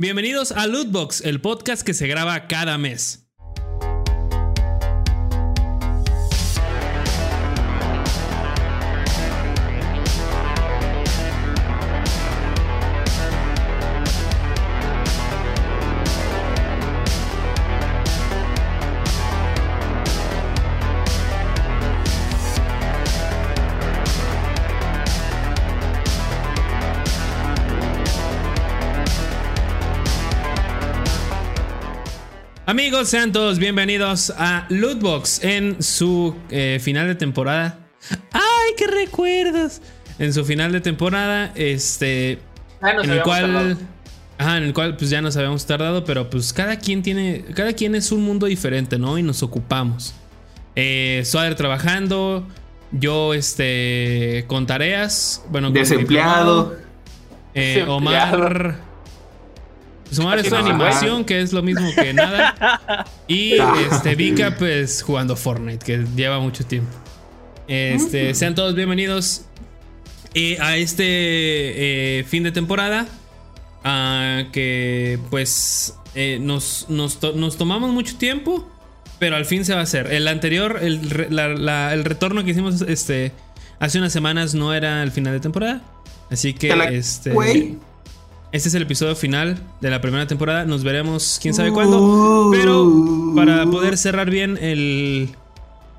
Bienvenidos a Lootbox, el podcast que se graba cada mes. Amigos, sean todos bienvenidos a Lootbox en su eh, final de temporada. ¡Ay, qué recuerdos! En su final de temporada, este. Ah, en el cual. tardado. Ajá, en el cual pues ya nos habíamos tardado, pero pues cada quien tiene. Cada quien es un mundo diferente, ¿no? Y nos ocupamos. Eh, trabajando. Yo, este. Con tareas. Bueno, con Desempleado. Eh, Desempleado. Omar. En no se animación, que es lo mismo que nada. Y este Vika, pues jugando Fortnite, que lleva mucho tiempo. Este, sean todos bienvenidos eh, a este eh, fin de temporada. ah, que pues eh, nos, nos, to- nos tomamos mucho tiempo, pero al fin se va a hacer. El anterior, el, re- la- la- el retorno que hicimos este, hace unas semanas no era el final de temporada. Así que este. güey. Este es el episodio final de la primera temporada. Nos veremos quién sabe cuándo. Pero para poder cerrar bien el.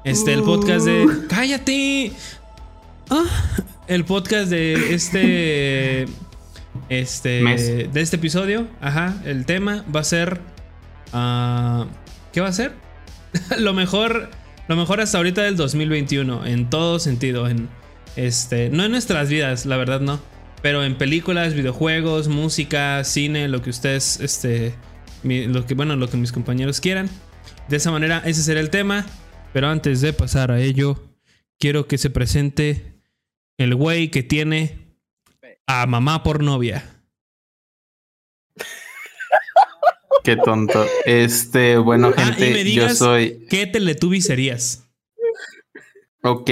Este, el podcast de. ¡Cállate! Ah, el podcast de este. Este. Mes. De este episodio. Ajá. El tema va a ser. ah, ¿Qué va a ser? lo mejor. Lo mejor hasta ahorita del 2021. En todo sentido. En. Este. No en nuestras vidas, la verdad no. Pero en películas, videojuegos, música, cine, lo que ustedes, este, mi- lo que, bueno, lo que mis compañeros quieran. De esa manera, ese será el tema. Pero antes de pasar a ello, quiero que se presente el güey que tiene a mamá por novia. Qué tonto. Este, bueno, Ah, y gente, me yo digas- soy. ¿Qué Teletubby serías? Ok.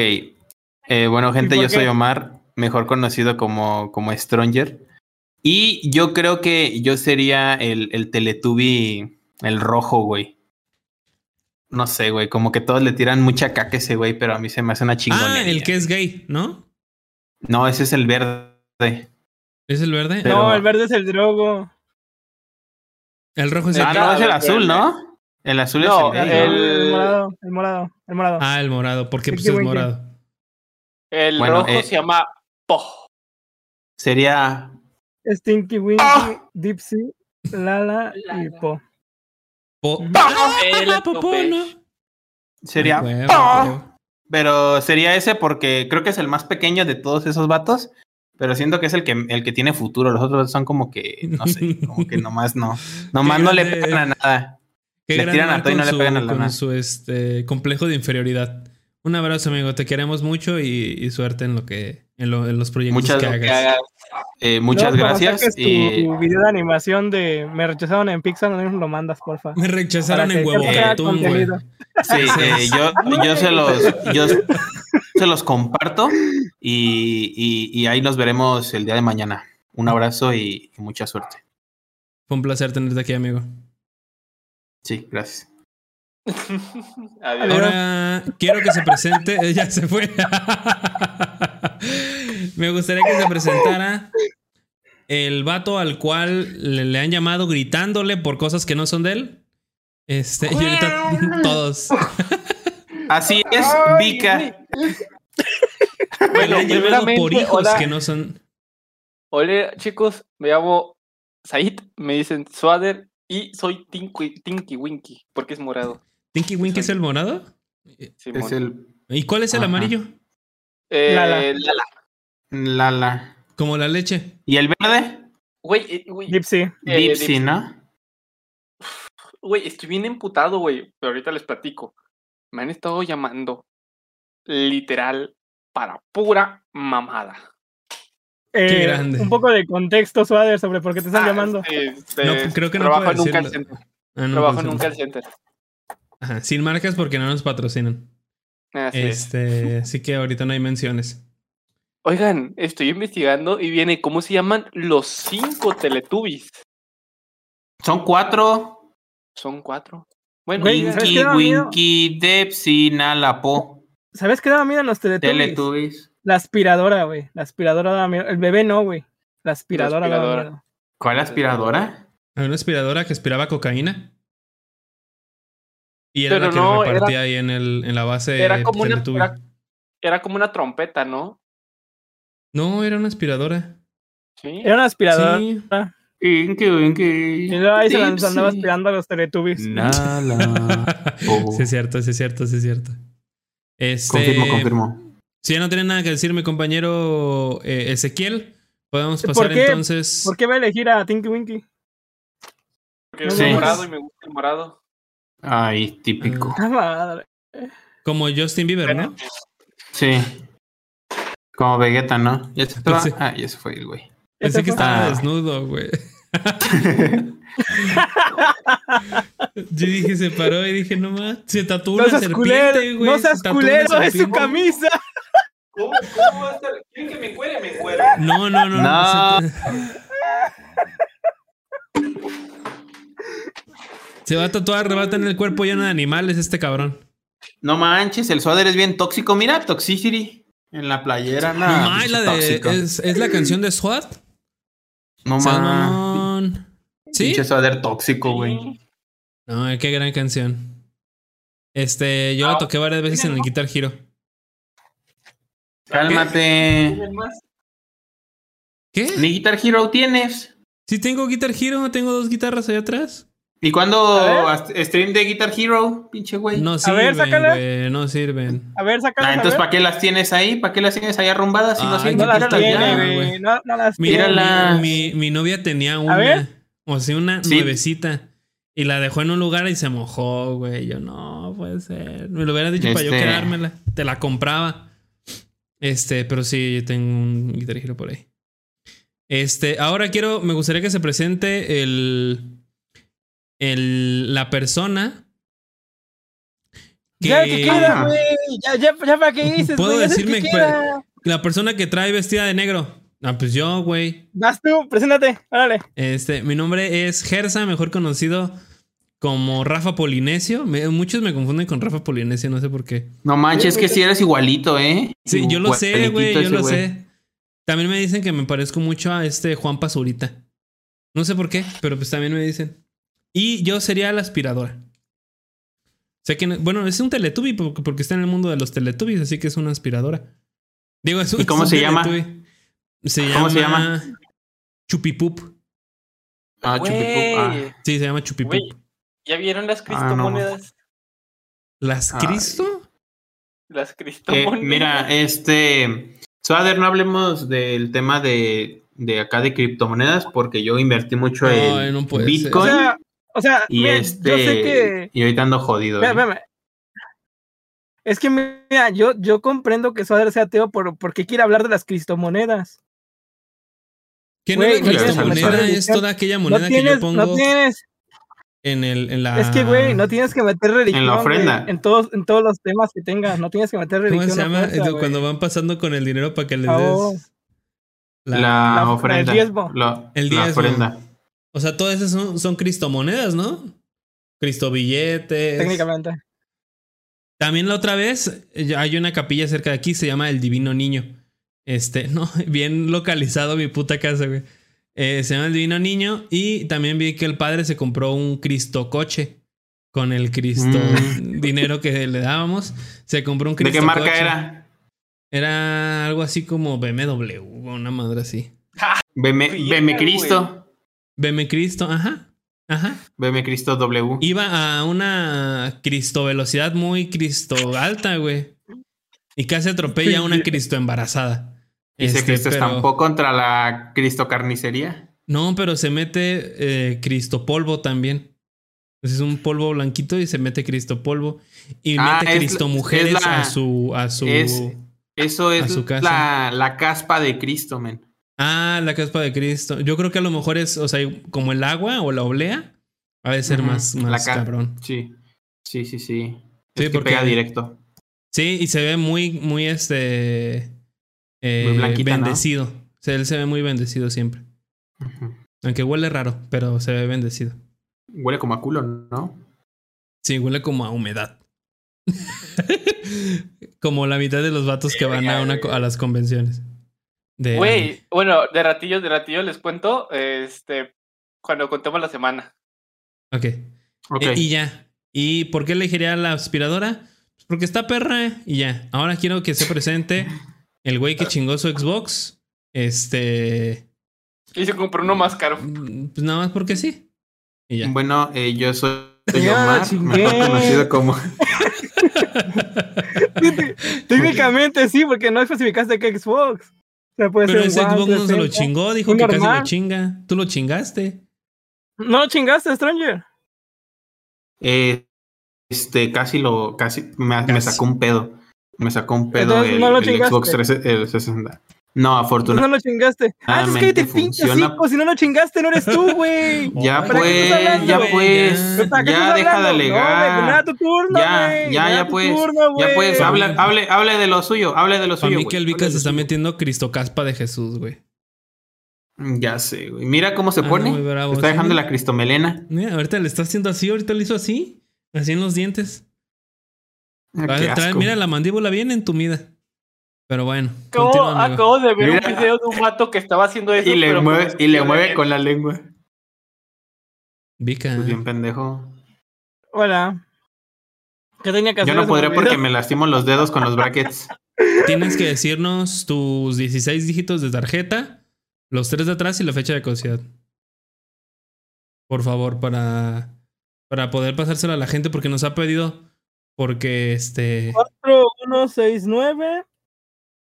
Eh, bueno, gente, yo soy qué? Omar, mejor conocido como, como Stronger. Y yo creo que yo sería el, el Teletubby, el rojo, güey. No sé, güey, como que todos le tiran mucha caca a ese güey, pero a mí se me hace una chingonería. Ah, el que es gay, ¿no? No, ese es el verde. ¿Es el verde? Pero- No, el verde es el drogo. El rojo es el Ah, Ah, no, es el azul. ¿no? El azul No, es el gay, El, ¿no? El- morado, el morado, el morado. Ah, el morado. ¿Por qué pues es morado? El Bueno, rojo eh, se llama Po. Sería. Stinky Winky, ¡Ah! Dipsy, Lala y Po. Po-. ¡Ah! Sería. Huevo. Pero sería ese porque creo que es el más pequeño de todos esos vatos. Pero siento que es el que, el que tiene futuro. Los otros son como que, no sé, como que nomás no. Nomás no le pegan a nada. Le tiran a todo y no le su- pegan a la Con nada. su este, complejo de inferioridad. Un abrazo, amigo. Te queremos mucho y, y suerte en lo que en, lo- en los proyectos Muchas que hagas. Eh, muchas gracias. tu Y video de animación de Me rechazaron en Pixar, no lo mandas, porfa. Me rechazaron en huevo contenido. sí, eh, yo, yo se los, yo se los comparto y, y- y ahí nos veremos el día de mañana. Un abrazo y, y mucha suerte. Fue un placer tenerte aquí, amigo. Sí, gracias. Adiós. Ahora quiero que se presente. eh, Ya se fue. Me gustaría que se presentara el vato al cual le, le han llamado gritándole por cosas que no son de él. Este, y ahorita todos. Así es, Vika. le Bueno, han llamado por hijos hola. que no son. Hola, chicos. Me llamo Said. Me dicen Swader. Y soy Tinky, Tinky Winky. Porque es morado. ¿Tinky Winky es el morado? Simón. Es el ¿Y cuál es el Ajá. amarillo? Eh, Lala. Lala. Lala. Como la leche. ¿Y el verde? Güey, eh, güey. Dipsy. eh. ¿no? Güey, estoy bien emputado, güey. Pero ahorita les platico. Me han estado llamando literal para pura mamada. Eh, grande. Un poco de contexto, Swader, sobre por qué te están Ah, llamando. este, No, creo que no trabajo en un call center. Ah, no, trabajo en un call center. Ajá, sin marcas porque no nos patrocinan. Este, así que ahorita no hay menciones. Oigan, estoy investigando y viene cómo se llaman los cinco Teletubbies. Son cuatro. Son cuatro. Bueno, Güey, diga, ¿sabes Winky, daba? Winky, Depsi, Nalapo, ¿Sabes qué daba miedo en los Teletubbies? Teletubbies. La aspiradora, güey. La aspiradora daba miedo. El bebé no, güey. La aspiradora, daba aspiradora. miedo. ¿Cuál aspiradora? Una aspiradora que aspiraba cocaína. Y era Pero la que no, repartía ahí en, el, en la base era como una, era, era como una trompeta, ¿no? No, era una aspiradora. Sí. Era una aspiradora. Sí. Winky, Winky. Y luego ahí se las andaba aspirando a los Teletubbies. Nala. Oh. Sí, es cierto, sí, es cierto, sí, es cierto. Este, Confirmo, confirmo. Si ya no tiene nada que decir mi compañero eh, Ezequiel, podemos ¿Por pasar qué? entonces. ¿Por qué va a elegir a Tinky Winky? Porque No es mames. morado y me gusta el morado. Ay, típico. ¡Ah, madre! Como Justin Bieber, ¿no? Sí. Como Vegeta, ¿no? ¿Ya se? Sí. Ah, ya se fue el güey. Pensé que estaba Ah. desnudo, güey. Yo dije, se paró y dije, no más, se tatuó No una serpiente, culero, güey. no se seas culero, es su camisa. ¿Cómo, cómo va a estar? ¿Quieren que me encuere? Me encuero. No, no, no. No. Se, se va a tatuar, va a tener el cuerpo lleno de animales este cabrón. No manches, el suéter es bien tóxico. Mira, Toxicity. En la playera, No, no. mames, la de, es, es la canción de SWAT. No mames. no- ¿Sí? Pinche suéter tóxico, güey. No, qué gran canción. Este, yo la Ah, toqué varias veces en el Guitar Hero. Cálmate. ¿Qué? Ni Guitar Hero tienes. Sí tengo Guitar Hero, tengo dos guitarras allá atrás. ¿Y cuándo A stream de Guitar Hero, pinche güey? No A sirven, ver, sácala. güey, no sirven. A ver, Ah, sácalas, a entonces, ver. ¿para qué las tienes ahí? ¿Para qué las tienes ahí arrumbadas si no Ay, sirven? No las tiene, ya, güey. No, no las Mira, mi, mi novia tenía una. ver. O sea, una Sí. nuevecita. Y la dejó en un lugar y se mojó, güey. Yo, no, puede ser. Me lo hubieras dicho para yo Este- quedármela. Te la compraba. Este, pero sí, yo tengo un Guitar Hero por ahí. Este, ahora quiero, me gustaría que se presente el, el la persona Ya que queda, Ah. güey. Ya, ya, ya para qué dices, ¿Puedo decirme que la persona que trae vestida de negro. Ah, pues yo, güey. Vas tú, preséntate. Órale. Este, mi nombre es Gersa, mejor conocido como Rafa Polinesio. Me- muchos me confunden con Rafa Polinesio, no sé por qué. No manches, que si eres igualito, ¿eh? Sí, yo lo sé, güey, yo lo sé. También me dicen que me parezco mucho a este Juan Pazurita. No sé por qué, pero pues también me dicen. Y yo sería la aspiradora. Sé que, no- bueno, es un Teletubby porque, porque está en el mundo de los Teletubbies, así que es una aspiradora. Digo, es un, ¿Y cómo es un se llama? Teletubby. Se ¿Cómo se llama Chupipup. Ah, chupipup. Ah. Sí, se llama Chupipup. ¿Ya vieron las Ah, no. cristomonedas? ¿Las Ay. Cristo? Las Eh, cristomonedas. mira, este. Suader, no hablemos del tema de, de acá de criptomonedas porque yo invertí mucho en no Bitcoin O sea, o sea, y mira, este. yo sé que. Y ahorita ando jodido. ¿eh? Es que mira, yo, yo comprendo que Suárez sea ateo por, porque quiere hablar de las cristomonedas. ¿Qué no Güey, la Es toda aquella moneda no que yo pongo no tienes. en, el, en la. Es que, güey, no tienes que meter religión. En la güey, ofrenda. En todos, en todos los temas que tengas. No tienes que meter ¿Cómo religión. se a llama? fuerza. Cuando van pasando con el dinero para que les Oh. des. La, la- ofrenda. el diezmo. la- El la diezmo. ofrenda. O sea, todas esas son, son cristomonedas, ¿no? Cristobilletes. Técnicamente. También la otra vez hay una capilla cerca de aquí, se llama el Divino Niño. Este, no, bien localizado mi puta casa, güey. Eh, se llama el Divino Niño y también vi que el padre se compró un Cristo coche con el Cristo Mm. dinero que le dábamos. Se compró un ¿De Cristo qué marca coche. era? Era algo así como BMW, una madre así. BM, BM Cristo. BMW Cristo, ajá. Ajá. BM Cristo W. Iba a una Cristo velocidad muy Cristo alta, güey. Y casi atropella a una Cristo embarazada. Dice Este, Cristo pero- estampó contra la Cristo carnicería. No, pero se mete eh, Cristo polvo también. Pues es un polvo blanquito y se mete Cristo polvo. Y Ah, mete es Cristo mujeres la- a su. A su es- Eso es su casa. la, la caspa de Cristo, men. Ah, la caspa de Cristo. Yo creo que a lo mejor es, o sea, como el agua o la oblea. Ha de ser más, más ca- cabrón. Sí, sí, sí, sí. Sí, es que porque- pega directo. Sí, y se ve muy, muy este. eh, Muy blanquita, ¿no? bendecido. O sea, él se ve muy bendecido siempre. Aunque huele raro, pero se ve bendecido. Huele como a culo, ¿no? Sí, huele como a humedad. como la mitad de los vatos que van a, una, a las convenciones. De Güey, bueno, de ratillos, de ratillos les cuento, este, cuando contemos la semana. Ok. Ok. Eh, y ya. ¿Y por qué elegiría la aspiradora? Pues porque está perra y ya. Ahora quiero que se presente el güey que chingó su Xbox. Este. Y se compró uno más caro. mm, Pues nada más porque sí. Y ya. Bueno, eh, yo soy Ya, Omar, mejor conocido como. Técnicamente sí, porque no especificaste que Xbox. O sea, puede Pero ser ese Xbox no se lo 360. chingó, dijo que casi lo chinga. Tú lo chingaste. No lo chingaste, Stranger. Eh, este, casi lo. Casi me, sacó un pedo. Me sacó un pedo Entonces, el, no el. Xbox 360. No, No afortunadamente. lo chingaste. Ah, es que te pinche funciona. cinco. Si no lo chingaste, no eres tú, güey. Ya ¿Para qué pues, hablando, ya pues, Ya. ¿Para qué ya estás deja de? No, alegar. tu turno, ya, ya, ya pues, turno, ya pues, hable, mí- hable, hable de lo suyo, hable de lo suyo. mí güey, que el de se está metiendo Cristocaspa de Jesús, güey. Ya sé, güey. Mira cómo se Ah, pone. muy bravo, está sí. dejando la cristomelena. Mira, ahorita le está haciendo así, ahorita le hizo así. Así en los dientes. Ah, a qué asco. mira, la mandíbula bien entumida. Pero bueno. Acabo, acabo de ver Mira. un video de un vato que estaba haciendo eso. y le pero mueve, con y le mueve con la lengua. Vika. Pues bien pendejo. Hola. ¿Qué tenía que hacer? Yo no podré porque me lastimo los dedos con los brackets. Tienes que decirnos tus 16 dígitos de tarjeta, los tres de atrás y la fecha de caducidad. Por favor, para, para poder pasárselo a la gente porque nos ha pedido. Porque este. 4169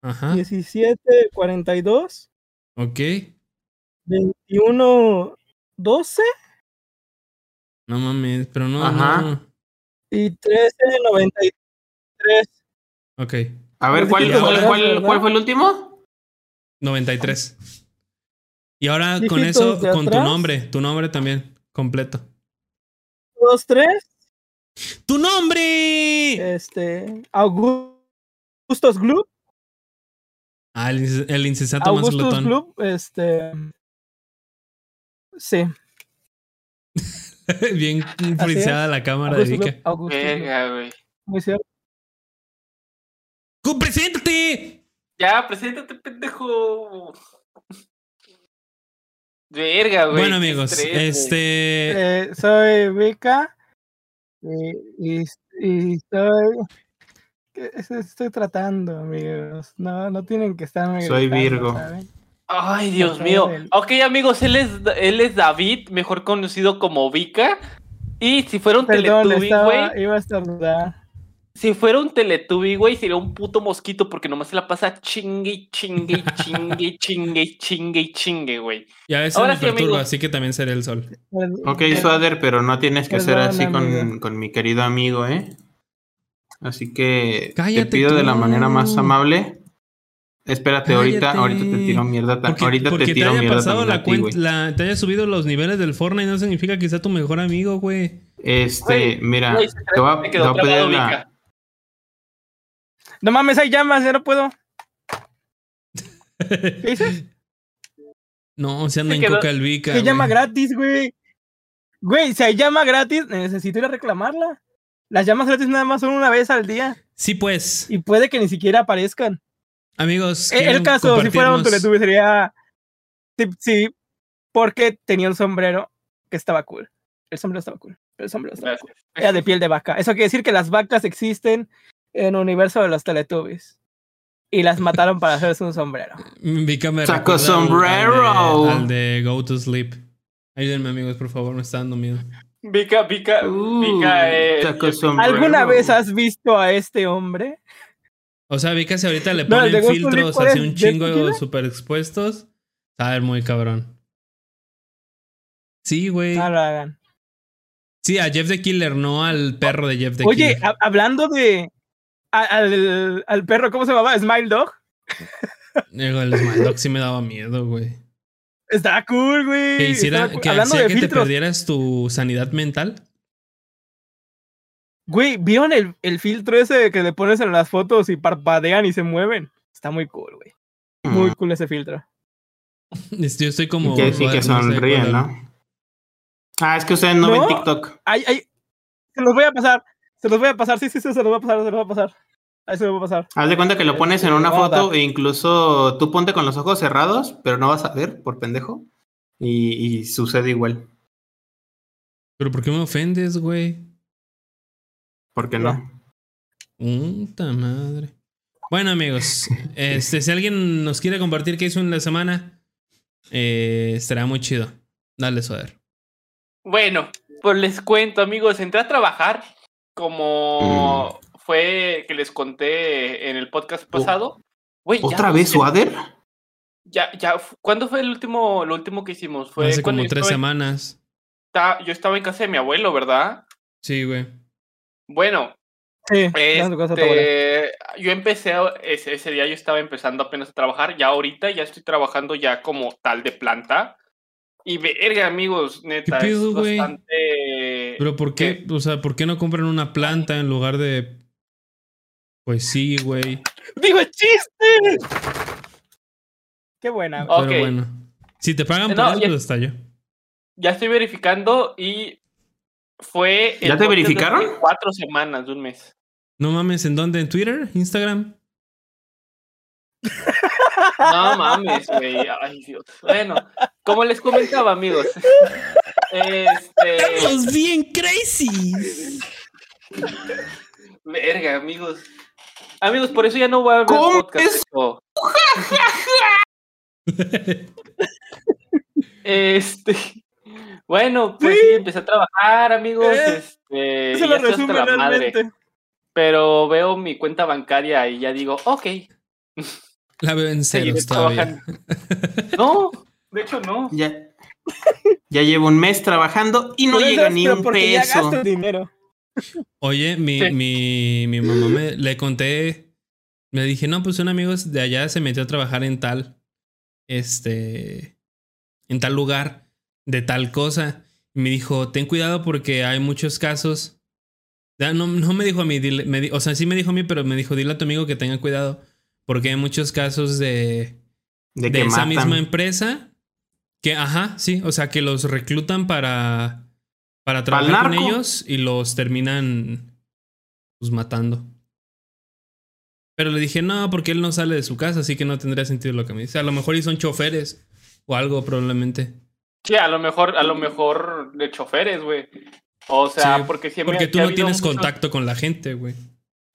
Ajá. 1742 Ok. 21 12 No mames, pero no. Ajá. no. y 1393. Ok. A ver, ¿cuál, cuál, cuál- cuál fue el último? 93. Y ahora con eso, con tu atrás. nombre, tu nombre también, completo. 23 ¡Tu nombre! este Augustus Glue, Ah, el, el incesato más glotón. Glue, este Sí, Bien friseada la cámara de Vika. Verga, güey. Muy cierto. ¡Cu- ¡Preséntate! Ya, preséntate, pendejo. Verga, güey. bueno, amigos, estrés, este. Eh, soy Vika y, y, y soy estoy tratando, amigos. No, no tienen que estarme Soy gritando, Virgo. ¿saben? Ay, Dios mío. el- Ok, amigos, él es, él es David, mejor conocido como Vika. Y si fuera un Teletubby, güey. iba a estornudar. Si fuera un Teletubby, güey, sería un puto mosquito porque nomás se la pasa chingue, chingue, chingue, chingue, chingue, chingue, güey. Y a veces Ahora me sí, perturba, amigos. así que también seré el sol. Ok, Suader, pero no tienes que ser así con, con mi querido amigo, ¿eh? Así que Cállate te pido de la manera más amable. Espérate, ahorita, Cállate. ahorita te tiro mierda. Porque, ahorita porque te te, tiro haya mierda pasado la cuenta, la- te haya subido los niveles del Fortnite no significa que sea tu mejor amigo, güey. Este, Güey, mira, güey, se te voy a, me te quedó voy a pedir la. No mames, hay llamas, ya no puedo. ¿Qué dices? no, se anda Se en quedó- coca el Vika. ¿Qué llama gratis, güey? Güey, si hay llama gratis, necesito ir a reclamarla. Las llamas gratis nada más son una vez al día Sí, pues. y puede que ni siquiera aparezcan. Amigos, Eh, El ¿quieren caso, si fuera un Teletubby sería. Sí, Sí, porque tenía un sombrero que estaba cool. El sombrero estaba cool. El sombrero estaba cool. Era de piel de vaca. Eso quiere decir que las vacas existen en el universo de los Teletubbies. Y las mataron para hacerse un sombrero. Vika me Saco sombrero. Al de, al de Go to Sleep. Ayúdenme, amigos, por favor, me está dando miedo. Vika, Vika, Uh, Vika, eh. ¿Alguna vez has visto a este hombre? O sea, Vika, si ahorita le ponen de filtros Sleep, ¿cuál así un ¿Jeff chingo Tequila? super expuestos, a ver muy cabrón. Sí, güey. No lo hagan. Sí, a Jeff the Killer, no al perro de Jeff the Oye, Killer. ha- hablando de. a- Al, al perro, ¿cómo se llamaba? Smile Dog. Digo, el Smile Dog sí me daba miedo, güey. Estaba cool, güey. Que hiciera, Estaba que Hablando de que te perdieras tu sanidad mental. Güey, ¿vieron el, el filtro ese que le pones en las fotos y parpadean y se mueven? Está muy cool, güey. Muy cool ese filtro. Yo estoy como. y que, y que no sé sonríe, cuál- ¿no? Ah, es que ustedes no, ven. TikTok. Ay, ay, se los voy a pasar. Se los voy a pasar. Sí, sí, sí, se los voy a pasar. Se los voy a pasar. Se los voy a pasar. Haz de cuenta que lo pones en una foto e incluso tú ponte con los ojos cerrados, pero no vas a ver por pendejo. Y, y sucede igual. Pero ¿por qué me ofendes, güey? ¿Por qué no? Puta madre. Bueno, amigos, este, si alguien nos quiere compartir qué hizo en la semana, eh, estará muy chido. Dale, Soder. Bueno, pues les cuento, amigos. Entré a trabajar como fue que les conté en el podcast pasado. Güey, ya ¿Otra vez Suader? Ya, ya. ¿Cuándo fue el último, lo último que hicimos? Fue Hace como tres en- semanas. ta- yo estaba en casa de mi abuelo, ¿verdad? Sí, güey. Bueno, Sí, en este, yo empecé, a- ese, ese día yo estaba empezando apenas a trabajar, ya ahorita ya estoy trabajando ya como tal de planta. Y verga, amigos, neta, pedo, es bastante... Pero ¿por qué? O sea, ¿por qué no compran una planta en lugar de. Pues sí, güey. ¡Digo el chiste! Qué buena. güey. Ok. Pero bueno. Si te pagan por No, eso, ya- pues está yo. Ya estoy verificando y fue... ¿Ya te de verificaron? Cuatro semanas de un mes. No mames, ¿en dónde? ¿En Twitter? ¿Instagram? No mames, güey. Ay, Dios. Bueno, como les comentaba, amigos. Este... ¡Estamos bien crazy! Verga, amigos. Amigos, por eso ya no voy a ver ¿Cómo podcast. es? Este. Bueno, pues Sí. sí, empecé a trabajar, amigos. Eh, Este. Y lo resume la madre. Pero veo mi cuenta bancaria y ya digo, ok. La veo en ceros todavía. trabajando. No, de hecho no. Ya, ya llevo un mes trabajando y no llega ni un porque ya peso. gasto dinero. Oye, mi, Sí. mi, mi mamá me le conté. Me dije, no, pues un amigo de allá se metió a trabajar en tal. Este. En tal lugar. De tal cosa. Y me dijo, ten cuidado porque hay muchos casos. No, no me dijo a mí, dile- me o sea, sí me dijo a mí, pero me dijo, dile a tu amigo que tenga cuidado. Porque hay muchos casos de, De de que esa matan. misma empresa que, ajá, sí, o sea, que los reclutan para, para trabajar con narco. ellos y los terminan pues matando. Pero le dije, no, porque él no sale de su casa, así que no tendría sentido lo que me dice. A lo mejor y son choferes o algo probablemente. Sí, a lo mejor, a lo mejor de choferes, güey. O sea, Sí, porque siempre. Porque tú no tienes contacto con la gente, güey.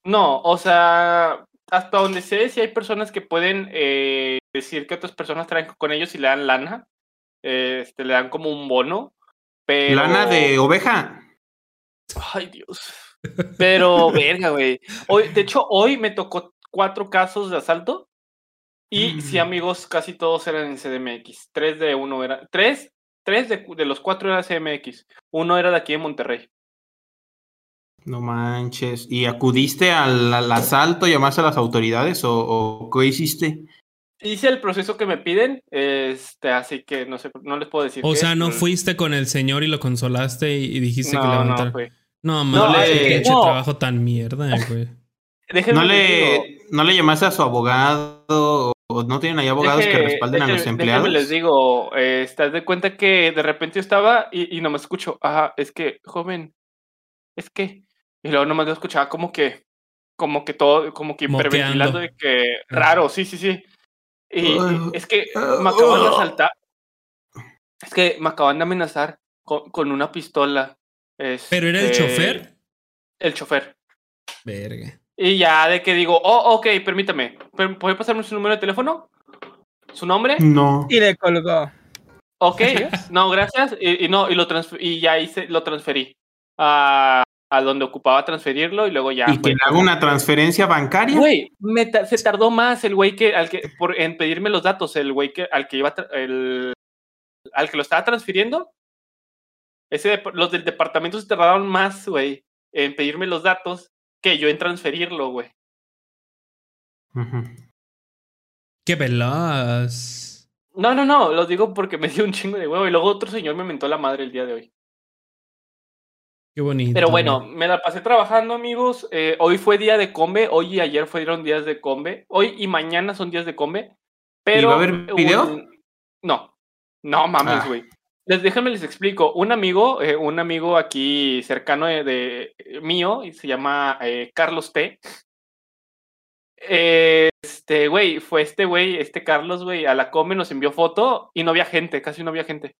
No, o sea, hasta donde sé, si hay personas que pueden eh, decir que otras personas traen con ellos y le dan lana. eh, Este, le dan como un bono. Pero... Lana de oveja. Ay, Dios. Pero, verga, güey. Hoy, de hecho, hoy me tocó cuatro casos de asalto. Y sí, Mm. amigos, casi todos eran en CDMX. Tres de uno era. Tres, tres de, de los cuatro era CMX. Uno era de aquí de Monterrey. No manches. ¿Y acudiste al, al asalto, llamaste a las autoridades o, o qué hiciste? Hice el proceso que me piden, este, así que no sé, no les puedo decir. O qué sea, no pero- fuiste con el señor y lo consolaste y, y dijiste que No, no, fue. No, No, mames, le- qué no. trabajo tan mierda, güey. ¿No le, ¿No le llamaste a su abogado o, no tienen ahí abogados que deje- respalden a los empleados? les digo, eh, estás de cuenta que de repente yo estaba y, y no me escucho. Ajá, es que, joven, es que. Y luego nomás lo escuchaba como que, como que todo, como que Moqueando. hiperventilando de que Ah. raro, sí, sí, sí. Y, es que ah, me acaban de ah. asaltar. Es que me acaban de amenazar con, con una pistola. ¿Pero era el este, chofer? El chofer. Verga. Y ya de que digo, oh, ok, permítame. ¿per- ¿Puede pasarme su número de teléfono? ¿Su nombre? No. Y le colgó. Ok, no, gracias. Y, y no, y lo y ya hice, lo transferí a, a donde ocupaba transferirlo y luego ya. ¿Y que le haga una transferencia bancaria? Güey, ta- se tardó más el güey que, al que, por, en pedirme los datos, el güey que, al que iba, el, al que lo estaba transfiriendo. Ese, los del departamento se tardaron más, güey, en pedirme los datos que yo en transferirlo, güey. Qué veloz. No, no, no, lo digo porque me dio un chingo de huevo y luego otro señor me mentó la madre el día de hoy. Qué bonito. Pero bueno, me la pasé trabajando, amigos. Eh, hoy fue día de combe, hoy y ayer fueron días de combe. Hoy y mañana son días de combe. Pero va a haber video? No, no mames, Ah. güey. Les déjenme les explico. Un amigo, eh, un amigo aquí cercano de, de- mío, y se llama eh, Carlos T. Eh, Este, güey, fue este güey, este Carlos, güey, a la Come nos envió foto y no había gente, casi no había gente.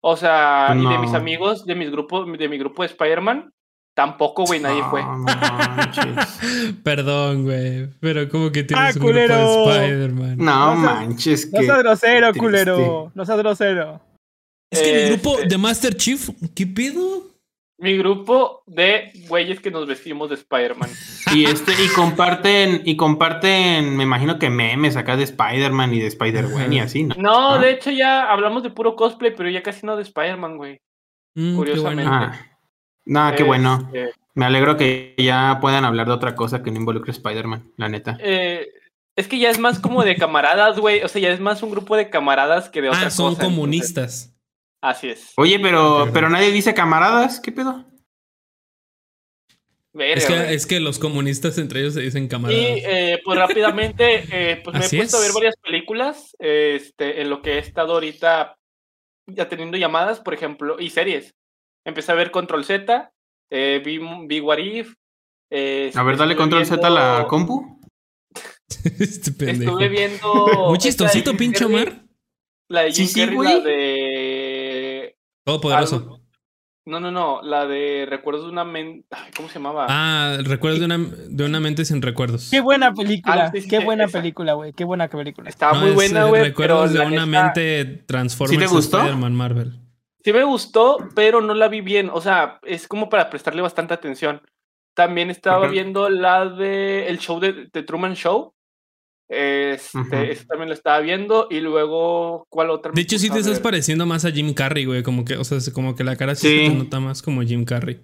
O sea, y de mis No. amigos, de mis grupos, de mi grupo de Spider-Man, tampoco, güey, nadie fue. No, no manches. Perdón, güey. Pero como que tienes Ah, un grupo de culero. Spider-Man. No No manches. No que seas grosero, triste. culero. No seas grosero. Es que mi grupo Este- de Master Chief, ¿qué pedo? Mi grupo de güeyes que nos vestimos de Spider-Man. Y este, y comparten, y comparten, me imagino que memes acá de Spider-Man y de Spider-Gwen y así, ¿no? No, Ah. de hecho ya hablamos de puro cosplay, pero ya casi no de Spider-Man, güey. Mm, qué Curiosamente. bueno. Ah. No, qué bueno. Este, Me alegro que ya puedan hablar de otra cosa que no involucre a Spider-Man, la neta. eh, es que ya es más como de camaradas, güey. O sea, ya es más un grupo de camaradas que de otra Ah, son entonces, comunistas. Así es. Oye, pero, pero nadie dice camaradas, ¿qué pedo? Verga, Es que, es que los comunistas entre ellos se dicen Y camaradas. eh, pues rápidamente, eh, pues me he puesto a ver varias películas, este, en lo que he estado ahorita ya teniendo llamadas, por ejemplo, y series. Empecé a ver Control Z, eh, vi, vi What If, eh, A ver, dale estuve control Z a la compu. este pendejo. Estuve viendo. Muy chistosito, pinche Omar. La de Jim sí, Carrey, güey. la de. Todopoderoso. algo- No, no, no. La de Recuerdos de una mente. ¿Cómo se llamaba? Ah, recuerdos de una, de una mente sin recuerdos. Qué buena película. Ah, sí, sí, Qué buena esa. película, güey. Qué buena película. Estaba No, muy es, buena, eh, güey. Recuerdos pero de una neta, mente Transformers ¿Sí te gustó? Spider-Man Marvel. Sí me gustó, pero no la vi bien. O sea, es como para prestarle bastante atención. También estaba viendo la de el show de, de Truman Show. Este, Ujú. esa también la estaba viendo. Y luego, ¿cuál otra? De hecho, sí te estás pareciendo más a Jim Carrey, güey. Como que, o sea, como que la cara sí, Sí. se te nota más como Jim Carrey.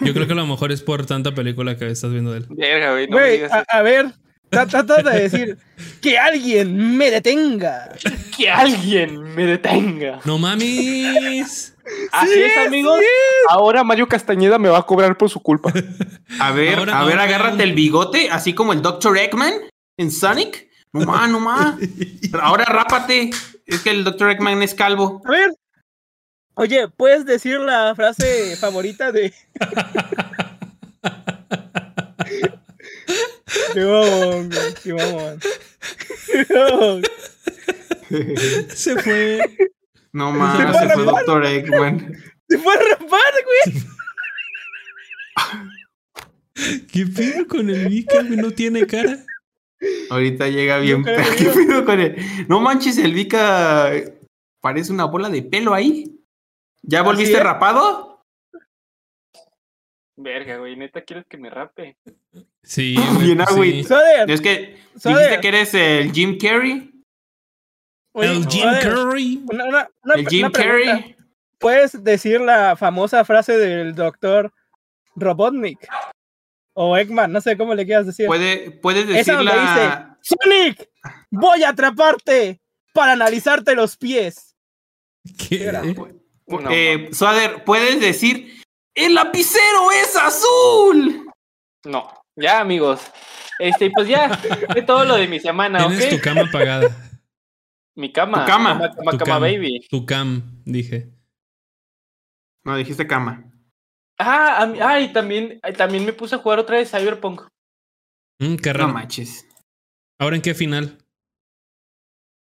Yo creo que a lo mejor es por tanta película que estás viendo de él. Verga, güey. No me Güey, digas a, a ver. tra- Trata de decir que alguien me detenga. eso. Que alguien me detenga. ¡No mames! Así Sí, es, amigos. sí Ahora Mario Castañeda me va a cobrar por su culpa. A ver, Ahora- a ver, ahora- agárrate el bigote, así como el Dr. Eggman en Sonic. No más, no más. Ahora rápate. Es que el Dr. Eggman es calvo. A ver. Oye, ¿puedes decir la frase favorita de. Qué güey, qué mamón. Qué. Se fue. No ¿Se más, se fue? Dr. Eggman. Se fue a rapar, güey. ¿Qué pedo con el Vika, güey? No tiene cara. Ahorita llega bien. ¿Qué pedo con él? No manches, el Vika parece una bola de pelo ahí. ¿Ya volviste rapado? Verga, güey. Neta, ¿quieres que me rape? Sí, güey. Bien sí. Soder, Es que Soder, dijiste que eres el Jim Carrey. oye, El Jim. Una, una, una- El Jim. Carrey. ¿Puedes decir la famosa frase del doctor Robotnik? O Eggman, no sé cómo le quieras decir. Puede, puedes Esa decir donde la. dice, Sonic, voy a atraparte para analizarte los pies. ¿Qué? Era. No, eh, Suader, puedes decir. ¡El lapicero es azul! No. Ya, amigos. Este, pues ya. Fue todo lo de mi semana, Tienes tu cama apagada. Mi cama. Tu cama. Cama, cama, Tu cama, cama. baby. Tu cam, dije. No, dijiste cama. Ah, a mí- ah, y también, también me puse a jugar otra vez Cyberpunk. Mm, qué No raro. manches. ¿Ahora en qué final?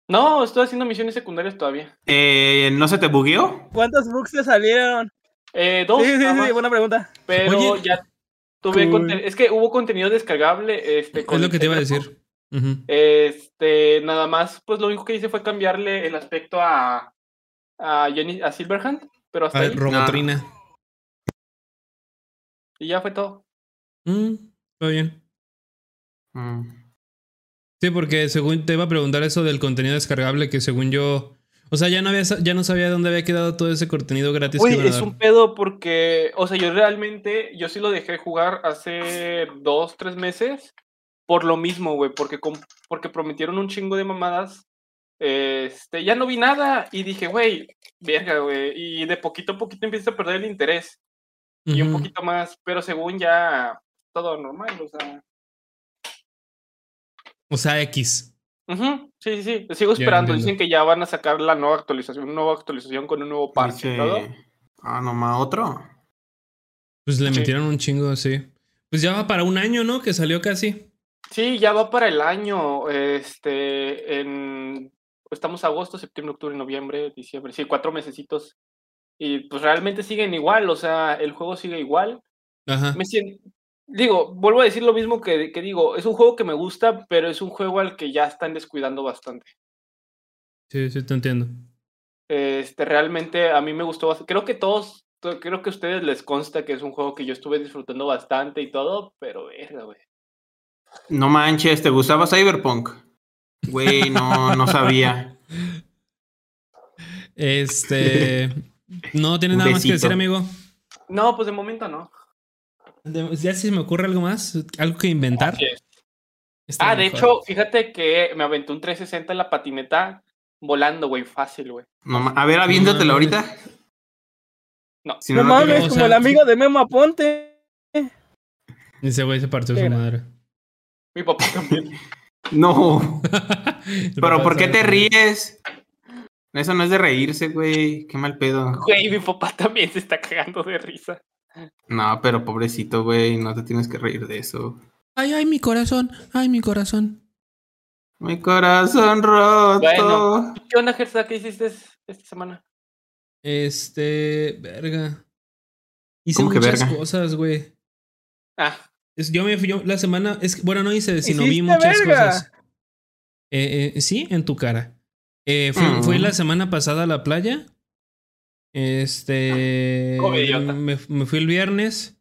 No, estoy haciendo misiones secundarias todavía. Eh, ¿No se te bugueó? ¿Cuántos bugs te salieron? Eh, dos, sí, sí, sí, buena pregunta. pero Oye. ya tuve Cool. Es que hubo contenido descargable. Este, con Es lo que te iba a decir. Este, nada más, pues lo único que hice fue cambiarle el aspecto a, a Jenny, a Silverhand, pero hasta A ahí, ver, Robotrina. Y ya fue todo. Mm, Está bien. Mm. Sí, porque según te iba a preguntar eso del contenido descargable, que según yo. O sea, ya no había ya no sabía dónde había quedado todo ese contenido gratis que iban a es un pedo porque, o sea, yo realmente, yo sí lo dejé jugar hace dos, tres meses por lo mismo, güey, porque, porque prometieron un chingo de mamadas. Este, ya no vi nada y dije, güey, verga, güey, y de poquito a poquito empieza a perder el interés y un poquito más, pero según ya todo normal, o sea, O sea, X. Ujú, Sí, sí, sí. Sigo esperando. Dicen que ya van a sacar la nueva actualización, una nueva actualización con un nuevo parche y Dice- todo. Ah, nomás otro. Pues le Sí. metieron un chingo, sí. Pues ya va para un año, ¿no? Que salió casi. Sí, ya va para el año. Este, en estamos agosto, septiembre, octubre, noviembre, diciembre. Sí, cuatro mesecitos. Y pues realmente siguen igual, o sea, el juego sigue igual. Ajá. Me siento, digo, vuelvo a decir lo mismo que, que digo, es un juego que me gusta, pero es un juego al que ya están descuidando bastante. Sí, sí, te entiendo. Este, realmente a mí me gustó bastante. Creo que todos, to- creo que a ustedes les consta que es un juego que yo estuve disfrutando bastante y todo, pero verga, güey. No manches, ¿te gustaba Cyberpunk? Güey, no, no sabía. Este. No tiene nada más que decir, amigo. No, pues de momento no. De- ya si se me ocurre algo más, algo que inventar. Ah, de mejor. hecho, fíjate que me aventé un 360 en la patineta volando, güey, fácil, güey. No a ver, aviéntatelo mames. ahorita. No. Si No, no, no mames, o como sea, el amigo de Memo Aponte. Ese güey se partió su madre. Mi papá también. No. Pero ¿por qué te ríes? Eso no es de reírse, güey. Qué mal pedo. Güey, mi papá también se está cagando de risa. No, pero pobrecito, güey. No te tienes que reír de eso. Ay, ay, mi corazón. Ay, mi corazón. Mi corazón roto. Bueno. ¿Qué onda, Gersa? ¿Qué hiciste esta semana? Este. Verga. Hice ¿Cómo que muchas verga? cosas, güey. Ah, Es- Yo me fui yo la semana. Es, bueno, no hice, sino vi ¡Hiciste muchas verga! cosas. Eh, eh, sí, en tu cara. Eh, fui, Mm. fui la semana pasada a la playa. Este. Me, me fui el viernes.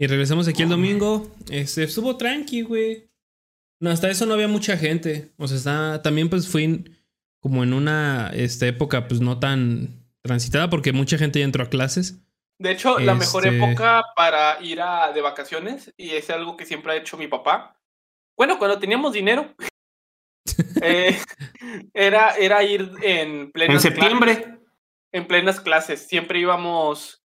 Y regresamos aquí el domingo. Este, estuvo tranqui, güey. No, hasta eso no había mucha gente. O sea, está, también pues fui en- como en una este, época pues no tan transitada porque mucha gente ya entró a clases. de hecho, la mejor Este- época para ir a, de vacaciones, y es algo que siempre ha hecho mi papá. Bueno, cuando teníamos dinero, eh, era, era ir en En plenas septiembre. clases- en plenas clases. Siempre íbamos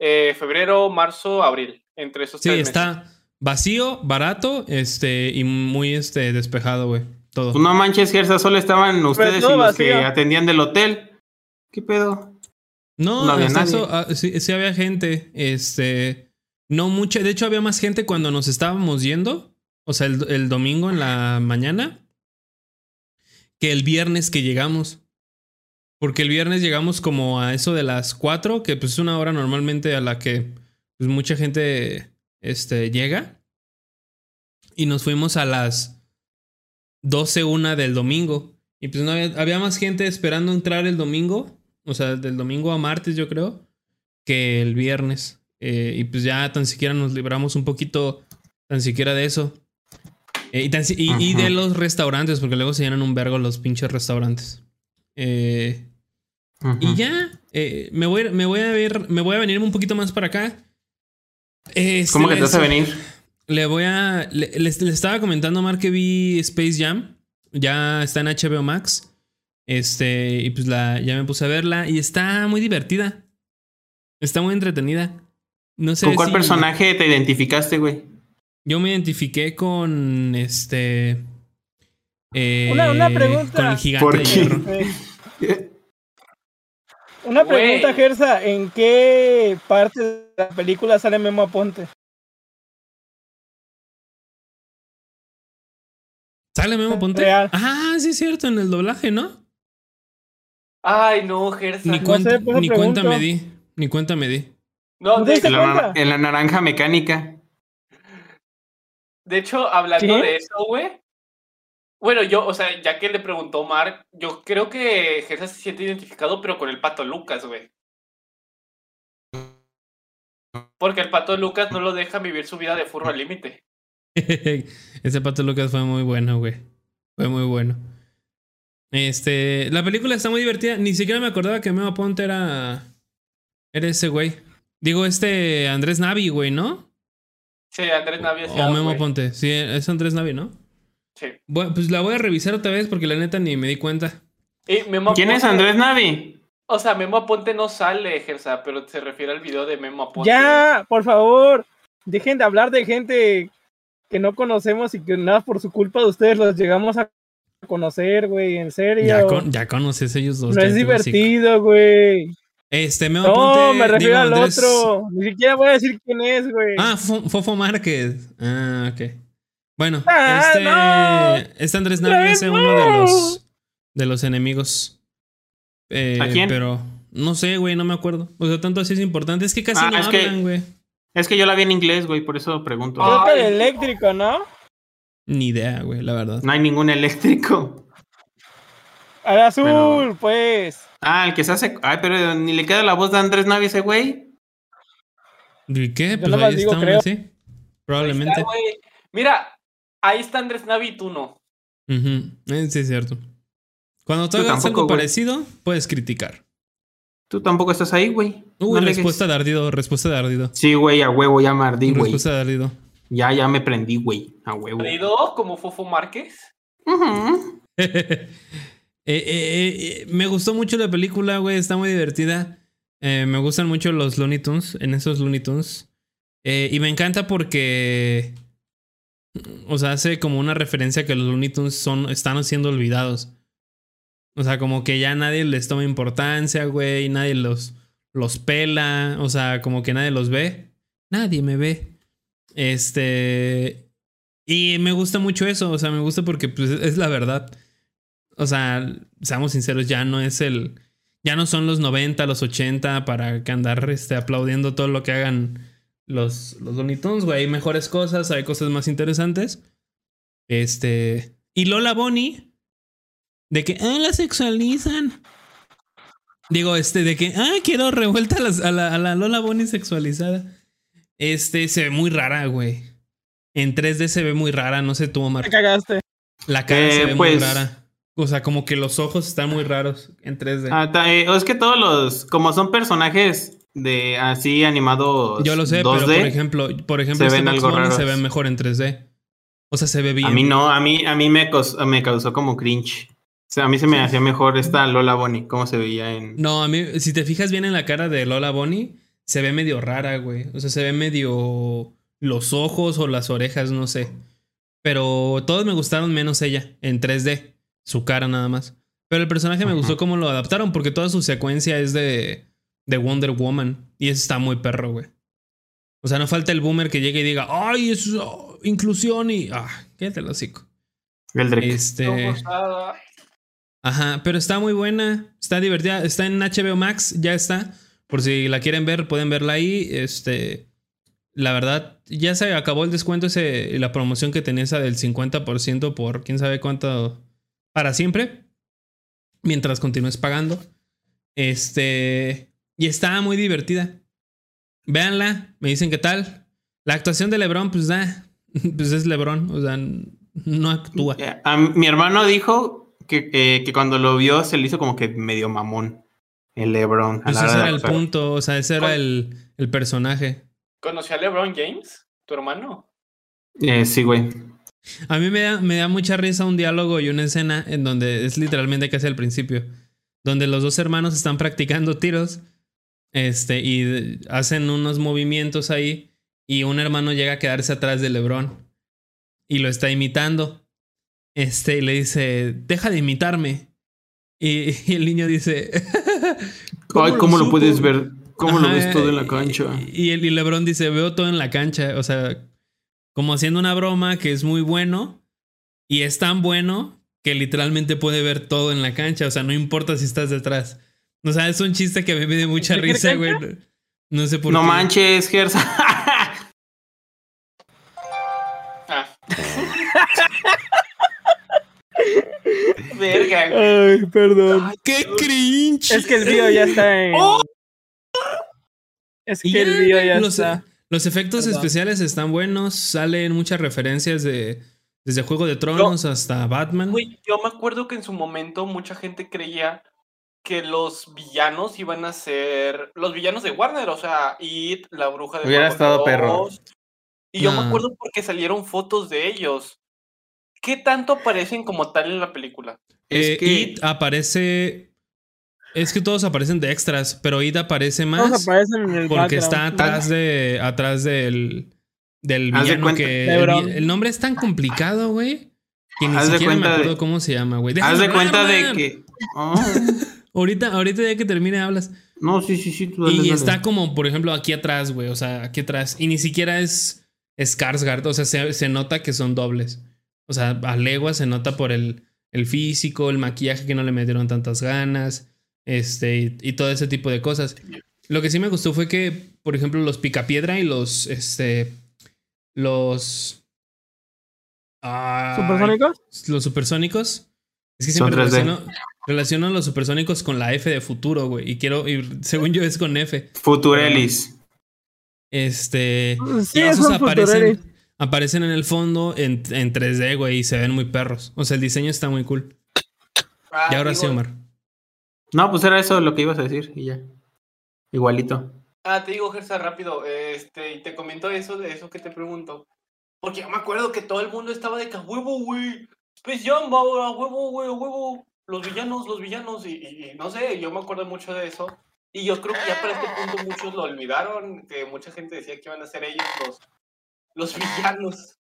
eh, febrero, marzo, abril, entre esos Sí, tres meses. está vacío, barato, este, y muy este despejado, güey. Todo. Pues no manches, Gersa, solo estaban ustedes y los que atendían del hotel. ¿Qué pedo? No, No había eso, ah, sí, sí había gente. Este. No mucha. De hecho, había más gente cuando nos estábamos yendo. O sea, el, el domingo en la mañana. Que el viernes que llegamos. Porque el viernes llegamos como a eso de las 4, que pues es una hora normalmente a la que pues, mucha gente este, llega. Y nos fuimos a las 12, una del domingo. Y pues no había, había más gente esperando entrar el domingo. O sea, del domingo a martes, yo creo. Que el viernes. Eh, y pues ya tan siquiera nos libramos un poquito. Tan siquiera de eso. Eh, y, tan si- y- y de los restaurantes, porque luego se llenan un vergo los pinches restaurantes. Eh, y ya, eh, me, voy, me voy a ver, me voy a venir un poquito más para acá. Este, ¿Cómo que te vas a venir? Le voy a. le- les, les estaba comentando a Mark que vi Space Jam. Ya está en HBO Max. Este, y pues la, ya me puse a verla. Y está muy divertida. Está muy entretenida. No sé. ¿Con cuál si- personaje te identificaste, güey? Yo me identifiqué con este. eh, Una- una pregunta. Con el gigante ¿Por qué? Eh, Una pregunta, Gersa. ¿En qué parte de la película sale Memo Aponte? ¿Sale Memo Ponte? Real. Ah, sí, es cierto, en el doblaje, ¿no? Ay, no, Gersa. Ni, No cuenta, sé, me di. Ni cuenta me di. No, ¿No En la, en la naranja mecánica. De hecho, hablando de eso, güey. Bueno, yo, o sea, ya que le preguntó Mark, yo creo que Gersa se siente identificado, pero con el pato Lucas, güey. Porque el pato Lucas no lo deja vivir su vida de furro al límite. Ese Pato Lucas fue muy bueno, güey. Fue muy bueno. Este, la película está muy divertida. Ni siquiera me acordaba que Memo Ponte era. Era ese güey. Digo, este Andrés Navi, güey, ¿no? Sí, Andrés Navia O Oh, Memo Ponte. Sí, es Andrés Navi, ¿no? Sí. Bueno, pues la voy a revisar otra vez porque la neta ni me di cuenta. Memo ¿Quién es Andrés Navi? O sea, Memo Aponte no sale, Gersa, pero se refiere al video de Memo Aponte. Ya, por favor. Dejen de hablar de gente que no conocemos y que nada por su culpa de ustedes los llegamos a conocer, güey, en serio. Ya, con- ya conoces ellos dos. no es divertido, güey. Este, me No, apunté, me refiero digo, al Andrés- otro. Ni siquiera voy a decir quién es, güey. Ah, Fo- Fofo Márquez. Ah, ok. Bueno, Ah, este, no. este Andrés Otra Navi vez es uno de no. los de los enemigos. Eh, ¿A quién? Pero no sé, güey, no me acuerdo. O sea, tanto así es importante. Es que casi Ah, no hablan, güey. Es que yo la vi en inglés, güey, por eso pregunto. Creo que el eléctrico, ¿no? Ni idea, güey, la verdad. No hay ningún eléctrico. Al azul, Pero- pues. Ah, el que se hace. Ay, pero ni le queda la voz de Andrés Navi ese güey. ¿Y qué? Yo Pues ahí digo, está, creo. sí. Ahí Probablemente. está. Mira, ahí está Andrés Navi y tú no. Eh, Sí, es cierto. Cuando tú hagas algo güey. parecido, puedes criticar. Tú tampoco estás ahí, güey. Uy, No alegues. respuesta de ardido, respuesta de ardido. Sí, güey, a huevo, ya me ardí, güey. Respuesta de ardido. Ya, ya me prendí, güey. A huevo. Perdido como Fofo Márquez. Ujú. Eh, eh, eh, eh, me gustó mucho la película, güey. Está muy divertida. Me gustan mucho los Looney Tunes, en esos Looney Tunes. Y me encanta porque. O sea, hace como una referencia que los Looney Tunes son, están siendo olvidados. O sea, como que ya nadie les toma importancia, güey. Nadie los, los pela. O sea, como que nadie los ve. Nadie me ve. Este. Y me gusta mucho eso. O sea, me gusta porque pues, es la verdad. O sea, seamos sinceros, ya no es el. Ya no son los 90, los 80 para que andar este, aplaudiendo todo lo que hagan los, los Looney Tunes, güey. Hay mejores cosas, hay cosas más interesantes. Este. Y Lola Bonnie. De que, ah, la sexualizan. Digo, este, de que, ah, quiero revuelta a, las- a la, a la Lola Bonnie sexualizada. Este, se ve muy rara, güey. En 3D se ve muy rara, no sé tú, Omar. Te cagaste. La cara Eh, se ve muy pues- rara. O sea, como que los ojos están muy raros en 3D. Ah, eh, es que todos los. Como son personajes de así animados. Yo lo sé, 2D, pero por ejemplo, por ejemplo, se este ven algo se ve mejor en 3D. O sea, se ve bien. A mí no, a mí, a mí me causó como cringe. O sea, a mí se me hacía mejor esta Lola Bonnie, cómo se veía en. No, a mí, si te fijas bien en la cara de Lola Bonnie, se ve medio rara, güey. O sea, se ve medio los ojos o las orejas, no sé. Pero todos me gustaron menos ella, en 3D. Su cara nada más. Pero el personaje me gustó cómo lo adaptaron, porque toda su secuencia es de, de Wonder Woman. Y eso está muy perro, güey. O sea, no falta el boomer que llegue y diga, ¡ay, es oh, inclusión! Y, ¡ah, quédate el hocico! El Drake. Este. Ajá, pero está muy buena, está divertida, está en HBO Max, ya está. Por si la quieren ver, pueden verla ahí. Este, la verdad, ya se acabó el descuento ese, la promoción que tenía esa del 50% por quién sabe cuánto para siempre. Mientras continúes pagando. Este, y está muy divertida. Véanla, me dicen qué tal. La actuación de LeBron, pues da, pues es LeBron, o sea, no actúa. A mi hermano dijo que, eh, que cuando lo vio se le hizo como que medio mamón el Lebron. Pues ese era el punto, o sea, ese era el, el personaje. ¿Conoció a LeBron James? ¿Tu hermano? Eh, sí, güey. A mí me da, me da mucha risa un diálogo y una escena en donde es literalmente casi al principio, donde los dos hermanos están practicando tiros, este, y hacen unos movimientos ahí, y un hermano llega a quedarse atrás de LeBron y lo está imitando. Este, y le dice, deja de imitarme. Y, y el niño dice, Ay, ¿cómo lo puedes ver? ¿Cómo lo ves todo en la cancha? Y, el y LeBron dice, veo todo en la cancha. O sea, como haciendo una broma que es muy bueno. Y es tan bueno que literalmente puede ver todo en la cancha. O sea, no importa si estás detrás. O sea, es un chiste que a mí me dio mucha ¿En qué risa, güey. No sé por No qué. manches, Gersa. Ah. Verga, güey. Ay, perdón. ¡Qué cringe! Es que el video ya está en. ¡Oh! Es que el video ya los, está. Los efectos especiales están buenos. Salen muchas referencias de... Desde Juego de Tronos hasta Batman. Güey, yo me acuerdo que en su momento mucha gente creía que los villanos iban a ser los villanos de Warner, o sea, It, la bruja de Hubiera estado perro. Y yo me No. acuerdo porque salieron fotos de ellos. ¿Qué tanto aparecen como tal en la película? Eh, Es que- It aparece. Es que todos aparecen de extras, pero It aparece Todos más aparecen en el porque está atrás de. atrás del. Del Haz villano que. El, nombre es tan complicado, güey. Que ni Haz siquiera me de- acuerdo cómo se llama, güey. Haz de cuenta hablar, de que. Oh, Ahorita, ahorita ya que termine hablas. no, sí, sí, sí. tú dale, Y dale. está como, por ejemplo, aquí atrás, güey. O sea, aquí atrás. Y ni siquiera es Skarsgård. O sea, se, se nota que son dobles. O sea, a legua se nota por el, el físico, el maquillaje que no le metieron tantas ganas. Este, y, y todo ese tipo de cosas. Lo que sí me gustó fue que, por ejemplo, los picapiedra y los, este, los... ¿Supersónicos? los supersónicos. Es que siempre 3D. relaciono, relaciono a los supersónicos con la F de futuro, güey. Y quiero, y según yo es con F. Futurelis. Este. Sí, y esos son aparecen, aparecen en el fondo en, en 3D, güey, y se ven muy perros. O sea, el diseño está muy cool. Ah, y ahora digo- sí, Omar. No, pues era eso lo que ibas a decir y ya. Igualito. Ah, te digo, Gersa, rápido. Este, y te comento eso de eso que te pregunto. Porque yo me acuerdo que todo el mundo estaba de que huevo, güey. Space Jam, a huevo, güey, huevo. Los villanos, los villanos. Y no sé, yo me acuerdo mucho de eso. Y yo creo que ya para este punto muchos lo olvidaron. Que mucha gente decía que iban a ser ellos los, los villanos.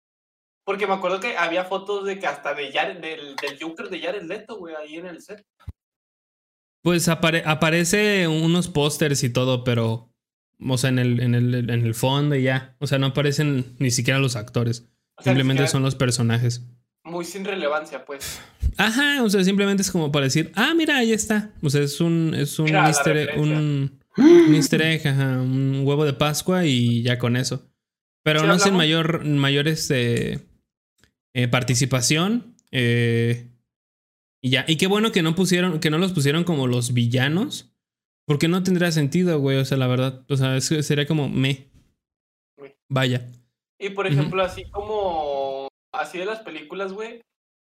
Porque me acuerdo que había fotos de que hasta de Jared, del, del Joker de Jared Leto, güey, ahí en el set. Pues apare- aparece unos pósters y todo, pero. O sea, en el, en, el, en el fondo y ya. O sea, no aparecen ni siquiera los actores. O sea, Simplemente son los personajes. Muy sin relevancia, pues. Ajá, o sea, simplemente es como para decir, ah, mira, ahí está. O sea, es un, es un, Mira easter egg- un, un easter egg, ajá, un huevo de Pascua y ya con eso. Pero Sí, no hablamos- mayor, mayor este, eh, participación. eh, y ya. Y qué bueno que no pusieron, que no los pusieron como los villanos. Porque no tendría sentido, güey. O sea, la verdad. O sea, sería como me. Vaya. Y por ejemplo, así como. Así de las películas, güey.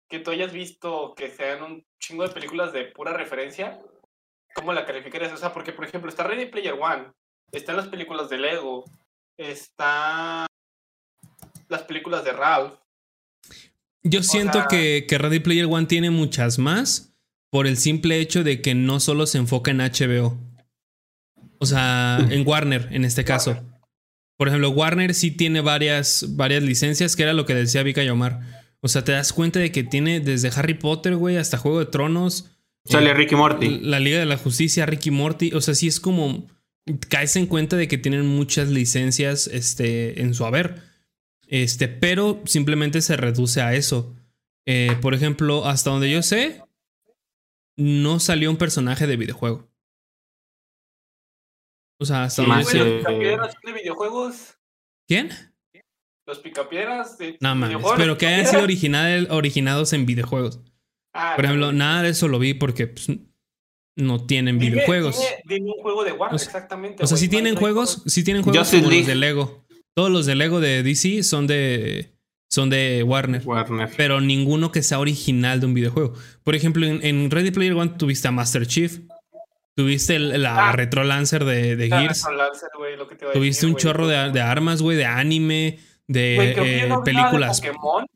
Que tú hayas visto que sean un chingo de películas de pura referencia. ¿Cómo la calificarías? O sea, porque por ejemplo, está Ready Player One. Están las películas de Lego. Está. Las películas de Ralph. Yo siento sea- que, que Ready Player One tiene muchas más por el simple hecho de que no solo se enfoca en HBO. O sea, en Warner, en este caso. Por ejemplo, Warner sí tiene varias, varias licencias, que era lo que decía Vika y Omar. O sea, te das cuenta de que tiene desde Harry Potter, güey, hasta Juego de Tronos. Sale eh, Ricky Morty. La Liga de la Justicia, Ricky Morty. O sea, sí es como. Caes en cuenta de que tienen muchas licencias este, en su haber. Este, pero simplemente se reduce a eso. Eh, por ejemplo, hasta donde yo sé, no salió un personaje de videojuego. O sea, hasta Sí, donde más los de videojuegos. ¿Quién? Los picapiedras de No mames. Pero que hayan sido original- originados en videojuegos. Ah, Por ejemplo, nada de eso lo vi porque pues, no tienen Dime- videojuegos. Dime, dime un juego de Warner, O sea- exactamente. O sea, sí hay- tienen juegos, sí tienen juegos como los de Lego. Todos los de Lego de DC son de son de Warner, Warner. pero ninguno que sea original de un videojuego. Por ejemplo, en, en Ready Player One tuviste a Master Chief, tuviste el- la Ah. Retro Lancer de, de Ah, Gears, Lancer, lo que te a tuviste decir, un chorro de, de armas, güey, de anime, de Güey, creo que eh, no nada de películas. Pokémon,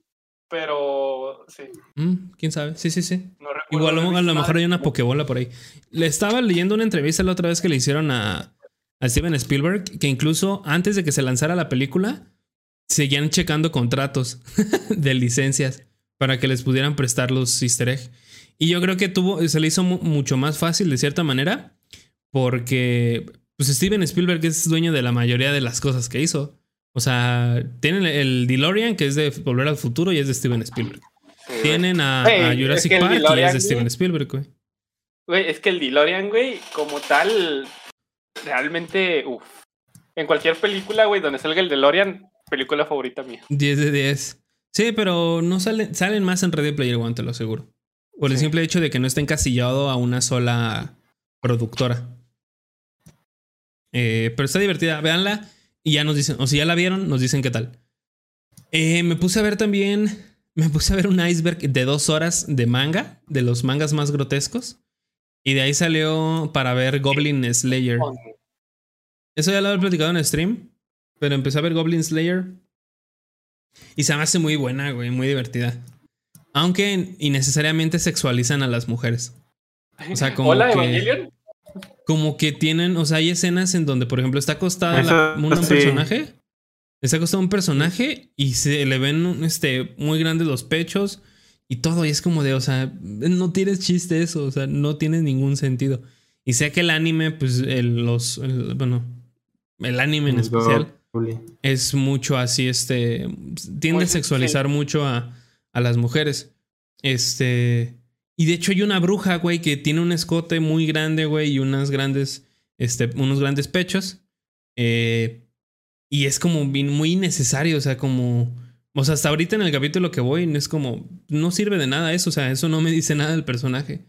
pero sí, Mm, ¿Quién sabe? Sí, sí, sí. no. Igual a lo nada mejor de hay una Pokémon. pokebola por ahí. Le estaba leyendo una entrevista la otra vez que le hicieron a, a Steven Spielberg, que incluso antes de que se lanzara la película, seguían checando contratos de licencias para que les pudieran prestar los easter egg. Y yo creo que tuvo, se le hizo mu- mucho más fácil de cierta manera, porque pues Steven Spielberg es dueño de la mayoría de las cosas que hizo. O sea, tienen el DeLorean, que es de Volver al Futuro y es de Steven Spielberg. Sí. Tienen a, Güey, a es Jurassic que Park y es de Steven. Spielberg, güey. Güey, es que el DeLorean, güey, como tal, realmente, uff. En cualquier película, güey, donde salga el DeLorean, película favorita mía. 10 de 10. Sí, pero no salen, salen más en Ready Player One, te lo aseguro. Por el Sí. simple hecho de que no está encasillado a una sola productora. Eh, pero está divertida. Véanla y ya nos dicen, o si ya la vieron, nos dicen qué tal. Eh, me puse a ver también, me puse a ver un iceberg de dos horas de manga, de los mangas más grotescos. Y de ahí salió para ver Goblin Slayer. Eso ya lo había platicado en stream. Pero empecé a ver Goblin Slayer. Y se me hace muy buena, güey, muy divertida. Aunque innecesariamente sexualizan a las mujeres. O sea, como Hola, que- Evangelion. Como que tienen, o sea, hay escenas en donde, por ejemplo, está acostada Eso un, un sí. personaje. Está acostado un personaje y se le ven este, muy grandes los pechos y todo. Y es como de, o sea, no tienes chiste eso, o sea, no tiene ningún sentido. Y sé que el anime, pues, el, los, el- bueno, el anime en especial es mucho así, este, tiende a sexualizar mucho a, a las mujeres. Este, y de hecho hay una bruja, güey, que tiene un escote muy grande, güey, y unas grandes, este, unos grandes pechos. Eh, y es como muy innecesario, o sea, como, o sea, hasta ahorita en el capítulo que voy, es como, no sirve de nada eso, o sea, eso no me dice nada del personaje.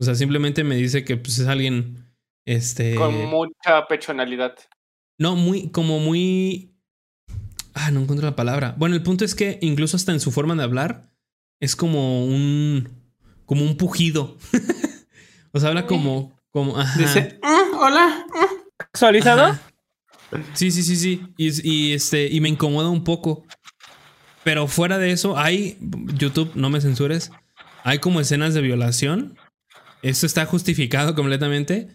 O sea, simplemente me dice que pues es alguien, este... Con mucha pechonalidad. No, muy, como muy. Ah, no encuentro la palabra. Bueno, el punto es que incluso hasta en su forma de hablar es como un. como un pujido. o sea, habla como. como ajá. Dice, "Mm, hola. Ajá. Sí, sí, sí, sí. Y, y, este. Y me incomoda un poco. Pero fuera de eso, hay. YouTube, no me censures. Hay como escenas de violación. Esto está justificado completamente.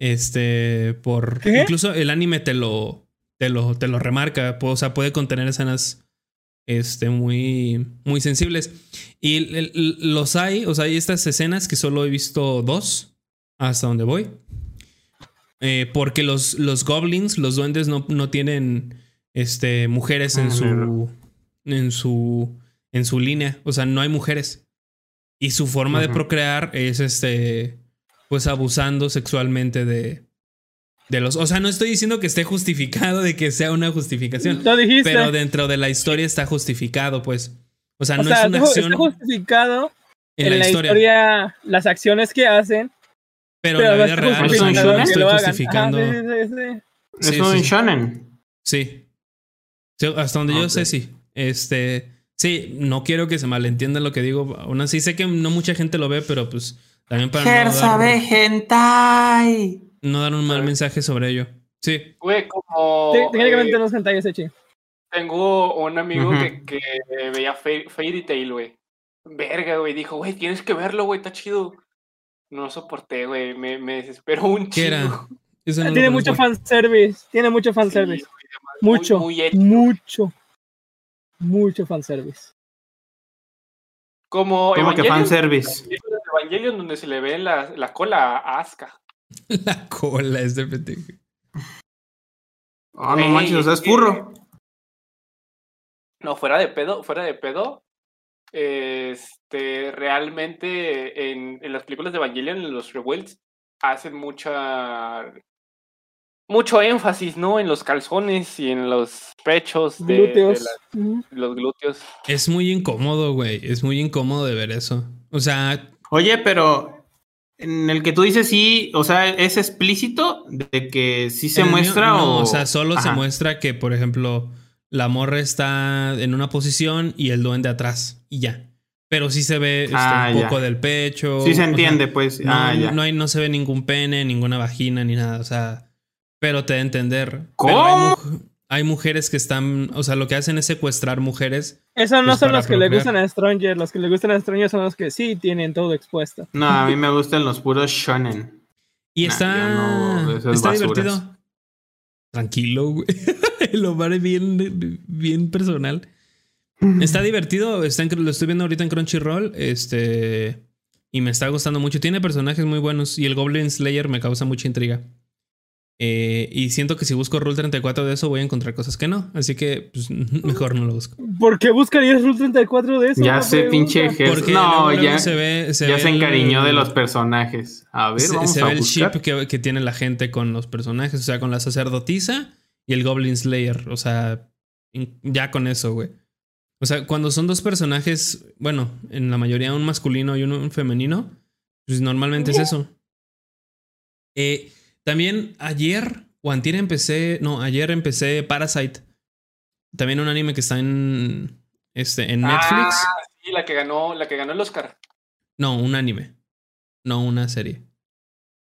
Este. Por. ¿Qué? Incluso el anime te lo. Te lo, te lo remarca. O sea, puede contener escenas. Este, muy. Muy sensibles. Y el- el- los hay. O sea, hay estas escenas que solo he visto dos. Hasta donde voy. Eh, porque los, los goblins, los duendes, no, no tienen este, mujeres en Ah, su. En su. En su línea. O sea, no hay mujeres. Y su forma de Ujú. procrear es este. Pues abusando sexualmente de. De los. O sea, no estoy diciendo que esté justificado de que sea una justificación. Lo dijiste. Pero dentro de la historia está justificado, pues. O sea, o no sea, es una está acción justificado en, la, historia, historia, las acciones que hacen, Pero pero en la vida está real o sea, justificado no que estoy justificando. Ajá, sí, sí, sí, sí. Es Sí, un sí, sí. shonen. Sí. Sí, Hasta donde yo Ok. sé, sí. Este. Sí, no quiero que se malentienda lo que digo. Aún así sé que no mucha gente lo ve, pero pues también para no dar, hentai. no dar un mal mensaje sobre ello. Sí. Güey, como. Te- Técnicamente eh, no es hentai ese chi. Tengo un amigo que, que veía Fa- Fairy Tail, güey. Verga, güey. Dijo, güey, tienes que verlo, güey, está chido. No lo soporté, güey. Me, me desesperó un ¿Qué era? Eso no Tiene mucho fanservice. Tiene mucho Sí, fanservice. muy- mucho. Muy, hecho. mucho. Mucho fanservice. Como Como que fanservice. películas de Evangelion donde se le ve la, la cola a Asuka. La cola es de pendejo. Ah, no manches, o sea, es que- furro. No, fuera de pedo, fuera de pedo. Este, realmente en, en las películas de Evangelion, en los revuelts, hacen mucha. Mucho énfasis, ¿no? En los calzones y en los pechos de, de Glúteos. los glúteos. Es muy incómodo, güey. Es muy incómodo de ver eso. O sea, Oye, pero en el que tú dices sí, o sea, ¿es explícito de que sí se mío, muestra no, o...? o sea, solo se muestra que, por ejemplo, la morra está en una posición y el duende atrás y ya. Pero sí se ve este, Ah, un ya. poco del pecho. Sí se o sea, entiende, pues. no, ah, ya. no, hay, no se ve ningún pene, ninguna vagina ni nada. O sea, pero te da a entender. ¿Cómo? Pero hay, mu- hay mujeres que están, o sea, lo que hacen es secuestrar mujeres. Esos no Pues son los que le gustan a Stranger. Los que le gustan a Stranger son los que sí tienen todo expuesto. No, a mí me gustan los puros shonen. Y Nah, está, no, esas está basuras. divertido. Tranquilo, güey. El Omar es bien, bien personal. Está divertido, está en- lo estoy viendo ahorita en Crunchyroll, este, y me está gustando mucho. Tiene personajes muy buenos y el Goblin Slayer me causa mucha intriga. Eh, y siento que si busco Rule 34 de eso voy a encontrar cosas que no, así que pues, mejor no lo busco. ¿Por qué buscarías Rule 34 de eso? Ya sé, pinche Porque No, ya, se ve, se ya ve se el- encariñó de los personajes. A ver, se, vamos se a ve el buscar. ship que, que tiene la gente con los personajes, o sea, con la sacerdotisa y el Goblin Slayer, o sea, in- ya con eso, güey. O sea, cuando son dos personajes, bueno, en la mayoría un masculino y uno un femenino, pues normalmente es eso. Eh, también ayer o antier empecé, no, ayer empecé Parasite. También un anime que está en este en Netflix. Ah, sí, la que ganó, la que ganó el Oscar. No, un anime. No una serie.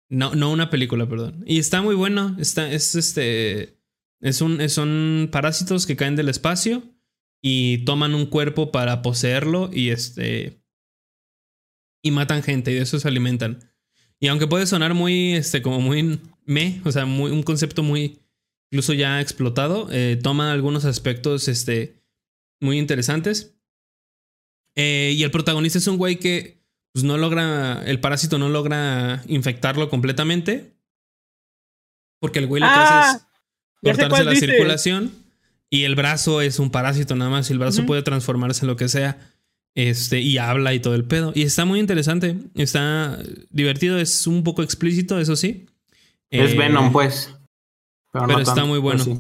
No, no una película, perdón. Y está muy bueno. Está, es este. Es un, son parásitos que caen del espacio y toman un cuerpo para poseerlo y este. Y matan gente y de eso se alimentan. Y aunque puede sonar muy, este, como muy me, o sea, muy, un concepto muy, incluso ya explotado, eh, toma algunos aspectos, este, muy interesantes. Eh, y el protagonista es un güey que pues, no logra, el parásito no logra infectarlo completamente. Porque el güey lo que hace Ah, es cortarse la circulación. Y el brazo es un parásito nada más. Y el brazo puede transformarse en lo que sea. Este, y habla y todo el pedo. Y está muy interesante. Está divertido. Es un poco explícito, eso sí. Es Eh, Venom, pues. pero no está tanto, muy bueno. sí.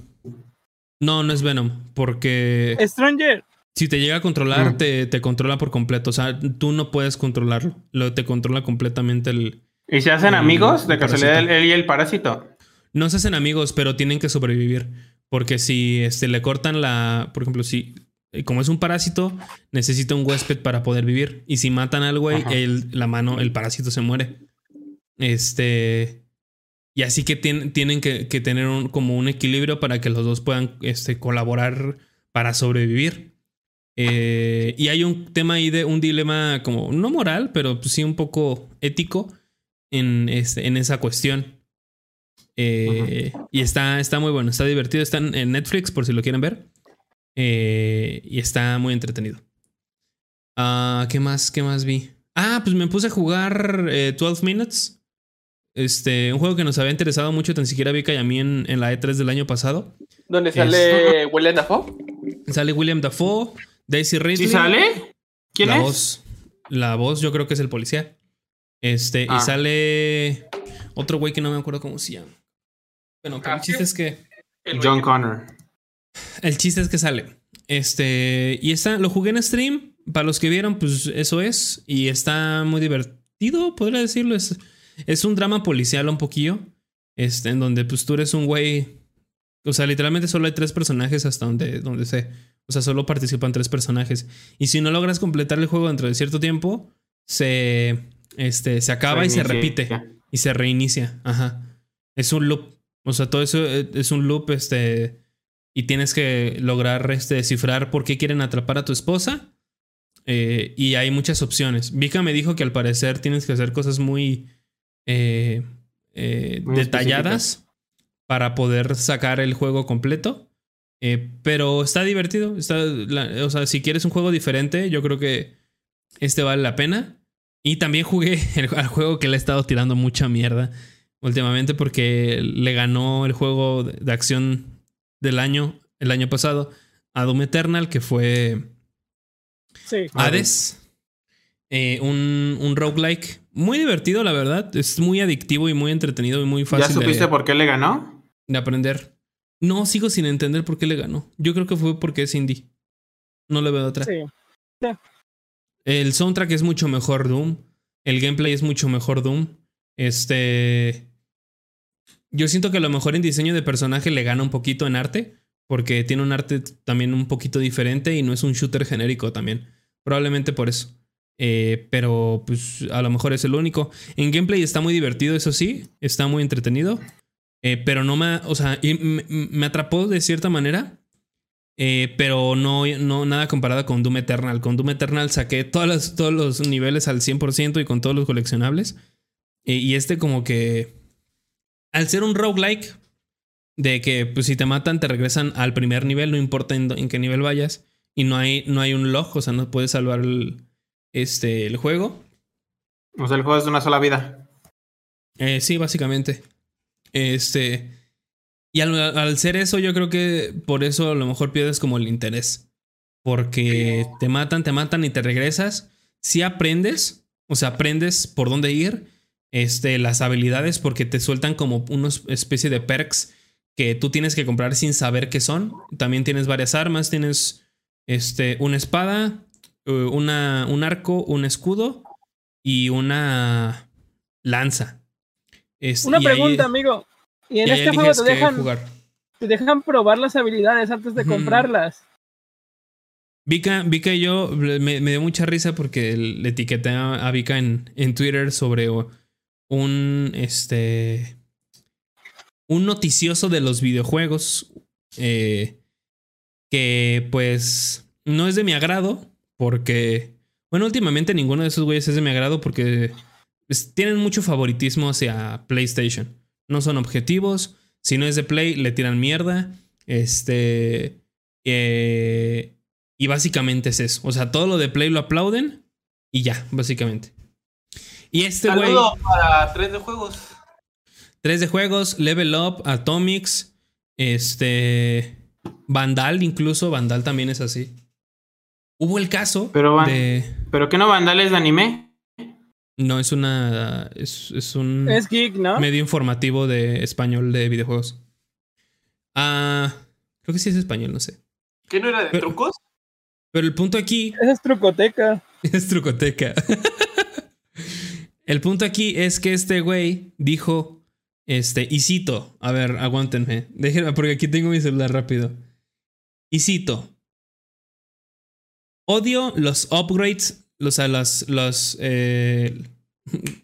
No, no es Venom. Porque Stranger. si te llega a controlar, Mm. te, te controla por completo. O sea, tú no puedes controlarlo. Lo, te controla completamente el. ¿Y se hacen amigos? De casualidad, él y el parásito. No se hacen amigos, pero tienen que sobrevivir. Porque si este, le cortan la. Por ejemplo, si. Eh, Como es un parásito, necesita un huésped para poder vivir. Y si matan al güey, la mano, el parásito se muere. Este. Y así que tien- tienen que, que tener un- como un equilibrio para que los dos puedan este, colaborar para sobrevivir. Eh, y hay un tema ahí de un dilema como no moral, pero pues sí un poco ético en, este, en esa cuestión. Eh, y está, está muy bueno, está divertido. Está en Netflix por si lo quieren ver. Eh, y está muy entretenido. Ah, ¿Qué más? ¿Qué más vi? Ah, pues me puse a jugar eh, 12 Minutes. Este, un juego que nos había interesado mucho, tan siquiera Vika y a mí en, en la E3 del año pasado. Donde sale William Dafoe. Sale William Dafoe, Daisy Ridley. ¿Sí sale? ¿Quién la es? Voz, la voz, yo creo que es el policía. Este, y Ah. sale otro güey que no me acuerdo cómo se llama. Bueno, pero el chiste es que. El John que- Connor. El chiste es que sale. Este. Y está. Lo jugué en stream. Para los que vieron, pues eso es. Y está muy divertido, podría decirlo. Es, es un drama policial un poquillo. Este, en donde pues tú eres un güey. O sea, literalmente solo hay tres personajes hasta donde, donde sé. O sea, solo participan tres personajes. Y si no logras completar el juego dentro de cierto tiempo, se. Este. Se acaba y se repite. Y se reinicia. Ajá. Es un loop. O sea, todo eso eh, es un loop, este. Y tienes que lograr este, descifrar por qué quieren atrapar a tu esposa. Eh, y hay muchas opciones. Vika me dijo que al parecer tienes que hacer cosas muy, eh, eh, Muy detalladas para poder sacar el juego completo. Pero está divertido. Está, la- o sea, si quieres un juego diferente, yo creo que este vale la pena. Y también jugué el, al juego que le he estado tirando mucha mierda últimamente porque le ganó el juego de, de acción del año, el año pasado, a Doom Eternal, que fue Sí. Hades. Eh, un, un roguelike muy divertido, la verdad. Es muy adictivo y muy entretenido y muy ¿Ya fácil supiste de, por qué le ganó? de aprender. No, sigo sin entender por qué le ganó. Yo creo que fue porque es indie. No le veo otra. Sí. El soundtrack es mucho mejor Doom. El gameplay es mucho mejor Doom. Este. Yo siento que a lo mejor en diseño de personaje le gana un poquito en arte. Porque tiene un arte también un poquito diferente y no es un shooter genérico también. Probablemente por eso. Eh, pero pues a lo mejor es el único. En gameplay está muy divertido, eso sí. Está muy entretenido. Eh, pero no me. O sea, me, atrapó de cierta manera. Eh, pero no, no nada comparado con Doom Eternal. Con Doom Eternal saqué todas las- todos los niveles al 100% y con todos los coleccionables. Y este como que... Al ser un roguelike, de que pues, si te matan te regresan al primer nivel, no importa en, qué nivel vayas. Y no hay, no hay un log, o sea, no puedes salvar el, este, el juego. O sea, el juego es de una sola vida. Eh, sí, básicamente. Este. Y al, al ser eso, yo creo que por eso a lo mejor pierdes como el interés. Porque te matan, te matan y te regresas. Si aprendes, o sea, aprendes por dónde ir, este, las habilidades, porque te sueltan como una especie de perks que tú tienes que comprar sin saber qué son. También tienes varias armas, tienes este, una espada, eh, una, un arco, un escudo y una lanza. Es- Una ahí- pregunta, amigo. Y en y este juego te dejan, jugar. te dejan probar las habilidades antes de comprarlas. Vika, Vika y yo me, me dio mucha risa porque le etiqueté a, a Vika en, en Twitter sobre un este un noticioso de los videojuegos eh, que pues no es de mi agrado porque bueno últimamente ninguno de esos güeyes es de mi agrado porque pues, tienen mucho favoritismo hacia PlayStation no son objetivos si no es de Play le tiran mierda este eh, Y básicamente es eso. O sea, todo lo de Play lo aplauden y ya, básicamente. Y este güey. Saludo para tres de juegos. Tres de juegos, Level Up, Atomics, este. Vandal, incluso. Vandal también es así. Hubo el caso Pero de. ¿Pero qué no vandales de anime? No, es una. Es, es un Es geek, ¿no? medio informativo de español de videojuegos. Ah. Creo que sí es español, no sé. ¿Qué no era de Pero- trucos? Pero el punto aquí Esa es trucoteca. Es trucoteca. El punto aquí es que este güey dijo, este, y cito, a ver, aguántenme, déjenme, porque aquí tengo mi celular rápido. Y cito, odio los upgrades, o sea, las, los, eh,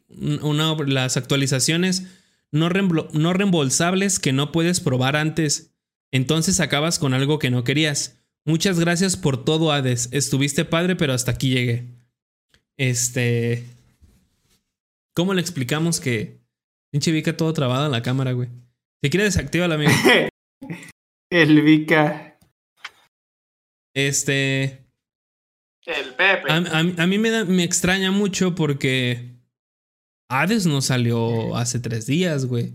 una- las actualizaciones no, no reembolsables que no puedes probar antes. Entonces acabas con algo que no querías. Muchas gracias por todo, Hades. Estuviste padre, pero hasta aquí llegué. Este. ¿Cómo le explicamos que. Pinche Vika todo trabado en la cámara, güey? Si quiere desactiva la amigo. El Vika. Este. El Pepe. A, a- a mí me, da- me extraña mucho porque. Hades no salió hace tres días, güey.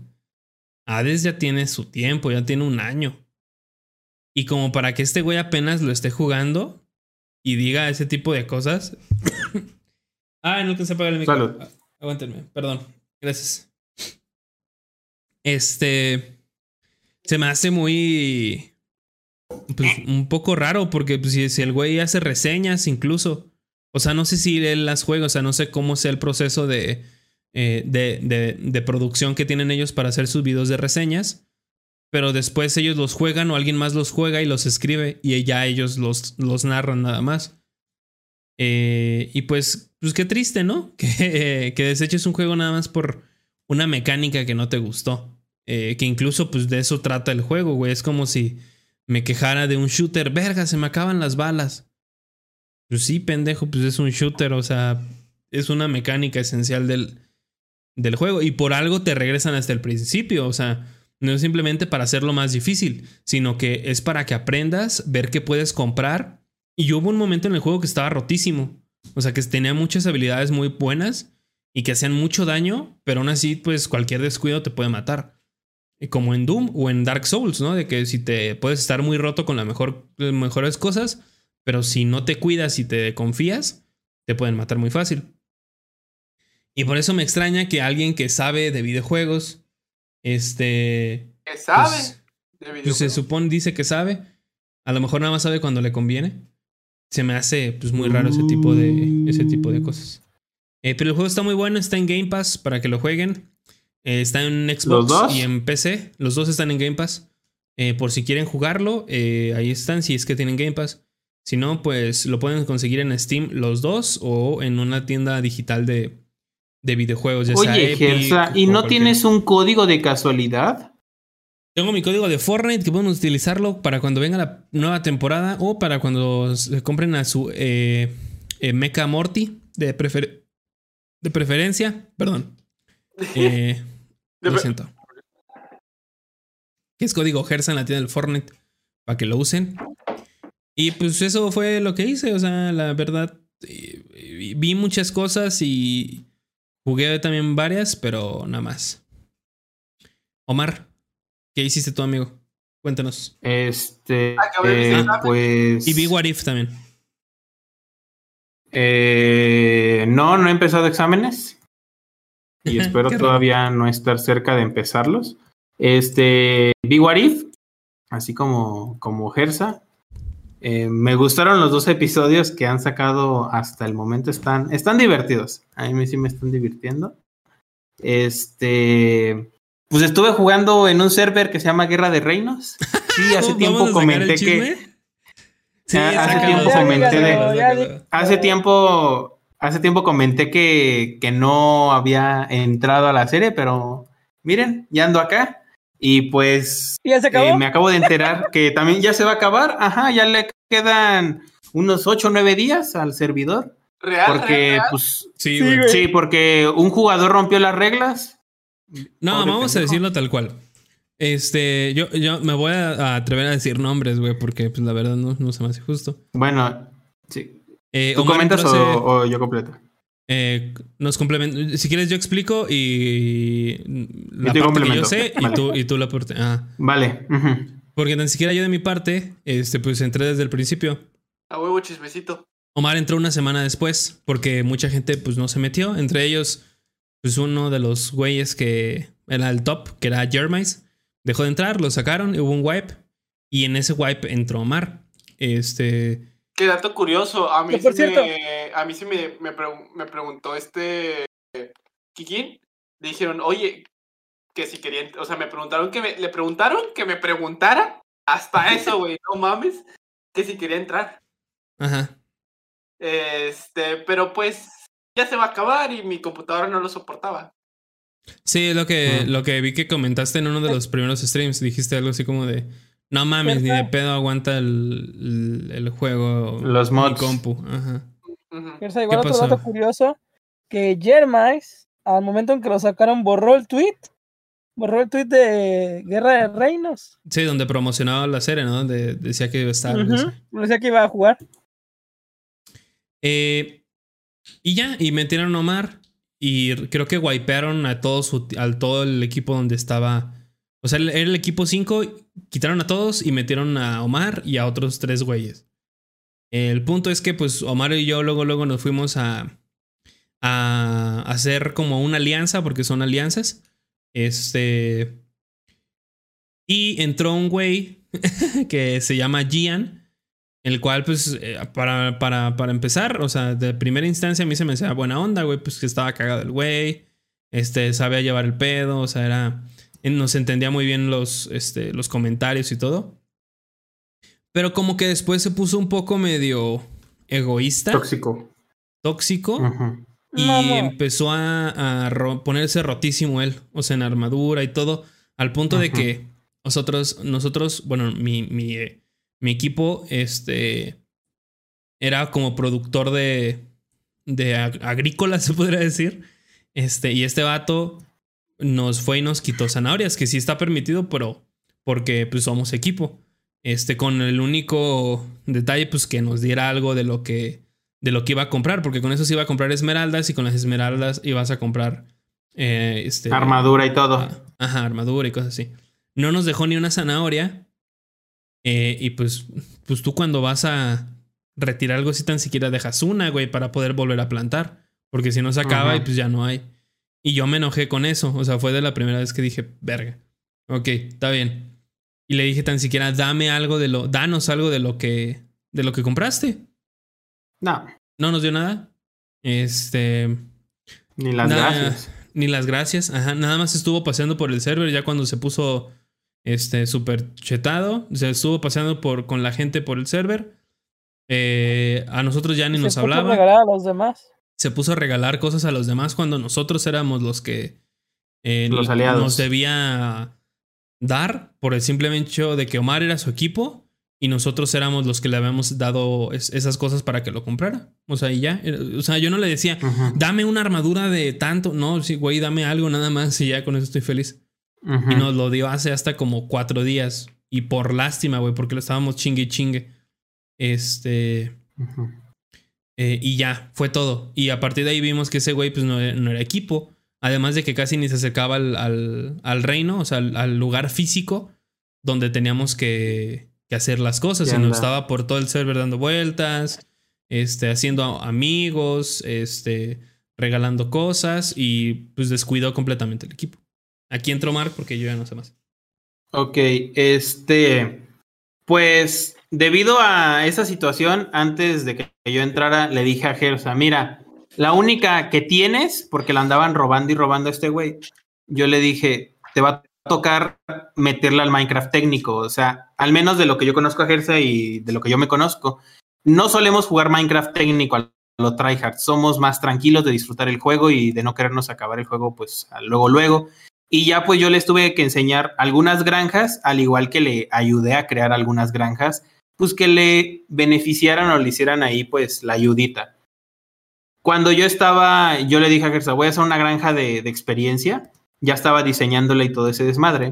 Hades ya tiene su tiempo, ya tiene un año. Y como para que este güey apenas lo esté jugando y diga ese tipo de cosas. ah, no que se apaga el micro. Aguántenme, perdón. Gracias. Este. Se me hace muy. Pues un poco raro porque pues, si, si el güey hace reseñas incluso. O sea, no sé si él las juega, o sea, no sé cómo sea el proceso de, eh, de, de, de producción que tienen ellos para hacer sus videos de reseñas. Pero después ellos los juegan o alguien más los juega y los escribe y ya ellos los, los narran nada más. Eh, y pues, pues qué triste, ¿no? Que, que deseches un juego nada más por una mecánica que no te gustó. Eh, que incluso pues de eso trata el juego, güey. Es como si me quejara de un shooter. Verga, se me acaban las balas. Pues sí, pendejo, pues es un shooter, o sea, es una mecánica esencial del, del juego. Y por algo te regresan hasta el principio, o sea, no es simplemente para hacerlo más difícil, sino que es para que aprendas, ver qué puedes comprar. Y hubo un momento en el juego que estaba rotísimo. O sea, que tenía muchas habilidades muy buenas y que hacían mucho daño, pero aún así, pues cualquier descuido te puede matar. Y Como en Doom o en Dark Souls, ¿no? De que si te puedes estar muy roto con las mejor, las mejores cosas, pero si no te cuidas y te confías, te pueden matar muy fácil. Y por eso me extraña que alguien que sabe de videojuegos, este, ¿Qué sabe? pues, de pues se videojuegos? supone, dice que sabe. A lo mejor nada más sabe cuando le conviene. Se me hace pues muy raro ese tipo de, ese tipo de cosas. Eh, pero el juego está muy bueno, está en Game Pass para que lo jueguen. Eh, está en Xbox y en PC. Los dos están en Game Pass. Eh, por si quieren jugarlo, ahí están, si es que tienen Game Pass. Si no, pues lo pueden conseguir en Steam los dos o en una tienda digital de, de videojuegos. Ya sea Oye, Epic Gersa, ¿y no cualquier- tienes un código de casualidad? Tengo mi código de Fortnite que podemos utilizarlo para cuando venga la nueva temporada o para cuando se compren a su eh, eh, Mecha Morty de, prefer- de preferencia. Perdón. Eh, lo siento. Que es código Gersa en la tienda del Fortnite para que lo usen. Y pues eso fue lo que hice. O sea, la verdad, eh, vi muchas cosas y jugué también varias, pero nada más. Omar, ¿qué hiciste tú, amigo? Cuéntanos. Este, mis eh, pues... Y vi What If también. Eh, no, no he empezado exámenes. Y espero todavía no estar cerca de empezarlos. Este, vi What If, así como, como Gersa. Eh, me gustaron los dos episodios que han sacado hasta el momento. Están, están divertidos. A mí sí me están divirtiendo. Este, pues estuve jugando en un server que se llama Guerra de Reinos. Sí, hace ¿Vamos tiempo comenté que. Sí, Ah, hace sácalo, tiempo sácalo, comenté sácalo. Hace tiempo, hace tiempo comenté que, que no había entrado a la serie, pero miren, ya ando acá. Y pues ¿Y ya se acabó? eh, me acabo de enterar que también ya se va a acabar. Ajá, ya le quedan unos 8 o 9 días al servidor. Real, Porque, real, real. pues, Sí, sí, porque un jugador rompió las reglas. No, Pobre vamos a decirlo tal cual. Este, yo, yo me voy a, a atrever a decir nombres, güey, porque pues la verdad no, no se me hace justo. Bueno, sí. Eh, ¿Tú Omar comentas o, o yo completo? eh, nos complemen- Si quieres, yo explico y la Yo te parte que yo complemento. sé y Vale. tú, y tú la parte. Ah, Vale. porque tan siquiera yo de mi parte, este, pues entré desde el principio. A huevo chismecito. Omar entró una semana después porque mucha gente pues no se metió. Entre ellos, pues uno de los güeyes que era el top, que era Jermis, dejó de entrar, lo sacaron, hubo un wipe y en ese wipe entró Omar. Este, Qué dato curioso. A mí sí, por cierto- me, a mí sí me, me preguntó este Kikín. Le dijeron, oye, que si querían, o sea, me preguntaron que me, le preguntaron que me preguntara. Hasta eso, güey, no mames. Que si quería entrar. ajá. Este, pero pues ya se va a acabar y mi computadora no lo soportaba. Sí, lo que, lo que vi que comentaste en uno de los primeros streams, dijiste algo así como de, no mames, ni de pedo aguanta el, el, el juego. Los mi mods. compu. Ajá. Gersa, igual otro pasó? dato curioso, que Jermis, al momento en que lo sacaron, borró el tweet. Borró el tweet de Guerra de Reinos. Sí, donde promocionaba la serie, ¿no? Donde decía que iba a estar. Decía que iba a jugar. Eh, y ya, y metieron a Omar. Y creo que wipearon a todos su- al todo el equipo donde estaba. O sea, era el equipo 5, quitaron a todos y metieron a Omar y a otros tres güeyes. El punto es que, pues, Omar y yo luego, luego nos fuimos a, a hacer como una alianza, porque son alianzas. Este. Y entró un güey que se llama Gian. El cual, pues, eh, para, para, para empezar, o sea, de primera instancia a mí se me hacía buena onda, güey, pues que estaba cagado el güey, este, sabía llevar el pedo, o sea, era, eh, nos entendía muy bien los, este, los comentarios y todo. Pero como que después se puso un poco medio egoísta, Tóxico. tóxico, y Mamá. empezó a, a ro- ponerse rotísimo él, o sea, en armadura y todo, al punto de que nosotros, nosotros, bueno, mi, mi, eh, mi equipo, este, era como productor de, de ag- agrícola, se podría decir, este, y este vato nos fue y nos quitó zanahorias, que sí está permitido, pero porque pues somos equipo, este, con el único detalle, pues que nos diera algo de lo que de lo que iba a comprar, porque con eso se iba a comprar esmeraldas y con las esmeraldas ibas a comprar eh, este, Armadura y todo. Ajá, armadura y cosas así. No nos dejó ni una zanahoria. Eh, y pues, pues tú cuando vas a retirar algo así tan siquiera dejas una, güey, para poder volver a plantar. Porque si no se acaba Ajá. y pues ya no hay. Y yo me enojé con eso. O sea, fue de la primera vez que dije, verga. Ok, está bien. Y le dije tan siquiera, dame algo de lo, danos algo de lo que, de lo que compraste. No, No nos dio nada. Este. ni las Nada, gracias. Ni las gracias. Ajá. Nada más estuvo paseando por el server ya cuando se puso este súper chetado. Se estuvo paseando por, con la gente por el server. Eh, a nosotros ya ni Se nos puso a hablaba. regalar a los demás. Se puso a regalar cosas a los demás cuando nosotros éramos los que eh, Los aliados. nos debía dar por el simple hecho de que Omar era su equipo y nosotros éramos los que le habíamos dado es- esas cosas para que lo comprara. O sea, y ya. O sea, yo no le decía, dame una armadura de tanto. No, sí, güey, dame algo nada más y ya con eso estoy feliz. Ujú. Y nos lo dio hace hasta como cuatro días. Y por lástima, güey, porque lo estábamos chingue y chingue. Este. Eh, y ya, fue todo. Y a partir de ahí vimos que ese güey, pues no, no era equipo. Además de que casi ni se acercaba al, al, al reino, o sea, al, al lugar físico donde teníamos que, que hacer las cosas. Sino estaba por todo el server dando vueltas, este, haciendo amigos, este, regalando cosas y pues descuidó completamente el equipo. Aquí entró Mark porque yo ya no sé más. Ok, este, pues debido a esa situación, antes de que yo entrara, le dije a Gersa, mira, la única que tienes, porque la andaban robando y robando a este güey, yo le dije, te va a tocar meterla al Minecraft técnico, o sea, al menos de lo que yo conozco a Gersa y de lo que yo me conozco, no solemos jugar Minecraft técnico a lo tryhard, somos más tranquilos de disfrutar el juego y de no querernos acabar el juego pues luego luego. Y ya pues yo les tuve que enseñar algunas granjas, al igual que le ayudé a crear algunas granjas, pues que le beneficiaran o le hicieran ahí pues la ayudita. Cuando yo estaba, yo le dije a Gersa, voy a hacer una granja de, experiencia, ya estaba diseñándola y todo ese desmadre.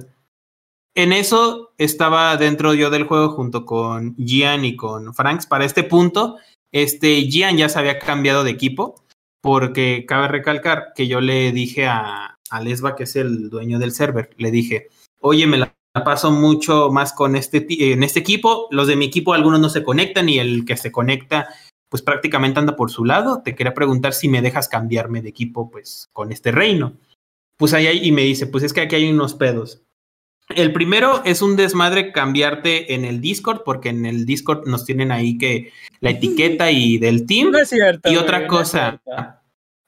en eso estaba dentro yo del juego junto con Gian y con Franks. Para este punto, este Gian ya se había cambiado de equipo, porque cabe recalcar que yo le dije a, a Lesba, que es el dueño del server, le dije, oye, me la paso mucho más con este en este equipo. Los de mi equipo, algunos no se conectan y el que se conecta, pues prácticamente anda por su lado. Te quería preguntar si me dejas cambiarme de equipo, pues con este reino. Pues ahí y me dice, pues es que aquí hay unos pedos. El primero es un desmadre cambiarte en el Discord, porque en el Discord nos tienen ahí que la etiqueta y del team. No es cierto. y otra cosa.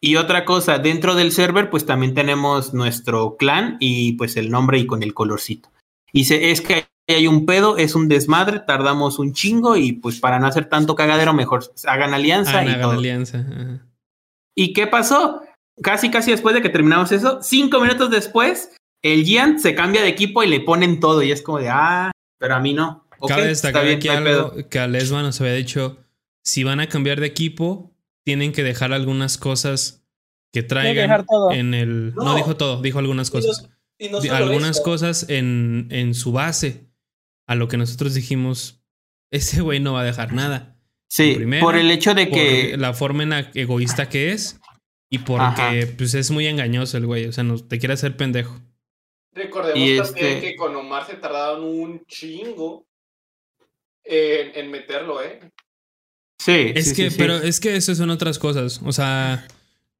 Y otra cosa, dentro del server, pues también tenemos nuestro clan y pues el nombre y con el colorcito. Y se, es que hay un pedo, es un desmadre, tardamos un chingo y pues para no hacer tanto cagadero, mejor hagan alianza Ah, y hagan todo. alianza. ajá. ¿Y qué pasó? Casi, casi después de que terminamos eso, cinco minutos después, el Gian se cambia de equipo y le ponen todo. Y es como de, ah, pero a mí no. Ok, Cabe destacar bien, aquí algo pedo. que a Lesba nos había dicho: si van a cambiar de equipo, tienen que dejar algunas cosas que traigan dejar todo. en el. No. No. dijo todo, dijo algunas Y no- cosas. y no algunas cosas en, en su base. A lo que nosotros dijimos: ese güey no va a dejar nada. Sí, primera, por el hecho de Por que. la forma en la egoísta que es. Y porque Ajá. pues es muy engañoso el güey. O sea, no, te quiere hacer pendejo. Recordemos Y también este- que con Omar se tardaron un chingo en, en meterlo, ¿eh? Sí, Es sí, que, sí, sí. pero es que eso son otras cosas. O sea,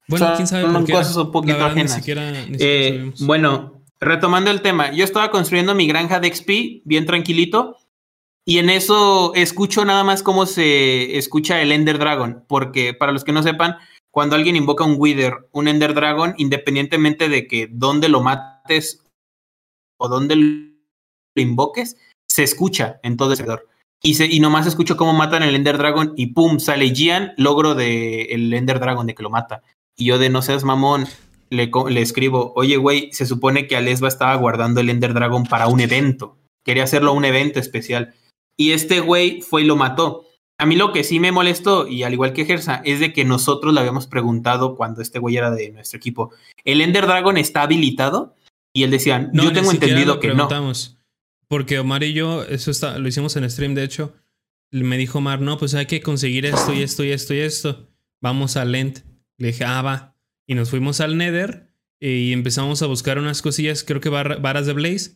bueno, Son quién sabe por qué. cosas un poquito ni siquiera, siquiera Eh, sabemos. bueno, retomando el tema, yo estaba construyendo mi granja de XP bien tranquilito y en eso escucho nada más cómo se escucha el Ender Dragon, porque para los que no sepan, cuando alguien invoca un Wither, un Ender Dragon, independientemente de que dónde lo mates o dónde lo invoques, se escucha en todo el servidor. Y, se, y nomás escucho cómo matan el Ender Dragon y pum, sale Gian, logro de el Ender Dragon de que lo mata. Y yo de no seas mamón, le, le escribo, oye, güey, se supone que Alesba estaba guardando el Ender Dragon para un evento. Quería hacerlo un evento especial. Y este güey fue y lo mató. A mí lo que sí me molestó, y al igual que Gersa, es de que nosotros le habíamos preguntado cuando este güey era de nuestro equipo, ¿el Ender Dragon está habilitado? Y él decía, No, yo tengo entendido que no. Porque Omar y yo, eso está, lo hicimos en stream, de hecho. Me dijo Omar, no, pues hay que conseguir esto y esto y esto y esto. Vamos al Lent. Le dije, ah, va. Y nos fuimos al Nether y empezamos a buscar unas cosillas, creo que varas de Blaze.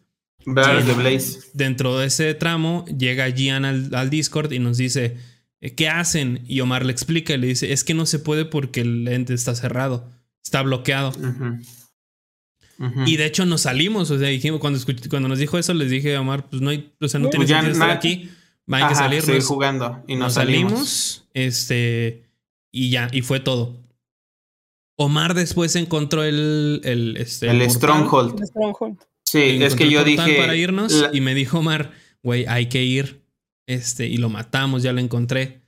Varas de Blaze. Dentro de ese tramo llega Gian al, al Discord y nos dice, "Eh, ¿qué hacen? Y Omar le explica y le dice, es que no se puede porque el ente está cerrado, está bloqueado. Y de hecho nos salimos, o sea, dijimos, cuando, escuch- cuando nos dijo eso, les dije a Omar, pues no hay, o sea, no Pues tiene sentido estar aquí, hay que salirnos. seguir jugando. Y nos, nos salimos. salimos, este, y ya, y fue todo. Omar después encontró el, el, este, El portal. Stronghold. El Stronghold. Sí, es que el yo dije. para irnos la- y me dijo Omar, güey, hay que ir. Este, y lo matamos, ya lo encontré.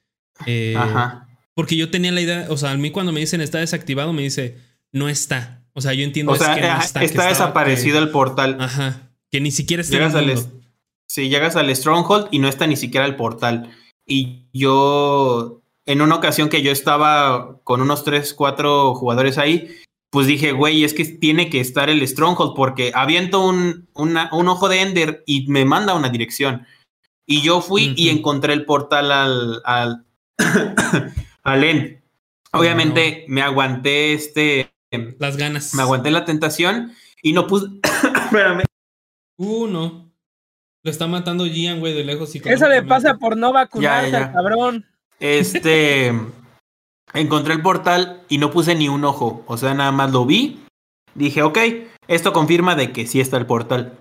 Eh, Ajá. Porque yo tenía la idea, o sea, a mí cuando me dicen está desactivado, me dice, no está. O sea, yo entiendo O sea, que no está. está, que estaba- desaparecido el portal. ajá. Que ni siquiera está en Llegas el al, mundo. est- sí, llegas al Stronghold y no está ni siquiera el portal. Y yo, en una ocasión que yo estaba con unos 3, 4 jugadores ahí, pues dije, güey, es que tiene que estar el Stronghold porque aviento un, una- un ojo de Ender y me manda una dirección. Y yo fui y encontré el portal al, al, al End. Obviamente me aguanté este, Las ganas. me aguanté la tentación y no puse, espérame, Uh, no. Lo está matando Gian, güey, de lejos. Eso le pasa por no vacunarse Ya, ya, al cabrón. Este. encontré el portal y no puse ni un ojo. O sea, nada más lo vi. Dije, ok, esto confirma de que sí está el portal.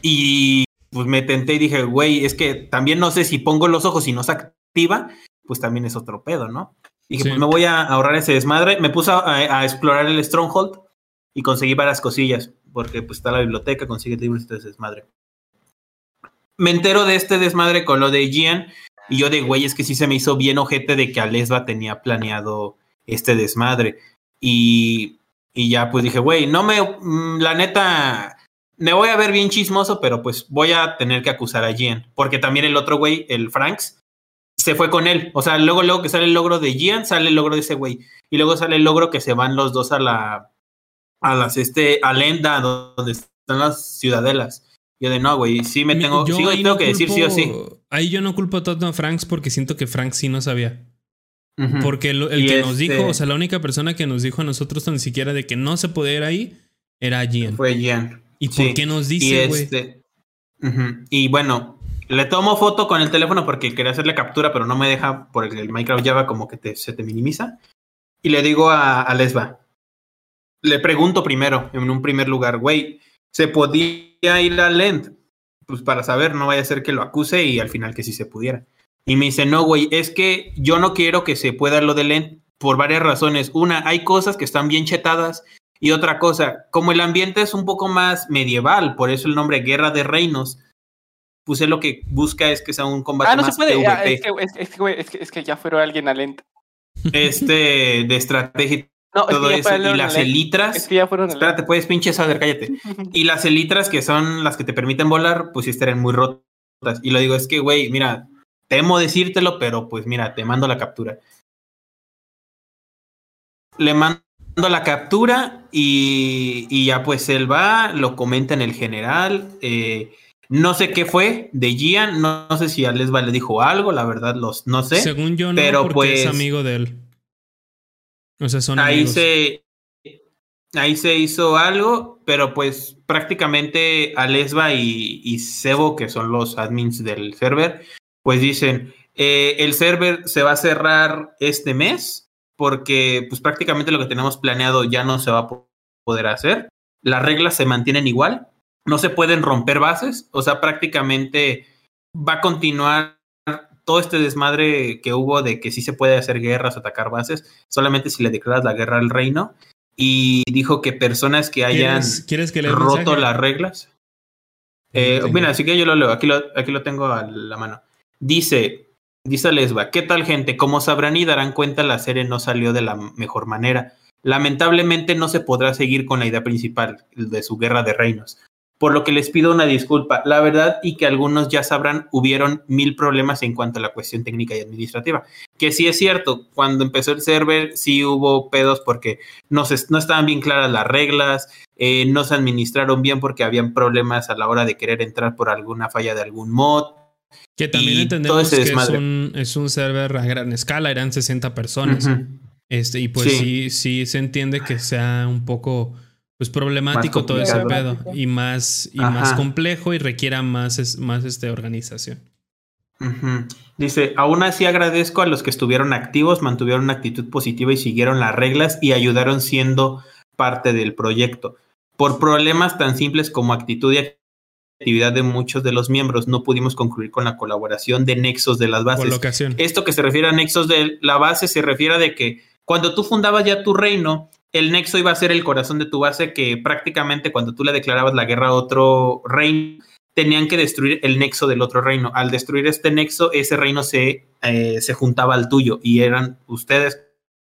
Y pues me tenté y dije, güey, es que también no sé si pongo los ojos y no se activa, pues también es otro pedo, ¿no? Dije, Sí. pues me voy a ahorrar ese desmadre. Me puse a, a explorar el Stronghold y conseguí varias cosillas, porque pues está la biblioteca, consigue libros todo ese desmadre. Me entero de este desmadre con lo de Gian y yo de güey, es que sí se me hizo bien ojete de que Alesba tenía planeado este desmadre. Y, y ya pues dije, güey, no me, mm, la neta, me voy a ver bien chismoso, pero pues voy a tener que acusar a Gian. Porque también el otro güey, el Franks, se fue con él. O sea, luego, luego que sale el logro de Gian, sale el logro de ese güey. Y luego sale el logro que se van los dos a la, a las, este, a Lenda, donde están las ciudadelas. Yo de no, güey, sí me tengo, yo sí tengo no que decir sí o sí. Ahí yo no culpo a Tottenham Franks porque siento que Frank sí no sabía. Porque el, que nos este- dijo, o sea, la única persona que nos dijo a nosotros tan siquiera de que no se podía ir ahí era Gian. Fue Gian. ¿Y por qué nos dice, güey? este. Y bueno, le tomo foto con el teléfono porque quería hacerle captura, pero no me deja por el, Minecraft Java como que se te minimiza. Y le digo a, a Lesba. Le pregunto primero, en un primer lugar, güey, ¿se podía ir a Lent? Pues para saber, no vaya a ser que lo acuse y al final que sí se pudiera. Y me dice, no, güey, es que yo no quiero que se pueda lo de Lent por varias razones. Una, hay cosas que están bien chetadas y otra cosa, como el ambiente es un poco más medieval, por eso el nombre Guerra de Reinos, pues él lo que busca es que sea un combate Ah, no se puede. es, que, es, es que, güey, es, que, es que ya fueron alguien a lenta. este de estrategia y No, todo eso. Y las elitras, Es que ya fueron espérate, puedes pinche saber, cállate. Y las elitras que son las que te permiten volar, pues sí estarían muy rotas. Y lo digo, es que, güey, mira, temo decírtelo, pero pues mira, te mando la captura. Le mando la captura y, y ya pues él va, lo comenta en el general. eh, no sé qué fue de Gian, no, no sé si a Lesba le dijo algo, la verdad, los, no sé. Según yo, no, pero porque es pues- amigo de él. O sea, son ahí amigos. se ahí se hizo algo, pero pues prácticamente Alesba y, y Sebo, que son los admins del server, pues dicen, eh, el server se va a cerrar este mes porque pues prácticamente lo que tenemos planeado ya no se va a po- poder hacer. Las reglas se mantienen igual, no se pueden romper bases, o sea, prácticamente va a continuar todo este desmadre que hubo de que sí se puede hacer guerras, atacar bases, solamente si le declaras la guerra al reino. Y dijo que personas que hayan ¿Quieres, ¿quieres que lea el roto mensaje? las reglas. Eh, mira, así que yo lo leo, aquí lo, aquí lo tengo a la mano. Dice, dice Lesba, ¿qué tal gente? Como sabrán y darán cuenta, la serie no salió de la mejor manera. Lamentablemente no se podrá seguir con la idea principal de su guerra de reinos. Por lo que les pido una disculpa. La verdad y que algunos ya sabrán, hubieron mil problemas en cuanto a la cuestión técnica y administrativa. Que sí es cierto, cuando empezó el server sí hubo pedos porque no, se, no estaban bien claras las reglas, eh, no se administraron bien porque habían problemas a la hora de querer entrar por alguna falla de algún mod. Que también entendemos que es un, es un server a gran escala, eran 60 personas. Este, y pues sí. Sí. sí, se entiende que sea un poco pues problemático todo ese pedo. Y más, y Ajá. más complejo y requiera más, es- más este, organización. Dice, aún así agradezco a los que estuvieron activos, mantuvieron una actitud positiva y siguieron las reglas y ayudaron siendo parte del proyecto. Por problemas tan simples como actitud y actividad de muchos de los miembros, no pudimos concluir con la colaboración de nexos de las bases. Colocación. Esto que se refiere a nexos de la base se refiere a de que cuando tú fundabas ya tu reino, el nexo iba a ser el corazón de tu base que prácticamente cuando tú le declarabas la guerra a otro reino, tenían que destruir el nexo del otro reino. Al destruir este nexo, ese reino se, eh, se juntaba al tuyo y eran ustedes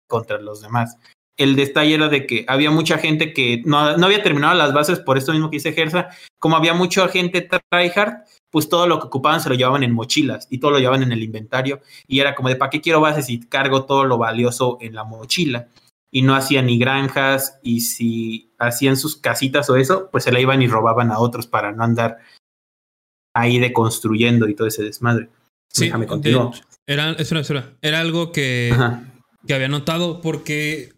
contra los demás. El detalle era de que había mucha gente que no, no había terminado las bases por esto mismo que dice Gersa, como había mucha gente tryhard, pues todo lo que ocupaban se lo llevaban en mochilas y todo lo llevaban en el inventario y era como de ¿para qué quiero bases si cargo todo lo valioso en la mochila? Y no hacían ni granjas y si hacían sus casitas o eso, pues se la iban y robaban a otros para no andar ahí deconstruyendo y todo ese desmadre. Sí, Déjame continuar. era, espera, espera. Era algo que, Ajá. que había notado porque,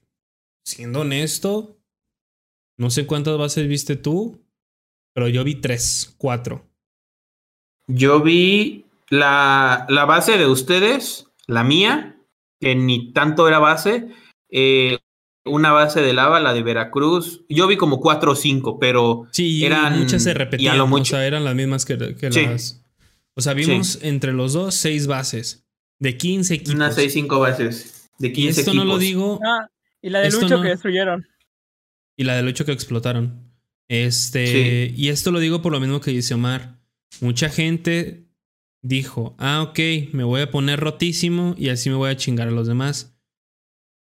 siendo honesto, no sé cuántas bases viste tú, pero yo vi tres, cuatro. Yo vi la, la base de ustedes, la mía, que ni tanto era base, eh, una base de lava, la de Veracruz. Yo vi como cuatro o cinco, pero Sí, Eran- muchas se y a repetían, lo o mucho- sea, eran las mismas que, que Sí. las... O sea, vimos entre los dos seis bases de 15 equipos. unas seis, cinco bases de y 15 esto no lo digo Ah, y la de Lucho no- que destruyeron. y la del 8 que explotaron. Este, y esto lo digo por lo mismo que dice Omar. Mucha gente dijo, ah, ok, me voy a poner rotísimo y así me voy a chingar a los demás.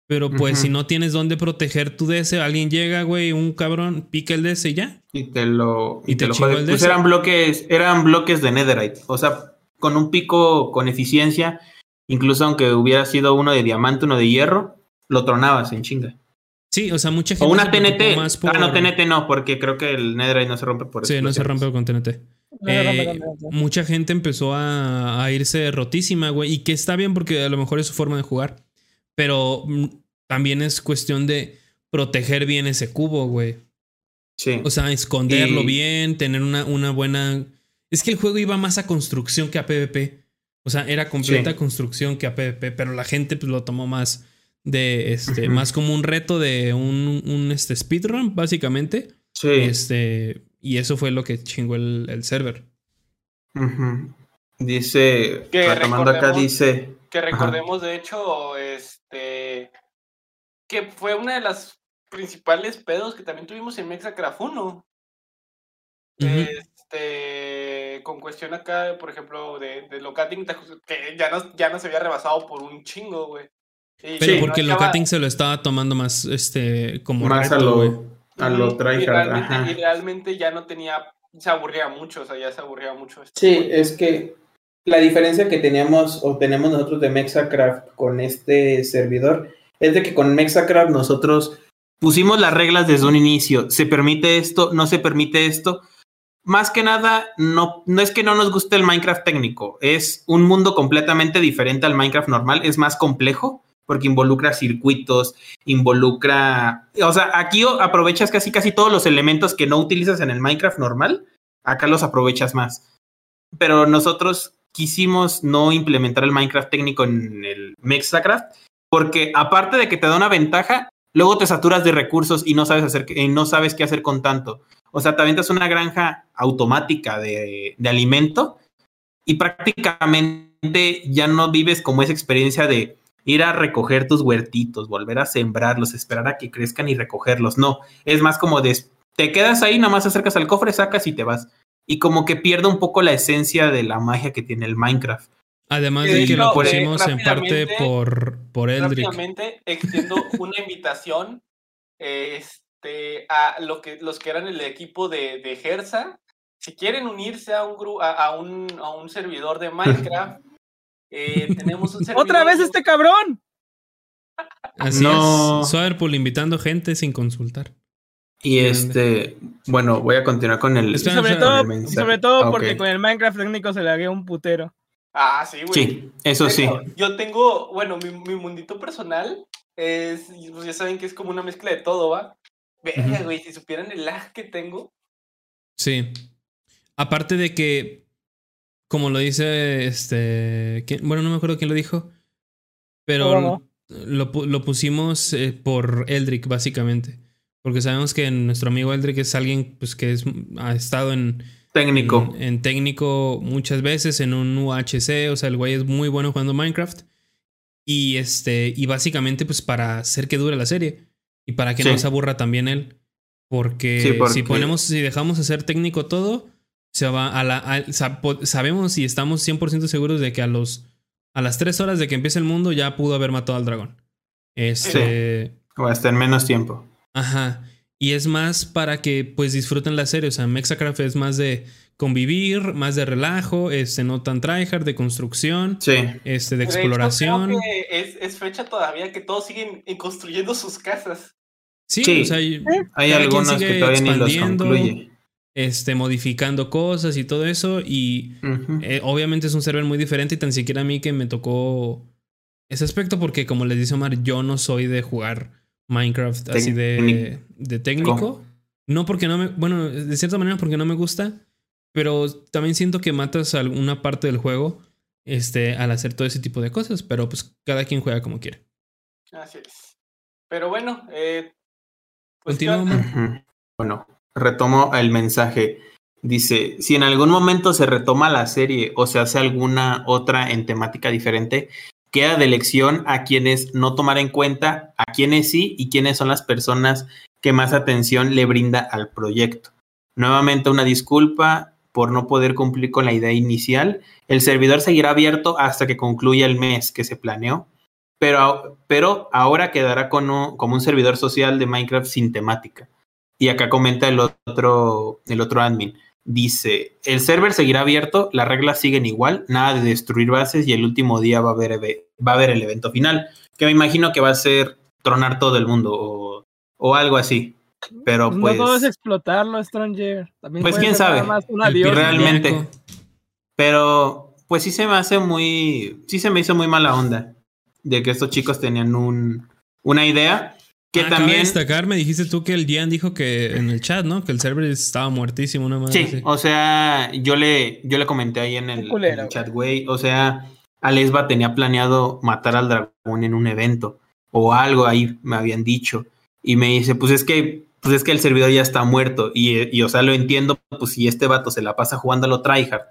Pero pues si no tienes dónde proteger tu DS, alguien llega, güey, un cabrón, pica el DS y ya. Y te lo, y Y te te lo el Pues DS. eran bloques, eran bloques de Netherite. O sea, con un pico con eficiencia, incluso aunque hubiera sido uno de diamante, uno de hierro, lo tronabas en chinga. Sí, o sea, mucha gente. O una TNT. más Ah, no, TNT no, porque creo que el Netherite no se rompe por Sí, no se rompe con TNT. No se rompe eh, mucha gente empezó a, a irse rotísima, güey. Y que está bien porque a lo mejor es su forma de jugar. Pero mm, también es cuestión de proteger bien ese cubo, güey. Sí. O sea, esconderlo Y- bien, tener una, una buena. Es que el juego iba más a construcción que a PvP. O sea, era completa Sí. construcción que a PvP, pero la gente pues, lo tomó más de este, más como un reto de un, un este, speedrun, básicamente. sí. Este, y eso fue lo que chingó el, el server. Ujú. Dice, Que retomando acá, recordemos- dice. Que recordemos, de hecho, este. Que fue una de las principales pedos que también tuvimos en Mexacraft 1. Ujú. Este. Con cuestión acá, por ejemplo, de, de locating, que ya no, ya no se había rebasado por un chingo, güey. Y Pero que porque el no locating se lo estaba tomando más este como Más a reto, lo, a lo y tryhard. realmente, y realmente ya no tenía. Se aburría mucho, o sea, ya se aburría mucho. este Sí, es que la diferencia que teníamos o tenemos nosotros de Mexacraft con este servidor es de que con Mexacraft nosotros pusimos las reglas desde un inicio. Se permite esto, no se permite esto. Más que nada, no, no es que no nos guste el Minecraft técnico, es un mundo completamente diferente al Minecraft normal, es más complejo porque involucra circuitos, involucra, o sea, aquí aprovechas casi casi todos los elementos que no utilizas en el Minecraft normal, acá los aprovechas más pero nosotros quisimos no implementar el Minecraft técnico en el Mexacraft, porque aparte de que te da una ventaja, luego te saturas de recursos y no sabes hacer y no sabes qué hacer con tanto. O sea, te aventas una granja automática de, de alimento y prácticamente ya no vives como esa experiencia de ir a recoger tus huertitos, volver a sembrarlos, esperar a que crezcan y recogerlos. No, es más como de te quedas ahí, nada más acercas al cofre, sacas y te vas y como que pierde un poco la esencia de la magia que tiene el Minecraft. Además De de que lo eh, pusimos en parte por, por Eldrick. Rápidamente extiendo una invitación eh, este, a lo que, los que eran el equipo de, de Gersa. Si quieren unirse a un, gru- a, a un, a un servidor de Minecraft, eh, tenemos un servidor. ¡Otra vez este cabrón! Así No. es. Soderpool invitando gente sin consultar. Y este, bueno, voy a continuar con el, Y Espera, sobre espera, todo, el sobre todo Ah, porque ok. con el Minecraft técnico se le hagué un putero. Ah, sí, güey. Sí, eso sí. Yo tengo, bueno, mi, mi mundito personal es, pues ya saben que es como una mezcla de todo, ¿va? Verga, güey, si supieran el lag que tengo. Sí. Aparte de que, como lo dice este. ¿quién? Bueno, no me acuerdo quién lo dijo. Pero lo, lo pusimos eh, por Eldrick, básicamente. Porque sabemos que nuestro amigo Eldrick es alguien pues, que es, ha estado en, Técnico. En, en técnico muchas veces, en un UHC. O sea, el güey es muy bueno jugando Minecraft. Y este. Y básicamente, pues, para hacer que dure la serie. Y para que Sí. no se aburra también él. Porque, Sí, porque- si ponemos, si dejamos de ser técnico todo, se va a la. a- sabemos y estamos 100% seguros de que a los. A las 3 horas de que empiece el mundo ya pudo haber matado al dragón. Este. O hasta en menos tiempo. Ajá. Y es más para que pues disfruten la serie. O sea, Mexacraft es más de convivir, más de relajo, este, no tan tryhard, de construcción, Sí. este, de De hecho, exploración. creo que es, es fecha todavía que todos siguen eh, construyendo sus casas. Sí, Sí. o sea, Hay quien algunos que sigue todavía ni los concluye. este, modificando cosas y todo eso. Y eh, obviamente es un server muy diferente y tan siquiera a mí que me tocó ese aspecto porque como les dice Omar, yo no soy de jugar Minecraft así de, Técnico. de técnico. No porque no me, bueno, de cierta manera porque no me gusta, pero también siento que matas alguna parte del juego este, al hacer todo ese tipo de cosas, pero pues cada quien juega como quiere. Así es. Pero bueno, eh, pues. Bueno, retomo el mensaje. Dice, si en algún momento se retoma la serie o se hace alguna otra en temática diferente, queda de elección a quienes no tomar en cuenta, a quienes sí y quiénes son las personas que más atención le brinda al proyecto. Nuevamente una disculpa por no poder cumplir con la idea inicial. El servidor seguirá abierto hasta que concluya el mes que se planeó, pero, pero ahora quedará con un- como un servidor social de Minecraft sin temática. Y acá comenta el otro, el otro admin. Dice, el server seguirá abierto, las reglas siguen igual, nada de destruir bases y el último día va a haber, va a haber el evento final, que me imagino que va a ser tronar todo el mundo o, o algo así. Pero pues. No todo es explotarlo, Stranger. También Pues, quién sabe. realmente. Pero, pues sí se me hace muy. Sí se me hizo muy mala onda. De que estos chicos tenían un, una idea. Que Ah, cabe también. destacar, me dijiste tú que el Gian dijo que en el chat, ¿no? Que el server estaba muertísimo, una madre Sí, así. o sea, yo le, yo le comenté ahí en el, Qué culero, en el chat, güey. O sea, Alesba tenía planeado matar al dragón en un evento. O algo ahí me habían dicho. Y me dice, pues es que, pues es que el servidor ya está muerto. Y, y, o sea, lo entiendo, pues si este vato se la pasa jugando a lo tryhard,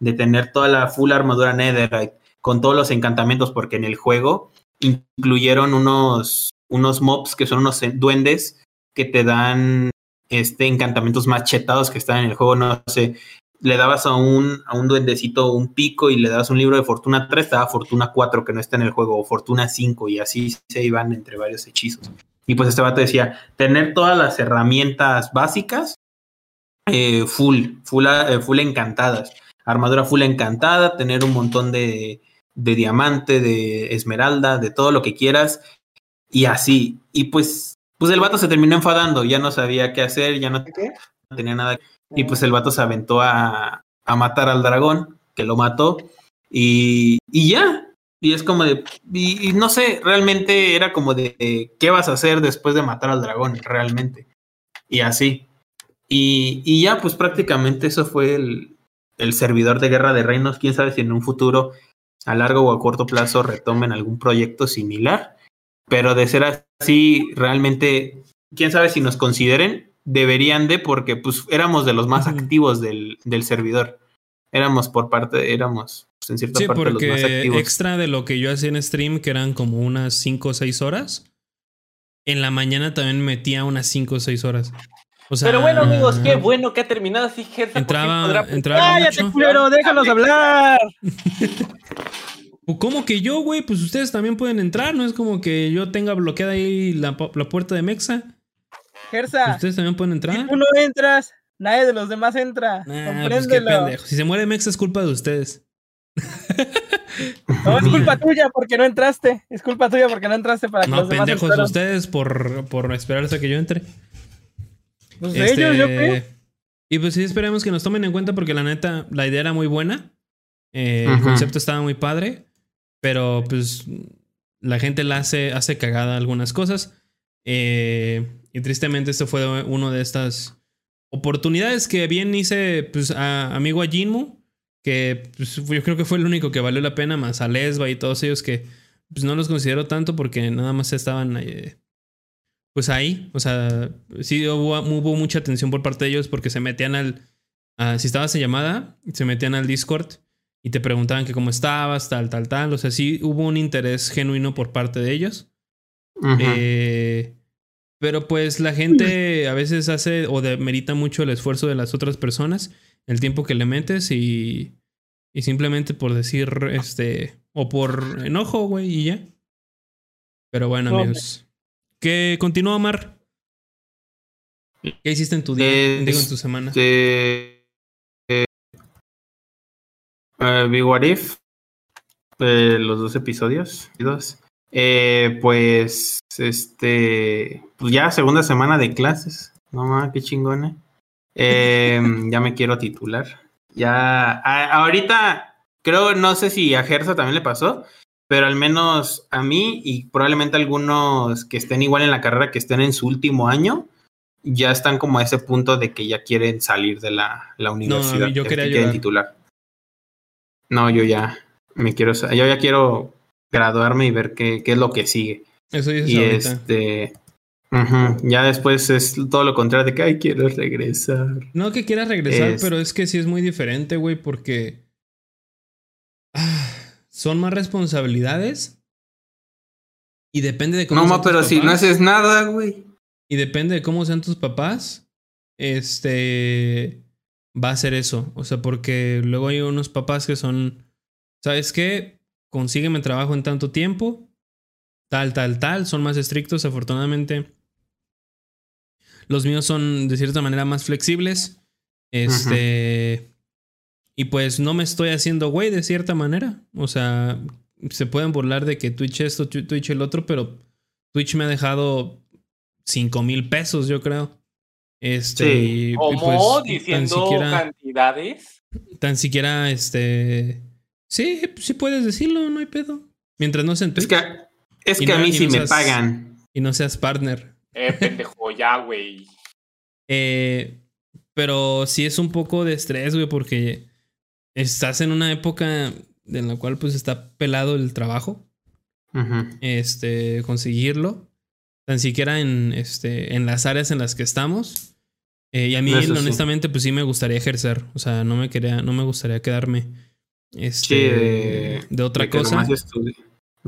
de tener toda la full armadura netherite, con todos los encantamientos, porque en el juego incluyeron unos, unos mobs que son unos duendes que te dan este encantamientos más chetados que están en el juego, no sé, le dabas a un, a un duendecito un pico y le dabas un libro de Fortuna 3, te daba Fortuna 4 que no está en el juego, o Fortuna 5, y así se iban entre varios hechizos. Y pues este vato decía, tener todas las herramientas básicas, eh, full, full, eh, full encantadas. Armadura full encantada, tener un montón de, de diamante, de esmeralda, de todo lo que quieras, y así. Y pues, pues el vato se terminó enfadando, ya no sabía qué hacer, ya no ¿Qué? tenía nada. Y pues el vato se aventó a, a matar al dragón, que lo mató, y, y ya. Y es como de, y, y no sé, realmente era como de, eh, ¿qué vas a hacer después de matar al dragón? Realmente. Y así. Y, y ya, pues prácticamente eso fue el, el servidor de Guerra de Reinos. Quién sabe si en un futuro, a largo o a corto plazo, retomen algún proyecto similar. Pero de ser así, realmente, quién sabe si nos consideren, deberían de, porque pues éramos de los más activos del, del servidor. Éramos por parte, éramos pues, en cierta Sí, parte los más porque activos. extra de lo que yo hacía en stream, que eran como unas 5 o 6 horas, en la mañana también metía unas 5 o 6 horas. O sea, Pero bueno, amigos, qué bueno que ha terminado así, fin Entraba, entraba ¡Cállate, culero! ¡Déjanos hablar! ¿Cómo que yo, güey? Pues ustedes también pueden entrar, no es como que yo tenga bloqueada ahí la, la puerta de Mexa. Gersa, Ustedes también pueden si entrar. tú no entras, nadie de los demás entra. Nah, pues qué Compréndelo. pendejo. Si se muere Mexa es culpa de ustedes. No, es culpa tuya porque no entraste. Es culpa tuya porque no entraste para que No, los demás pendejos entraran. ustedes por, por esperar hasta que yo entre. Pues Este, ellos, ¿yo qué? Y pues sí, esperemos que nos tomen en cuenta porque la neta, la idea era muy buena. Eh, El concepto estaba muy padre. Pero pues la gente la hace, hace cagada algunas cosas. Eh, y tristemente esto fue una de estas oportunidades que bien hice pues a amigo a Jinmu. Que pues, yo creo que fue el único que valió la pena, más a Lesba y todos ellos que pues no los considero tanto porque nada más estaban eh, pues ahí. O sea, sí hubo, hubo mucha atención por parte de ellos porque se metían al. si estabas en llamada, se metían al Discord y te preguntaban que cómo estabas, tal, tal, tal. O sea, sí hubo un interés genuino por parte de ellos. Eh, pero pues la gente a veces hace o demerita mucho el esfuerzo de las otras personas, el tiempo que le metes y, y simplemente por decir, este, o por enojo, güey, y ya. Pero bueno, No, amigos. ¿Qué continúa, Omar? ¿Qué hiciste en tu día? Es- Digo, en tu semana. Este, eh, eh, Big What If, eh, los dos episodios, dos. Eh, pues, este, pues ya segunda semana de clases, no mames, qué chingona. Eh, ya me quiero titular. Ya, a- ahorita creo, no sé si a Gersa también le pasó, pero al menos a mí y probablemente algunos que estén igual en la carrera, que estén en su último año, ya están como a ese punto de que ya quieren salir de la, la universidad. yo ya quería que quieren llorar. titular. No, yo ya me quiero, yo ya quiero graduarme y ver qué, qué es lo que sigue. Eso dices Y ahorita. este, ya después es todo lo contrario de que, ay, quiero regresar. No que quieras regresar, Es- pero es que sí es muy diferente, güey, porque ah, son más responsabilidades y depende de cómo No, sean ma, tus pero si no papás, haces nada, güey. y depende de cómo sean tus papás, este va a ser eso, o sea, porque luego hay unos papás que son, ¿sabes qué? Consígueme trabajo en tanto tiempo, tal, tal, tal, son más estrictos, afortunadamente. Los míos son de cierta manera más flexibles. Este. Y pues no me estoy haciendo güey de cierta manera. O sea, se pueden burlar de que Twitch esto, Twi- Twitch el otro, pero Twitch me ha dejado 5 mil pesos, yo creo. Este, Sí. ¿Cómo? pues, tan Diciendo siquiera, cantidades. tan siquiera, este, sí, sí puedes decirlo, no hay pedo. Mientras no se Es que, es que a mí sí no me seas- pagan. y no seas partner. Eh, pendejo, ya, güey. Eh, pero sí es un poco de estrés, güey, porque estás en una época en la cual pues está pelado el trabajo. Este, conseguirlo, tan siquiera en, este, en las áreas en las que estamos. Eh, y a mí, Eso sí. honestamente, pues sí me gustaría ejercer. O sea, no me quería, no me gustaría quedarme este, Sí, de- de otra De cosa. estudi-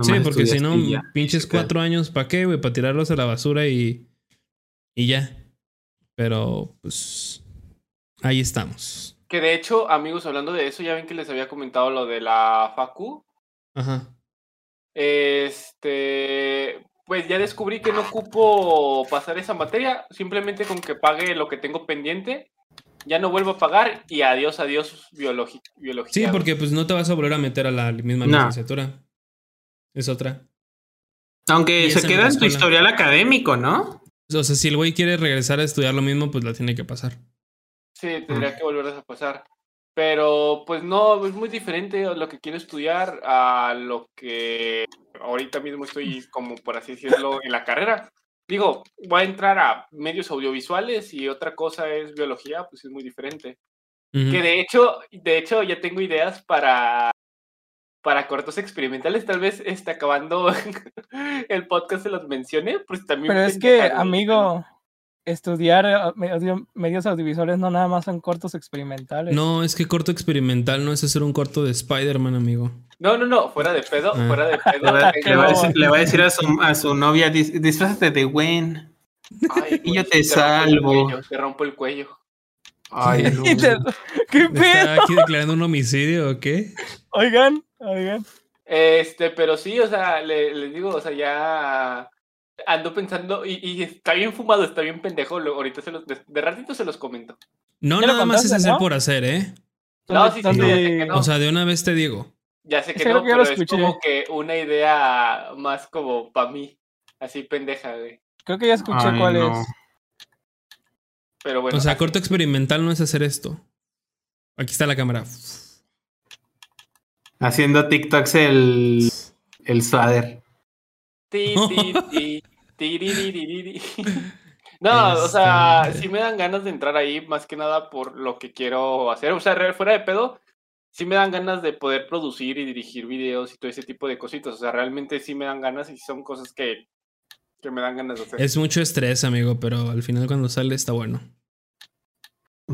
Sí, porque si no, pinches cuatro años, ¿para qué, güey? Para tirarlos a la basura y, y ya. Pero, pues, ahí estamos. Que de hecho, amigos, hablando de eso, ya ven que les había comentado lo de la Facu. Ajá. Este, pues ya descubrí que no ocupo pasar esa materia, simplemente con que pague lo que tengo pendiente, ya no vuelvo a pagar y adiós, adiós, biología. Sí, porque pues no te vas a volver a meter a la misma No. licenciatura. Es otra. Aunque se queda en tu historial académico, ¿no? O sea, si el güey quiere regresar a estudiar lo mismo, pues la tiene que pasar. Sí, tendría que volver a pasar. Pero pues no, es muy diferente lo que quiero estudiar a lo que ahorita mismo estoy, como por así decirlo, en la carrera. Digo, voy a entrar a medios audiovisuales y otra cosa es biología, pues es muy diferente. Que de hecho, de hecho ya tengo ideas para, para cortos experimentales. Tal vez este, acabando el podcast se los mencione, pues también. Pero es que, amigo, estudiar eh, medio- medios audiovisuales no nada más son cortos experimentales. No, es que corto experimental no es hacer un corto de Spider-Man, amigo. No, no, no, fuera de pedo, Ah. fuera de Le pedo. va, le va a decir, le va a decir a su, a su novia, "Dis- disfrázate de Gwen. Ay, Y yo te salvo. cuello, Te rompo el cuello. Ay, no. ¿Qué pedo? ¿Está aquí declarando un homicidio o qué? Oigan, oigan. Este, pero sí, o sea, le- les digo, o sea, ya ando pensando, y, y está bien fumado, está bien pendejo, lo- ahorita se los, de, de ratito se los comento. No, nada más es hacer ¿no? por hacer, ¿eh? No, sí, sí, ¿Dónde- sí, ya sé que no. O sea, de una vez te digo. Ya sé que Ese no, creo que ya lo pero es escuché. como que una idea más como para mí, así pendeja, güey. Creo que ya escuché Ay, cuál no. es. Pero bueno. o sea, así. corto experimental no es hacer esto. Aquí está la cámara. Haciendo TikToks el, el suader. Ti, ti, ti, No, o sea, Este- sí me dan ganas de entrar ahí, más que nada por lo que quiero hacer. O sea, fuera de pedo, sí me dan ganas de poder producir y dirigir videos y todo ese tipo de cositas. O sea, realmente sí me dan ganas y son cosas que, que me dan ganas de hacer. Es mucho estrés, amigo, pero al final cuando sale está bueno.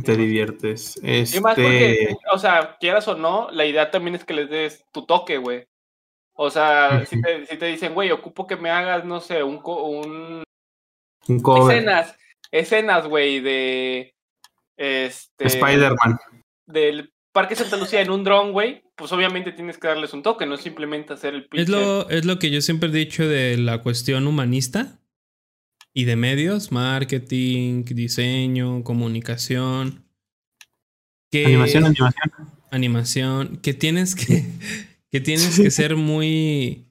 Te diviertes. Y más porque, Este. o sea, quieras o no, la idea también es que les des tu toque, güey. O sea, si, te, si te dicen, güey, ocupo que me hagas, no sé, un, co- un Un cover. escenas, escenas, güey, de este Spider-Man. del Parque Santa Lucía en un dron, güey, pues obviamente tienes que darles un toque, no es simplemente hacer el pinche. Es lo, es lo que yo siempre he dicho de la cuestión humanista y de medios, marketing, diseño, comunicación. Que, Animación, animación. animación, que tienes que, que tienes que ser muy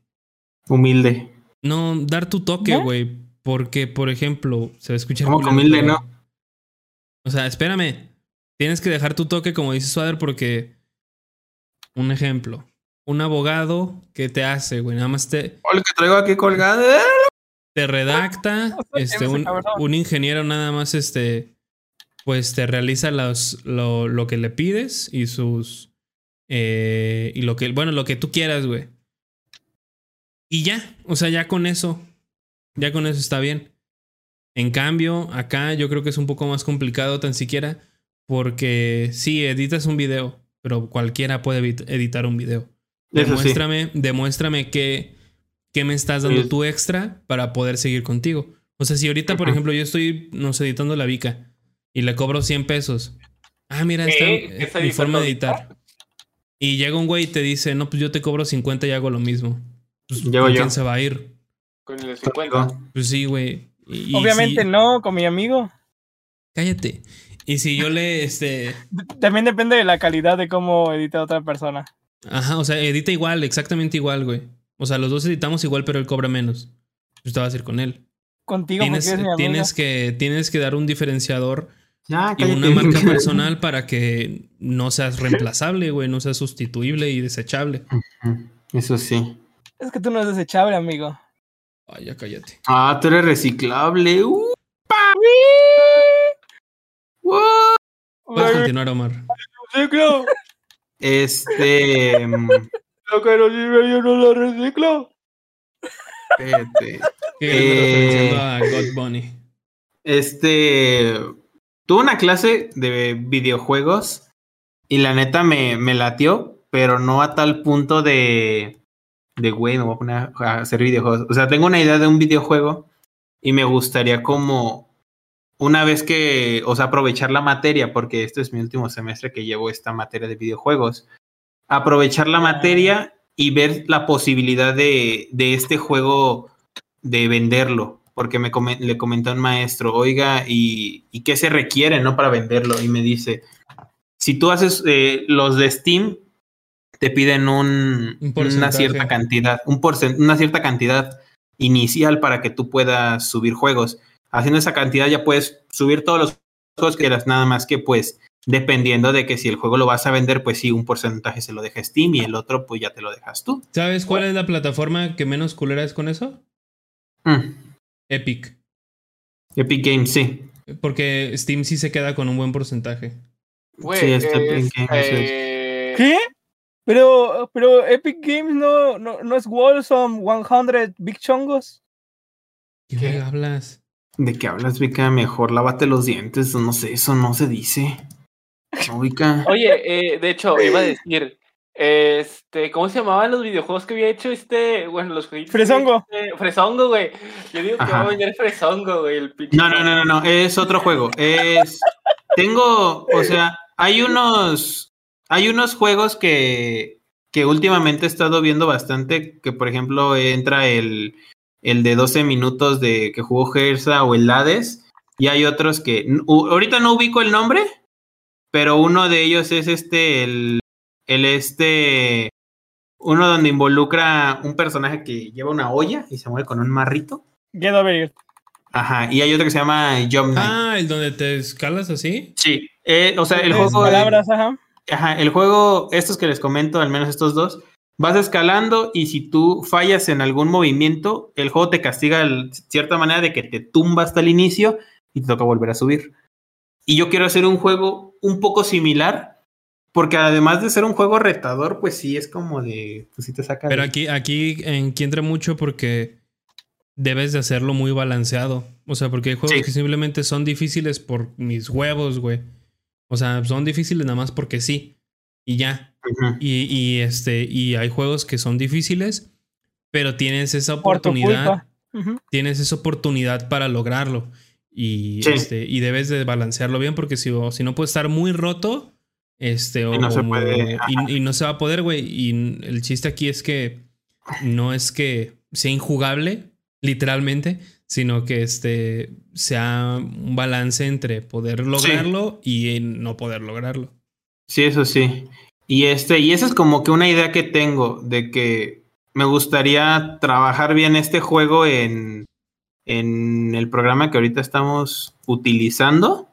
Humilde. no dar tu toque, güey, porque por ejemplo, se va a escuchar ¿Cómo que culero, humilde, no? O sea, espérame. Tienes que dejar tu toque, como dice Swader, porque. Un ejemplo. Un abogado, ¿qué te hace, güey? Nada más te, Hola, que traigo aquí colgado. ¡eh! te redacta. este, ese un, un ingeniero nada más, este. Pues te realiza los, lo, lo que le pides y sus. Eh, y lo que. Bueno, lo que tú quieras, güey. Y ya. O sea, ya con eso. Ya con eso está bien. En cambio, acá yo creo que es un poco más complicado tan siquiera porque sí, editas un video, pero cualquiera puede edit- editar un video. Eso sí. Demuéstrame, demuéstrame qué, qué me estás dando Sí. tú extra para poder seguir contigo. O sea, si ahorita, por Ajá. ejemplo, yo estoy, no sé, editando la Vica y le cobro 100 pesos. Ah, mira, está ¿Estás eh, mi forma de editar. Y llega un güey y te dice, no, pues yo te cobro 50 y hago lo mismo. Pues, Llego ¿con yo. quién se va a ir? Con el 50. Pues sí, güey. Y- y Obviamente si- no, con mi amigo. Cállate. Y si yo le, este... También depende de la calidad de cómo edita otra persona. Ajá, o sea, edita igual, exactamente igual, güey. O sea, los dos editamos igual, pero él cobra menos. Pues te vas a ir con él. contigo Tienes, porque eres mi amigo. tienes, que, tienes que dar un diferenciador Ya, y una marca personal para que no seas reemplazable, güey, no seas sustituible y desechable. Eso sí. Es que tú no eres desechable, amigo. Ay, ya cállate. Ah, tú eres reciclable. Uh. Puedes continuar, Omar. Reciclo. Este. mm, Lo que no sirve yo no lo reciclo. espérate. Eh. referenciando a God Bunny. Este. Tuve una clase de videojuegos y la neta me, me latió, pero no a tal punto de. De güey, me voy a poner a hacer videojuegos. O sea, tengo una idea de un videojuego y me gustaría como. Una vez que. O sea, aprovechar la materia, porque este es mi último semestre que llevo esta materia de videojuegos. Aprovechar la materia y ver la posibilidad de, de este juego de venderlo porque me come- le comentó un maestro, oiga, ¿y, ¿y qué se requiere no para venderlo? Y me dice, si tú haces eh, los de Steam, te piden un, Un una cierta cantidad, un una cierta cantidad inicial para que tú puedas subir juegos. Haciendo esa cantidad ya puedes subir todos los juegos que quieras, nada más que pues dependiendo de que si el juego lo vas a vender, pues sí, un porcentaje se lo deja Steam y el otro pues ya te lo dejas tú. ¿Sabes cuál es la plataforma que menos culera es con eso? Mm, Epic. Epic Games, sí. Porque Steam sí se queda con un buen porcentaje. Güey, Sí, es, bien que eso es. eh, ¿Qué? Pero, pero Epic Games no, no, no es Wholesome 100 Big Chongos. ¿Qué, ¿Qué? hablas? ¿De qué hablas, Vika? Mejor lávate los dientes. No sé, eso no se dice. No, Vika. Oye, eh, de hecho, iba a decir, este, ¿cómo se llamaban los videojuegos que había hecho este, bueno, los jueguitos? Fresongo. este- Fresongo, güey. Yo digo que Ajá. va a vender Fresongo, güey, el pinche. No, no, no, no, no. Es otro juego. Es. Tengo. O sea, hay unos. Hay unos juegos que. Que últimamente he estado viendo bastante. Que por ejemplo entra el. El de 12 minutos de que jugó Gersa o el Hades. Y hay otros que. u- ahorita no ubico el nombre. Pero uno de ellos es este. El. El este. Uno donde involucra un personaje que lleva una olla y se mueve con un marrito. Get over it. Ajá. Y hay otro que se llama Jump. Ah, el donde te escalas así. Sí, eh, o sea, el juego, palabras, ajá. ajá, el juego, estos que les comento, al menos estos dos, vas escalando y si tú fallas en algún movimiento, el juego te castiga de cierta manera de que te tumba hasta el inicio y te toca volver a subir. Y yo quiero hacer un juego un poco similar, porque además de ser un juego retador, pues sí es como de, pues sí te saca. Pero de- aquí, aquí en- aquí entra mucho porque debes de hacerlo muy balanceado. O sea, porque hay juegos Sí. que simplemente son difíciles por mis huevos, güey. O sea, son difíciles nada más porque sí. Y ya. Ujú. Y, y, este, y hay juegos que son difíciles, pero tienes esa Por tu oportunidad. culpa. Ujú. Tienes esa oportunidad para lograrlo. Y, Sí. este, y debes de balancearlo bien, porque si, o- si no puede estar muy roto. Este, o, Y no se puede, y- y no se va a poder, güey. Y el chiste aquí es que no es que sea injugable, literalmente, sino que este sea un balance entre poder lograrlo y no poder lograrlo. Sí, eso sí. Y este, y esa es como que una idea que tengo de que me gustaría trabajar bien este juego en, en el programa que ahorita estamos utilizando.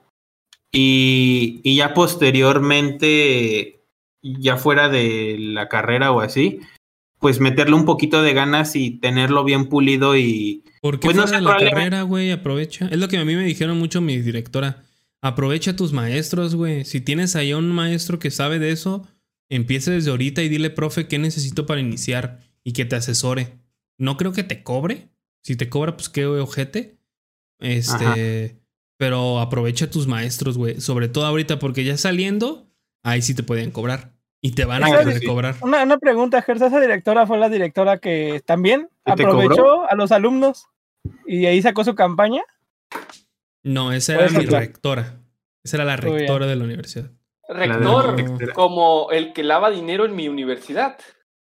Y, y ya posteriormente, ya fuera de la carrera o así, pues meterle un poquito de ganas y tenerlo bien pulido y ¿Por qué Pues no sé, la carrera, güey? Aprovecha. Es lo que a mí me dijeron mucho mi directora. Aprovecha a tus maestros, güey. Si tienes ahí a un maestro que sabe de eso, empieza desde ahorita y dile, profe, ¿qué necesito para iniciar? Y que te asesore. No creo que te cobre. Si te cobra, pues qué ojete. Este. Pero aprovecha a tus maestros, güey. Sobre todo ahorita, porque ya saliendo, ahí sí te pueden cobrar. Y te van a Ah, querer sí. cobrar. Una, una pregunta, Gersa, esa directora fue la directora que también ¿Que te aprovechó a los alumnos y ahí sacó su campaña. No, esa era mi rectora. Esa era la rectora de la universidad. Rector, La como el que lava dinero en mi universidad.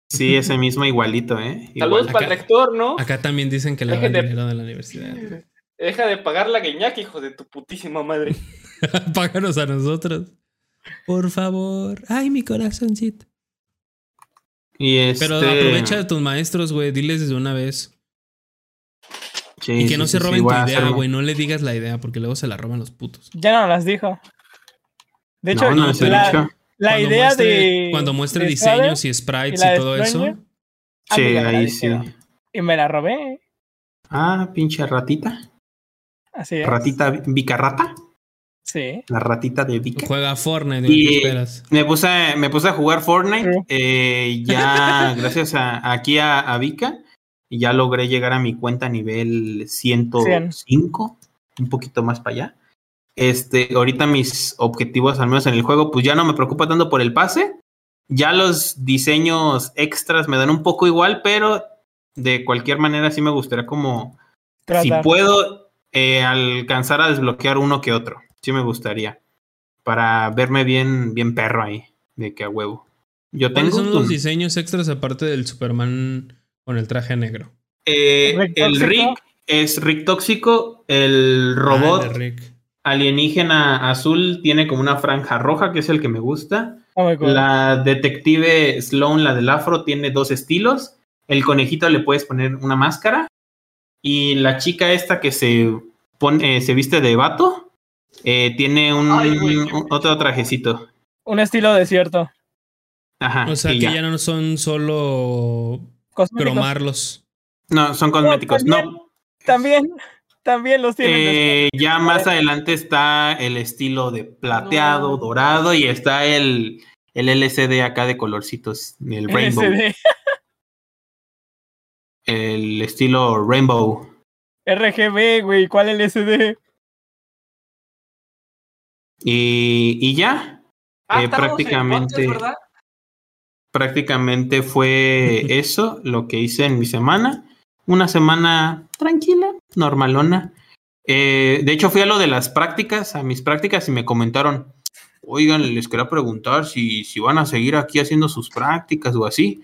sí, ese mismo igualito, ¿eh? Saludos Igual. para el rector, ¿no? Acá también dicen que de- dinero de la universidad. Deja de pagar la guiñaca, hijo de tu putísima madre. Páganos a nosotros. Por favor. Ay, mi corazoncito. Y este, Pero aprovecha de tus maestros, güey. Diles desde una vez. Sí, Y que sí, no sí, se roben tu idea, güey. No le digas la idea porque luego se la roban los putos. Ya no las dijo. De hecho, no, no la, dicho. la Cuando idea muestre- de. Cuando muestre de diseños y sprites y todo eso. Stranger, a Sí, ahí sí. Y me la robé. Ah, pinche ratita. Así es. Ratita, Vicarrata. Sí. La ratita de Vika. Juega Fortnite, Y-. Me puse, me puse a jugar Fortnite. Eh, ya, gracias a, aquí a, a Vika, y ya logré llegar a mi cuenta a nivel 105, un poquito más para allá. Este, ahorita mis objetivos, al menos en el juego, pues ya no me preocupa tanto por el pase. Ya los diseños extras me dan un poco igual, pero de cualquier manera sí me gustaría como si puedo eh, alcanzar a desbloquear uno que otro. Sí me gustaría. Para verme bien, bien perro ahí. De que a huevo. Yo ¿Cuáles tengo son los un- diseños extras aparte del Superman con el traje negro? eh, Rick el. Rick es Rick Tóxico. El Ah, robot Rick. alienígena azul tiene como una franja roja, que es el que me gusta. Oh my God. La detective Sloan, la del afro, tiene dos estilos. El conejito le puedes poner una máscara. Y la chica esta que se pone, eh, se viste de vato, eh, tiene un, Ay, güey, qué un- otro trajecito. Un estilo desierto. Ajá. O sea que ya. ya no son solo Cosméticos. cromarlos. No, son cosméticos. No, también. También. También los tienen. eh, ya más adelante está el estilo de plateado, No. dorado y está el, el LCD acá de colorcitos, el después. rainbow, LCD. El estilo rainbow. RGB, güey. ¿Cuál LSD? Y, y ya, Ah, Eh, prácticamente- prácticamente fue eso lo que hice en mi semana. Una semana tranquila, normalona. Eh, de hecho, fui a lo de las prácticas, a mis prácticas, y me comentaron, oigan, les quería preguntar si, si van a seguir aquí haciendo sus prácticas o así.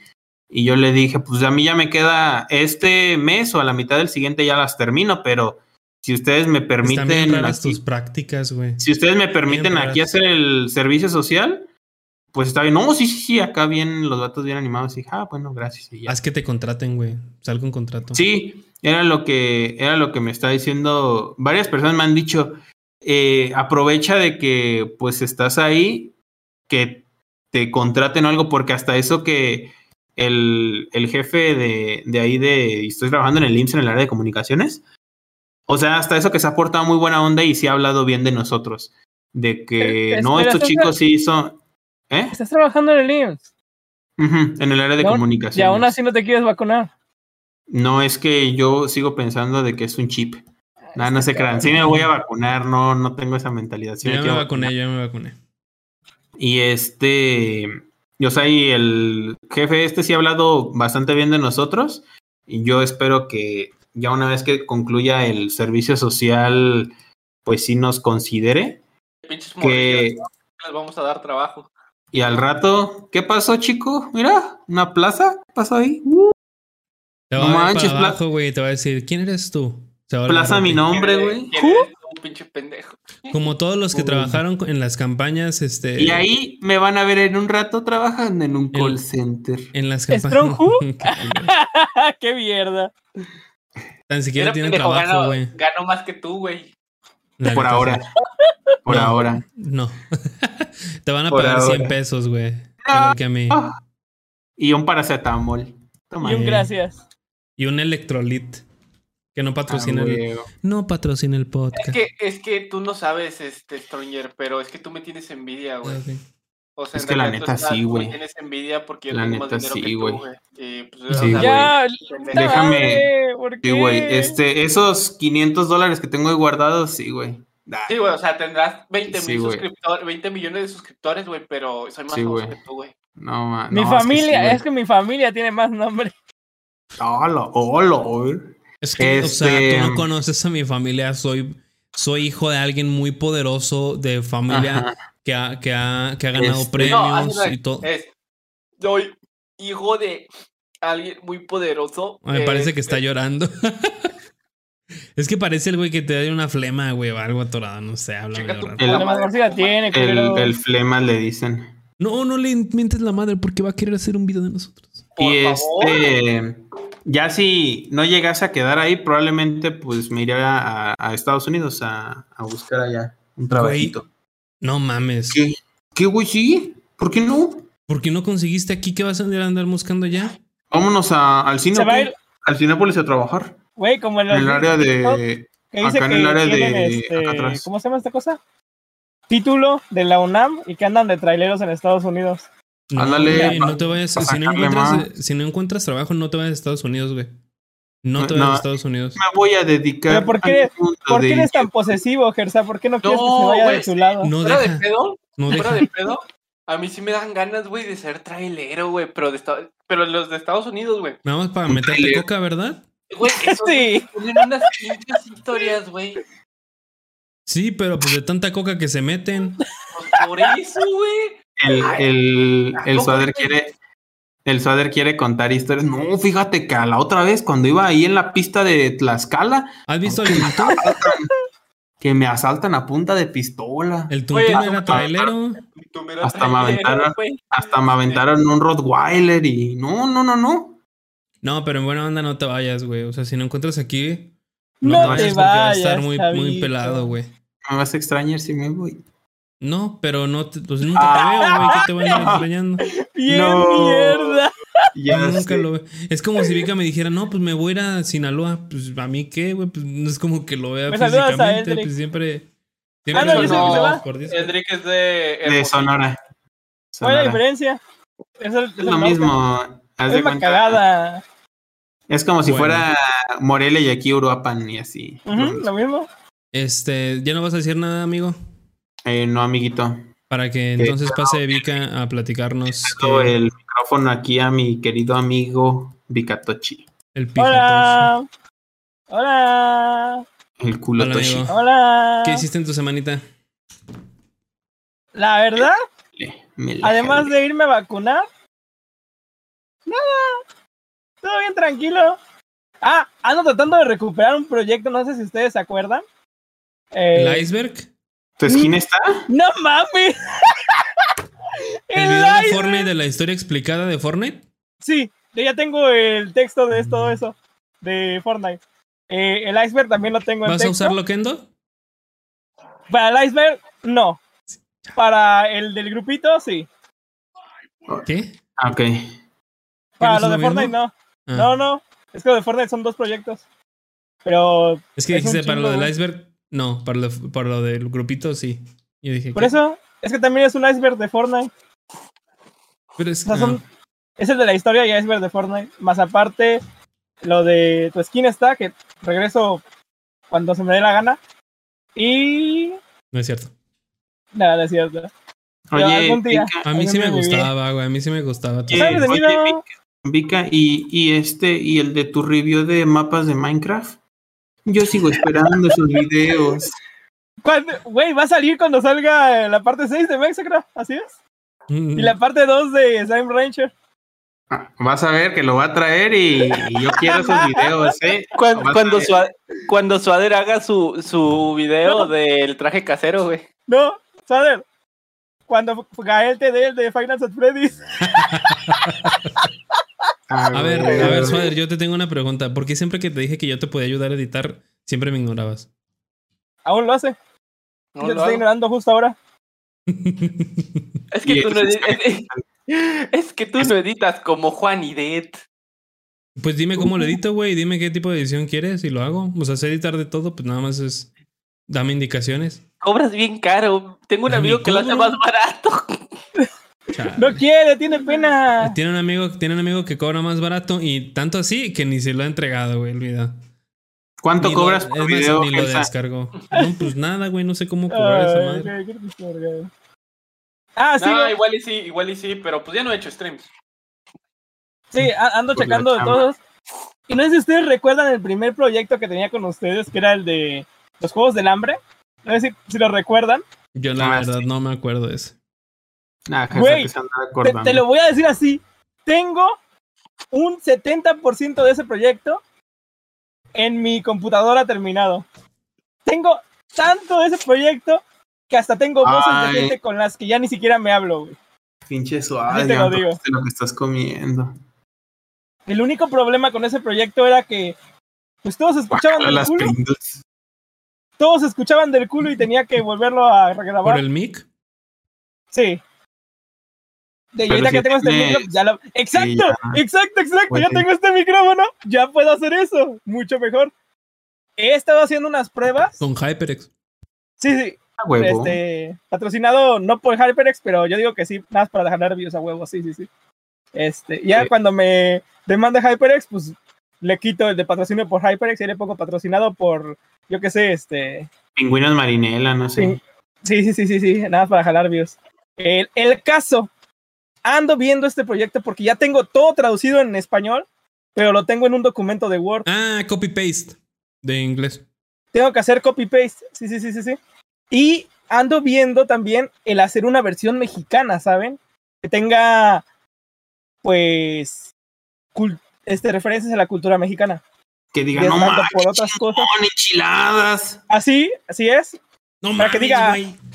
Y yo le dije, pues a mí ya me queda este mes o a la mitad del siguiente ya las termino, pero si ustedes me Están bien permiten, raras aquí- tus prácticas, güey. si ustedes me permiten aquí hacer el servicio social, pues está bien. No, sí, sí, sí, acá bien, los datos bien animados. Y dije, ah, bueno, gracias. y ya. Haz que te contraten, güey. Salga un contrato. Sí, era lo que, era lo que me está diciendo. Varias personas me han dicho, eh, aprovecha de que pues estás ahí, que te contraten o algo, porque hasta eso que el, el jefe de, de ahí de, estoy trabajando en el IMSS en el área de comunicaciones, o sea, hasta eso que se ha portado muy buena onda y sí ha hablado bien de nosotros. De que no, estos chicos sí hizo. ¿Eh? Estás trabajando en el IMSS. En el área de aún- comunicaciones. Y aún así no te quieres vacunar. No, es que yo sigo pensando de que es un chip. No, no se crean. Sí me voy a vacunar, no, no tengo esa mentalidad. Sí Yo me ya me vacuné, yo ya me vacuné. Y este, yo soy el jefe este sí ha hablado bastante bien de nosotros. Y yo espero que ya una vez que concluya el servicio social, pues sí nos considere. Pinches Que. Les vamos a dar trabajo. y al rato, ¿qué pasó, chico? Mira, una plaza, ¿qué pasó ahí? Te va No a manches, abajo, güey. y Te va a decir, ¿quién eres tú? Plaza mi nombre, ¿Quién güey. Pinche pendejo? Como todos los que Uy. trabajaron en las campañas, este. Y ahí me van a ver en un rato trabajando en un El- call center. En las ¿Strong campañas. Who? Qué culero. ¡Qué mierda! Tan siquiera Mira, tienen pendejo, trabajo, gano, güey. gano más que tú, güey. Por ahora. Por No. ahora. No. Te van a Por pagar 100 ahora. pesos, güey. Igual que a mí. Ah. Y un paracetamol. Toma. Y un Eh. gracias. Y un electrolit. Que no patrocina Ah, el. No patrocina el Es podcast. que, es que tú no sabes, este, Stronger, pero es que tú me tienes envidia, güey. Ah, sí. O sea, Es en que la neta estás- sí, güey. Tienes envidia porque yo La más neta dinero sí, que tú, güey. pues, Sí, o sea, güey. Ya. Déjame- ¿por Sí, güey. Este, esos 500 dólares que tengo ahí guardados, sí, güey. Sí, güey, o sea, tendrás 20, Sí, mil güey. suscriptores, 20 millones de suscriptores, güey, pero soy más Sí, famoso que tú, güey. No, ma- Mi no, es que familia, sí, es que mi familia tiene más nombre. Hola, hola, güey. Es que, o sea, Este- tú no conoces a mi familia. Soy, soy hijo de alguien muy poderoso, de familia que ha, que, ha, que ha ganado Este- premios No, y todo. Es, soy hijo de alguien muy poderoso. Me parece que este, está llorando. es que parece el güey que te da una flema, güey, o algo atorado. No sé, habla. El- La García tiene, El, el flema le dicen. No, no le mientes la madre porque va a querer hacer un video de nosotros. Por y favor. este. Ya si no llegase a quedar ahí, probablemente pues me iría a, a Estados Unidos a, a buscar allá un trabajito. No mames. ¿Qué? ¿Qué, güey? Sí. ¿Por qué no? ¿Por qué no conseguiste aquí? ¿Qué vas a andar- andar buscando ya? Vámonos a- al cine. Se ¿o va a qué? ir, Al Cinépolis a trabajar. güey, como en, el área de. que dice acá en que el área de- tienen, este, acá atrás. ¿Cómo se llama esta cosa? Título de la UNAM y que andan de traileros en Estados Unidos. No, Ándale, güey, no te vayas. Si no, encuentras, más. si no encuentras trabajo, no te vayas a Estados Unidos, güey. No te vayas no. a Estados Unidos. Me voy a dedicar. ¿Pero por qué- ¿Por qué eres tan posesivo, Gersa? ¿Por qué no quieres que se vaya güey, de tu lado? No Fuera de pedo, No fuera deja. de pedo, a mí sí me dan ganas, güey, de ser trailero, güey, pero de esta- pero los de Estados Unidos, güey. Nada más para meterte trailer. coca, ¿verdad? Güey, esos Sí. tienen unas pinches historias, güey. Sí, pero pues de tanta coca que se meten. Pues por eso, güey. El, el, el quiere. El quiere contar historias. No, fíjate que a la otra vez, cuando iba ahí en la pista de Tlaxcala, ¿Has visto el Tuntún? que me asaltan a punta de pistola. El Tuntún era trailero. Hasta me aventaron-. Hasta me aventaron un Rottweiler y. No, no, no, no. No, pero en buena onda no te vayas, güey. O sea, si no encuentras aquí, No, no, te vayas te porque va a estar muy, muy pelado, güey. Me vas a extrañar si me voy. No, pero no te, pues nunca te Ah. veo, güey. ¿Qué te van a estar extrañando? Bien No. mierda. Ya nunca sé. lo veo. Es como si Vika me dijera, no, pues me voy a ir a Sinaloa. Pues a mí qué, güey. Pues no es como que lo vea Me físicamente. Pues siempre. Ah, no, que Discord. Edric es de... Sonora. ¿Cuál es la diferencia? Es, el- es Es el lo mismo. haz Es una cagada. Es como si Bueno. fuera Morelia y aquí Uruapan y así. Ujú, Lo mismo. lo mismo. Este, ¿ya no vas a decir nada, amigo? Eh, no, amiguito. Para que entonces pase Vika a platicarnos que el micrófono aquí a mi querido amigo Vicatochi. el. Hola. Hola. El culo Hola, Toshi. amigo. Hola. ¿Qué hiciste en tu semanita? La verdad, Me la además de irme a vacunar, nada. Todo bien tranquilo. Ah, ando tratando de recuperar un proyecto, no sé si ustedes se acuerdan. Eh, ¿El iceberg? ¿Tu esquina está? No mames. ¿El El video de. Fortnite de la historia explicada de Fortnite? Sí, yo ya tengo el texto de todo eso, de Fortnite. Eh, el iceberg también lo tengo en ¿Vas a usarlo, Kendo? Para el iceberg, no. Para el del grupito, sí. ¿Qué? Ah, Ok. Para ¿No es lo de Fortnite, no. Ah, No, no. Es que lo de Fortnite son dos proyectos. Pero Es que dijiste para lo del iceberg. No, para lo, para lo del grupito sí. Yo dije. por eso, es que también es un iceberg de Fortnite. Pero es, O sea, son- ah, Es el de la historia y iceberg de Fortnite. Más aparte, lo de tu skin está, que regreso cuando se me dé la gana. Y. no es cierto. Nada, no es cierto. Oye, algún día. Vika, A mí sí me gustaba, güey. A mí sí me gustaba. ¿Sabes de mí, oye, no? Vika, Vika, y, y este, y el de tu review de mapas de Minecraft. Yo sigo esperando esos videos. ¿Cuándo? Güey, va a salir cuando salga la parte 6 de Maxecraft, así es. Mm, Y la parte 2 de Slime Rancher. Ah, Vas a ver que lo va a traer y, y yo quiero esos videos, ¿eh? Cuando, cuando, Suader haga su, su video del traje casero, güey. No, Sader. Cuando Gael te dé el de Finance at Freddy's. Ah, A ver, güey. a ver, Swader, yo te tengo una pregunta. ¿Por qué siempre que te dije que yo te podía ayudar a editar, siempre me ignorabas? Aún lo hace. No yo lo te estoy ignorando justo ahora. Es que tú no eso es edi- es, es que tú no editas como Juan y Det. Pues dime cómo lo edito, güey. Dime qué tipo de edición quieres y lo hago. O sea, sé editar de todo, pues nada más es. Dame indicaciones. Cobras bien caro. Tengo un amigo mi que lo hace más barato. Chale. No quiere, tiene pena. Tiene un amigo, tiene un amigo que cobra más barato y tanto así que ni se lo ha entregado, güey, olvida. ¿Cuánto Ni lo- cobras es por más, video? Ni lo descargó. No, pues nada, güey, no sé cómo cobrar esa madre. Ah, sí, no, igual y sí, igual y sí, pero pues ya no he hecho streams. sí, ando Por la checando de todos. Y no sé si ustedes recuerdan el primer proyecto que tenía con ustedes, que era el de los Juegos del Hambre. No sé si, si lo recuerdan. Yo la Ah, verdad sí. no me acuerdo de eso. Nah, Güey, Te, te lo voy a decir así. Tengo un 70% de ese proyecto en mi computadora terminado. Tengo tanto de ese proyecto que hasta tengo voces Ay. de gente con las que ya ni siquiera me hablo, güey. Pinche suave, te lo digo. lo que estás comiendo. El único problema con ese proyecto era que pues todos escuchaban del las culo, Pringles. todos escuchaban del culo y tenía que volverlo a ¿Por regrabar. el mic? Sí. De y Pero ahorita si que tengo este micrófono, ya lo... Exacto, ya. exacto, exacto. Pues ya sí. tengo este micrófono, ya puedo hacer eso. Mucho mejor. He estado haciendo unas pruebas. Con HyperX. Sí, sí. A huevo. Este, patrocinado no por HyperX, pero yo digo que sí, nada más para dejar nervios a huevo, sí, sí, sí. Este, ya Sí. cuando me demande HyperX, pues le quito el de patrocinio por HyperX y le pongo patrocinado por, yo qué sé, este. Pingüinos marinela, no sé. Sí, sí, sí, sí, sí, nada más para jalar views. El, el caso, ando viendo este proyecto porque ya tengo todo traducido en español, pero lo tengo en un documento de Word. Ah, copy-paste de inglés. tengo que hacer copy-paste. Sí, sí, sí, sí, sí. Y ando viendo también el hacer una versión mexicana, ¿saben? Que tenga, pues, este, referencias a la cultura mexicana. Que es no mames, por otras cosas. enchiladas. Así, así es. No Para que diga-.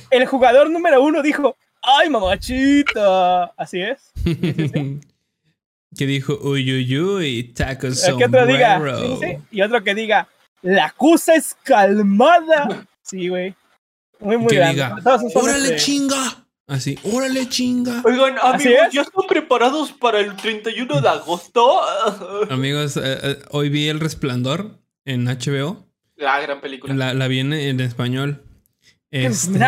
El jugador número uno dijo, ¡ay, mamachita! Así es. que dijo, uy, uy, uy, taco El que otro diga, sombrero. sí, sí. Y otro que diga, la cosa es calmada. Sí, güey. Muy, muy Que grande. diga, ¡Órale, este, chinga! Así, órale, chinga. Oigan, amigos. ¿ya están preparados para el 31 de agosto? Amigos, eh, eh, hoy vi El Resplandor en HBO. La gran película. La, la vi en, español. Este.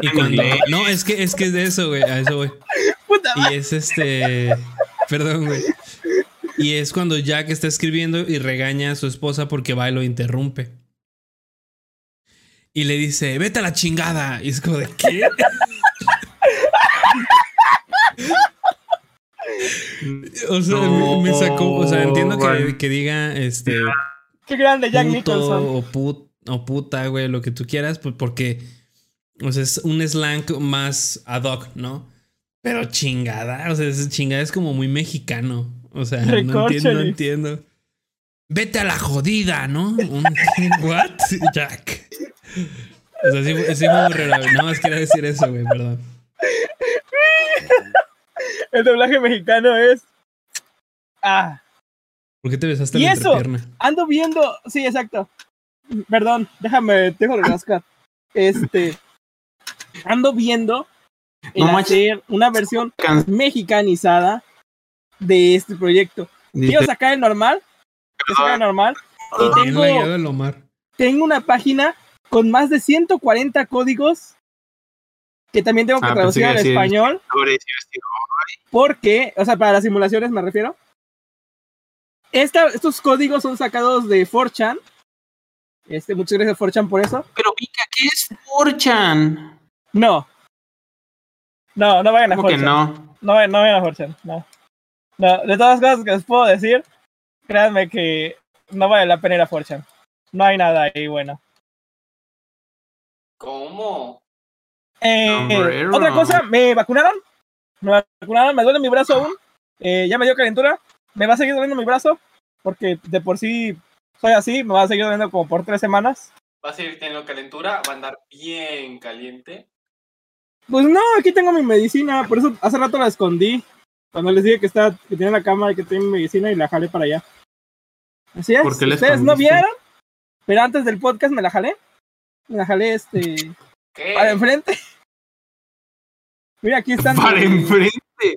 Y cuando. No, es que es que es de eso, güey. A eso, güey. Puta Y es este. Perdón, güey. Y es cuando Jack está escribiendo y regaña a su esposa porque va y lo interrumpe. Y le dice, vete a la chingada. Y es como de, ¿qué? O sea, me- me sacó. O sea, entiendo que, diga este. Qué grande Jack puto Nicholson. o, put- o puta, güey, lo que tú quieras, pues porque. O sea, es un slang más ad hoc, ¿no? Pero chingada, o sea, es- chingada es como muy mexicano. O sea, no entiendo, no Recórcholis. entiendo. Vete a la jodida, ¿no? ¿What? Jack. O sea, sí, fue- sí fue muy raro. Nada más quería decir eso, güey, perdón. El doblaje mexicano es. Ah, ¿Por qué te besaste ¿Y la eso? entrepierna? ando viendo. Sí, exacto. Perdón, déjame, de rascar. Este. Ando viendo el No hacer una versión Can- mexicanizada de este proyecto. Quiero sacar el normal. Sacar el normal. Y tengo, lagueado el Omar. tengo una página con más de 140 códigos que también tengo que Ah, traducir al que iba a español. Porque, o sea, para las simulaciones me refiero. Esta, estos códigos son sacados de 4chan. Este, muchas gracias 4chan por eso. Pero Vika, ¿qué es Forchan? No. No, no vayan a ¿Cómo que 4chan. no? No, vayan- no vayan a 4chan. No. no. De todas las cosas que les puedo decir, créanme que no vale la pena ir a 4chan. No hay nada ahí bueno. ¿Cómo? Eh, otra cosa, me vacunaron. Me vacunaron, me duele mi brazo aún. Eh, ya me dio calentura. Me va a seguir doliendo mi brazo. Porque de por sí soy así. Me va a seguir doliendo como por tres semanas. Va a seguir teniendo calentura, va a andar bien caliente. Pues no, aquí tengo mi medicina. Por eso hace rato la escondí. Cuando les dije que, está, que tenía la cámara y que tenía mi medicina y la jalé para allá. Así es. ¿Por qué la Ustedes no vieron. Pero antes del podcast me la jalé. Me la jalé este. ¿Qué? Para enfrente. Mira, aquí están. Para mi- enfrente.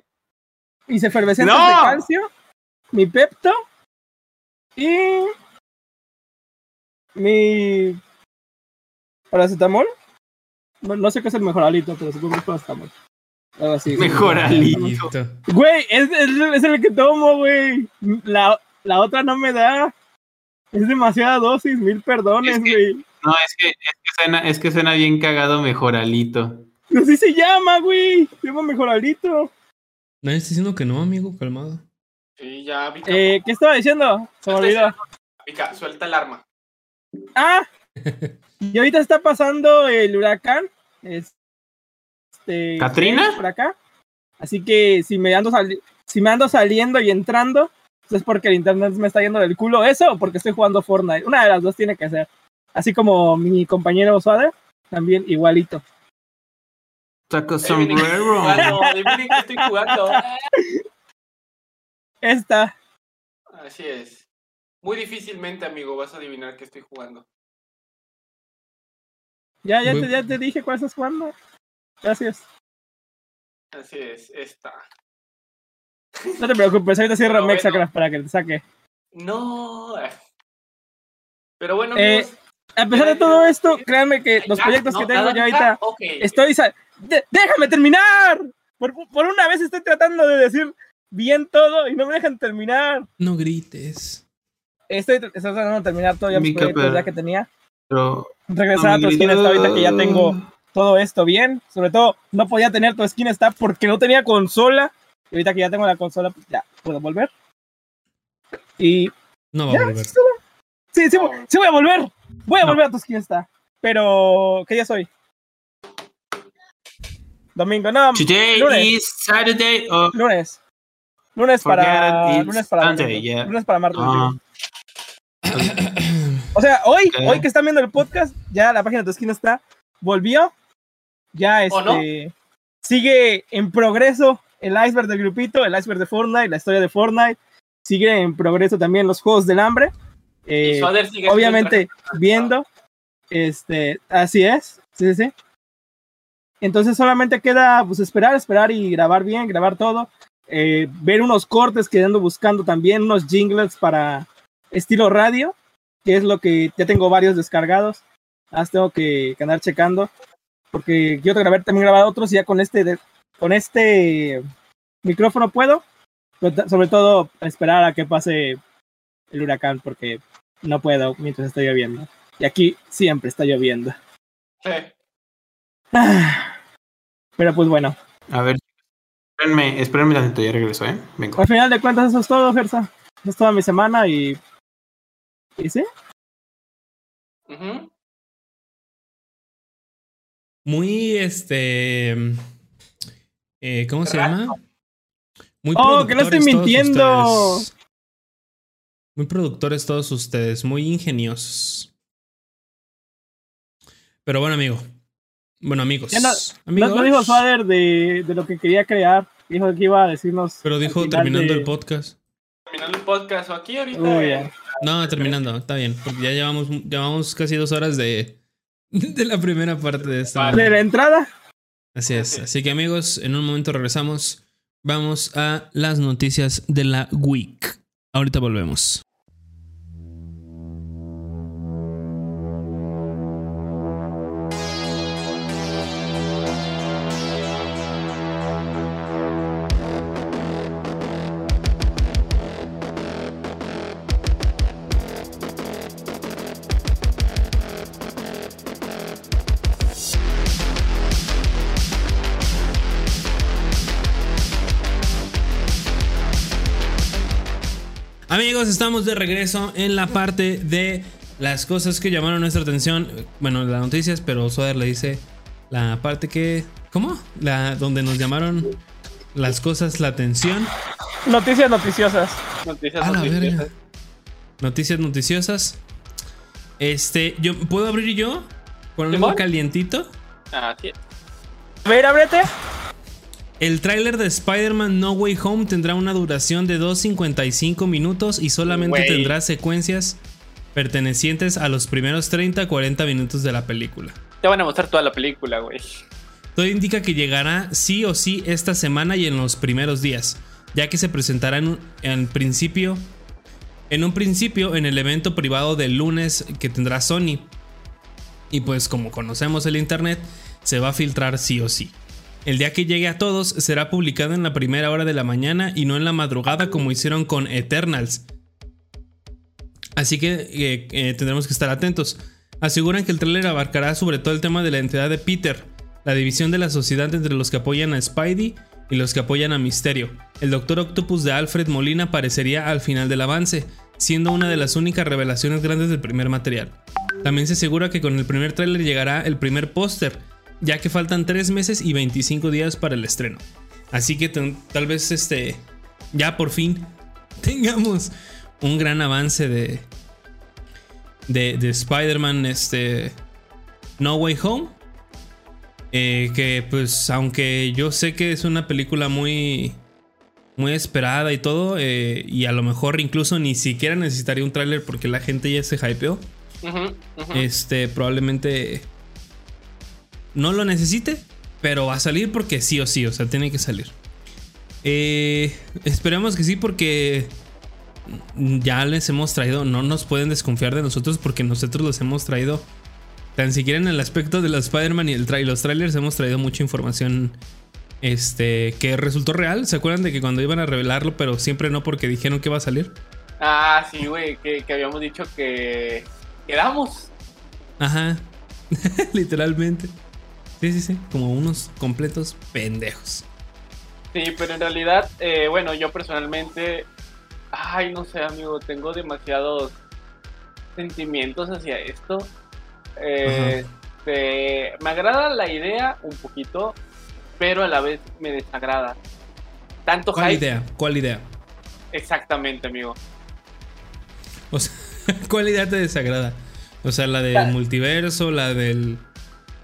mis efervescentes ¡No! de calcio, mi Pepto y mi paracetamol. No, no sé qué es el mejoralito, pero supongo que es paracetamol. Algo así. Mejoralito. Listo. Güey, es, es, es el que tomo, güey. La, la otra no me da. Es demasiada dosis, mil perdones, Es que- güey. No, es que, es que suena, es que suena bien cagado mejoralito. Así se llama, güey. Se llama mejoralito. Nadie está diciendo que no, amigo, calmado. Sí, ya, Vika. Eh, ¿Qué estaba diciendo? Se me olvidó. Vika, suelta el arma. Ah, y ahorita está pasando el huracán. Este, ¿Katrina? Por acá. Así que si me ando sali- si me ando saliendo y entrando, pues es porque el internet me está yendo del culo. Eso o porque estoy jugando Fortnite. Una de las dos tiene que ser. Así como mi compañero Suader, también igualito. Taco sombrero. adivinen qué estoy jugando. Esta. Así es. Muy difícilmente, amigo, vas a adivinar que estoy jugando. Ya, ya, te, ya te dije cuál estás jugando. Gracias. Así es, esta. No te preocupes, ahorita cierro Mexacraft bueno. para que te saque. No. Pero bueno, Eh, amigos. A pesar de todo esto, créanme que los ya, proyectos no, que tengo ya ahorita ok. estoy. sa- ¡De- ¡Déjame terminar! Por, por una vez estoy tratando de decir bien todo y no me dejan terminar. No grites. Estoy, estoy tratando de terminar todo ya mis proyectos ya que tenía. Pero. Regresar a tu skin está ahorita que ya tengo todo esto bien. Sobre todo, no podía tener tu skin está porque no tenía consola. Y ahorita que ya tengo la consola, pues ya puedo volver. Y No va a ya, volver. sí, sí, voy- sí voy a volver. Voy a volver a tu skin está. Pero, ¿qué día soy? Domingo, no, Today lunes. is Saturday. Oh, lunes. Lunes para. Lunes para. Sunday, domingo. yeah. Lunes para martes. ah, O sea, hoy, Ok. hoy que están viendo el podcast, ya la página de tu esquina está, volvió. Ya ¿O no? este sigue en progreso el iceberg del grupito, el iceberg de Fortnite, la historia de Fortnite. Sigue en progreso también los juegos del hambre. Eh, sigue obviamente viendo. Este, así es. Sí, sí, sí. Entonces solamente queda pues esperar, esperar y grabar bien, grabar todo. Eh, ver unos cortes que ando buscando también, unos jingles para estilo radio, que es lo que ya tengo varios descargados. Las tengo que, que andar checando. Porque quiero grabar, también grabar otros y ya con este, de- con este micrófono puedo. Pero Sobre todo esperar a que pase el huracán porque no puedo mientras está lloviendo. Y aquí siempre está lloviendo. Sí. Ah, Pero pues bueno, a ver. Espérenme, espérenme tantito, ya regreso, ¿eh? Vengo. al final de cuentas eso es todo, Gersa. Eso es toda mi semana y... ¿Y sí? Ujú. Muy este. eh, ¿Cómo se llama? Muy Oh, que no estoy mintiendo. ustedes. Muy productores todos ustedes, muy ingeniosos. Pero bueno, amigo. Bueno, amigos. Ya no- amigos. No, no dijo Swader de, de lo que quería crear. Dijo que iba a decirnos... Pero dijo terminando de- el podcast. Terminando el podcast o aquí ahorita. Uy, eh, ya. No, terminando, está bien. Porque ya llevamos, llevamos casi dos horas de, de la primera parte de esta. Vale. De la entrada. Así es. Así que amigos, en un momento regresamos. Vamos a las noticias de la week. Ahorita volvemos. Estamos de regreso en la parte de las cosas que llamaron nuestra atención. Bueno, las noticias, pero Soder le dice la parte que. ¿Cómo? La donde nos llamaron las cosas la atención. Noticias noticiosas. Noticias, A la noticias. verga. Noticias noticiosas. Este, yo puedo abrir yo con algo calientito. Así es. A ver, ábrete. El tráiler de Spider-Man No Way Home tendrá una duración de 2.55 minutos y solamente tendrá secuencias pertenecientes a los primeros 30-40 minutos de la película. Te van a mostrar toda la película, güey. Todo indica que llegará sí o sí esta semana y en los primeros días, ya que se presentará en, un- en principio en un principio en el evento privado del lunes que tendrá Sony. Y pues como conocemos el internet, se va a filtrar sí o sí. El día que llegue a todos será publicado en la primera hora de la mañana y no en la madrugada como hicieron con Eternals. Así que eh, eh, tendremos que estar atentos. Aseguran que el tráiler abarcará sobre todo el tema de la entidad de Peter, la división de la sociedad entre los que apoyan a Spidey y los que apoyan a Misterio. El Doctor Octopus de Alfred Molina aparecería al final del avance, siendo una de las únicas revelaciones grandes del primer material. También se asegura que con el primer tráiler llegará el primer póster, ya que faltan 3 meses y 25 días para el estreno. Así que tal vez este ya por fin tengamos un gran avance de de, de Spider-Man este No Way Home. Eh, que pues aunque yo sé que es una película muy muy esperada y todo. eh, y a lo mejor incluso ni siquiera necesitaría un tráiler porque la gente ya se hypeó. Este, probablemente no lo necesite, pero va a salir porque sí o sí, o sea, tiene que salir. Eh, esperemos que sí porque ya les hemos traído, no nos pueden desconfiar de nosotros porque nosotros los hemos traído, tan siquiera en el aspecto de los Spider-Man y el tra- y los trailers hemos traído mucha información este, que resultó real. ¿Se acuerdan de que cuando iban a revelarlo, pero siempre no porque dijeron que iba a salir? Ah, sí, güey, que, que habíamos dicho que quedamos. Ajá, literalmente. Sí, sí, sí, como unos completos pendejos. Sí, pero en realidad, eh, bueno, yo personalmente, ay, no sé, amigo, tengo demasiados sentimientos hacia esto. Eh, este, me agrada la idea un poquito, pero a la vez me desagrada. Tanto ¿Cuál hype, idea? ¿Cuál idea? exactamente, amigo. O sea, ¿cuál idea te desagrada? O sea, la del multiverso, la del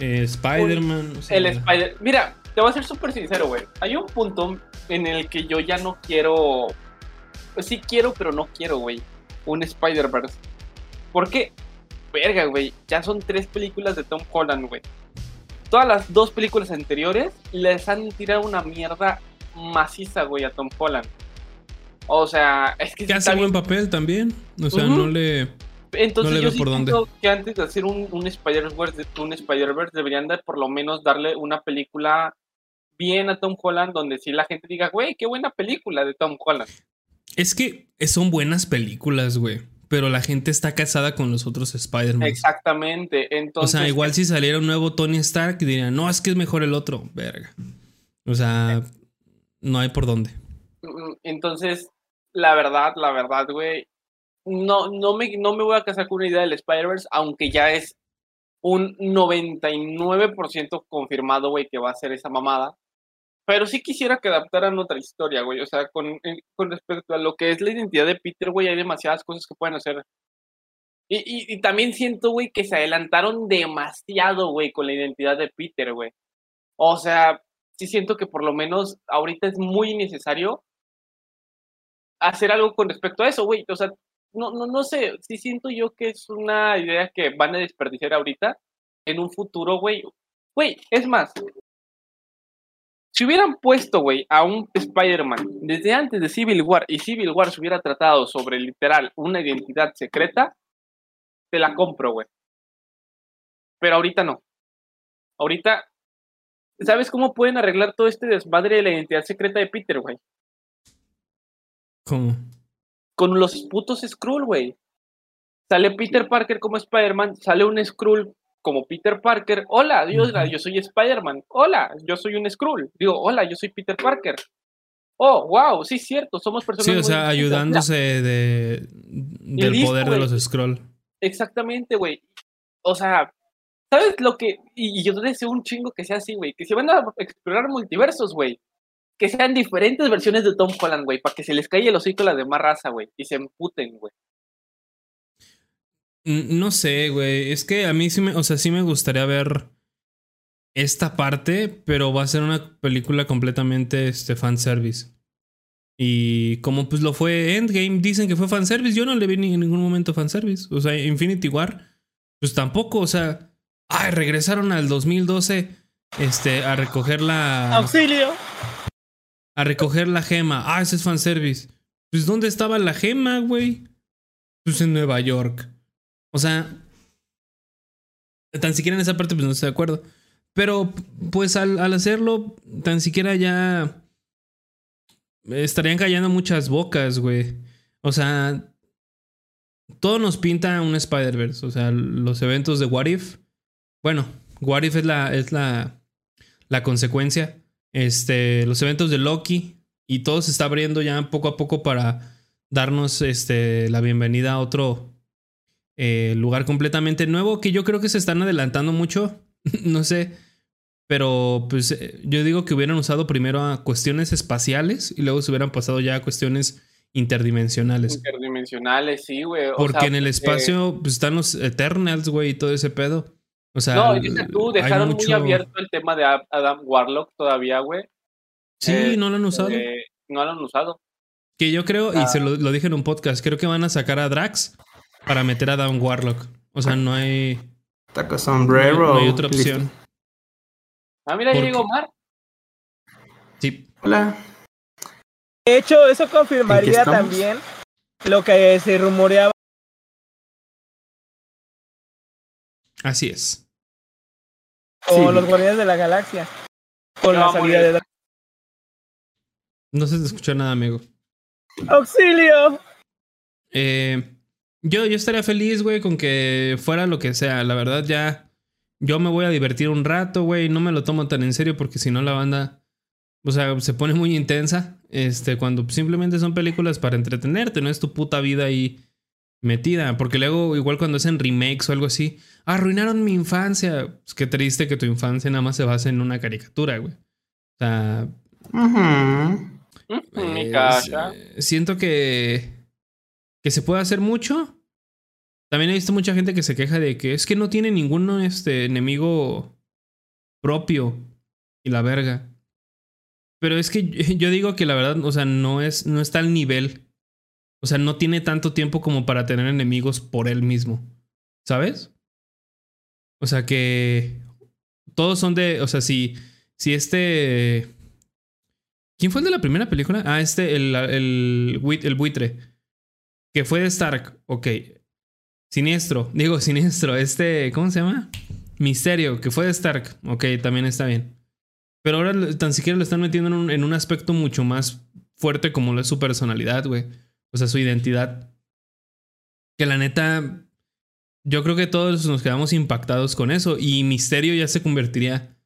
eh, Spider-Man. o sea, El Spider, mira, te voy a ser súper sincero, güey. Hay un punto en el que yo ya no quiero, pues sí quiero, pero no quiero, güey, un Spider-Verse. ¿Por qué? Verga, güey, ya son tres películas de Tom Holland, güey. Todas las dos películas anteriores les han tirado una mierda maciza, güey, a Tom Holland. O sea, es que que hace buen papel también. O sea, no le. Entonces No yo sí por dónde. siento que antes de hacer un, un Spider-Verse deberían de por lo menos darle una película bien a Tom Holland donde sí la gente diga, güey, qué buena película de Tom Holland. Es que son buenas películas, güey. Pero la gente está casada con los otros Spider-Man. Exactamente. O Entonces, sea, igual si saliera un nuevo Tony Stark, dirían, no, es que es mejor el otro. Verga. O sea, no hay por dónde. mm, entonces, la verdad, la verdad, güey, no, no, me, no me voy a casar con una idea del Spider-Verse, aunque ya es un 99% confirmado, güey, que va a ser esa mamada. Pero sí quisiera que adaptaran otra historia, güey. O sea, con, en- con respecto a lo que es la identidad de Peter, güey, hay demasiadas cosas que pueden hacer. Y, y, y también siento, güey, que se adelantaron demasiado, güey, con la identidad de Peter, güey. O sea, sí siento que por lo menos ahorita es muy necesario hacer algo con respecto a eso, güey. O sea, no, no, no sé, sí siento yo que es una idea que van a desperdiciar ahorita en un futuro, güey. Güey, es más, si hubieran puesto, güey, a un Spider-Man desde antes de Civil War y Civil War se hubiera tratado sobre literal una identidad secreta, te la compro, güey. Pero ahorita no. Ahorita, ¿sabes cómo pueden arreglar todo este desmadre de la identidad secreta de Peter, güey? ¿Cómo? Con los putos Skrull, güey. Sale Peter Parker como Spider-Man, sale un Skrull como Peter Parker. Hola, yo, Ujú. yo soy Spider-Man. Hola, yo soy un Skrull. Digo, hola, yo soy Peter Parker. Oh, wow, sí, cierto, somos personas. Sí, o sea, ayudándose de, del poder de los Scroll. Exactamente, güey. O sea, ¿sabes lo que? Y, y yo deseo un chingo que sea así, güey. Que si van a explorar multiversos, güey. Que sean diferentes versiones de Tom Holland, güey. Para que se les caiga el hocico a la demás raza, güey. Y se emputen, güey. Mm, No sé, güey. Es que a mí sí me, o sea, sí me gustaría ver esta parte, pero va a ser una película completamente este fanservice. Y como pues lo fue Endgame, dicen que fue fanservice. Yo no le vi ni en ningún momento fanservice. O sea, Infinity War, pues tampoco. O sea, ay, regresaron al 2012 este, a recoger la. Auxilio. A recoger la gema. Ah, ese es fanservice. Pues, ¿dónde estaba la gema, güey? Pues en Nueva York. O sea, tan siquiera en esa parte, pues no estoy de acuerdo. Pero, pues al, hacerlo, tan siquiera ya estarían callando muchas bocas, güey. O sea, todo nos pinta un Spider-Verse. O sea, los eventos de What If. Bueno, What If es la, es la, la consecuencia. Este, los eventos de Loki. Y todo se está abriendo ya poco a poco para darnos este, la bienvenida a otro eh, lugar completamente nuevo. Que yo creo que se están adelantando mucho. no sé. Pero pues eh, yo digo que hubieran usado primero a cuestiones espaciales y luego se hubieran pasado ya a cuestiones interdimensionales. Interdimensionales, sí, güey. Porque sea, en el espacio pues, están los Eternals, güey, y todo ese pedo. O sea, No, y deja tú, dejaron muy abierto el tema de Ad- Adam Warlock todavía, güey. Sí, eh, no lo han usado. Eh, no lo han usado. Que yo creo, y Ah. se lo, lo dije en un podcast, creo que van a sacar a Drax para meter a Down Warlock. O sea, no hay, no hay, sombrero. no hay otra Listo. opción. Ah, mira, ya ¿Por llegó? Omar. Sí. Hola. De hecho, eso ¿En confirmaría también lo que se rumoreaba Así es. Sí. los Guardianes de la Galaxia. Con Ya la salida de. No se te escuchó nada, amigo. ¡Auxilio! Eh, yo, yo estaría feliz, güey, con que fuera lo que sea. La verdad, ya. Yo me voy a divertir un rato, güey. No me lo tomo tan en serio porque si no la banda. O sea, se pone muy intensa. Este, cuando simplemente son películas para entretenerte, no es tu puta vida ahí metida. Porque luego, igual cuando hacen remakes o algo así, arruinaron mi infancia. Pues qué triste que tu infancia nada más se base en una caricatura, güey. O sea, Mi casa. eh, siento que, que se puede hacer mucho. También he visto mucha gente que se queja de que es que no tiene ningún este, enemigo propio y la verga. Pero es que yo- yo digo que la verdad, o sea, no es, no está al nivel. O sea, no tiene tanto tiempo como para tener enemigos por él mismo. ¿Sabes? O sea que todos son de, o sea, si, si este... ¿Quién fue el de la primera película? Ah, este, el, el, buit- el buitre. Que fue de Stark. Ok. Siniestro. Digo, siniestro. Este, ¿cómo se llama? Misterio, que fue de Stark. Ok, también está bien. Pero ahora tan siquiera lo están metiendo en un, en un aspecto mucho más fuerte como lo es su personalidad, güey. O sea, su identidad. Que la neta, yo creo que todos nos quedamos impactados con eso. Y Misterio ya se convertiría,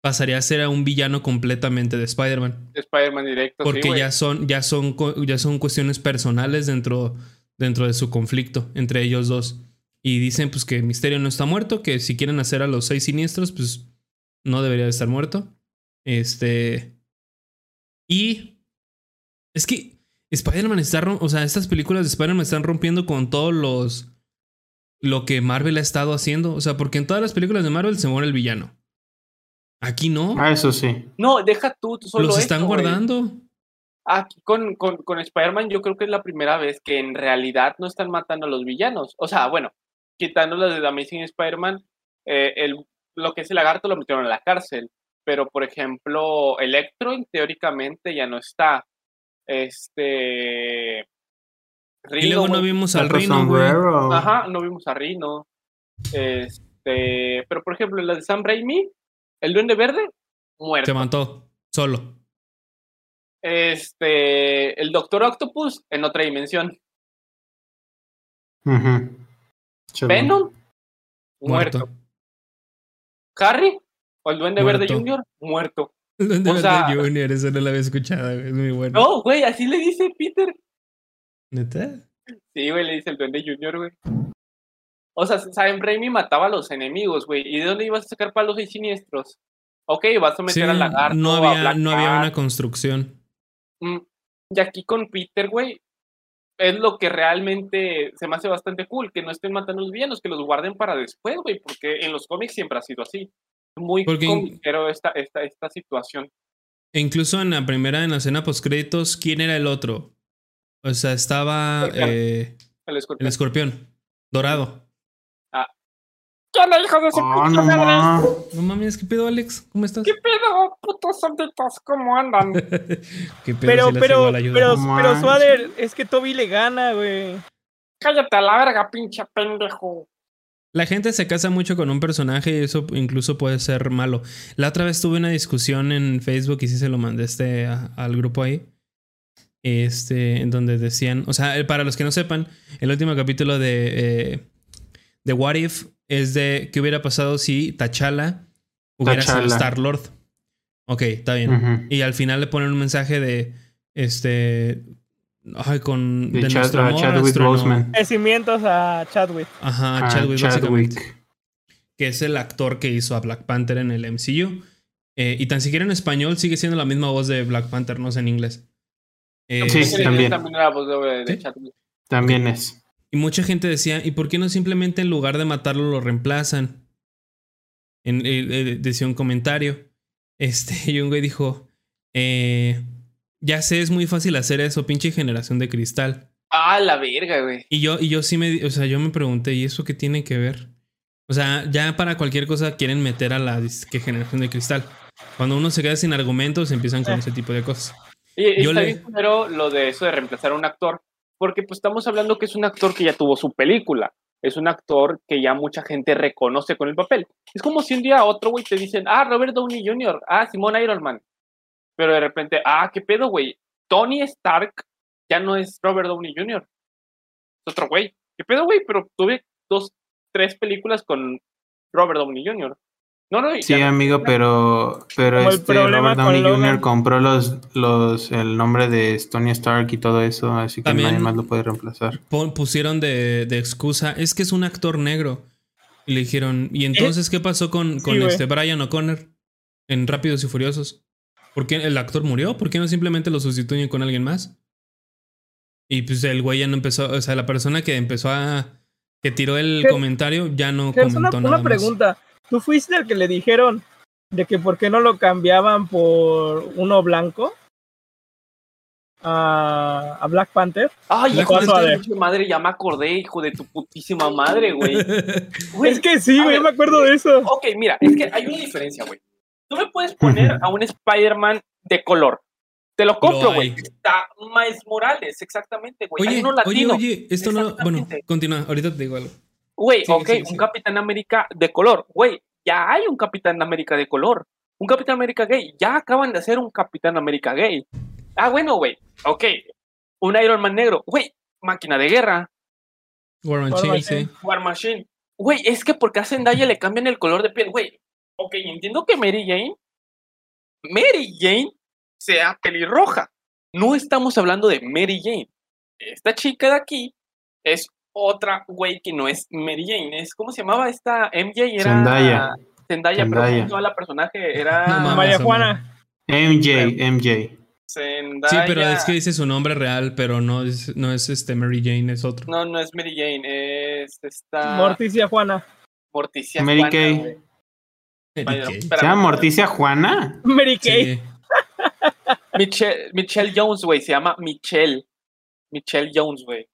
pasaría a ser a un villano completamente de Spider-Man. Spider-Man directo. Porque ya son, ya son, ya son cuestiones personales dentro, dentro de su conflicto entre ellos dos. Y dicen pues que Misterio no está muerto, que si quieren hacer a los seis siniestros, pues no debería de estar muerto. Este. Y. Es que Spider-Man está. rom- O sea, estas películas de Spider-Man están rompiendo con todos los. Lo que Marvel ha estado haciendo. O sea, porque en todas las películas de Marvel se muere el villano. Aquí no. Ah, eso sí. No, deja tú, tú solo los están guardando. Aquí con, con, con Spider-Man yo creo que es la primera vez que en realidad no están matando a los villanos. O sea, bueno, quitando las de The Amazing Spider-Man, eh, el, lo que es el lagarto lo metieron en la cárcel. Pero, por ejemplo, Electro teóricamente ya no está. Este... Y Rhino, luego no vimos al Rino, güey. Ajá, no vimos a Rino. Este, pero por ejemplo, en la de Sam Raimi, el Duende Verde, muerto. Se mató. Solo. Este, el Doctor Octopus en otra dimensión. Chale. Venom, muerto. Muerto. Harry, o el Duende Verde. Junior, muerto. El Duende O sea- Junior, eso no lo había escuchado. Es muy bueno. No, güey, así le dice Peter. ¿Neta? Sí, güey, le dice el Duende Junior, güey. O sea, Sam Raimi mataba a los enemigos, güey. ¿Y de dónde ibas a sacar para los seis siniestros? Ok, vas a meter Sí, al lagarto, no a había, no había una construcción. Mm, Y aquí con Peter, güey, es lo que realmente se me hace bastante cool, que no estén matando a los villanos, que los guarden para después, güey, porque en los cómics siempre ha sido así. Muy Porque esta, esta, esta situación. E incluso en la primera, en la escena post créditos, ¿quién era el otro? O sea, estaba eh, El el escorpión. Dorado. ¿Qué onda, hijo de su Ah, puta no madre? más. No mames, ¿qué pedo, Alex? ¿Cómo estás? ¿Qué pedo, putos sanditos? ¿Cómo andan? ¿Qué pedo Pero, si pero, ayuda? pero, No pero. Swader, es que Toby le gana, güey. Cállate a la verga, pinche pendejo. La gente se casa mucho con un personaje y eso incluso puede ser malo. La otra vez tuve una discusión en Facebook y sí se lo mandé este a- al grupo ahí. Este, en donde decían, o sea, eh, para los que no sepan, el último capítulo de, eh, de What If es de qué hubiera pasado si T'Challa hubiera sido. Star Lord. Ok, está bien. Y al final le ponen un mensaje de este. Ay, con. De De, Chad- nuestro a amor. Chadwick Boseman. Crecimientos a Chadwick. Ajá, Ah, Chadwick, que es el actor que hizo a Black Panther en el MCU. Eh, y tan siquiera en español sigue siendo la misma voz de Black Panther, no sé en inglés. Eh, Sí, también. también era voz de, de ¿Sí? Chadwick. También es. Y mucha gente decía, ¿y por qué no simplemente en lugar de matarlo lo reemplazan? En, eh, decía un comentario. Este, y un güey dijo, eh, ya sé, es muy fácil hacer eso, pinche generación de cristal. Ah, la verga, güey. Y yo, y yo sí me, o sea, yo me pregunté, ¿y eso qué tiene que ver? O sea, ya para cualquier cosa quieren meter a la que generación de cristal. Cuando uno se queda sin argumentos, empiezan con Eh. ese tipo de cosas. Y Yo está le- bien pero lo de eso de reemplazar a un actor, porque pues estamos hablando que es un actor que ya tuvo su película, es un actor que ya mucha gente reconoce con el papel. Es como si un día a otro güey te dicen, ah, Robert Downey Jr., ah, Simón Iron Man, pero de repente, ah, qué pedo, güey, Tony Stark ya no es Robert Downey Jr., es otro güey. ¿Qué pedo, güey? Pero tuve dos, tres películas con Robert Downey Jr. No, no, Sí, no- amigo, pero, pero este Robert Downey Jr. Compró los, los, el nombre de Tony Stark y todo eso, así que También- nadie más lo puede reemplazar. Pusieron de, de excusa, es que es un actor negro. Y le dijeron, ¿y entonces qué pasó con, con este Brian O'Connor en Rápidos y Furiosos? ¿Por qué el actor murió? ¿Por qué no simplemente lo sustituyen con alguien más? Y pues el güey ya no empezó, o sea, la persona que empezó a. que tiró el ¿Qué- comentario ya no una, comentó una nada más. pregunta. ¿Tú fuiste el que le dijeron de que por qué no lo cambiaban por uno blanco? A, a Black Panther. Ay, hijo de tu madre, ya me acordé, hijo de tu putísima madre, güey. Güey, es que sí, güey, me acuerdo de eso. Ok, mira, es que hay una diferencia, güey. Tú me puedes poner a un Spider-Man de color. Te lo compro, güey. Está Miles Morales, exactamente, güey. Oye, uno oye, latino. oye, esto no. Bueno, continúa, ahorita te digo algo. Güey, sigue, ok, un. Capitán América de color. Güey, ya hay un Capitán América de color. Un Capitán América gay. Ya acaban de hacer un Capitán América gay. Ah, bueno, güey. Ok. Un Iron Man negro. Güey, máquina de guerra. War War Machine, Machine. sí. War Machine. Güey, es que porque a Zendaya le cambian el color de piel. Güey, ok, entiendo que Mary Jane. Mary Jane sea pelirroja. No estamos hablando de Mary Jane. Esta chica de aquí es otra güey que no es Mary Jane. Es, ¿Cómo se llamaba esta MJ? Era Zendaya. Zendaya, pero Zendaya. ¿cómo se llama la personaje? Era No. María. Juana. MJ, MJ. Zendaya. Sí, pero es que dice su nombre real, pero no es, no es este Mary Jane, es otro. No, no es Mary Jane, es esta Morticia Juana. Morticia. Mary Juana, Kay. Bueno. ¿Se llama Morticia Juana? Mary Kay. Sí. Michelle, Michelle Jones, güey, se llama Michelle. Michelle Jones, güey.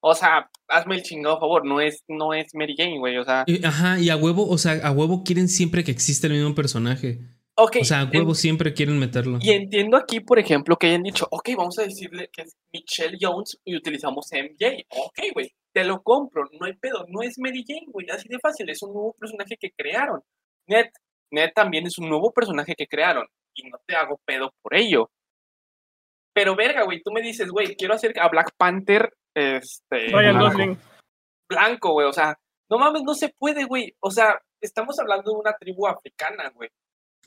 O sea, hazme el chingado favor, no es, no es Mary Jane, güey. O sea, Y- Ajá, y a huevo, o sea, a huevo quieren siempre que exista el mismo personaje. ok. O sea, a en- huevo siempre quieren meterlo. y entiendo aquí, por ejemplo, que hayan dicho, ok, vamos a decirle que es Michelle Jones y utilizamos MJ. Ok, güey, te lo compro, no hay pedo, no es Mary Jane, güey, así de fácil, es un nuevo personaje que crearon. Ned, Ned también es un nuevo personaje que crearon y no te hago pedo por ello. Pero verga, güey, tú me dices, güey, quiero hacer a Black Panther este Ryan Blanco. Blanco, güey, o sea, no mames, no se puede, güey. O sea, estamos hablando de una tribu africana, güey.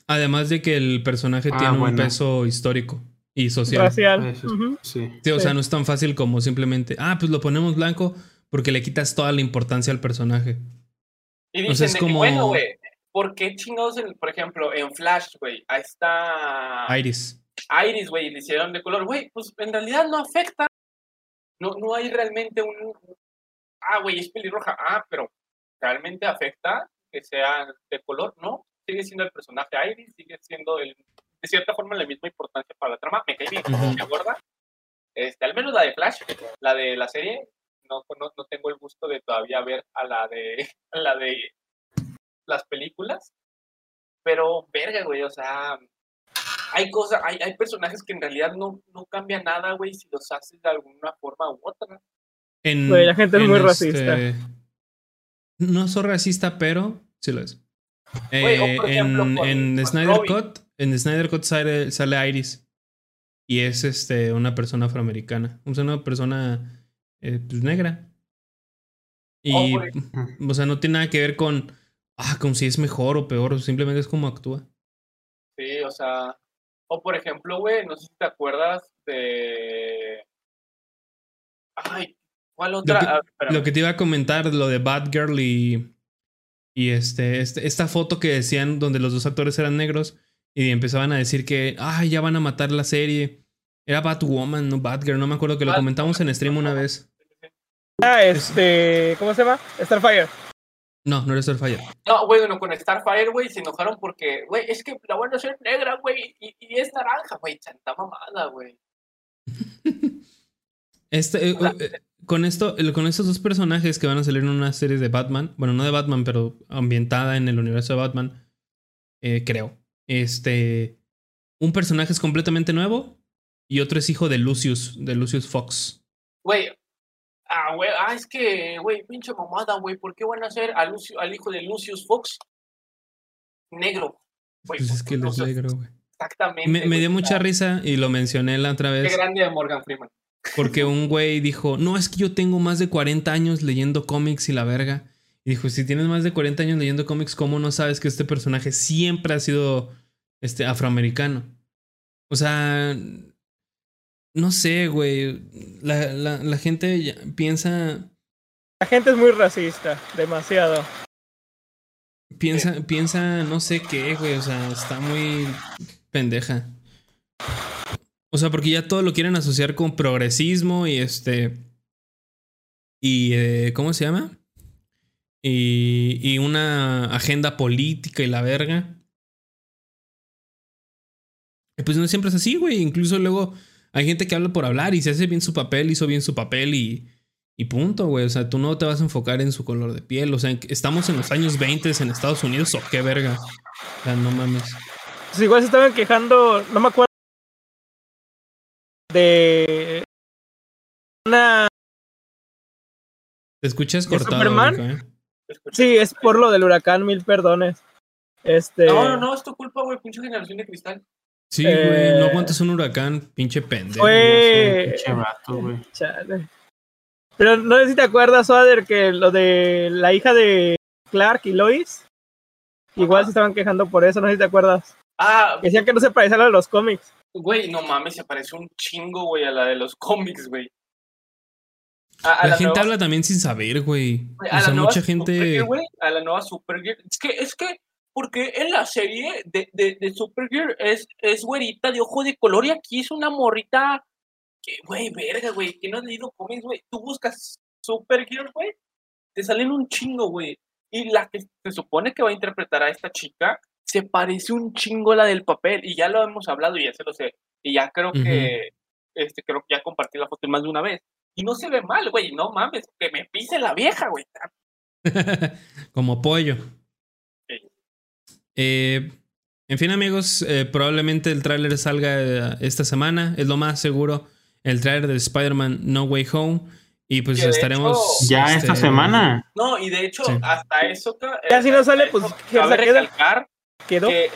Además de que el personaje Ah, tiene un peso histórico y social. Racial. Sí. Sí, o Sí. sea, no es tan fácil como simplemente, ah, pues lo ponemos blanco porque le quitas toda la importancia al personaje. Y O dicen sea, es como- que, bueno, güey, ¿por qué chingados, por ejemplo, en Flash, güey, ahí está Iris. Iris, güey, le hicieron de color, güey, pues en realidad no afecta. No, no hay realmente un... Ah, güey, es pelirroja. Ah, pero ¿realmente afecta que sea de color? No, sigue siendo el personaje Iris, sigue siendo el, de cierta forma la misma importancia para la trama. Me cae bien, Ujú. me. Este, al menos la de Flash, la de la serie, no, no, no tengo el gusto de todavía ver a la de, a la de las películas. Pero, verga, güey, o sea, hay cosas, hay, hay personajes que en realidad no, no cambia nada, güey, si los haces de alguna forma u otra. En, Güey, la gente es muy este- racista. No soy racista, pero sí lo es. Güey, Eh, por ejemplo, en con- en con Snyder Robin. Cut, en Snyder Cut sale, sale Iris. Y es este una persona afroamericana. O sea, una persona eh, pues, negra. Y, Oh, o sea, no tiene nada que ver con, ah, con si es mejor o peor. Simplemente es como actúa. Sí, o sea, o por ejemplo, güey, no sé si te acuerdas de... Ay, ¿cuál otra? que- Ah. Lo que te iba a comentar, lo de Batgirl y. Y este, este, esta foto que decían donde los dos actores eran negros y empezaban a decir que, ay, ya van a matar la serie. Era Batwoman, no Batgirl, no me acuerdo que lo comentamos en stream una vez. Ah, este. ¿Cómo se llama? Starfire. No, no era Starfire. No, güey, bueno, con Starfire, güey, se enojaron porque, güey, es que la van a hacer negra, güey, y, y es naranja, güey, santa mamada, güey. Este, eh, eh, con esto, con estos dos personajes que van a salir en una serie de Batman, bueno, no de Batman, pero ambientada en el universo de Batman, eh, creo. Este, un personaje es completamente nuevo y otro es hijo de Lucius, de Lucius Fox. Güey, ah, güey, ah, es que, güey, pinche mamada, güey, ¿por qué van a hacer al, Lucio- al hijo de Lucius Fox negro? Güey, Pues es que sé alegro, güey. Exactamente. Me, dio mucha risa y lo mencioné la otra Qué vez grande de Morgan Freeman. porque un güey dijo, no, es que yo tengo más de 40 años leyendo cómics y la verga. Y dijo, si tienes más de 40 años leyendo cómics, ¿cómo no sabes que este personaje siempre ha sido este, afroamericano? O sea, no sé, güey. La, la- la gente ya piensa, La gente es muy racista, demasiado. piensa, piensa, no sé qué, güey. O sea, está muy pendeja. O sea, porque ya todo lo quieren asociar con progresismo y este. Y. eh, ¿Cómo se llama? Y, y una agenda política y la verga. Y pues no siempre es así, güey. Incluso luego hay gente que habla por hablar y se hace bien su papel, hizo bien su papel y. Y punto, güey. O sea, tú no te vas a enfocar en su color de piel. O sea, estamos en los años 20 en Estados Unidos o qué verga. O sea, no mames. Pues igual se estaban quejando, no me acuerdo, de una... Te escuchas ¿De cortado. Superman? Rico, ¿eh? Sí, es por lo del huracán, mil perdones. Este... No, no, no, es tu culpa, güey, pinche generación de cristal. Sí, Eh, güey. No aguantas un huracán, pinche pendejo. Fue... Pinche vato, güey. Chale. Pero no sé si te acuerdas, Soder, que lo de la hija de Clark y Lois, igual Ajá. se estaban quejando por eso, no sé si te acuerdas. Ah, Decían que no se parecía a lo de los cómics. güey, no mames, se parece un chingo, güey, a la de los cómics, güey. A, a La gente nueva- habla también sin saber, güey. güey, O la sea, mucha gente. Supergirl, güey, a la nueva Supergirl. Es que, es que, porque en la serie de, de, de Supergirl es, es güerita de ojo de color y aquí es una morrita que, güey, verga, güey, que no has leído cómics, güey. Tú buscas Supergirl, güey, te salen un chingo, güey. Y la que se supone que va a interpretar a esta chica se parece un chingo a la del papel y ya lo hemos hablado y ya se lo sé. Y ya creo que, este, creo que ya compartí la foto más de una vez. Y no se ve mal, güey, no mames, que me pise la vieja, güey. Como pollo. Eh, en fin, amigos, eh, probablemente el tráiler salga eh, esta semana. Es lo más seguro. El tráiler de Spider-Man No Way Home. Y pues estaremos. hecho- Ya este, esta semana. No, y de hecho, Sí. hasta eso. Ya si no sale, pues, que cabe recalcar Quedó. que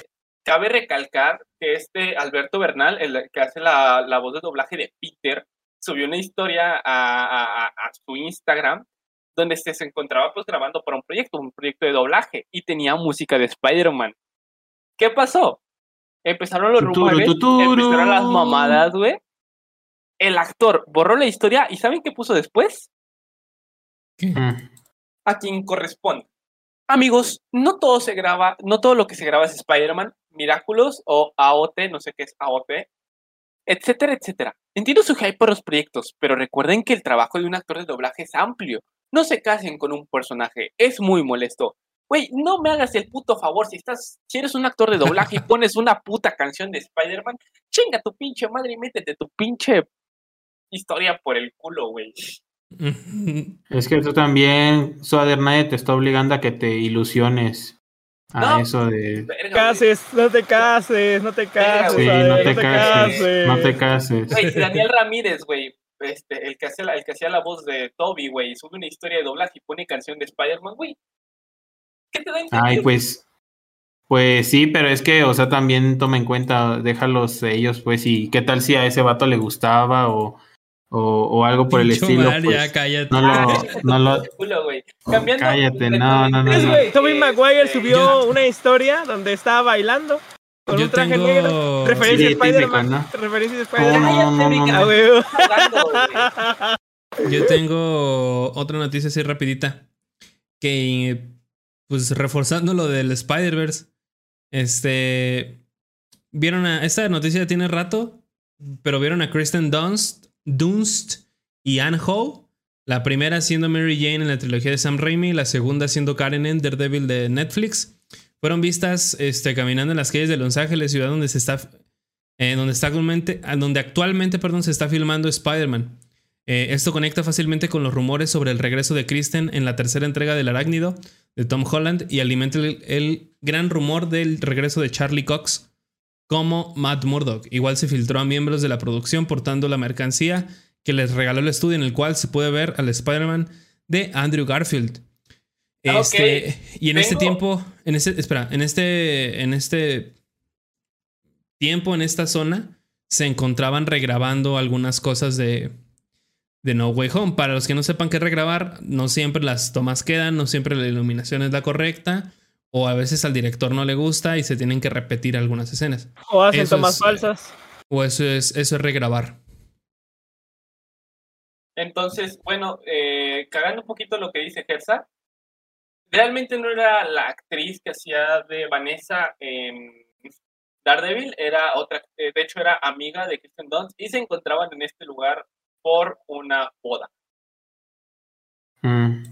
cabe recalcar que este Alberto Bernal, el que hace la, la voz de doblaje de Peter, subió una historia a, a- a- a su Instagram donde se, se encontraba pues grabando para un proyecto, un proyecto de doblaje, y tenía música de Spider-Man. ¿Qué pasó? Empezaron los Tuturu, rumores, tuturu. empezaron las mamadas, güey. El actor borró la historia y ¿saben qué puso después? ¿qué? Mm. a quien corresponde. Amigos, no todo se graba, no todo lo que se graba es Spider-Man, Miraculous o AOT, no sé qué es AOT, etcétera, etcétera. Entiendo su hype por los proyectos, pero recuerden que el trabajo de un actor de doblaje es amplio. No se casen con un personaje, es muy molesto. Güey, no me hagas el puto favor, si estás, si eres un actor de doblaje y pones una puta canción de Spider-Man, chinga tu pinche madre y métete tu pinche historia por el culo, güey. Es que tú también, Suader, nadie te está obligando a que te ilusiones a No. eso de... Verga. Cases, no te cases, no te cases. Sí, Adel, no te cases, no te cases. Güey, si Daniel Ramírez, güey, este, el que hacía la, el que hacía la voz de Toby, güey, sube una historia de doblaje y pone canción de Spider-Man, güey. ¿Qué te da? Ay, pues... Pues sí, pero es que, o sea, también toma en cuenta, déjalos ellos, pues, y qué tal si a ese vato le gustaba o, o, o algo por el estilo, Omar, pues, ya cállate. no lo, no lo, Culo, güey. Cambiando Cállate, no, no, no, no. Tobey eh, Maguire eh, subió una historia donde estaba bailando con Yo un traje tengo- negro. Referencia Sí, a Spider-Man. típico, Referencia a No, Spider-Man. no, no, no, no. Yo tengo otra noticia así rapidita. Que, pues, reforzando lo del Spider-Verse. Este. Vieron a. Esta noticia tiene rato. Pero vieron a Kristen Dunst, Dunst y Anne Ho La primera siendo Mary Jane en la trilogía de Sam Raimi, la segunda siendo Karen en Daredevil de Netflix. Fueron vistas este, caminando en las calles de Los Ángeles, ciudad donde se está, eh, donde está actualmente, ah, donde actualmente perdón, se está filmando Spider-Man. Eh, esto conecta fácilmente con los rumores sobre el regreso de Kristen en la tercera entrega del Arácnido de Tom Holland y alimenta el, el gran rumor del regreso de Charlie Cox como Matt Murdock. Igual se filtró a miembros de la producción portando la mercancía que les regaló el estudio en el cual se puede ver al Spider-Man de Andrew Garfield. Ah, Este, y en este tiempo, en este, espera, en este, en este tiempo, en esta zona, se encontraban regrabando algunas cosas de, de No Way Home. Para los que no sepan qué regrabar, no siempre las tomas quedan, no siempre la iluminación es la correcta, o a veces al director no le gusta y se tienen que repetir algunas escenas. O hacen Eso tomas es, falsas. O eso es, eso es regrabar. Entonces, bueno, eh, cagando un poquito lo que dice Gersa, realmente no era la actriz que hacía de Vanessa en Daredevil, era otra, eh, de hecho era amiga de Kristen Dunst y se encontraban en este lugar por una boda. Mm.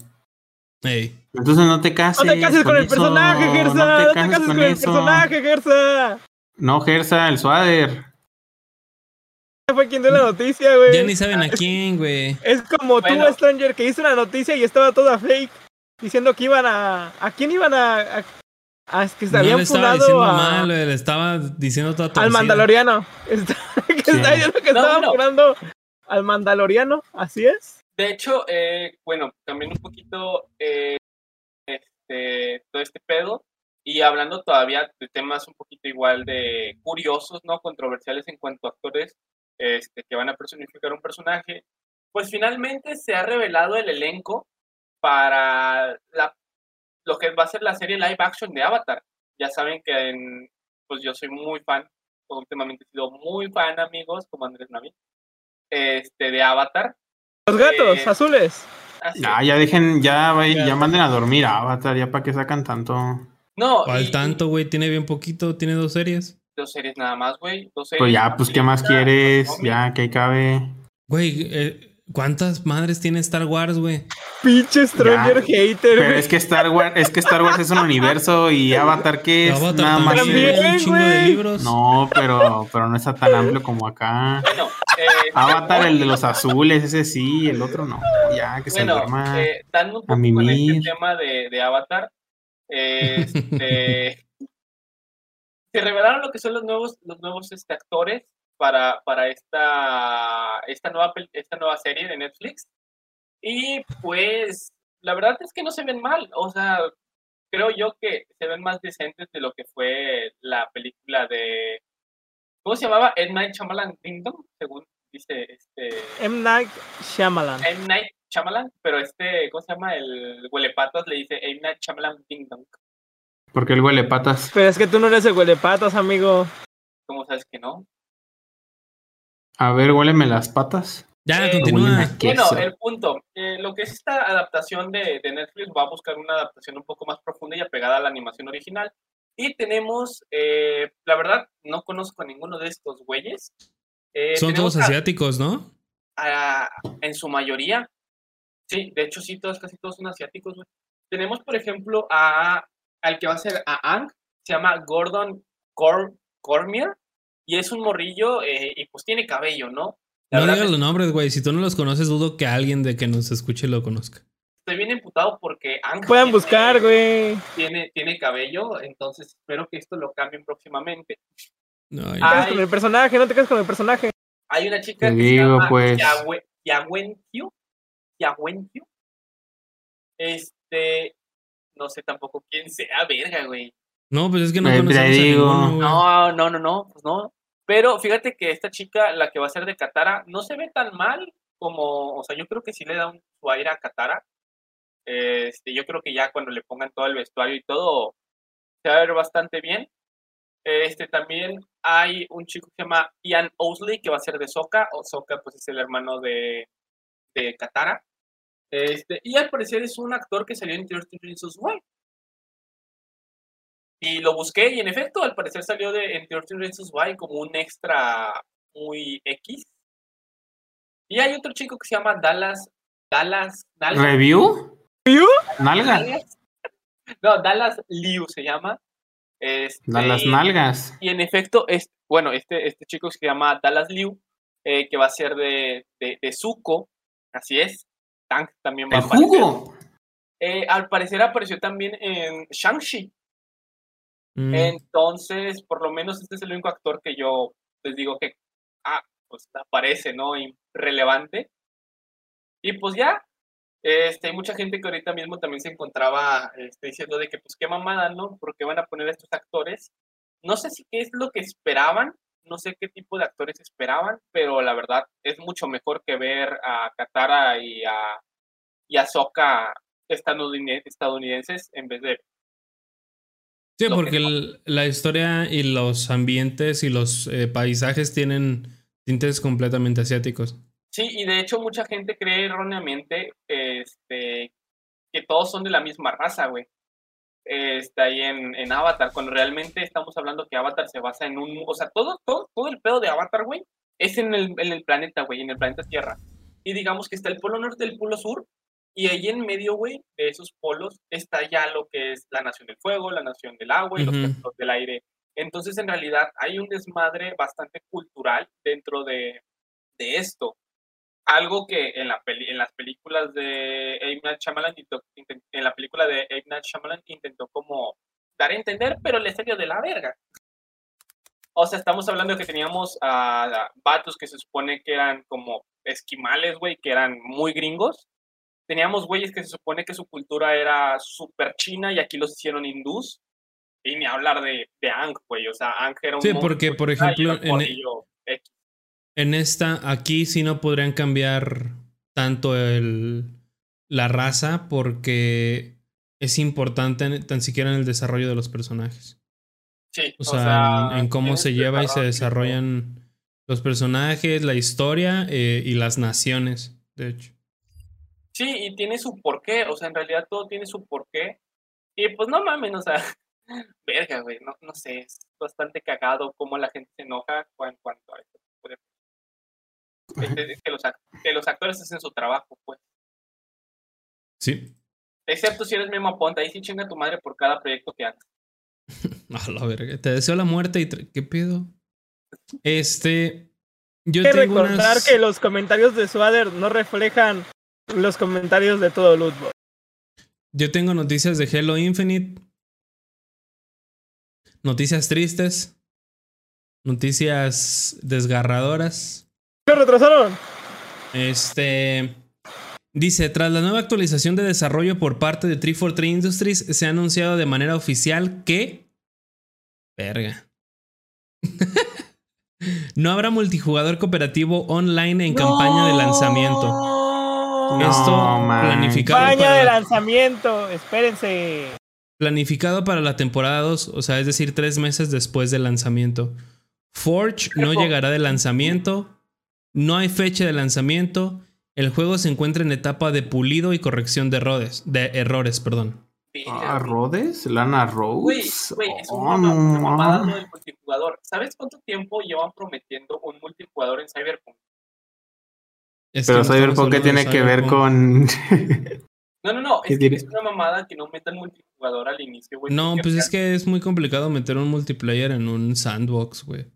Entonces no te cases. No te cases con el eso, personaje, Gersa. No No te cases con con el eso. personaje, Gersa. No, Gersa, el suader. Fue quien dio la noticia, güey. Ya ni saben a quién, güey. Es como Bueno. tú, Stranger, que hizo una noticia y estaba toda fake. Diciendo que iban a. ¿A quién iban a.? a, a- que se No habían estaba diciendo a- mal, le estaba diciendo todo al Mandaloriano. Está- que Sí. está diciendo que No, bueno. funando al Mandaloriano. Así es. De hecho, eh, bueno, también un poquito eh, este, todo este pedo y hablando todavía de temas un poquito igual de curiosos, ¿no? Controversiales en cuanto a actores este, que van a personificar un personaje, pues finalmente se ha revelado el elenco para la, lo que va a ser la serie live action de Avatar. Ya saben que en- pues yo soy muy fan, últimamente he sido muy fan, amigos, como Andrés Navi, este, de Avatar. Los gatos Eh, azules. Así Ya, ya dejen, ya, Ya. ya manden a dormir a Avatar, ya para que sacan tanto. No, Al y- tanto, güey, tiene bien poquito, tiene dos series. Dos series nada más, güey. Dos series. Pues ya, pues, ¿qué más quieres? Ya, que ahí cabe. Güey, eh, ¿cuántas madres tiene Star Wars, güey? Pinche Stranger hater, Pero es que Star Wars, es que Star Wars es un universo y Avatar, ¿qué es? Avatar Nada más. también, un chingo de libros. No, pero, pero no está tan amplio como acá. Bueno, eh, Avatar, el de los azules, ese sí, el otro no. Ya, que se duerma. eh, dando un a poco con mimir. este tema de, de Avatar, este, se revelaron lo que son los nuevos, los nuevos este, actores para, para esta, esta, nueva, esta nueva serie de Netflix. Y pues, la verdad es que no se ven mal. O sea, creo yo que se ven más decentes de lo que fue la película de. ¿Cómo se llamaba? Ed Night Shyamalan Kingdom, según dice este. M. Night Shyamalan. M. Night Shyamalan, pero este, ¿cómo se llama? El huelepatas le dice M. Night Shyamalan Ding Dong. Porque el huele patas. Pero es que tú no eres el huelepatas, amigo. ¿Cómo sabes que no? A ver, huéleme las patas. Ya, Eh, continúa. Bueno, el punto. eh, lo que es esta adaptación de, de Netflix va a buscar una adaptación un poco más profunda y apegada a la animación original. Y tenemos, eh, la verdad, no conozco a ninguno de estos güeyes. Eh, Son todos a- asiáticos, ¿no? a- en su mayoría. Sí, de hecho, sí, todos, casi todos son asiáticos, güey. Tenemos, por ejemplo, a, al que va a ser a Ang, se llama Gordon Cor Cormier, y es un morrillo, eh, y pues tiene cabello, ¿no? La No digas los nombres, güey. Si tú no los conoces, dudo que alguien de que nos escuche lo conozca. estoy bien emputado porque Ang Pueden tiene- buscar, güey. Tiene, tiene cabello, entonces espero que esto lo cambien próximamente. No. Ah, quedas con el personaje, no te quedas con el personaje. Hay una chica Te que digo, se llama pues. Este, no sé tampoco quién sea, verga, güey. No, pues es que no te conocemos a ninguno. No, no, no, no, pues no. Pero fíjate que esta chica, la que va a ser de Katara, no se ve tan mal como, o sea, yo creo que sí le da un, su aire a Katara. Este, yo creo que ya cuando le pongan todo el vestuario y todo, se va a ver bastante bien. Este, también hay un chico que se llama Ian Owsley, que va a ser de Sokka, o Sokka pues es el hermano de, de Katara. Este, y al parecer es un actor que salió en 13 Reasons Why. Y lo busqué y en efecto, al parecer salió de en 13 Reasons Why como un extra muy X. Y hay otro chico que se llama Dallas Dallas. Dallas ¿Review? ¿Review? ¿Nalga? Dallas- No, Dallas Liu se llama. Este, Da las nalgas. Y en efecto, es, bueno, este, este chico se llama Dallas Liu, eh, que va a ser de, de, de Zuko, así es. Tank también va El a aparecer. jugo. Eh, al parecer apareció también en Shang-Chi. Mm. Entonces, por lo menos este es el único actor que yo les digo que, ah, pues aparece, ¿no? Irrelevante. Y pues ya, este, hay mucha gente que ahorita mismo también se encontraba este, diciendo de que, pues qué mamada, ¿no? Porque van a poner a estos actores. No sé si qué es lo que esperaban, no sé qué tipo de actores esperaban, pero la verdad es mucho mejor que ver a Katara y a, y a estadounidene- estadounidenses en vez de Sí, porque que- el- la historia y los ambientes y los eh, paisajes tienen tintes completamente asiáticos. Sí, y de hecho mucha gente cree erróneamente este, que todos son de la misma raza, güey. Está ahí en, en Avatar, cuando realmente estamos hablando que Avatar se basa en un... O sea, todo, todo, todo el pedo de Avatar, güey, es en el, en el planeta, güey, en el planeta Tierra. Y digamos que está el polo norte y el polo sur, y ahí en medio, güey, de esos polos está ya lo que es la nación del fuego, la nación del agua y Ujú. los templos del aire. Entonces, en realidad, hay un desmadre bastante cultural dentro de, de esto algo que en, la peli- en las películas de M. Night Shyamalan en la película de M. Night Shyamalan intentó como dar a entender, pero le salió de la verga. O sea, estamos hablando de que teníamos a, a vatos que se supone que eran como esquimales, güey, que eran muy gringos. Teníamos güeyes que se supone que su cultura era súper china y aquí los hicieron hindús. Y ni hablar de, de Ang, güey. O sea, Ang era un. Sí, porque, por ejemplo, en- e. En esta, aquí sí no podrían cambiar tanto el, la raza porque es importante en- tan siquiera en el desarrollo de los personajes. Sí, O sea, en, en cómo se lleva y se desarrollan los personajes, la historia eh, y las naciones, de hecho. Sí, y tiene su porqué, o sea, en realidad todo tiene su porqué. Y pues no mames, o sea, verga, güey, no, no sé, es bastante cagado cómo la gente se enoja en cuanto a de este, que, los, que los actores hacen su trabajo, pues. Sí. Excepto si eres Memo Aponte, ahí sí chinga tu madre por cada proyecto que hagas. A la verga. Te deseo la muerte y... ¿Qué pedo? Este... Yo Hay que tengo recordar unas... que los comentarios de Swader no reflejan los comentarios de todo Lootbox. Yo tengo noticias de Halo Infinite. Noticias tristes. Noticias desgarradoras. ¿Qué retrasaron? Este. Dice, tras la nueva actualización de desarrollo por parte de 343 Industries, se ha anunciado de manera oficial que... Verga. no habrá multijugador cooperativo online en campaña de lanzamiento. No. Esto man. planificado Campaña para de la- lanzamiento, espérense. Planificado para la temporada 2, o sea, es decir, tres meses después del lanzamiento. Forge no llegará de lanzamiento. No hay fecha de lanzamiento. El juego se encuentra en etapa de pulido y corrección de errores. De errores, perdón. Ah, ¿Rhodes? ¿Lana Güey, Rhodes? güey, es Oh, no del multijugador. ¿Sabes cuánto tiempo llevan prometiendo un multijugador en Cyberpunk? Es Pero Cyberpunk, ¿qué tiene que ver con...? No, no, no, ¿Qué es que es una mamada que no metan multijugador al inicio, güey. No, pues es que es muy complicado meter un multiplayer en un sandbox, güey.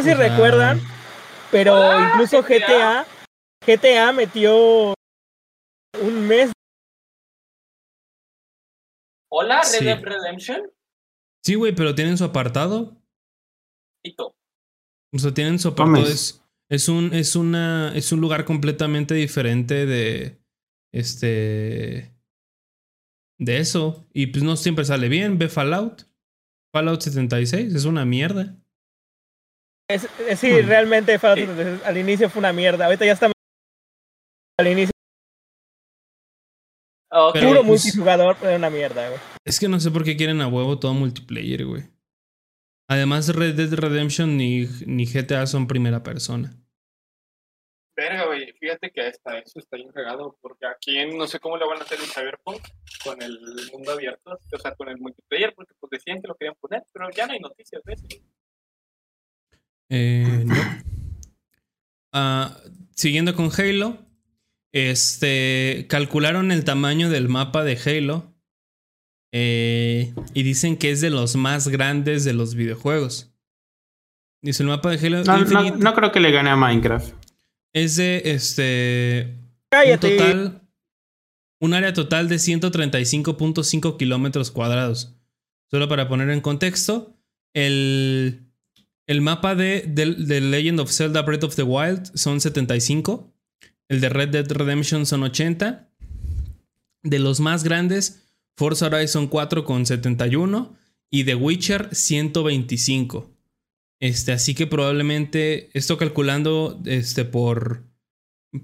No sé si recuerdan, pero Ah, incluso GTA. GTA, metió un mes. Hola, Red Sí. Dead Redemption. Sí, güey, pero tienen su apartado. O sea, tienen su apartado. Es, es un, es una, es un lugar completamente diferente de. Este. De eso. Y pues no siempre sale bien. Ve Fallout. Fallout 76 es una mierda. Es, es- sí, Hmm. realmente Fallout 76 al inicio fue una mierda. Ahorita ya está al inicio Ok, Pero, puro pues- multijugador, pero una mierda, güey. Es que no sé por qué quieren a huevo todo multiplayer, güey. Además, Red Dead Redemption ni, ni GTA son primera persona. Fíjate que hasta eso está bien regado. Porque aquí no sé cómo le van a hacer en Cyberpunk con el mundo abierto. O sea, con el multiplayer. Porque pues decían que lo querían poner. Pero ya no hay noticias de eso. Eh, no. Ah, siguiendo con Halo. Este, calcularon el tamaño del mapa de Halo eh, y dicen que es de los más grandes de los videojuegos. Dice el mapa de Halo No, no, no creo que le gane a Minecraft. Es de este un Cállate. total un área total de 135.5 kilómetros cuadrados. Solo para poner en contexto, el, el mapa de, de Legend of Zelda Breath of the Wild son 75. El de Red Dead Redemption son 80. De los más grandes, Forza Horizon 4 con 71. Y The Witcher 125. Este, así que probablemente, esto calculando este, por,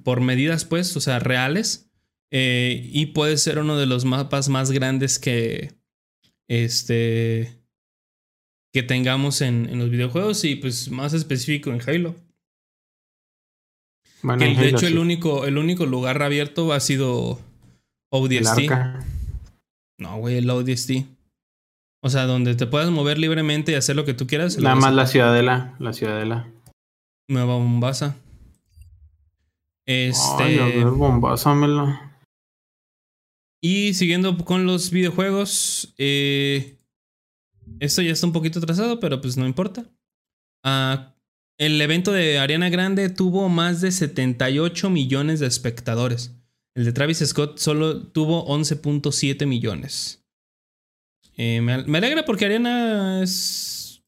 por medidas, pues, o sea, reales. eh, y puede ser uno de los mapas más grandes que. Este. Que tengamos en, en los videojuegos. Y pues más específico en Halo. Bueno, Que, en de Halo hecho, el único, el único lugar abierto ha sido ODST. No, güey, el ODST. O sea, donde te puedas mover libremente y hacer lo que tú quieras. Nada más la ciudadela. La ciudadela. Nueva Mombasa. Este. Ay, a ver. Y siguiendo con los videojuegos, eh, esto ya está un poquito atrasado, pero pues no importa. Ah, el evento de Ariana Grande tuvo más de 78 millones de espectadores. El de Travis Scott solo tuvo 11.7 millones. Eh, me, me alegra porque Ariana es...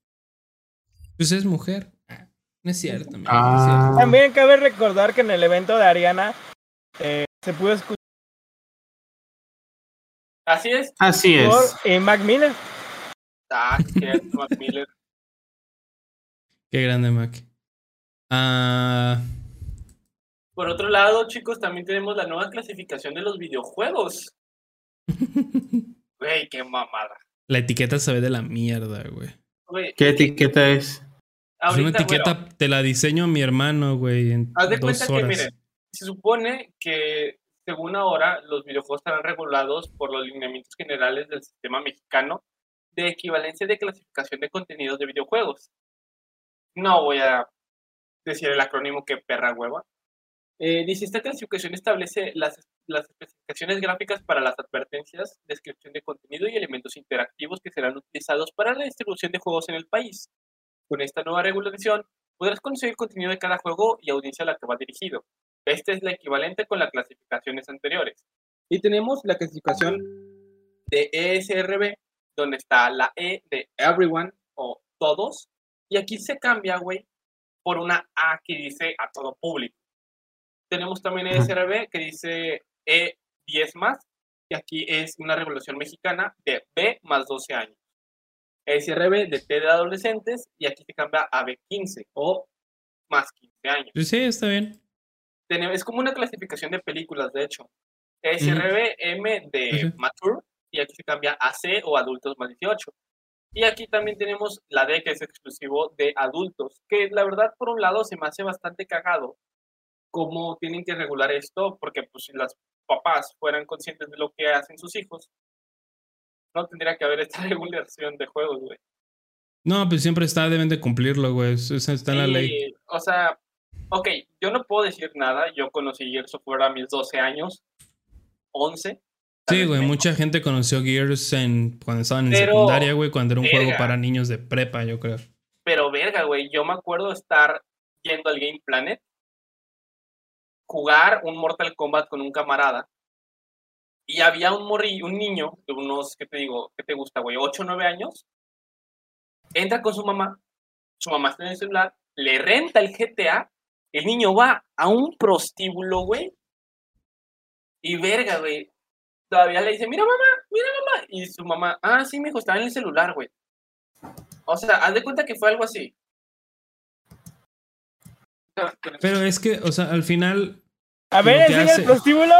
Pues es mujer. Ah, No es cierto. es cierto. Ah, También cabe recordar que en el evento de Ariana eh, se pudo escuchar Así es. así es. por eh, Mac Miller. Ah, que Mac Miller. Qué grande, Mac. Ah... Por otro lado, chicos, también tenemos la nueva clasificación de los videojuegos. Güey, qué mamada. La etiqueta se ve de la mierda, güey. Güey, ¿Qué etiqueta es? Es una etiqueta, bueno, te la diseño a mi hermano, güey, en haz de dos cuenta horas. que, miren, se supone que según ahora los videojuegos estarán regulados por los lineamientos generales del sistema mexicano de equivalencia de clasificación de contenidos de videojuegos. No voy a decir el acrónimo que perra hueva. Eh, dice, esta clasificación establece las, las especificaciones gráficas para las advertencias, descripción de contenido y elementos interactivos que serán utilizados para la distribución de juegos en el país. Con esta nueva regulación, podrás el contenido de cada juego y audiencia a la que va dirigido. Este es la equivalente con las clasificaciones anteriores. Y tenemos la clasificación de ESRB, donde está la E de everyone o todos. Y aquí se cambia, güey, por una A que dice a todo público. Tenemos también. ESRB que dice E10 más, y aquí es una revolución mexicana de B más 12 años. SRB de T de adolescentes, y aquí se cambia a B15 o más 15 años. Pues sí, está bien. Es como una clasificación de películas, de hecho. SRB M de Ujú. Mature, y aquí se cambia a C o adultos más 18. Y aquí también tenemos la D, que es exclusivo de adultos, que la verdad, por un lado, se me hace bastante cagado cómo tienen que regular esto, porque pues si las papás fueran conscientes de lo que hacen sus hijos, no tendría que haber esta regulación de juegos, güey. No, pues siempre está, deben de cumplirlo, güey. Eso está en la ley. O sea, ok, yo no puedo decir nada. Yo conocí Gears of War a mis 12 años, 11. tal Sí, güey, mucha gente conoció Gears en, cuando estaban en Pero, secundaria, güey, cuando era un juego verga. para niños de prepa, yo creo. Pero verga, güey, yo me acuerdo estar yendo al Game Planet, jugar un Mortal Kombat con un camarada. Y había un morri, un niño de unos, ¿qué te digo? ¿Qué te gusta, güey? 8 o 9 años. Entra con su mamá, su mamá está en el celular, le renta el GTA, el niño va a un prostíbulo, güey. Y verga, güey. Todavía le dice, mira mamá, mira mamá. Y su mamá, ah, sí, mijo, estaba en el celular, güey. O sea, haz de cuenta que fue algo así. Pero es que, o sea, al final, A ver, enseña hace- el prostíbulo.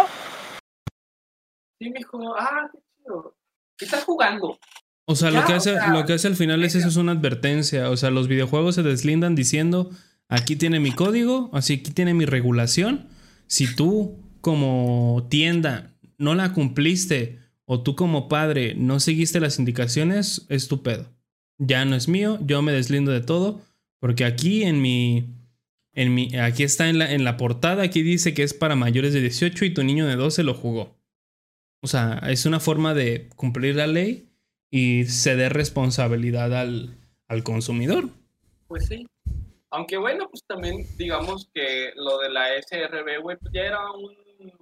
Sí, mijo, ah, qué chido. ¿Qué estás jugando? o sea, Ya, lo que o hace, sea, lo que hace al final es eso es una advertencia. O sea, los videojuegos se deslindan diciendo, aquí tiene mi código, así aquí tiene mi regulación. Si tú como tienda no la cumpliste o tú como padre no seguiste las indicaciones, es tu pedo. Ya no es mío, yo me deslindo de todo, porque aquí en mi En mi, aquí está en la, en la portada, aquí dice que es para mayores de 18 y tu niño de 12 lo jugó. O sea, es una forma de cumplir la ley y ceder responsabilidad al, al consumidor. Pues sí. Aunque bueno, pues también digamos que lo de la SRB, güey, pues ya era un-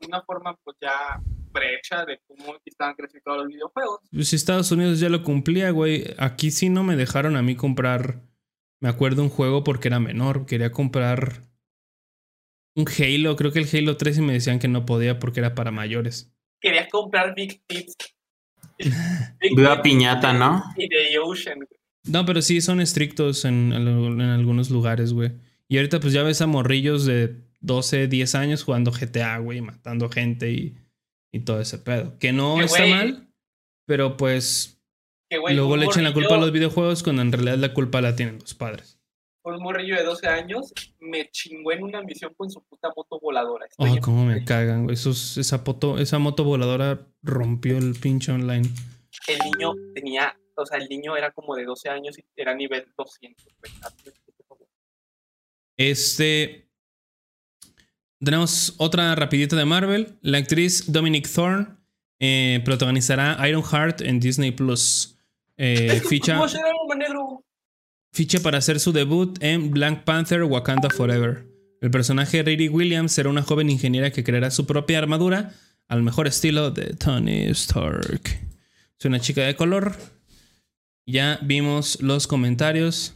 una forma pues ya brecha de cómo estaban clasificados los videojuegos. Pues si Estados Unidos ya lo cumplía, güey. Aquí sí no me dejaron a mí comprar. Me acuerdo un juego porque era menor. Quería comprar un Halo. Creo que el Halo 3 y me decían que no podía porque era para mayores. Quería comprar Big Tits. Tits piñata, ¿no? y The Ocean. güey. No, pero sí son estrictos en, en algunos lugares, güey. Y ahorita pues ya ves a morrillos de 12, 10 años jugando GTA, güey, matando gente y, y todo ese pedo. Que no Que, está mal, pero pues Que, luego le echan la culpa a los videojuegos cuando en realidad la culpa la tienen los padres. Un morrillo de 12 años me chingó en una misión con su puta moto voladora. Estoy Oh, cómo me cagan, güey. Esa, poto- esa moto voladora rompió el pinche online. El niño tenía, o sea, el niño era como de 12 años y era nivel 200. güey. Este. Tenemos otra rapidita de Marvel. La actriz Dominic Thorne eh, protagonizará Ironheart en Disney Plus. Eh, ficha, para hacer su debut en Black Panther Wakanda Forever. El personaje Riri Williams será una joven ingeniera que creará su propia armadura al mejor estilo de Tony Stark. Es una chica de color. Ya vimos los comentarios.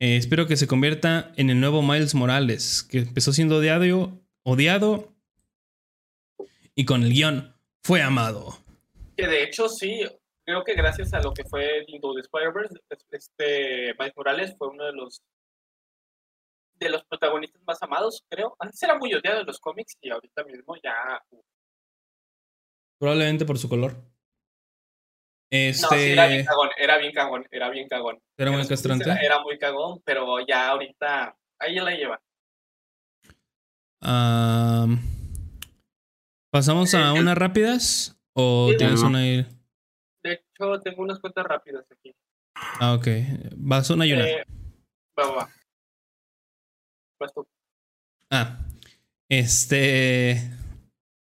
Eh, espero que se convierta en el nuevo Miles Morales, que empezó siendo odiado, odiado y con el guion fue amado. Que de hecho sí, creo que gracias a lo que fue Into the Spider-Verse, este Miles Morales fue uno de los de los protagonistas más amados, creo. Antes era muy odiado en los cómics y ahorita mismo ya Probablemente por su color. No, Este. sí, era bien cagón, era bien cagón, era bien cagón. ¿Era muy castrante? Era, era muy cagón, pero ya ahorita ahí la lleva. Am, ¿Pasamos a unas rápidas? ¿O Sí, tienes no. una ahí? Hecho, tengo unas cuentas rápidas aquí. Ah, ok. Vas una y una. Eh, va, va, va. Vas tú. Ah, este.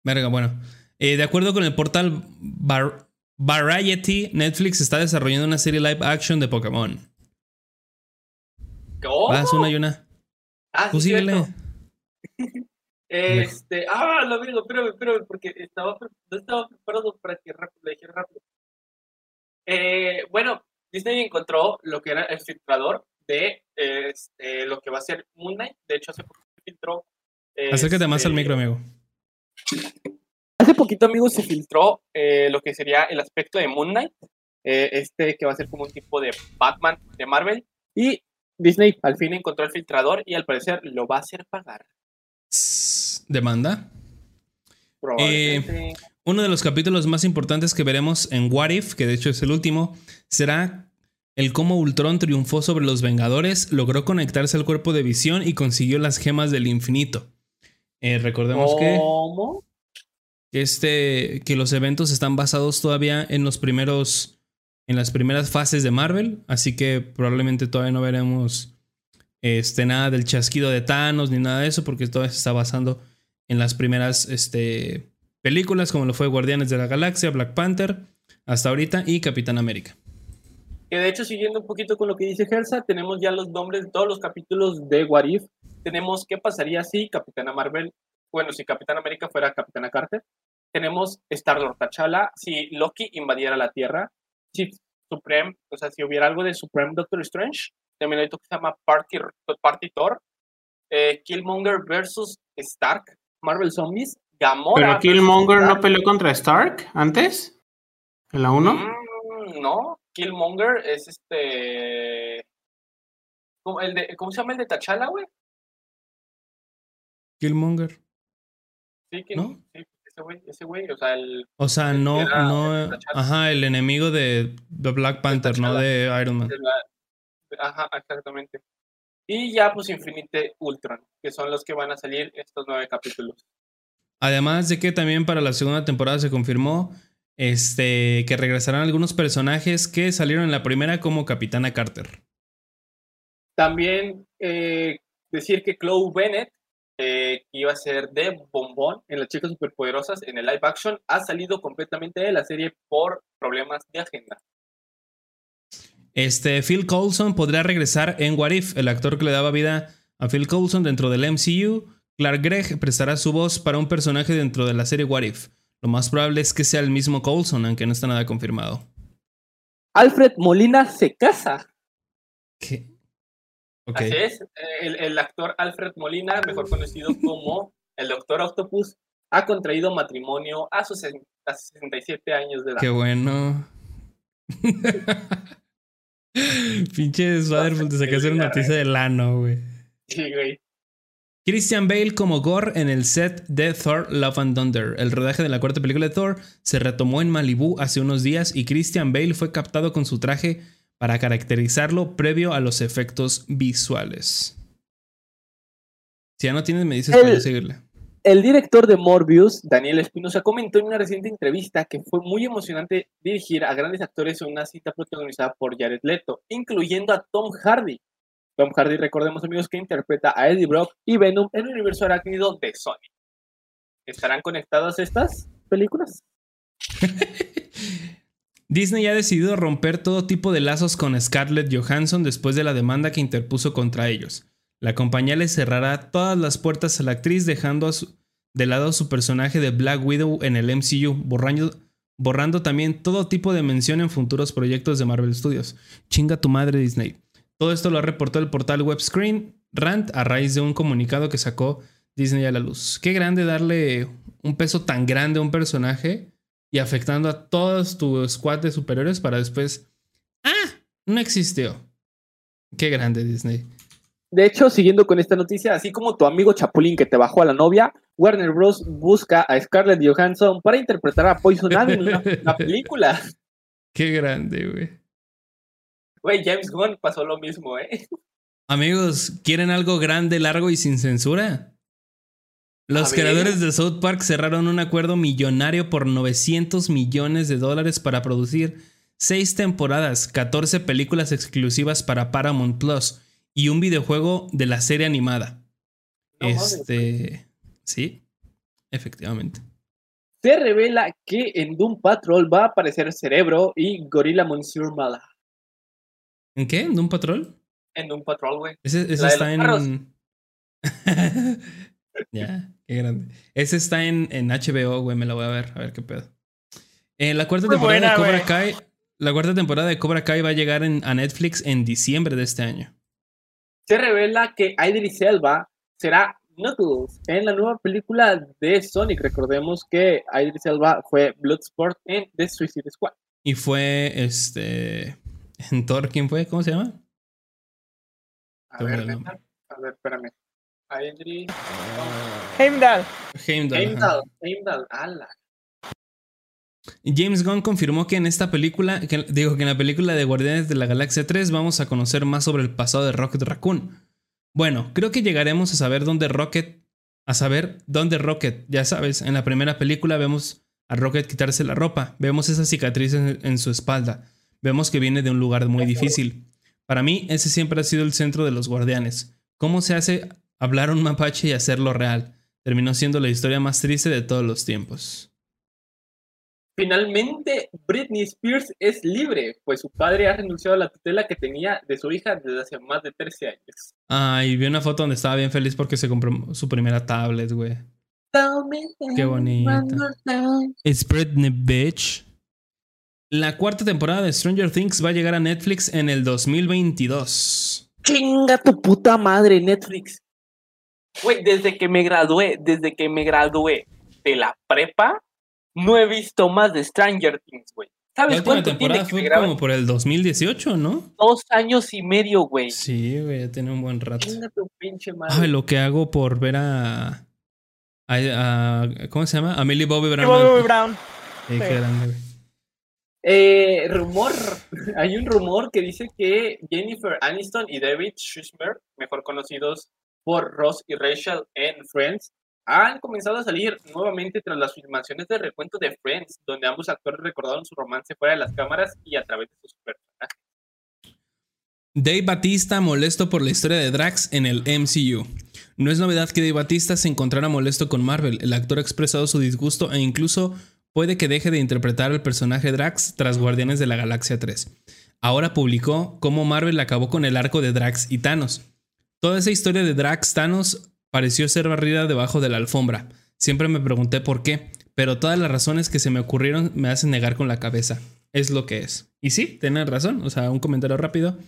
Verga, bueno. Eh, de acuerdo con el portal Var- Variety, Netflix está desarrollando una serie live action de Pokémon. ¿Cómo? Vas una y una. Ah, sí. Este, ah, lo digo, espérame, espérame, porque estaba, no estaba preparado para que rápido, le dijera rápido. Eh, bueno, Disney encontró lo que era el filtrador de este, lo que va a ser Moon Knight. De hecho, hace poco se filtró. Acércate más al este, micro, amigo. Hace poquito, amigos, se filtró eh, lo que sería el aspecto de Moon Knight. eh, este que va a ser como un tipo de Batman de Marvel. Y Disney al fin encontró el filtrador y al parecer lo va a hacer pagar. Demanda. Probablemente. Uno de los capítulos más importantes que veremos en What If, que de hecho es el último, será el cómo Ultron triunfó sobre los Vengadores, logró conectarse al cuerpo de visión y consiguió las gemas del infinito. Eh, recordemos que, ¿Cómo? que este, que los eventos están basados todavía en los primeros, en las primeras fases de Marvel, así que probablemente todavía no veremos este, nada del chasquido de Thanos ni nada de eso, porque todavía se está basando en las primeras este, películas, como lo fue Guardianes de la Galaxia, Black Panther, hasta ahorita, y Capitán América. Que de hecho, siguiendo un poquito con lo que dice Gersa, tenemos ya los nombres de todos los capítulos de What If. Tenemos qué pasaría si Capitana Marvel, bueno, si Capitán América fuera Capitana Carter. Tenemos Star-Lord T'Challa, si Loki invadiera la Tierra, si Supreme, o sea, si hubiera algo de Supreme Doctor Strange, también hay otro que se llama Party, Party Thor, eh, Killmonger versus Stark, Marvel Zombies, Gamora. Pero Killmonger no peleó contra Stark antes. ¿En la 1? Mm, no, Killmonger es este. ¿Cómo, el de, ¿Cómo se llama el de T'Challa, güey? Killmonger. Sí, que, ¿No? sí, ese güey, ese güey, o sea, el. O sea, El no, era no, ajá, el enemigo de, de Black Panther, no de Iron Man. de la- ajá, exactamente. Y ya, pues, Infinite Ultron, que son los que van a salir estos nueve capítulos. Además de que también para la segunda temporada se confirmó este, que regresarán algunos personajes que salieron en la primera como Capitana Carter. También, eh, decir que Chloe Bennett, eh, que iba a ser de Bombón en Las Chicas Superpoderosas en el live action, ha salido completamente de la serie por problemas de agenda. Este, Phil Coulson podría regresar en What If, el actor que le daba vida a Phil Coulson dentro del MCU. Clark Gregg prestará su voz para un personaje dentro de la serie What If. Lo más probable es que sea el mismo Coulson, aunque no está nada confirmado. Alfred Molina se casa. ¿Qué? Ok. Así es, el, el actor Alfred Molina, mejor conocido como el Doctor Octopus, ha contraído matrimonio a sus ses- a 67 años de edad. Qué bueno. Pinche Swaderful, te sacaste una noticia del ano, güey. Sí, güey. Christian Bale como Gore en el set de Thor Love and Thunder. El rodaje de la cuarta película de Thor se retomó en Malibú hace unos días y Christian Bale fue captado con su traje para caracterizarlo previo a los efectos visuales. Si ya no tienes, me dices para seguirle. El director de Morbius, Daniel Espinosa, comentó en una reciente entrevista que fue muy emocionante dirigir a grandes actores en una cita protagonizada por Jared Leto, incluyendo a Tom Hardy. Tom Hardy, recordemos amigos, que interpreta a Eddie Brock y Venom en el universo arácnido de Sony. ¿Estarán conectadas estas películas? Disney ha decidido romper todo tipo de lazos con Scarlett Johansson después de la demanda que interpuso contra ellos. La compañía le cerrará todas las puertas a la actriz dejando a su- de lado su personaje de Black Widow en el MCU, borrando, borrando también todo tipo de mención en futuros proyectos de Marvel Studios. Chinga tu madre Disney. Todo esto lo reportó el portal Webscreen Rant a raíz de un comunicado que sacó Disney a la luz. Qué grande darle un peso tan grande a un personaje y afectando a todos tu squad de superiores para después. ¡Ah! No existió. Qué grande Disney. De hecho, siguiendo con esta noticia, así como tu amigo Chapulín que te bajó a la novia, Warner Bros. busca a Scarlett Johansson para interpretar a Poison Ivy en una, una película. Qué grande, güey. Güey, James Gunn pasó lo mismo, ¿eh? Amigos, ¿quieren algo grande, largo y sin censura? Los creadores de South Park cerraron un acuerdo millonario por 900 millones de dólares para producir 6 temporadas, 14 películas exclusivas para Paramount Plus y un videojuego de la serie animada. No este. Sí, efectivamente. Se revela que en Doom Patrol va a aparecer Cerebro y Gorilla Monsieur Mala. ¿En qué? ¿En un patrol? En Doom Patrol, güey. Ese, ese está en. ya, qué grande. Ese está en, en HBO, güey. Me la voy a ver, a ver qué pedo. Eh, la cuarta Muy temporada buena, de Cobra. Kai. La cuarta temporada de Cobra Kai va a llegar en- a Netflix en diciembre de este año. Se revela que Idris Elba será Knuckles en la nueva película de Sonic. Recordemos que Idris Elba fue Bloodsport en The Suicide Squad. Y fue este. En Thor, ¿quién fue? ¿Cómo se llama? A ver, neta. a ver, espérame. Heimdall. Heimdall. Heimdall, Heimdall, ala. James Gunn confirmó que en esta película, que- digo que en la película de Guardianes de la Galaxia 3 vamos a conocer más sobre el pasado de Rocket Raccoon. Bueno, creo que llegaremos a saber dónde Rocket, a saber dónde Rocket, ya sabes, en la primera película vemos a Rocket quitarse la ropa, vemos esa cicatriz en, en su espalda, vemos que viene de un lugar muy difícil. Para mí, ese siempre ha sido el centro de los Guardianes. ¿Cómo se hace hablar un mapache y hacerlo real? Terminó siendo la historia más triste de todos los tiempos. Finalmente, Britney Spears es libre, pues su padre ha renunciado a la tutela que tenía de su hija desde hace más de 13 años. Ah, y vi una foto donde estaba bien feliz porque se compró su primera tablet, güey. Qué bonita. It's Britney, bitch. La cuarta temporada de Stranger Things va a llegar a Netflix en el 2022. Chinga tu puta madre, Netflix. Güey, desde que me gradué, desde que me gradué de la prepa, no he visto más de Stranger Things, güey. La ¿Sabes última cuánto tiene temporada que me fue como por el 2018, ¿no? Dos años y medio, güey. Sí, güey, ya tiene un buen rato. Chinga tu pinche madre. Ay, lo que hago por ver a. a- a- ¿Cómo se llama? A Millie Bobby Brown. Bobby Brown. Sí, qué grande, güey. Eh, rumor, hay un rumor que dice que Jennifer Aniston y David Schwimmer, mejor conocidos por Ross y Rachel en Friends, han comenzado a salir nuevamente tras las filmaciones de recuento de Friends, donde ambos actores recordaron su romance fuera de las cámaras y a través de sus personajes. Dave Batista molesto por la historia de Drax en el MCU. No es novedad que Dave Batista se encontrara molesto con Marvel. El actor ha expresado su disgusto e incluso puede que deje de interpretar al personaje Drax tras Guardianes de la Galaxia 3. Ahora publicó cómo Marvel acabó con el arco de Drax y Thanos. Toda esa historia de Drax Thanos pareció ser barrida debajo de la alfombra. Siempre me pregunté por qué, pero todas las razones que se me ocurrieron me hacen negar con la cabeza. Es lo que es. Y sí, tienen razón. O sea, un comentario rápido.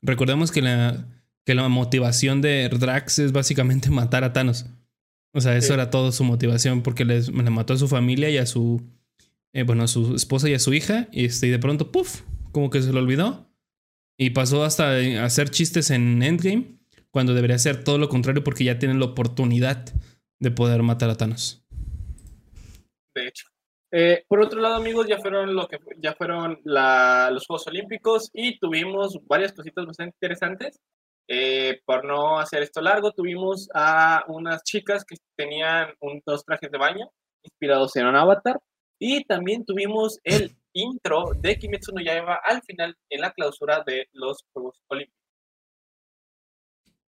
Recordemos que la, que la motivación de Drax es básicamente matar a Thanos. O sea, eso Sí. era todo su motivación porque les, le mató a su familia y a su, eh, bueno, a su esposa y a su hija. Y, este, y de pronto, puff, como que se lo olvidó. Y pasó hasta a hacer chistes en Endgame, cuando debería ser todo lo contrario porque ya tienen la oportunidad de poder matar a Thanos. de hecho. Eh, por otro lado, amigos, ya fueron lo que ya fueron la- los Juegos Olímpicos y tuvimos varias cositas bastante interesantes. Eh, por no hacer esto largo, tuvimos a unas chicas que tenían un, dos trajes de baño inspirados en un avatar y también tuvimos el intro de Kimetsu no Yaiba al final en la clausura de los Juegos Olímpicos.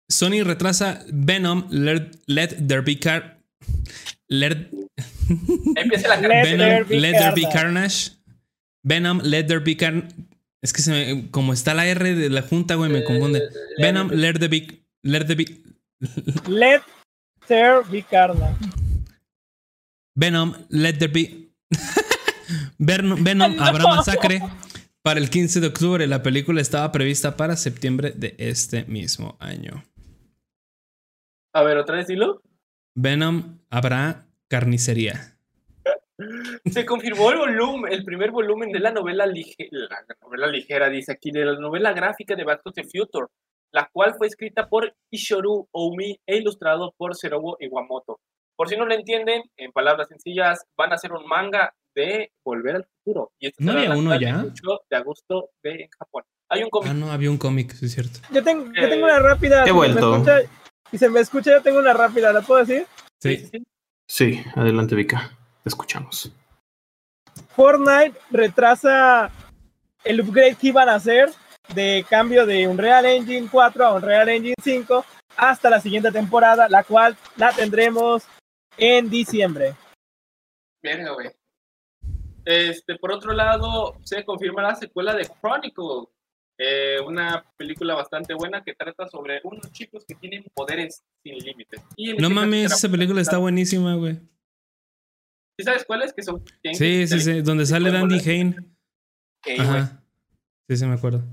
Sony retrasa Venom Let, Let There Be Car. Let, Empieza la Let Venom Let There Be Carnage. Carnage. Venom Let There Be Carnage. Es que se me- como está la R de la junta, güey, me confunde. Venom Let There Be. Let There Be. Let there be carnage. Venom Let There Be. Venom, Venom habrá masacre para el 15 de octubre. La película estaba prevista para septiembre de este mismo año. A ver, otra vez dilo. Venom habrá carnicería. Se confirmó el volumen, el primer volumen de la novela, lige- la novela ligera, dice aquí, de la novela gráfica de Back to the Future, la cual fue escrita por Ishoru Omi e ilustrado por Serobo Iwamoto. Por si no lo entienden, en palabras sencillas, van a hacer un manga de Volver al Futuro. Y este ¿No había uno ya? el 8 de agosto de en Japón. Hay un cómic. Ah, no, había un cómic, sí es cierto. Yo tengo, yo Eh, tengo una rápida. he si vuelto. Si se me escucha, yo tengo una rápida, ¿la puedo decir? Sí. Sí, adelante, Vika. Te escuchamos. Fortnite retrasa el upgrade que iban a hacer de cambio de Unreal Engine 4 a Unreal Engine 5 hasta la siguiente temporada, la cual la tendremos en diciembre. Verga, güey. Este, por otro lado, se confirma la secuela de Chronicle, eh, una película bastante buena que trata sobre unos chicos que tienen poderes sin límites. No este mames, esa película está buenísima, güey. ¿Sí sabes cuáles? Que son. Sí, que- sí, sí, donde sale Dandy. Hane. Ajá. Sí, sí, me acuerdo.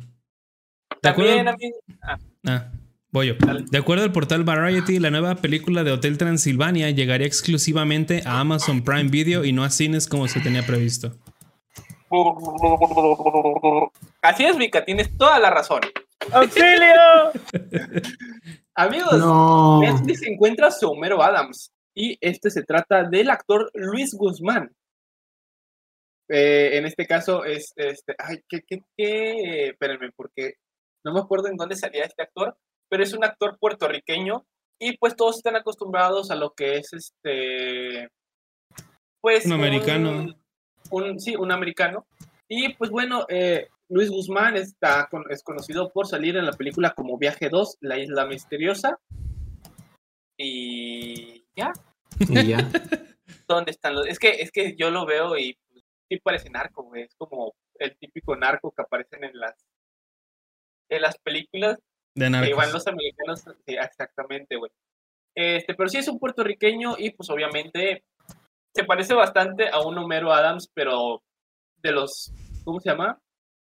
¿De acuerdo? También, amigo, ah, Ah, voy yo. Dale. De acuerdo al portal Variety, la nueva película de Hotel Transilvania llegaría exclusivamente a Amazon Prime Video y no a cines como se tenía previsto. Así es, Vika, tienes toda la razón. ¡Auxilio! Amigos, No. Netflix encuentra a su Homero Adams. Y este se trata del actor Luis Guzmán. Eh, en este caso es este. Ay, ¿qué, qué, qué? Espérenme, porque no me acuerdo en dónde salía este actor, pero es un actor puertorriqueño. Y pues todos están acostumbrados a lo que es este. Pues. Un americano. un- sí, un americano. Y pues bueno, eh, Luis Guzmán está con- es conocido por salir en la película como Viaje 2, La Isla Misteriosa. Y ya, Y ya. ¿dónde están los? Es que, es que yo lo veo y pues, sí parece narco, güey. Es como el típico narco que aparecen en las en las películas De que van narcos. los americanos. Sí, exactamente, güey. Este, pero sí es un puertorriqueño y pues obviamente se parece bastante a un Homero Adams, pero de los, ¿cómo se llama?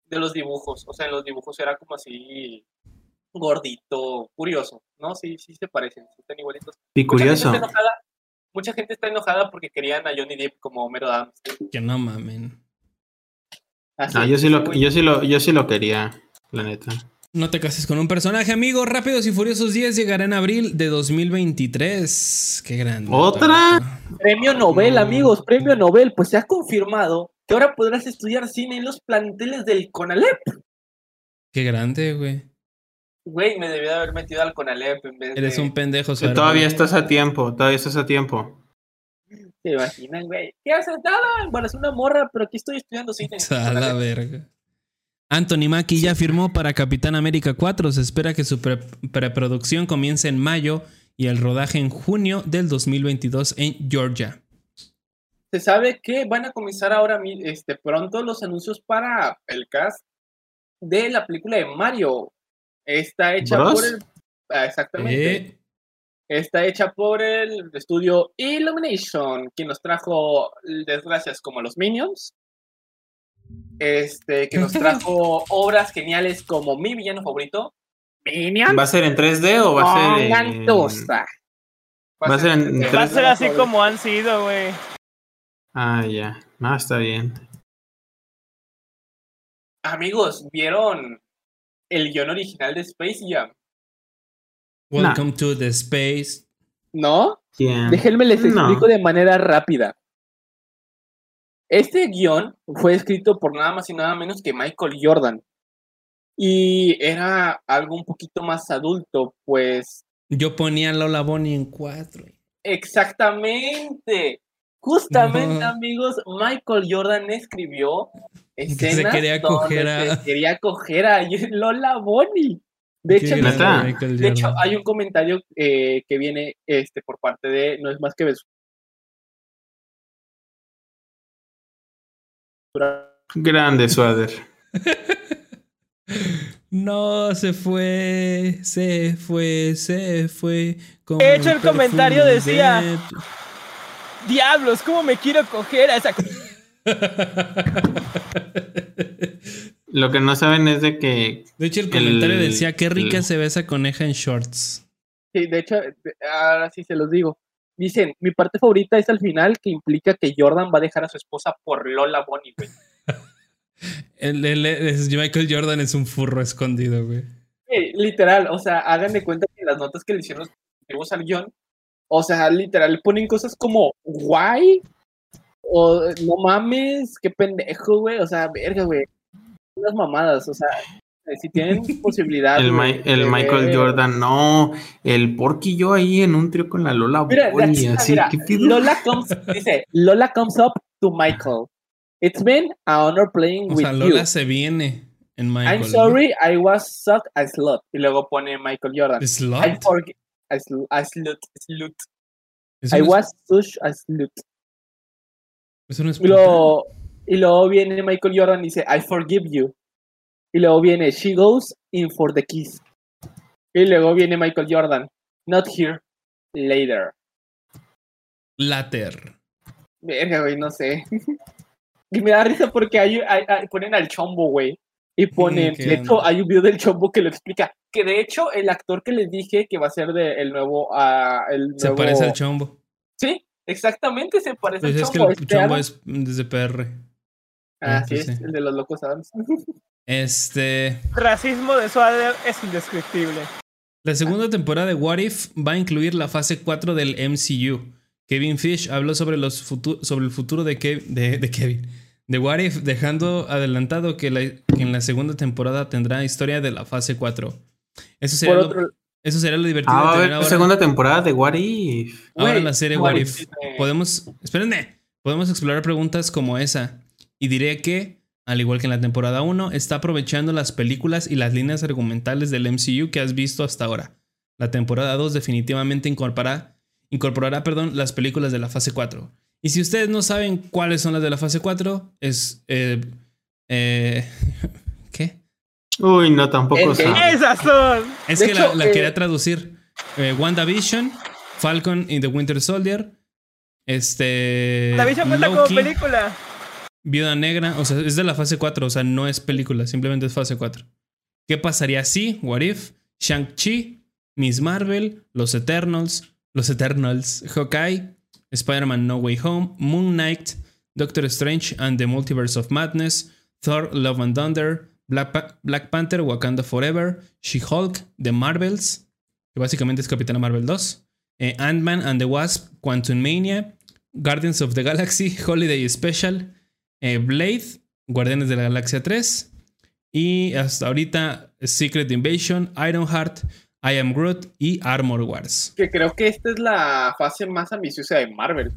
De los dibujos. O sea, en los dibujos era como así gordito, curioso, ¿no? Sí, sí se parecen, sí están igualitos. Y Mucha gente, curioso. está enojada, mucha gente está enojada porque querían a Johnny Depp como Homero Adams. Que no mamen. Así, Ah, yo sí lo, yo sí lo, yo sí lo quería, la neta. No te cases con un personaje, amigo. Rápidos y Furiosos 10 llegará en abril de 2023. Qué grande. ¿Otra? Premio Nobel, Mm. amigos, premio Nobel. Pues se ha confirmado que ahora podrás estudiar cine en los planteles del CONALEP. Qué grande, güey. Güey, me debía de haber metido al CONALEP en vez Eres de... un pendejo, Que Suero. todavía estás a tiempo, todavía estás a tiempo. ¿Se imaginan, güey? ¿Qué haces? Nada, bueno, es una morra, pero aquí estoy estudiando cine. A la verga. Anthony Mackie ya firmó para Capitán América 4. Se espera que su pre- preproducción comience en mayo y el rodaje en junio del 2022 en Georgia. Se sabe que van a comenzar ahora este, pronto los anuncios para el cast de la película de Mario. Está hecha ¿Bros? por el. ah, Exactamente. Eh, Está hecha por el estudio Illumination, quien nos trajo desgracias como los Minions. Este, que nos trajo obras geniales como mi villano favorito, Minions. ¿Va a ser en 3D o va a ser en... Va a ser en este, Va a ser así como han sido, güey. Ah, ya. No, está bien. Amigos, ¿vieron el guion original de Space Jam? welcome to the space. ¿No? ¿Quién? Déjenme les No. explico de manera rápida. Este guion fue escrito por nada más y nada menos que Michael Jordan. Y era algo un poquito más adulto, pues Yo ponía a Lola Bonnie en 4. exactamente. Justamente, No. amigos, Michael Jordan escribió se escenas quería donde coger a- se quería coger a Lola Bonnie. De hecho, Michael de hecho, hay un comentario eh, que viene este, por parte de No es más que Beso. Grande Suader. No, se fue, se fue, se fue. como De hecho, el comentario decía- de- Diablos, ¿cómo me quiero coger a esa... Lo que no saben es de que De hecho, el comentario El- decía, qué rica el- se ve esa coneja en shorts. Sí, de hecho, ahora sí se los digo. Dicen, mi parte favorita es al final que implica que Jordan va a dejar a su esposa por Lola Bonnie, güey. El, el- es- Michael Jordan es un furro escondido, güey. Eh, literal, o sea, hagan de cuenta que las notas que le hicieron al guion, o sea, literal, ponen cosas como guay, o no mames, qué pendejo, güey, o sea, verga, güey. Unas mamadas, o sea, si tienen posibilidad. el, Mi- el de Michael ver- Jordan, no, el Porky yo ahí en un trío con la Lola Mira, Bonnie, mira, así, mira, ¿qué pido? Lola comes, dice, Lola comes up to Michael. It's been a honor playing O with sea, you. Lola se viene en Michael. I'm sorry, I was such a slut. Y luego pone Michael Jordan. ¿no? ¿Slut? I forget. A, sl- a slut, slut. Eso I no es- was such a slut. eso no es Y luego, y luego viene Michael Jordan y dice, I forgive you. Y luego viene, she goes in for the kiss. Y luego viene Michael Jordan, not here, later. Later. Verga, güey, no sé. y me da risa porque hay, hay- hay- ponen al chombo, güey. Y ponen, de hecho, hay un video del chombo que lo explica. Que de hecho, el actor que les dije que va a ser de el nuevo. ah, el Se nuevo- parece al chombo. Sí, exactamente, se parece Pues al es que chombo. el este chombo Adam. es desde PR. Ah, Ah, sí, es sí. el de los locos Adams. Este. Racismo de Swader es indescriptible. La segunda temporada de What If va a incluir la fase 4 del MCU. Kevin Fish habló sobre, los futu- sobre el futuro de, Kev- de, de Kevin. De What If, dejando adelantado que, la- que en la segunda temporada tendrá historia de la fase 4. Eso sería, lo, otro, eso sería lo divertido Ah, de a ahora, segunda temporada de What If. ahora la serie What What If Podemos, espérenme, podemos explorar preguntas como esa. Y diré que, al igual que en la temporada 1, está aprovechando las películas y las líneas argumentales del MCU que has visto hasta ahora. La temporada 2 definitivamente incorporará, incorporará perdón, las películas de la fase 4. Y si ustedes no saben cuáles son las de la fase 4, es... eh, eh, ¿Qué? Uy, no, tampoco sabe. ¡Esas son! Es De que hecho, la, la eh, quería traducir. Eh, WandaVision, Falcon y The Winter Soldier. Este. La visión cuenta como película. Viuda Negra. O sea, es de la fase 4. O sea, no es película, simplemente es fase 4. ¿Qué pasaría si? What if? Shang-Chi, Miss Marvel, Los Eternals, Los Eternals, Hawkeye, Spider-Man No Way Home, Moon Knight, Doctor Strange and the Multiverse of Madness, Thor Love and Thunder, Black, Pa- Black Panther Wakanda Forever, She-Hulk, The Marvels, que básicamente es Capitana Marvel 2, eh, Ant-Man and the Wasp, Quantum Mania, Guardians of the Galaxy, Holiday Special, eh, Blade, Guardianes de la Galaxia 3 y hasta ahorita Secret Invasion, Ironheart, I Am Groot y Armor Wars. que creo que esta es la fase más ambiciosa de Marvel.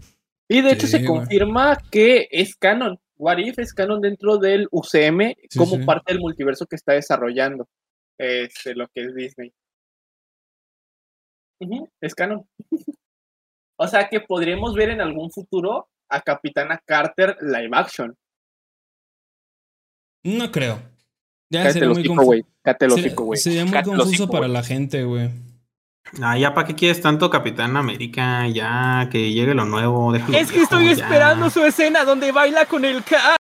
Y de hecho se confirma que es canon. What If es canon dentro del UCM Sí, como sí. parte del multiverso que está desarrollando este, lo que es Disney. Es canon. o sea que podríamos ver en algún futuro a Capitana Carter live action. No creo. Ya Cállate sería muy hocico, güey. Cállate Sería, hocico, güey. sería muy Cállate confuso hocico, para la gente, güey. Ah, ya para qué quieres tanto Capitán América, ya que llegue lo nuevo. déjalo Es que estoy ya. esperando su escena donde baila con el K.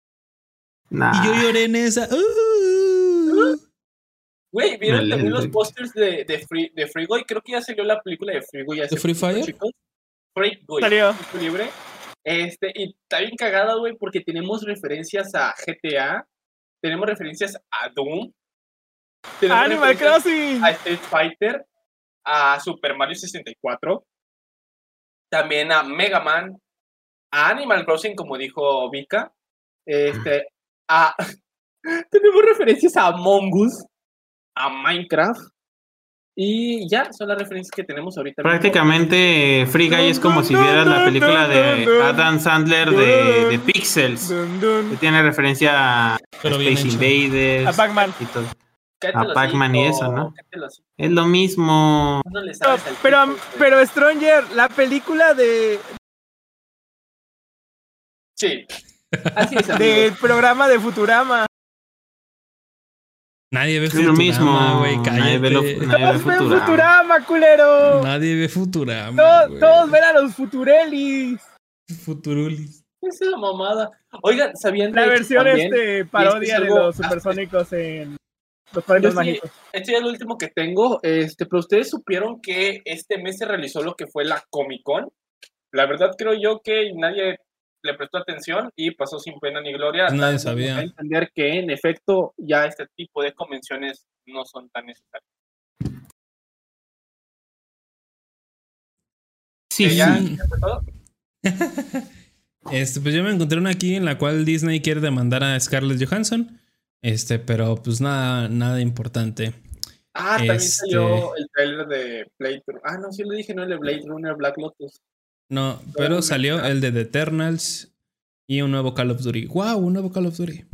Nah. Y yo lloré en esa. Uh. Güey, ¿vieron también los pósters de, de, Free, de Free Guy? Creo que ya salió la película de Free Guy. ¿De Free Fire? chicos. Free Guy. Salió. Libre. Este, y está bien cagada, güey, porque tenemos referencias a GTA, tenemos referencias a Doom, tenemos Animal Crossing. a Street Fighter, a Super Mario 64, también a Mega Man, a Animal Crossing, como dijo Vika, este, a... tenemos referencias a Among Us, a Minecraft, y ya son las referencias que tenemos ahorita. mismo. Prácticamente Free Guy es como si vieras la película de Adam Sandler de, de Pixels. Que tiene referencia a Pero Space. Invaders A Pac-Man. y todo. Cállate a Pac-Man y eso, ¿no? Es lo mismo. no Pero, pero, pero Stranger, la película de, Sí. Así es, del programa de Futurama. Nadie ve Es lo mismo. Futurama, güey. Nadie ve lo- nadie ve Todos ven Futurama. Futurama, culero. Nadie ve Futurama. Todos, todos ven a los Futurelis. Futurulis. Esa es la mamada. Oigan, ¿sabían La versión también- este parodia de algo- los supersónicos en los padrinos Yo sí- mágicos. Esto ya es lo último que tengo. Este, pero ustedes supieron que este mes se realizó lo que fue la Comic Con. La verdad creo yo que nadie le prestó atención y pasó sin pena ni gloria. Nadie sabía. A entender que en efecto ya este tipo de convenciones no son tan necesarias. Sí, sí. ya. Este, pues yo me encontré una aquí en la cual Disney quiere demandar a Scarlett Johansson. Este, pero pues nada, nada importante. Ah, también Este- salió el trailer de Blade Runner. Ah, no, sí lo dije, no el de Blade Runner Black Lotus. No, pero salió el de The Eternals y un nuevo Call of Duty. ¡Wow! Un nuevo Call of Duty.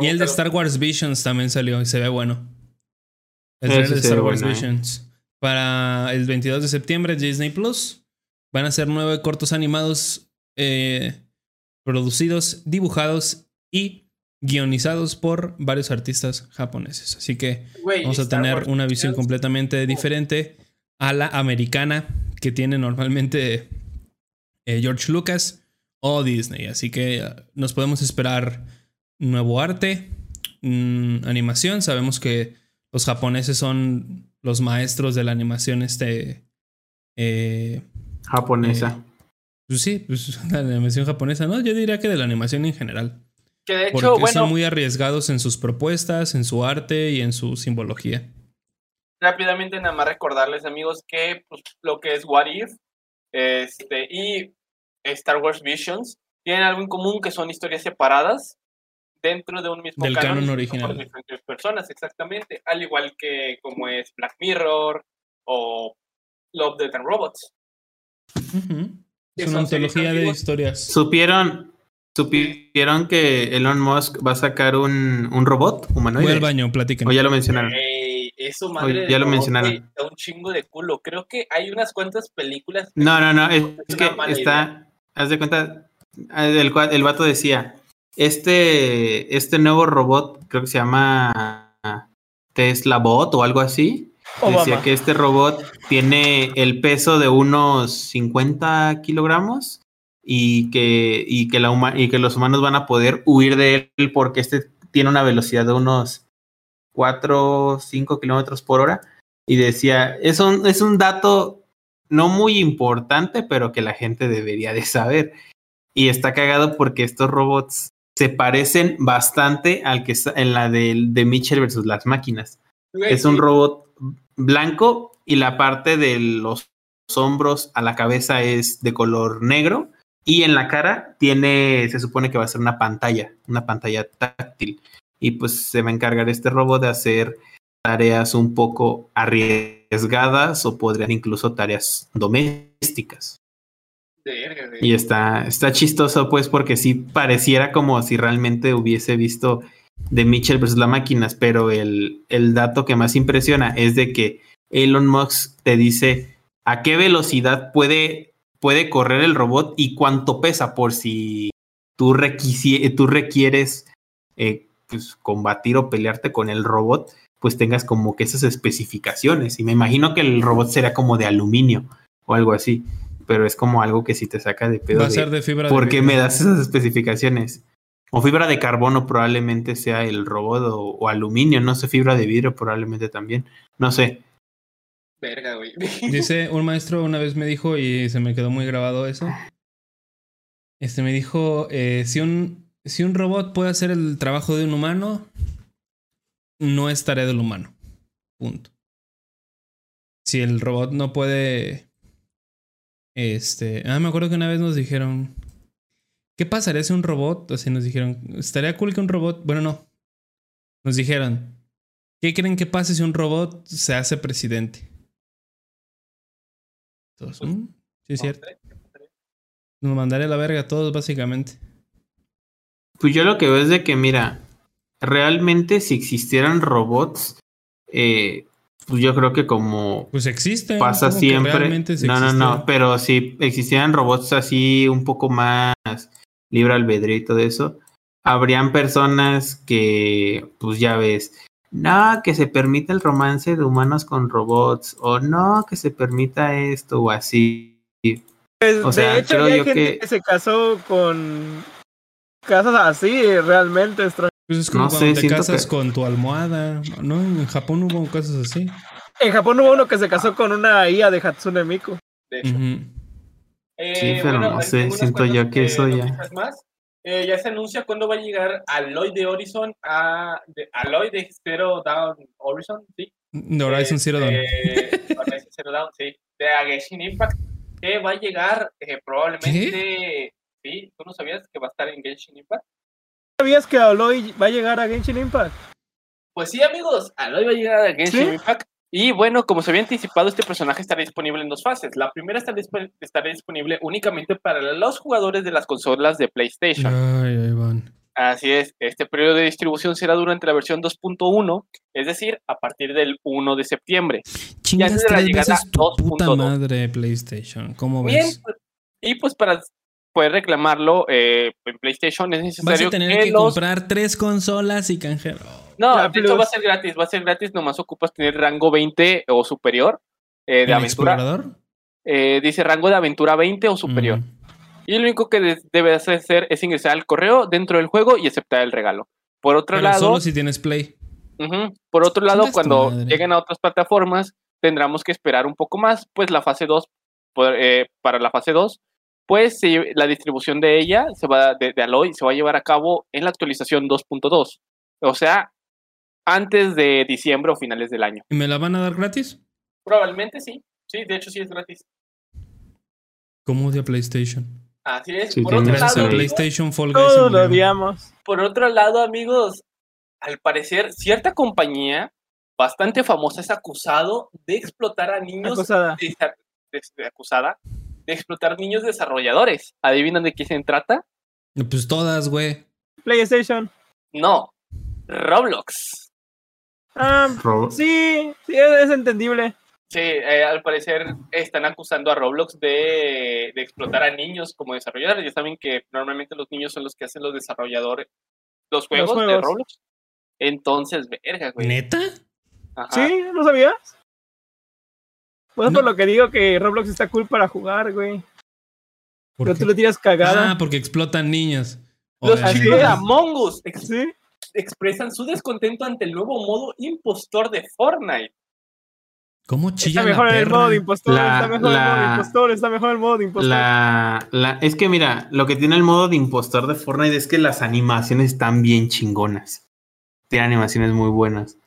Y el de Star Wars Visions también salió y se ve bueno. El de Star Wars bueno, eh. Visions. Para el 22 de septiembre, Disney Plus. Van a ser nueve cortos animados eh, producidos, dibujados y guionizados por varios artistas japoneses. Así que vamos a Star tener Wars una visión completamente diferente a la americana que tiene normalmente eh, George Lucas o Disney. Así que eh, nos podemos esperar nuevo arte, mm, animación. Sabemos que los japoneses son los maestros de la animación este... eh, Japonesa. pues sí, pues la animación japonesa, ¿no? Yo diría que de la animación en general. Que de Porque hecho, bueno, son muy arriesgados en sus propuestas, en su arte y en su simbología. rápidamente nada más recordarles, amigos, que pues, lo que es What If este, y Star Wars Visions tienen algo en común que son historias separadas dentro de un mismo Del canon canon original. por diferentes personas, exactamente, al igual que como es Black Mirror o Love, Death and Robots. Es una antología de historias. ¿Supieron, supieron que Elon Musk va a sacar un, un robot humanoide? Voy al baño, platiquen. O ya lo mencionaron. Ey, eso, madre ya lo mencionaron. da un chingo de culo. Creo que hay unas cuantas películas. No, no, no. Es, que está. Haz de cuenta. El, cua- el vato decía: Este, este nuevo robot, creo que se llama Tesla Bot o algo así. Decía Obama. que este robot tiene el peso de unos 50 kilogramos y que, y que, la huma- y que los humanos van a poder huir de él porque este tiene una velocidad de unos 4 o 5 kilómetros por hora. Y decía, es un, es un dato no muy importante, pero que la gente debería de saber. Y está cagado porque estos robots se parecen bastante al que está en la de, Mitchell versus las máquinas. Güey, Es un robot blanco y la parte de los hombros a la cabeza es de color negro y en la cara tiene, se supone que va a ser una pantalla, una pantalla táctil. Y pues se va a encargar este robot de hacer tareas un poco arriesgadas o podrían incluso tareas domésticas. Y está, está chistoso, pues, porque sí pareciera como si realmente hubiese visto de Mitchell versus las máquinas, pero el, el dato que más impresiona es de que Elon Musk te dice a qué velocidad puede, puede correr el robot y cuánto pesa por si tú, tú requieres eh, pues, combatir o pelearte con el robot, pues tengas como que esas especificaciones. Y me imagino que el robot será como de aluminio o algo así, pero es como algo que si te saca de pedo. Va a de- ser de fibra ¿Por de qué vidrio. me das esas especificaciones? O fibra de carbono probablemente sea el robot o, o aluminio, no sé, fibra de vidrio probablemente también. No sé. Verga, güey. Dice un maestro una vez me dijo y se me quedó muy grabado eso. Este me dijo, eh, si, un, si un robot puede hacer el trabajo de un humano, no es tarea del humano. Punto. Si el robot no puede... Este... Ah, me acuerdo que una vez nos dijeron... ¿Qué pasaría si un robot? O sea, nos dijeron, estaría cool que un robot... Bueno, no. Nos dijeron, ¿qué creen que pase si un robot se hace presidente? Todos, Pues, "Mm, sí, es cierto. Nos mandaré a la verga a todos, básicamente. Pues yo lo que veo es de que, mira, realmente si existieran robots, eh, pues yo creo que como Pues existen. pasa ¿cómo que siempre. No, no, no, pero si existieran robots así un poco más libre albedrío y todo eso, habrían personas que, pues ya ves, no, que se permita el romance de humanos con robots, o no, que se permita esto o así. Pues, O sea, de hecho, creo hay yo gente que- que... se casó con casas así, realmente. extra- Pues es como No cuando sé, te casas que- con tu almohada. ¿No? En Japón hubo cosas así. En Japón hubo uno que se casó con una IA de Hatsune Miku. De hecho. Ujú. Eh, Sí, pero no sé, siento yo que eh, eso ya- Más. Eh, ya se anuncia cuándo va a llegar Aloy de Horizon a de, Aloy de Zero Down Horizon, sí. De Horizon Zero Dawn. Eh, Horizon Zero Dawn, sí. De a Genshin Impact, que va a llegar eh, probablemente. Sí, ¿tú no sabías que va a estar en Genshin Impact? ¿Sabías que Aloy va a llegar a Genshin Impact? Pues sí, amigos, Aloy va a llegar a Genshin ¿Sí? Impact. Y bueno, como se había anticipado, este personaje estará disponible en dos fases. La primera estará, disp- estará disponible únicamente para los jugadores de las consolas de PlayStation. Ay, ahí van. Así es, este periodo de distribución será durante la versión 2.1, es decir, a partir del 1 de septiembre. Chingas antes de la llegada veces tu puta 2.2. madre PlayStation. ¿Cómo Bien, ves? pues, y pues para poder reclamarlo eh, en PlayStation es Vas necesario a tener que, que los... comprar tres consolas y canjero. No, La de hecho Plus. va a ser gratis, va a ser gratis, nomás ocupas tener rango 20 o superior eh, de ¿El aventura. explorador? Eh, dice rango de aventura 20 o superior. Mm. Y lo único que de- debes hacer es ingresar al correo dentro del juego y aceptar el regalo. Por otro Pero lado, solo si tienes Play. Por otro lado, cuando lleguen a otras plataformas, tendremos que esperar un poco más, pues la fase 2, por- eh, para la fase 2, pues se lle- la distribución de ella, se va de, de Aloy, se va a llevar a cabo en la actualización 2.2. O sea, antes de diciembre o finales del año. ¿Y me la van a dar gratis? Probablemente sí. Sí, de hecho sí es gratis. ¿Cómo odia PlayStation? Así es. Sí, por, otro lado, PlayStation Fall Guys se Todos lo odiamos. por otro lado, amigos, al parecer, cierta compañía bastante famosa es acusado de explotar a niños Acusada. acusada de explotar niños desarrolladores. ¿Adivinan de qué se trata? Pues todas, güey. PlayStation. No, Roblox. Ah, sí, sí, es, entendible. Sí, eh, al parecer están acusando a Roblox de, de explotar a niños como desarrolladores. Ya saben que normalmente los niños son los que hacen los desarrolladores, los juegos, de juegos. Roblox. Entonces, verga, güey. ¿Neta? Ajá. ¿Sí? ¿No sabías? Pues No. por lo que digo que Roblox está cool para jugar, güey. ¿Por Pero qué? tú le tiras cagada. Ah, porque explotan niños. Los chicos de Among Us ex- Sí. expresan su descontento ante el nuevo modo impostor de Fortnite. ¿Cómo Está chilla la mejor el modo de impostor, La- está mejor el modo de impostor, está mejor el modo de impostor. La, la, es que mira, lo que tiene el modo de impostor de Fortnite es que las animaciones están bien chingonas. Tiene animaciones muy buenas.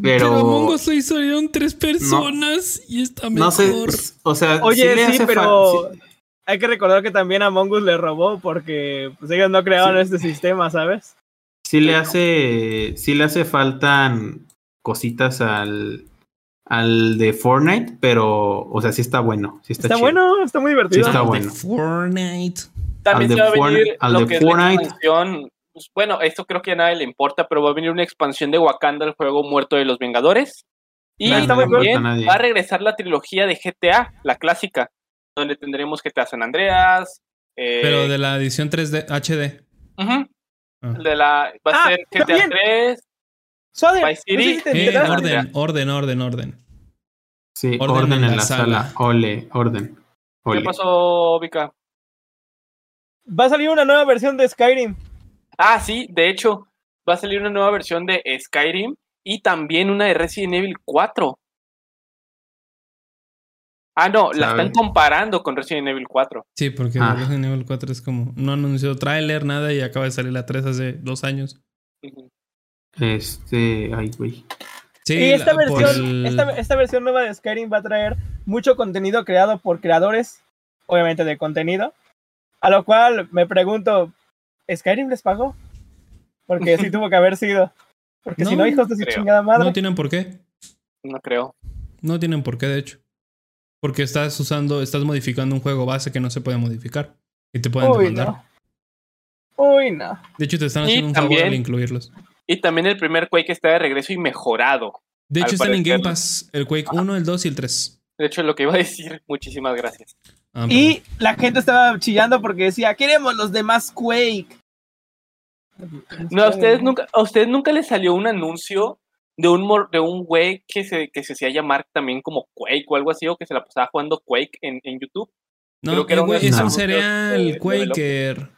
Pero, Among Us lo hicieron tres personas y está mejor. no sé, o sea, Oye, sí, fa- pero sí- hay que recordar que también Among Us le robó porque pues, ellos no crearon este sistema, ¿sabes? sí le hace, sí le hace faltan cositas al, al de Fortnite, pero, o sea, sí está bueno. Sí está Está chido. bueno, está muy divertido. Sí está Al de bueno. Fortnite. También Al se de va a Fortnite- venir al lo de que es la Fortnite. expansión. Pues, bueno, esto creo que a nadie le importa, pero va a venir una expansión de Wakanda, el juego muerto de los Vengadores. Y No, también va a regresar la trilogía de GTA, la clásica, donde tendremos GTA San Andreas. eh, Pero de la edición 3D HD. Ah. de la, va a Ah, ser GTA también. 3. Suave, Vice no sé City. si te Eh, enteraste. orden, orden, orden, orden. Sí, Orden orden, en en la la, sala. sala. Ole, orden. ¿Qué pasó, Vika? Va a salir una nueva versión de Skyrim. Ah, sí, de hecho, va a salir una nueva versión de Skyrim y también una de Resident Evil 4. Ah, no, la están comparando con Resident Evil 4. Sí, porque Ah. Resident Evil 4 es como. No anunció tráiler, nada, y acaba de salir la 3 hace dos años. Este, ay, güey. Sí, y esta la- versión, el- esta, esta versión nueva de Skyrim va a traer mucho contenido creado por creadores, obviamente de contenido. A lo cual me pregunto, ¿Skyrim les pagó? Porque sí tuvo que haber sido. Porque si No, hijos de su creo. chingada madre. No tienen por qué. No creo. No tienen por qué, de hecho. Porque estás usando, estás modificando un juego base que no se puede modificar. Y te pueden Uy, demandar. no. Uy, no. De hecho, te están Y haciendo un favor al incluirlos. Y también el primer Quake está de regreso y mejorado. De hecho, están en Game Pass. El Quake 1, el 2 y el 3. De hecho, es lo que iba a decir. Muchísimas gracias. Ah, Y la gente estaba chillando porque decía, queremos los demás Quake. No, a ustedes nunca, a ustedes nunca les salió un anuncio de un mor- de un güey que se, que se hacía llamar también como Quake o algo así, o que se la pasaba jugando Quake en, en YouTube. No, creo que era el güey es un cereal Quaker.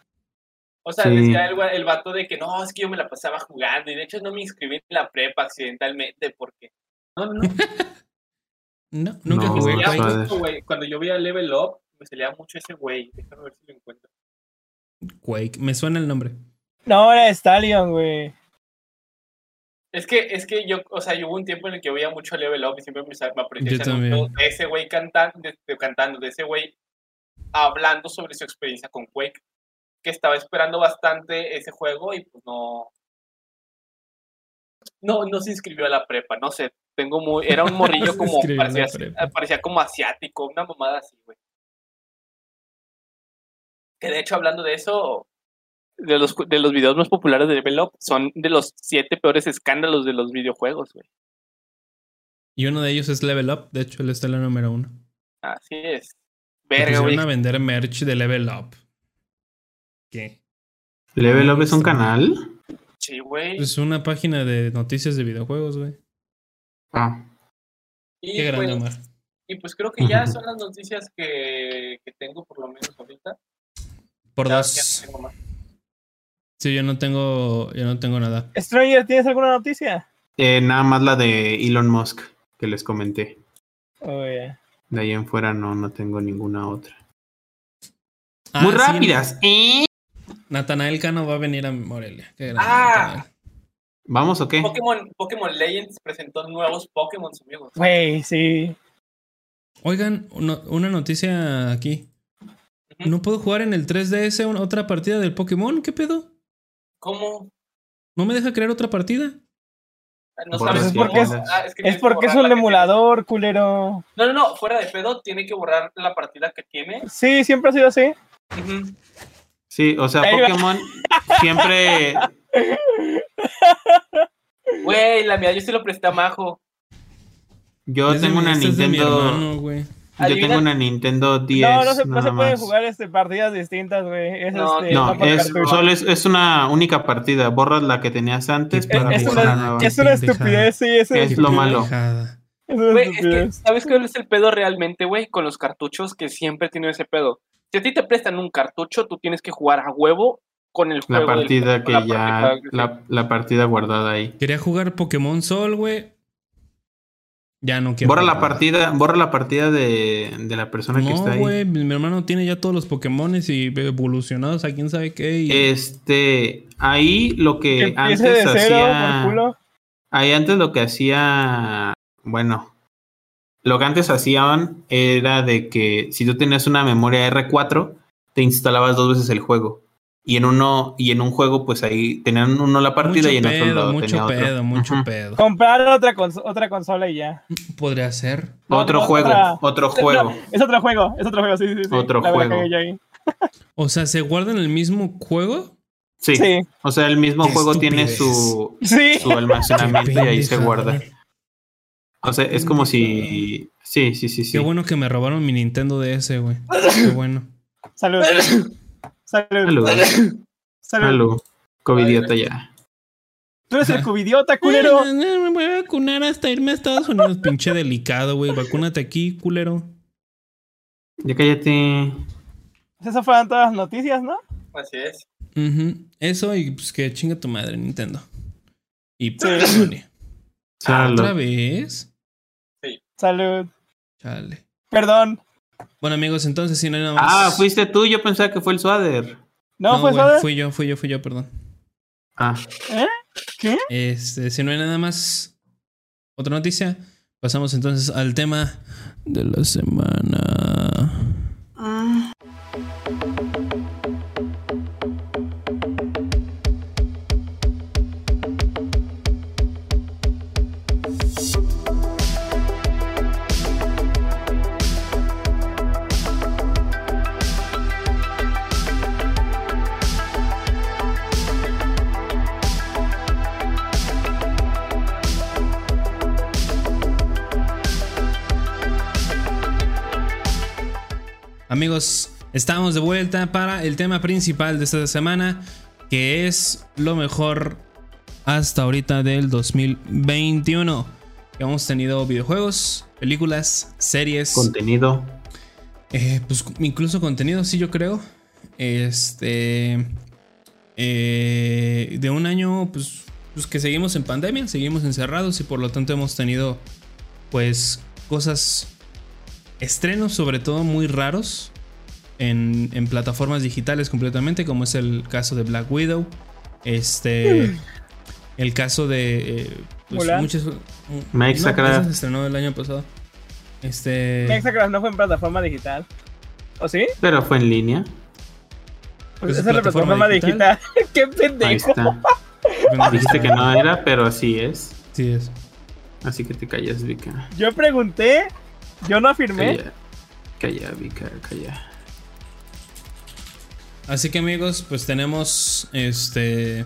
O sea, Sí. decía el, el vato de que no, es que yo me la pasaba jugando y de hecho no me inscribí en la prepa accidentalmente porque... No, no, no. Nunca No, jugué mucho, güey. Cuando yo veía Level Up, me salía mucho ese güey. Déjame ver si lo encuentro. Quake. Me suena el nombre. No, era Stallion, güey. Es que, es que yo, o sea, yo hubo un tiempo en el que veía mucho Level Up y siempre me, me aparecía de ese güey cantando, de, de- cantando, de ese güey hablando sobre su experiencia con Quake, que estaba esperando bastante ese juego y pues no, no, no se inscribió a la prepa, no sé, tengo muy, era un morrillo como, parecía, parecía como asiático, una mamada así, güey. Que de hecho, hablando de eso, de los, de los videos más populares de Level Up, son de los siete peores escándalos de los videojuegos, güey. Y uno de ellos es Level Up. De hecho, él está en la número uno. Así es. Verga, güey. a vender merch de Level Up. ¿Qué? Level Up es un canal. Sí, güey. Es una página de noticias de videojuegos, güey. Ah, Y, Qué grande, pues, Omar. y pues creo que ya son las noticias que, que tengo por lo menos ahorita. Por Ya- dos. ya no tengo más. Sí, yo no tengo, yo no tengo nada. Stranger, ¿tienes alguna noticia? eh, nada más la de Elon Musk que les comenté. Oye. De ahí en fuera no, no tengo ninguna otra. Ah, Muy sí, rápidas. ¿eh? Natanael Cano va a venir a Morelia. Qué grande, Ah. Natanael. ¿Vamos o qué? Pokémon, Pokémon Legends presentó nuevos Pokémon, amigos. Güey, sí. Oigan, uno- una noticia aquí. ¿No puedo jugar en el 3DS una- otra partida del Pokémon? ¿Qué pedo? ¿Cómo? ¿No me deja crear otra partida? No Borra sabes es porque es- Ah, que Es que porque es un emulador, culero. No, no, no, fuera de pedo, tiene que borrar la partida que tiene. Sí, siempre ha sido así. Sí, o sea. Pokémon siempre. Güey, la mía yo se lo presté a Majo. Yo Es tengo una este es de mi Nintendo. hermano. Yo Adivina- tengo una Nintendo 10. no, no se, no se pueden jugar este, partidas distintas, güey. Es, No, este, No, por es, solo es, es una única partida. Borras la que tenías antes Qué para es jugar una- nueva. es una estupidez, sí, es, Es lo malo. Es es que. ¿sabes cuál es el pedo realmente, güey? Con los cartuchos que siempre tienen ese pedo. Si a ti te prestan un cartucho, tú tienes que jugar a huevo con el juego. La partida que la ya. partida que- La, la partida guardada ahí. Quería jugar Pokémon Sol, güey. Ya no quiero. Borra la partida, borra la partida de, de la persona que está No, ahí. güey. Mi hermano tiene ya todos los Pokémones y evolucionados a quién sabe qué. y- Este, ahí lo Que antes de cero, hacía. por culo. Ahí antes lo que hacía, bueno, lo que antes hacían era de que si tú tenías una memoria R4, te instalabas dos veces el juego. Y en uno, y en un juego, pues ahí tenían uno la partida mucho y en otro pedo, lado mucho tenía otro. pedo, mucho pedo. Comprar otra, cons- otra consola y ya. Podría ser. Otro no, juego, otra- otro No, juego. es otro juego, es otro juego, sí, sí, sí. Otro La juego. O sea, ¿se guardan el mismo juego? Sí. Sí, O sea, el mismo Qué juego tiene su, sí. su almacenamiento y ahí se guarda. O sea, es como si. Sí, sí, sí, sí. Qué bueno que me robaron mi Nintendo DS, güey. Qué bueno. Salud. Salud. Salud. Salud. Salud. Covidiota ya. Tú eres el cubidiota, culero. Me voy a vacunar hasta irme a Estados Unidos. Pinche delicado, güey. Vacúnate aquí, culero. Ya cállate. Esas fueron todas las noticias, ¿no? Así es. Eso y pues que chinga tu madre, Nintendo. Y Sí. Sony. Salud. ¿Otra vez? Salud. Chale. Perdón. Bueno, amigos, entonces si no hay nada más. Ah, fuiste tú. Yo pensaba que fue el Suader. No, fue güey, suave. Fui yo, fui yo, fui yo, perdón. Ah, ¿Eh? ¿Qué? Este, si no hay nada más. Otra noticia. Pasamos entonces al tema de la semana. Amigos, estamos de vuelta para el tema principal de esta semana, que es lo mejor hasta ahorita del 2021. Hemos tenido videojuegos, películas, series, contenido. eh, pues incluso contenido, sí, yo creo. Este. eh, de un año, pues, pues que seguimos en pandemia, seguimos encerrados y por lo tanto hemos tenido, pues, cosas, estrenos sobre todo muy raros en, en plataformas digitales completamente, como es el caso de Black Widow. Este. El caso de. eh, pues, Mulan. muchas. No, se estrenó el año pasado. Este. Mexacraft no fue en plataforma digital. ¿O sí? Pero fue en línea. Pues ¿Es esa es la plataforma plataforma digital? digital. ¡Qué Ahí pendejo! está. Dijiste que no era, pero así es. Sí es. Así que te callas, Vika. Yo pregunté, yo no afirmé. Calla. Calla, Vika, calla. Así que amigos, pues tenemos este.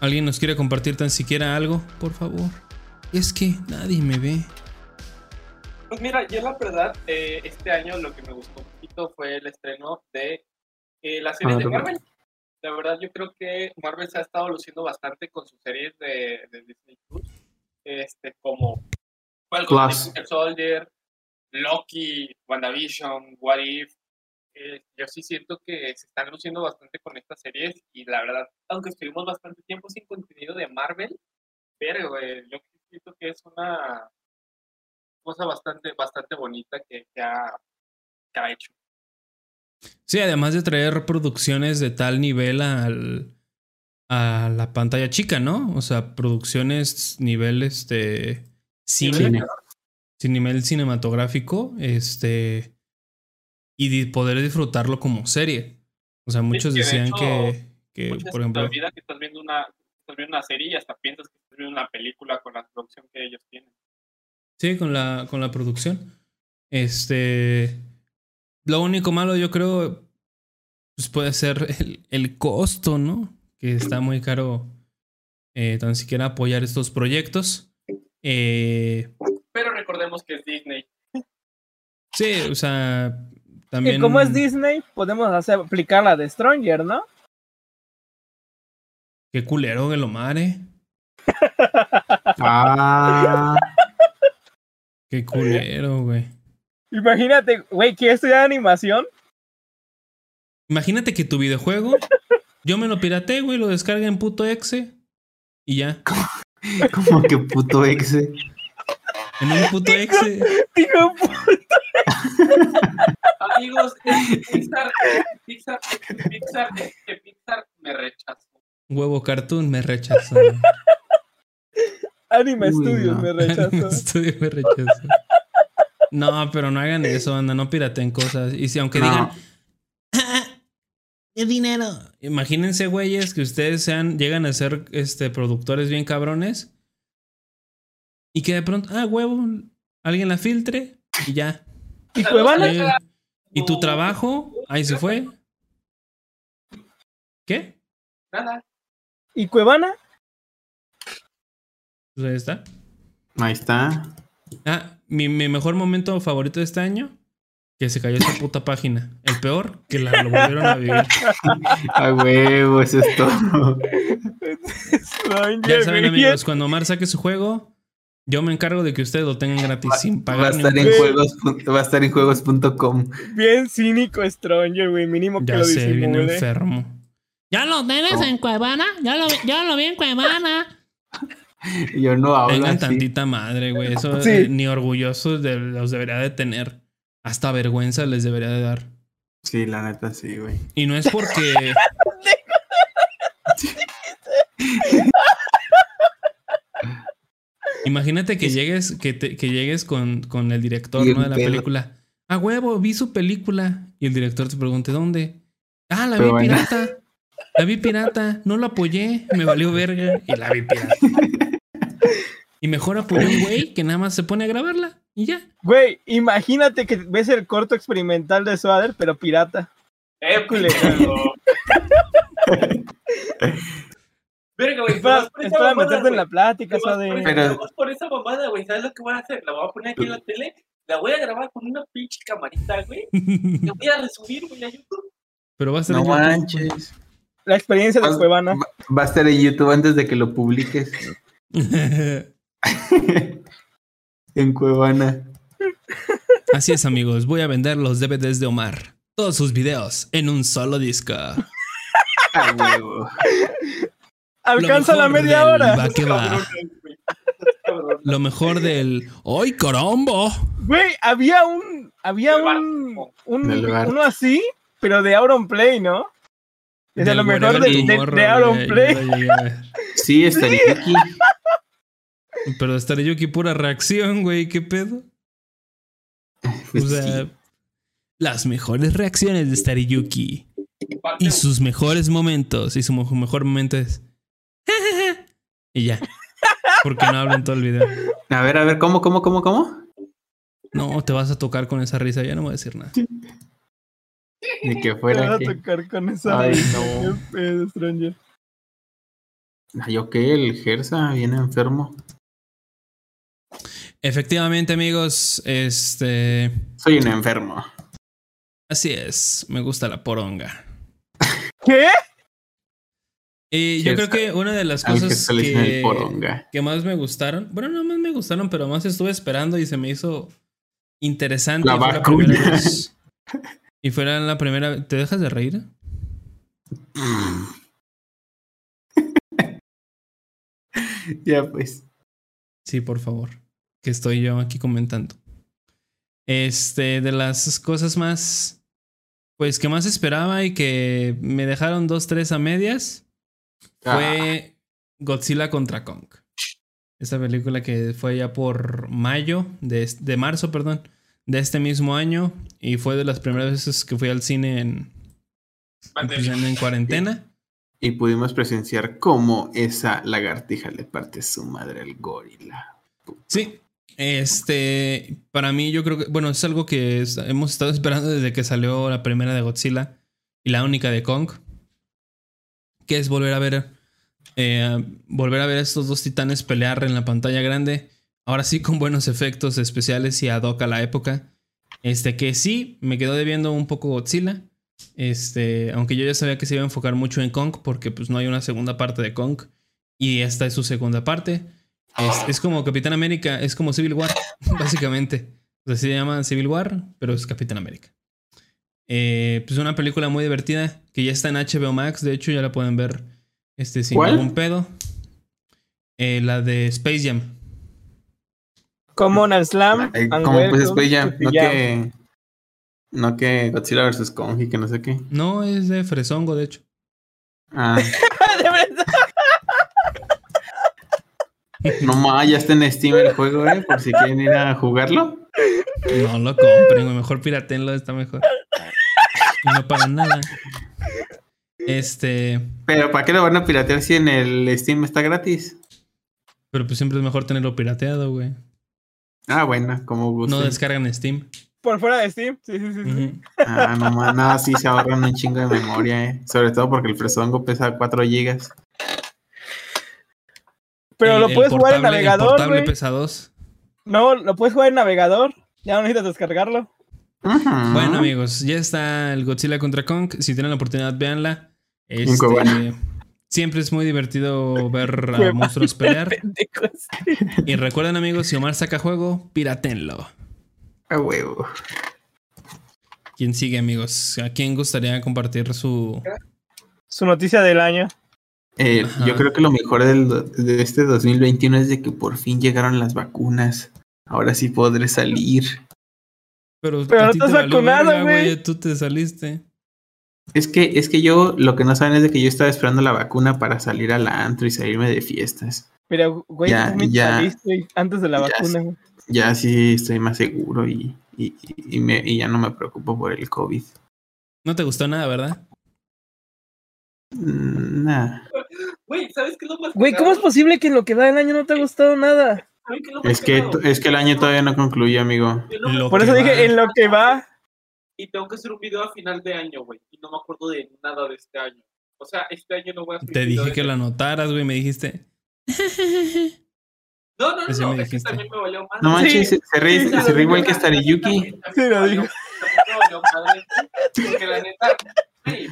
¿Alguien nos quiere compartir tan siquiera algo? Por favor. Es que nadie me ve. Pues mira, yo la verdad, eh, este año lo que me gustó un poquito fue el estreno de eh, la serie Ah, de. Marvel. La verdad, yo creo que Marvel se ha estado luciendo bastante con sus series de, de Disney Plus, este, como Falcon, Soldier, Loki, WandaVision, What If. Eh, yo sí siento que se están luciendo bastante con estas series y la verdad, aunque estuvimos bastante tiempo sin contenido de Marvel, pero eh, yo sí siento que es una cosa bastante, bastante bonita que, que ha, que ha hecho. Sí, además de traer producciones de tal nivel al, a la pantalla chica, ¿no? O sea, producciones nivel este cine, Cine. sin nivel cinematográfico, este y poder disfrutarlo como serie. O sea, muchos que de decían hecho, que, que por te ejemplo, olvida que estás viendo una estás viendo una serie y hasta piensas que estás viendo una película con la producción que ellos tienen. Sí, con la, con la producción. Este. Lo único malo, yo creo, pues puede ser el, el costo, ¿no? Que está muy caro eh, tan siquiera apoyar estos proyectos. Eh, Pero recordemos que es Disney. sí, o sea, también. Y como es Disney, podemos hacer, aplicar la de Stranger, ¿no? Qué culero que lo mare. Ah, Qué culero, güey. Imagínate, güey, que estudiar animación. Imagínate que tu videojuego, yo me lo pirateé, güey, lo descargué en puto exe y ya. como que puto ex. En un puto exe. Digo, Amigos, es que Pixar, Pixar, Pixar, Pixar me rechazó. Huevo Cartoon me rechazó. Anime Uy, Studios no. me rechazó. Estudio me rechazó. No, pero no hagan eso, anda, no piraten cosas. Y si aunque No. digan, "Ah, de dinero. Imagínense, güeyes, que ustedes sean, llegan a ser este, productores bien cabrones. Y que de pronto, ah, huevo, alguien la filtre y ya. ¿Y Cuevana? ¿Y tu trabajo? Ahí se fue. ¿Qué? Nada. ¿Y Cuevana? Pues ahí está. Ahí está. Ah, mi, mi mejor momento favorito de este año, que se cayó esa puta página. El peor, que la lo volvieron a vivir. A huevo, eso es todo. Ya saben, amigos, cuando Omar saque su juego, yo me encargo de que ustedes lo tengan gratis sin Va a pagar. estar en juegos, va a estar en juegos.com. Bien cínico Stranger, güey. Mínimo que Ya lo sé, bien enfermo. ¿Ya lo tienes en Cuevana? Ya lo, ya lo vi en Cuevana. Yo no hablo Tengan así. tantita madre, güey. Eso Sí. eh, ni orgullosos de, los debería de tener. Hasta vergüenza les debería de dar. Sí, la neta sí, güey. Y no es porque. Imagínate que llegues, que, te- que llegues con, con el director ¿no? de la película. A huevo, vi su película. Y el director te pregunte, ¿dónde? Ah, la vi bueno. pirata. La vi pirata. No la apoyé. Me valió verga. Y la vi pirata. Y mejor apoyó un güey que nada más se pone a grabarla. Y ya. Güey, imagínate que ves el corto experimental de Swader, pero pirata. Eh, Culero. Verga, güey. Espera mamada, meterte en la plática, esa- Pero- por esa mamada, güey. ¿Sabes lo que voy a hacer? La voy a poner aquí en la tele. La voy a grabar con una pinche camarita, güey. La voy a resubir, güey, a YouTube. Pero va a ser No YouTube, manches. La experiencia de Cuevana. Va, va a estar en YouTube antes de que lo publiques. en Cuevana. Así es, amigos. Voy a vender los DVDs de Omar. Todos sus videos en un solo disco. A huevo. Alcanza la media del hora. Va que va. Lo mejor del. ¡Ay, caramba! Güey, había un. Había Del un. un Del uno así, pero de Auron Play, ¿no? Es de Del lo mejor de, Wherever de, de Auron Play. Sí, estaría aquí. Pero estaré yo aquí pura reacción, güey. ¿Qué pedo? O Pues sea, sí. las mejores reacciones de Stariyuki. Y sus mejores momentos. Y su mejor momento es. Y ya. Porque no hablo en todo el video. A ver, a ver, ¿cómo, cómo, cómo, cómo? No, te vas a tocar con esa risa. Ya no voy a decir nada. Ni que Te fuera vas a tocar con esa. Ay, risa. no. Qué pedo, Stranger. Ay, ok, el Gersa viene enfermo. Efectivamente, amigos. Este. Soy un enfermo. Así es. Me gusta la poronga. ¿Qué? Y yo Yes, creo que una de las cosas que, más me gustaron, bueno, no más me gustaron, pero más estuve esperando y se me hizo interesante. La y fue vez- y fuera la primera. ¿Te dejas de reír? ya pues. Sí, por favor. Que estoy yo aquí comentando. Este, de las cosas más. Pues que más esperaba y que me dejaron dos, tres a medias. Ah, Fue Godzilla contra Kong. Esa película que fue ya por mayo, de, de marzo, perdón, de este mismo año. Y fue de las primeras veces que fui al cine en, pues, en, en cuarentena. Y pudimos presenciar cómo esa lagartija le parte su madre al gorila. Sí. Este, para mí yo creo que, bueno, es algo que es- hemos estado esperando desde que salió la primera de Godzilla y la única de Kong, que es volver a ver, eh, volver a ver estos dos titanes pelear en la pantalla grande, ahora sí con buenos efectos especiales y ad hoc a la época. Este, que sí, me quedó debiendo un poco Godzilla, este, aunque yo ya sabía que se iba a enfocar mucho en Kong porque pues no hay una segunda parte de Kong y esta es su segunda parte. Es, es como Capitán América, es como Civil War, básicamente. O sea, se llama Civil War, pero es Capitán América. Eh, pues una película muy divertida que ya está en HBO Max, de hecho ya la pueden ver este, sin ¿Cuál? ningún pedo. Eh, la de Space Jam. Common al Slam. Como pues Space Jam, no que. No que Godzilla vs. Kong y que no sé qué. No, es de Fresongo, de hecho. Ah, no más, ya está en Steam el juego, eh, por si quieren ir a jugarlo. No lo compren, mejor piratenlo, está mejor. Y no pagan nada. Este. Pero ¿para qué lo van a piratear si en el Steam está gratis? Pero pues siempre es mejor tenerlo pirateado, güey. Ah, bueno, como guste. No descargan Steam. Por fuera de Steam. Sí, sí, sí. Ah, no, ma- no, sí se ahorran un chingo de memoria, eh. Sobre todo porque el fresongo pesa 4 gigas. Pero El- lo puedes jugar en portable- el navegador, portable pesa 2. No, lo puedes jugar en navegador. Ya no necesitas descargarlo. Bueno, amigos, ya está el Godzilla contra Kong. Si tienen la oportunidad, véanla. Este, bueno. siempre es muy divertido ver a monstruos pelear. Pendejos. Y recuerden, amigos, si Omar saca juego, piratenlo. A huevo. ¿Quién sigue, amigos? ¿A quién gustaría compartir su. Su noticia del año. Eh, yo creo que lo mejor del de este 2021 es de que por fin llegaron las vacunas. Ahora sí podré salir. Pero, Pero a no ti estás te valió vacunado, güey. Tú te saliste. Es que, es que yo, lo que no saben es de que yo estaba esperando la vacuna para salir al antro y salirme de fiestas. Pero, güey, Ya, tú ya. saliste, antes de la Ya vacuna. güey. Ya sí estoy más seguro y, y, y me- y ya no me preocupo por el COVID. No te gustó nada, ¿verdad? Mm, Nah. Güey, ¿sabes qué es lo más Güey, ¿cómo es posible que en lo que va del año no te ha gustado nada? ¿Saben qué es que, es que el año todavía no concluye, amigo. Lo Por eso dije, va. en lo que va. Y tengo que hacer un video a final de año, güey. Y no me acuerdo de nada de este año. O sea, este año no voy a subir Te dije que lo anotaras, güey. Me dijiste. No, no, no, no, me es que también me valió más. No manches, Sí. se, ríe, Sí, se ríe igual que Stariyuki. Sí, lo digo. Porque la neta, güey,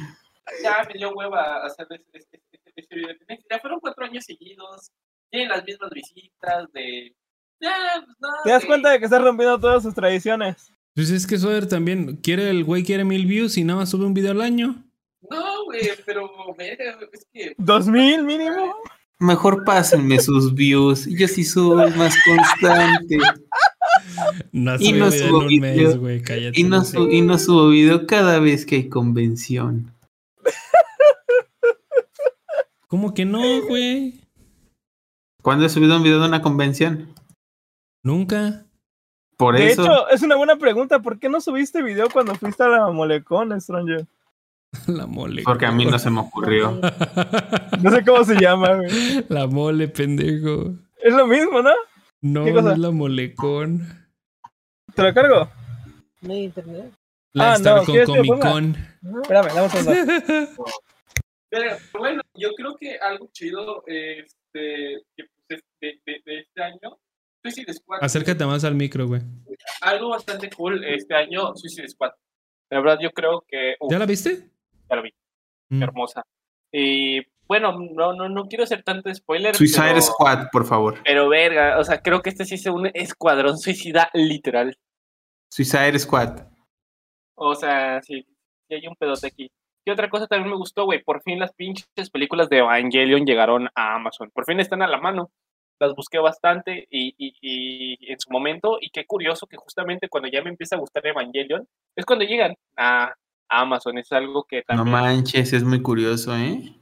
ya me dio hueva hacer este, este, este, este video. Ya fueron cuatro años seguidos, tienen las mismas visitas de... Ya, pues, no, ¿Te das cuenta de que estás rompiendo todas sus tradiciones? Pues es que Soder también quiere, el güey quiere mil views y nada más sube un video al año. No, güey, pero es que... ¿Dos mil mínimo? Mejor pásenme sus views. Yo sí soy más constante. No Y no video subo un video. mes, güey. Cállate. Y no, su- y no subo video cada vez que hay convención. ¿Cómo que no, güey? ¿Cuándo he subido un video de una convención? Nunca. Por De eso. hecho, es una buena pregunta. ¿Por qué no subiste video cuando fuiste a la Molecón, Stranger? La mole. Porque a mí no se me ocurrió. No sé cómo se llama, güey. La mole, pendejo. Es lo mismo, ¿no? No, ¿Qué no cosa? es la molecón. ¿Te lo cargo? No hay internet. La Ah, Star no, con ¿quieres que lo Comic? Con. Espérame, dame un segundo. Pero bueno, yo creo que algo chido este, pues, de, de, de este año, Suicide Squad. Acércate más al micro, güey. Algo bastante cool este año, Suicide Squad. La verdad, yo creo que. uf, ¿Ya la viste? ya lo vi, Mm. hermosa. Y bueno, no, no, no quiero hacer tanto spoiler. Suicide pero, Squad, por favor. Pero verga, o sea, creo que este sí es un escuadrón suicida literal. Suicide Squad. O sea, sí, sí hay un pedote aquí. Y otra cosa también me gustó, güey, por fin las pinches películas de Evangelion llegaron a Amazon. Por fin están a la mano. Las busqué bastante y, y, y en su momento, y qué curioso que justamente cuando ya me empieza a gustar Evangelion, es cuando llegan a, Amazon. Es algo que No también, manches, es muy curioso, ¿eh?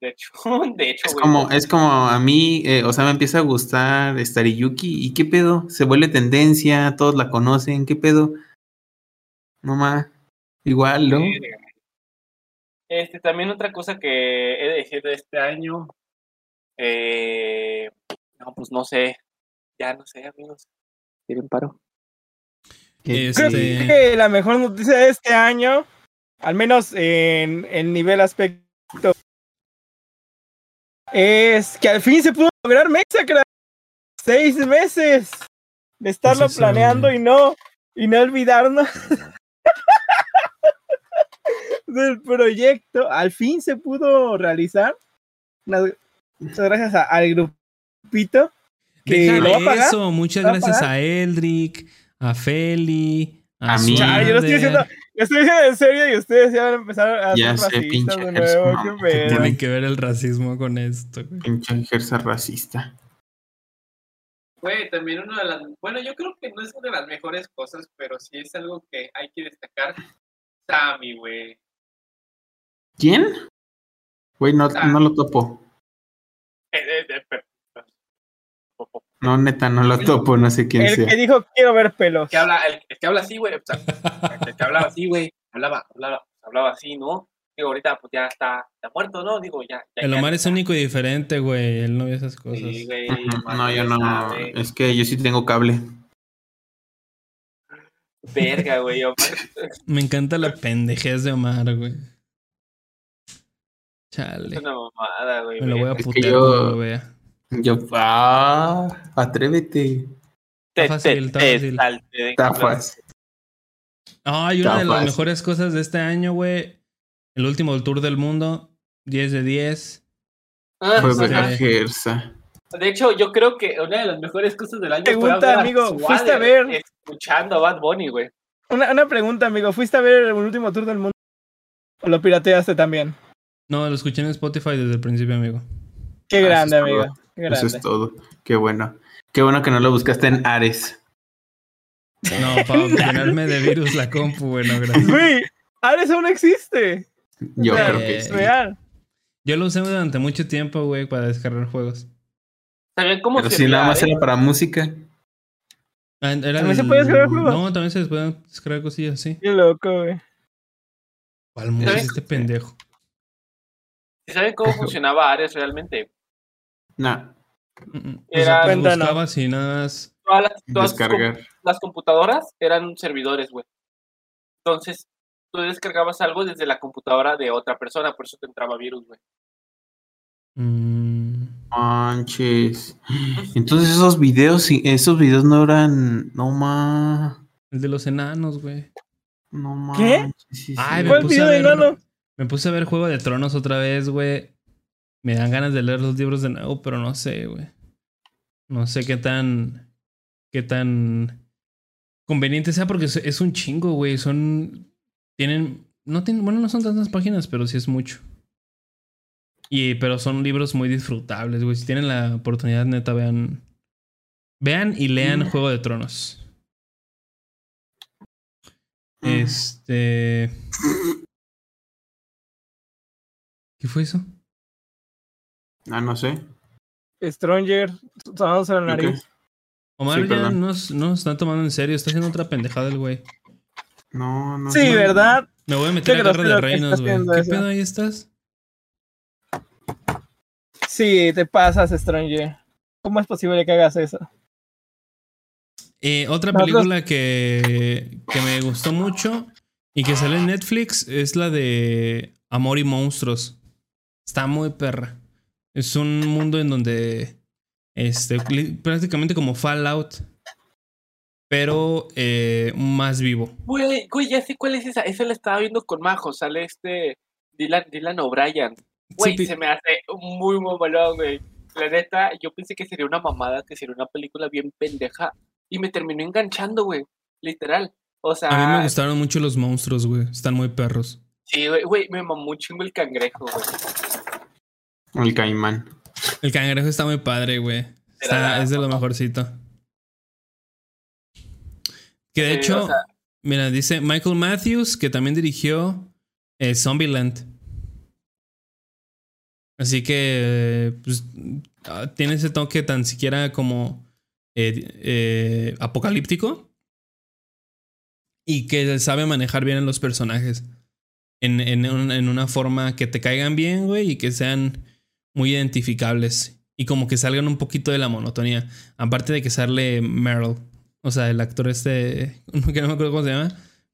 de hecho, de hecho, Es güey, como, es como a mí, eh, o sea, me empieza a gustar Stariyuki. ¿Y qué pedo? Se vuelve tendencia, todos la conocen. ¿Qué pedo? No más. Igual, ¿no? Verga. Este, también otra cosa que he de decir de este año. eh, no, pues no sé. Ya no sé, amigos. ¿Tienen paro? Que- Creo Este- que la mejor noticia de este año, al menos en el nivel aspecto, es que al fin se pudo lograr Mexacra. Seis meses de estarlo Pues planeando y no, y no olvidarnos del proyecto. Al fin se pudo realizar. Muchas gracias a- al grupito que lo va a pagar. eso. Muchas ¿Lo va a gracias pagar? a Eldrick, a Feli, a, A mí. Yo lo estoy diciendo, yo estoy diciendo en serio y ustedes ya van a empezar a Ya ser racistas de nuevo. no, qué. Tiene que ver el racismo con esto. güey. Pinche ejerza racista. Güey, también una de las. Bueno, yo creo que no es una de las mejores cosas, pero sí es algo que hay que destacar. Sammy, güey. ¿Quién? Güey, no, Ah. no lo topo. Eh, eh, eh, pero- No, neta, no lo topo, no sé quién El sea. que dijo quiero ver pelos. que habla, el, el que habla así, güey. o sea, el que hablaba así, güey. Hablaba, hablaba, hablaba así, ¿no? Digo, ahorita pues ya está, está muerto, ¿no? Digo, ya. ya El ya Omar es único y diferente, güey. Él no ve esas cosas. Sí, güey, No, yo no. sabe. Es que yo sí tengo cable. Verga, güey. Omar. Me encanta la pendejez de Omar, güey. Es Chale. una mamada, güey. Me lo voy a. Es putear yo- cuando lo vea. Yo, ah, atrévete. Te, Está fácil, está fácil. Está fácil. Ay, una de las mejores cosas de este año, güey. El último tour del mundo. 10 de 10. Ah, Fue. De hecho, yo creo que una de las mejores cosas del año Pregunta, fue amigo, ¿fuiste a ver? escuchando a Bad Bunny, güey. Una, una pregunta, amigo. ¿Fuiste a ver el último tour del mundo? ¿O lo pirateaste también? No, lo escuché en Spotify desde el principio, amigo. Qué Ah, grande, es amigo. Eso es todo. Qué bueno. Qué bueno que no lo buscaste en Ares. No, para llenarme de virus la compu, güey, no, gracias. Güey, Ares aún existe. Yo O sea, creo que eh, sí. Real. Yo lo usé durante mucho tiempo, güey, para descargar juegos. ¿Sabían cómo Pero si nada más eh? era para música. Ah, era ¿También se puede descargar juegos? No, también se pueden descargar cosillas, sí. Qué loco, güey. ¿Cuál música este pendejo? ¿Sí ¿Saben cómo funcionaba Ares realmente? No, mm. O Era- sea, Cuéntanos. buscabas y nada más. Todas las, todas descargar. las computadoras eran servidores, güey. Entonces, tú descargabas algo desde la computadora de otra persona, por eso te entraba virus, güey. mm, Manches. Entonces esos videos, esos videos no eran. No ma. el de los enanos, güey. No ¿Qué? manches, sí, Ay, sí. me ¿Cuál video de ver, enano? Me puse a ver Juego de Tronos otra vez, güey. Me dan ganas de leer los libros de nuevo, pero no sé, güey. No sé qué tan. qué tan conveniente sea, porque es, un chingo, güey. Son. Tienen. No tienen. Bueno, no son tantas páginas, pero sí es mucho. Y, pero son libros muy disfrutables, güey. Si tienen la oportunidad, neta, vean. Vean y lean Mm. Juego de Tronos. Mm. Este. ¿Qué fue eso? Ah, no sé. Stranger, sonándose la Ok. nariz. Omar Sí, ya nos, no nos está tomando en serio, está haciendo otra pendejada el güey. No, no Sí. ¿verdad? Me voy a meter Qué a Guerra de Reinos, güey. ¿Qué eso. pedo ahí estás? Sí, te pasas, Stranger. ¿Cómo es posible que hagas eso? Eh, otra Nosotros- película que, que me gustó mucho y que sale en Netflix es la de Amor y Monstruos. Está muy perra. Es un mundo en donde este prácticamente como Fallout, pero eh, más vivo. Güey, güey, ya sé cuál es esa. Esa la estaba viendo con Majo. Sale este Dylan, Dylan O'Brien. Güey, Sí, se me hace muy mamalón, güey. La neta, yo pensé que sería una mamada, que sería una película bien pendeja. Y me terminó enganchando, güey. Literal. O sea, A mí me gustaron mucho los monstruos, güey. Están muy perros. sí, güey, güey, me mamó un chingo el cangrejo, güey. El caimán. El cangrejo está muy padre, güey. Está- la- es de lo mejorcito. Que de Sí, hecho, o sea- mira, dice Michael Matthews, que también dirigió eh, Zombieland. Así que, pues, ah, tiene ese toque tan siquiera como eh, eh, apocalíptico. Y que sabe manejar bien a los personajes. En, en un- en una forma que te caigan bien, güey, y que sean muy identificables. Y como que salgan un poquito de la monotonía. Aparte de que sale Meryl. O sea, el actor este. Que no me acuerdo cómo se llama.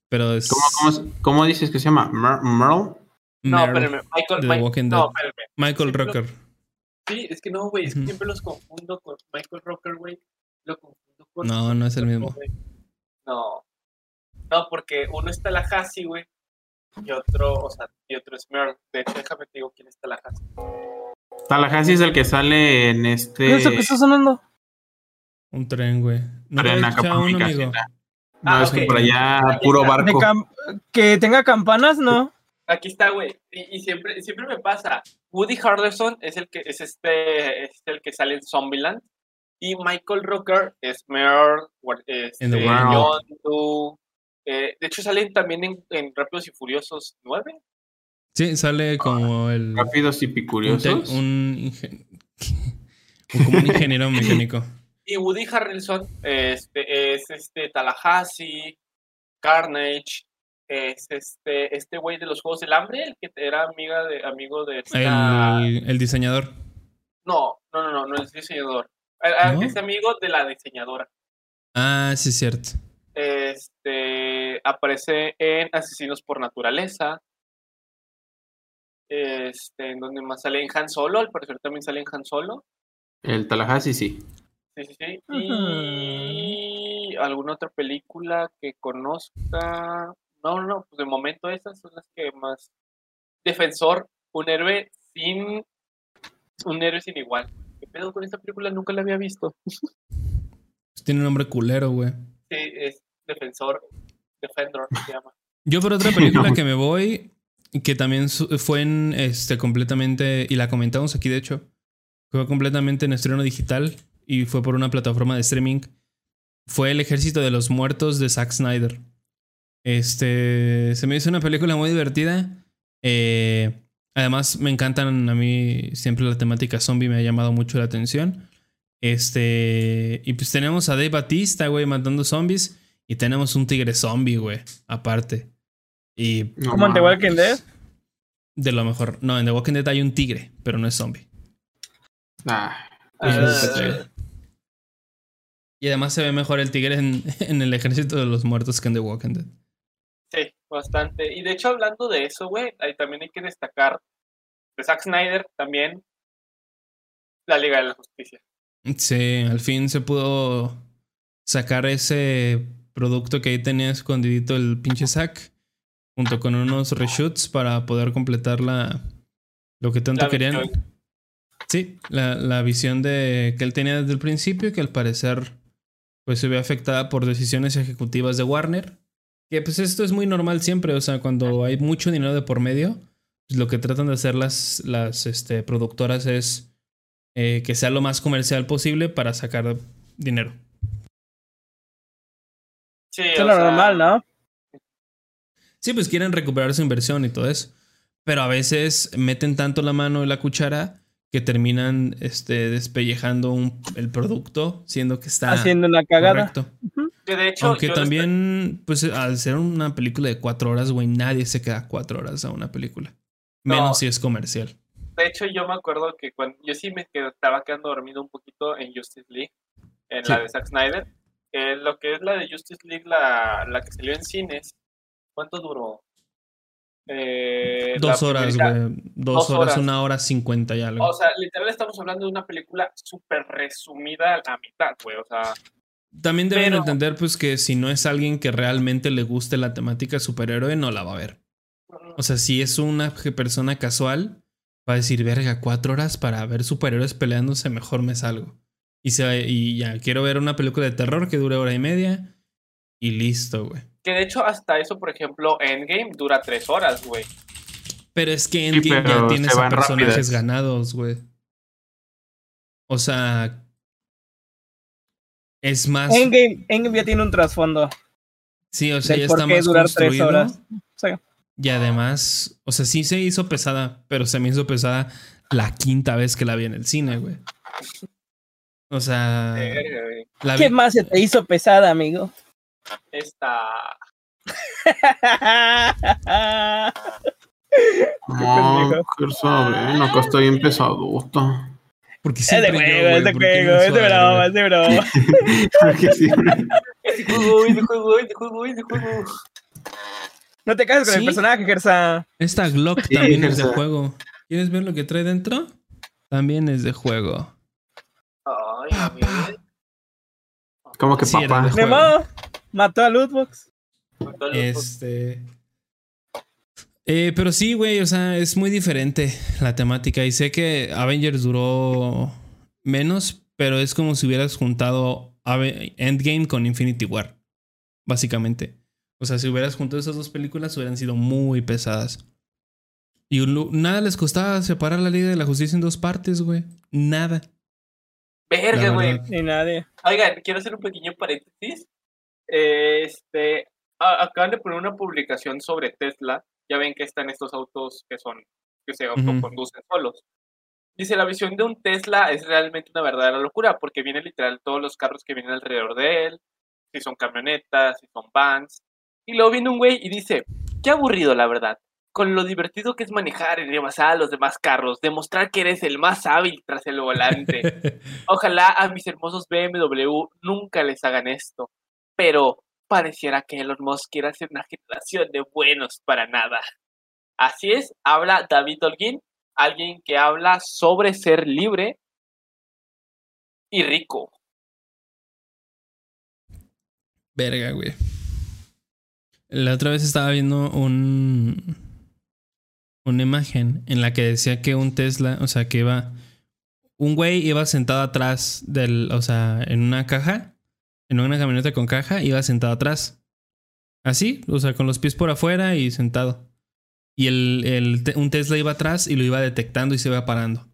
Pero es. ¿Cómo, cómo, cómo dices que se llama? Mer- ¿Merle? No, espérame. Michael, The no, espérame. Michael Rocker. Sí, es que no, güey. Es que siempre los confundo con Michael Rocker, güey. Lo confundo con. No, no es el mismo. No. No, porque uno es Tallahassee, güey. Y otro, o sea, y otro es Merle. De hecho, déjame te digo quién es Tallahassee. Tallahassee es el que sale en ¿Qué este. es eso que está sonando? Un tren, güey. No Tren Acapulco, amigo. No, Ah, es que por allá puro barco. que tenga campanas, ¿no? Aquí está, güey. Y, y siempre, siempre me pasa. Woody Harrelson es el que es este, es el que sale en Zombieland. Y Michael Rooker es Merle, este, En The World. John Doe. Eh, de hecho, salen también en, en Rápidos y Furiosos 9. Sí, sale como el. Rápidos y picuriosos. un ingen- como un ingeniero mecánico. Y Woody Harrelson este, es este Tallahassee, Carnage, es este este güey de los Juegos del Hambre, el que era amiga de amigo de esta... El, el diseñador. No, no, no, no, no es diseñador. Ah, ah, ¿No? Es amigo de la diseñadora. Ah, sí, es cierto. Este aparece en Asesinos por Naturaleza. Este, en donde más sale en Han Solo, al parecer también sale en Han Solo. El Tallahassee sí. Sí, sí, sí. Y alguna otra película que conozca. No, no, pues de momento esas son las que más. Defensor, un héroe sin. Un héroe sin igual. ¿Qué pedo con esta película? Nunca la había visto. Tiene un nombre culero, güey. Sí, es Defensor. Defender se llama. Yo por otra película que me voy, que también fue en este completamente, y la comentamos aquí de hecho, fue completamente en estreno digital y fue por una plataforma de streaming, fue El Ejército de los Muertos de Zack Snyder. Este, se me hizo una película muy divertida. eh, además me encantan a mí siempre la temática zombie, me ha llamado mucho la atención. Este, y pues tenemos a Dave Batista, güey, matando zombies. Y tenemos un tigre zombie, güey, aparte. Y No ¿Cómo en The. Walking Dead? de lo mejor. No, en The Walking Dead hay un tigre, pero no es zombie. Ah, Ah, Y además se ve mejor el tigre en, en el ejército de los muertos que en The Walking Dead. Sí, bastante. Y de hecho, hablando de eso, güey, ahí también hay que destacar de Zack Snyder también la Liga de la Justicia. Sí, al fin se pudo sacar ese producto que ahí tenía escondidito el pinche Zack. Junto con unos reshoots para poder completar la, lo que tanto La querían. visión. Sí, la, la visión de que él tenía desde el principio, que al parecer pues se ve afectada por decisiones ejecutivas de Warner. Que pues esto es muy normal siempre, o sea, cuando hay mucho dinero de por medio, pues lo que tratan de hacer las, las este, productoras es eh, que sea lo más comercial posible para sacar dinero. Sí, Es lo sea, normal, ¿no? Sí, pues quieren recuperar su inversión y todo eso. Pero a veces meten tanto la mano en la cuchara que terminan este, despellejando un- el producto, siendo que está Haciendo una cagada. correcto. que de hecho, Aunque también, pues al ser una película de cuatro horas, güey, nadie se queda cuatro horas a una película. Menos No. si es comercial. De hecho, yo me acuerdo que cuando yo sí me qued- estaba quedando dormido un poquito en Justice League, en la de Zack Snyder. Eh, lo que es la de Justice League, la, la que salió en cines, ¿cuánto duró? Eh, Dos horas, güey. Dos, dos horas, horas. una hora cincuenta y algo. O sea, literal estamos hablando de una película súper resumida a la mitad, güey. O sea, También deben pero- entender, pues, que si no es alguien que realmente le guste la temática superhéroe, no la va a ver. O sea, si es una persona casual, va a decir, verga, cuatro horas para ver superhéroes peleándose, mejor me salgo. Y, se, y ya, quiero ver una película de terror que dure hora y media. Y listo, güey. Que de hecho hasta eso, por ejemplo, Endgame dura tres horas, güey. Pero es que Endgame ya a van personajes rápidas. ganados, güey. O sea. Es más. Endgame, Endgame ya tiene un trasfondo. Sí, o sea, ya por está qué más durar tres horas. O sea, Y además, o sea, sí se hizo pesada, pero se me hizo pesada la quinta vez que la vi en el cine, güey. O sea, Verga, güey. la ¿Qué vi- más se te hizo pesada, amigo? Esta. No, pendejo. qué sabe, no, acá está bien pesadota. porque Es de yo, juego, es de güey, ¿por qué juego, es de broma, es de broma. Porque siempre- Es de juego, es de juego, es de juego, es de juego. No te cases con ¿Sí? el personaje, Gersa. Esta Glock Sí, también es de juego. ¿Quieres ver lo que trae dentro? También es de juego. Ay, Papá. Como que Sí, papá. Mató a Lootbox. Este. Eh, pero sí, güey, o sea, es muy diferente la temática. Y sé que Avengers duró menos, pero es como si hubieras juntado Endgame con Infinity War. Básicamente. O sea, si hubieras juntado esas dos películas, hubieran sido muy pesadas. Y nada les costaba separar la Liga de la Justicia en dos partes, güey. Nada. Verga, güey. Ni nadie. Oigan, quiero hacer un pequeño paréntesis. Este, a- acaban de poner una publicación sobre Tesla. Ya ven que están estos autos que son, que se autoconducen solos. Dice, la visión de un Tesla es realmente una verdadera locura, porque viene literal todos los carros que vienen alrededor de él, si son camionetas, si son vans, Y luego viene un güey y dice, qué aburrido la verdad, con lo divertido que es manejar y rebasar a los demás carros, demostrar que eres el más hábil tras el volante. Ojalá a mis hermosos BMW nunca les hagan esto, pero pareciera que Elon Musk quiere hacer una generación de buenos para nada. Así es, habla David Holguín, alguien que habla sobre ser libre y rico. Verga, güey. La otra vez estaba viendo un. Una imagen en la que decía que un Tesla, o sea, que iba. Un güey iba sentado atrás del. O sea, en una caja. En una camioneta con caja, iba sentado atrás. Así, o sea, con los pies por afuera y sentado. Y el, el un Tesla iba atrás y lo iba detectando y se iba parando.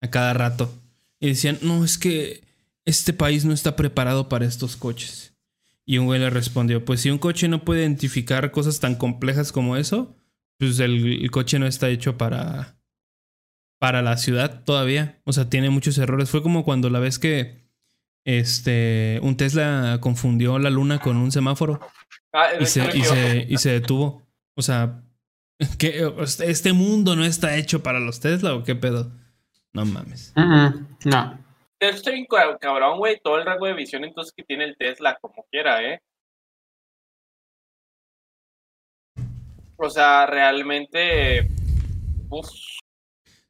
A cada rato. Y decían, no, es que este país no está preparado para estos coches. Y un güey le respondió, pues si un coche no puede identificar cosas tan complejas como eso, pues el, el coche no está hecho para, para la ciudad todavía. O sea, tiene muchos errores. Fue como cuando la vez que este, un Tesla confundió la luna con un semáforo Ah, y se, y que- se, y se detuvo. O sea, ¿qué, ¿este mundo no está hecho para los Tesla o qué pedo? No mames. Mm, No. Está bien cab- cabrón, güey, todo el rango de visión entonces que tiene el Tesla, como quiera, ¿eh? O sea, realmente... Uf,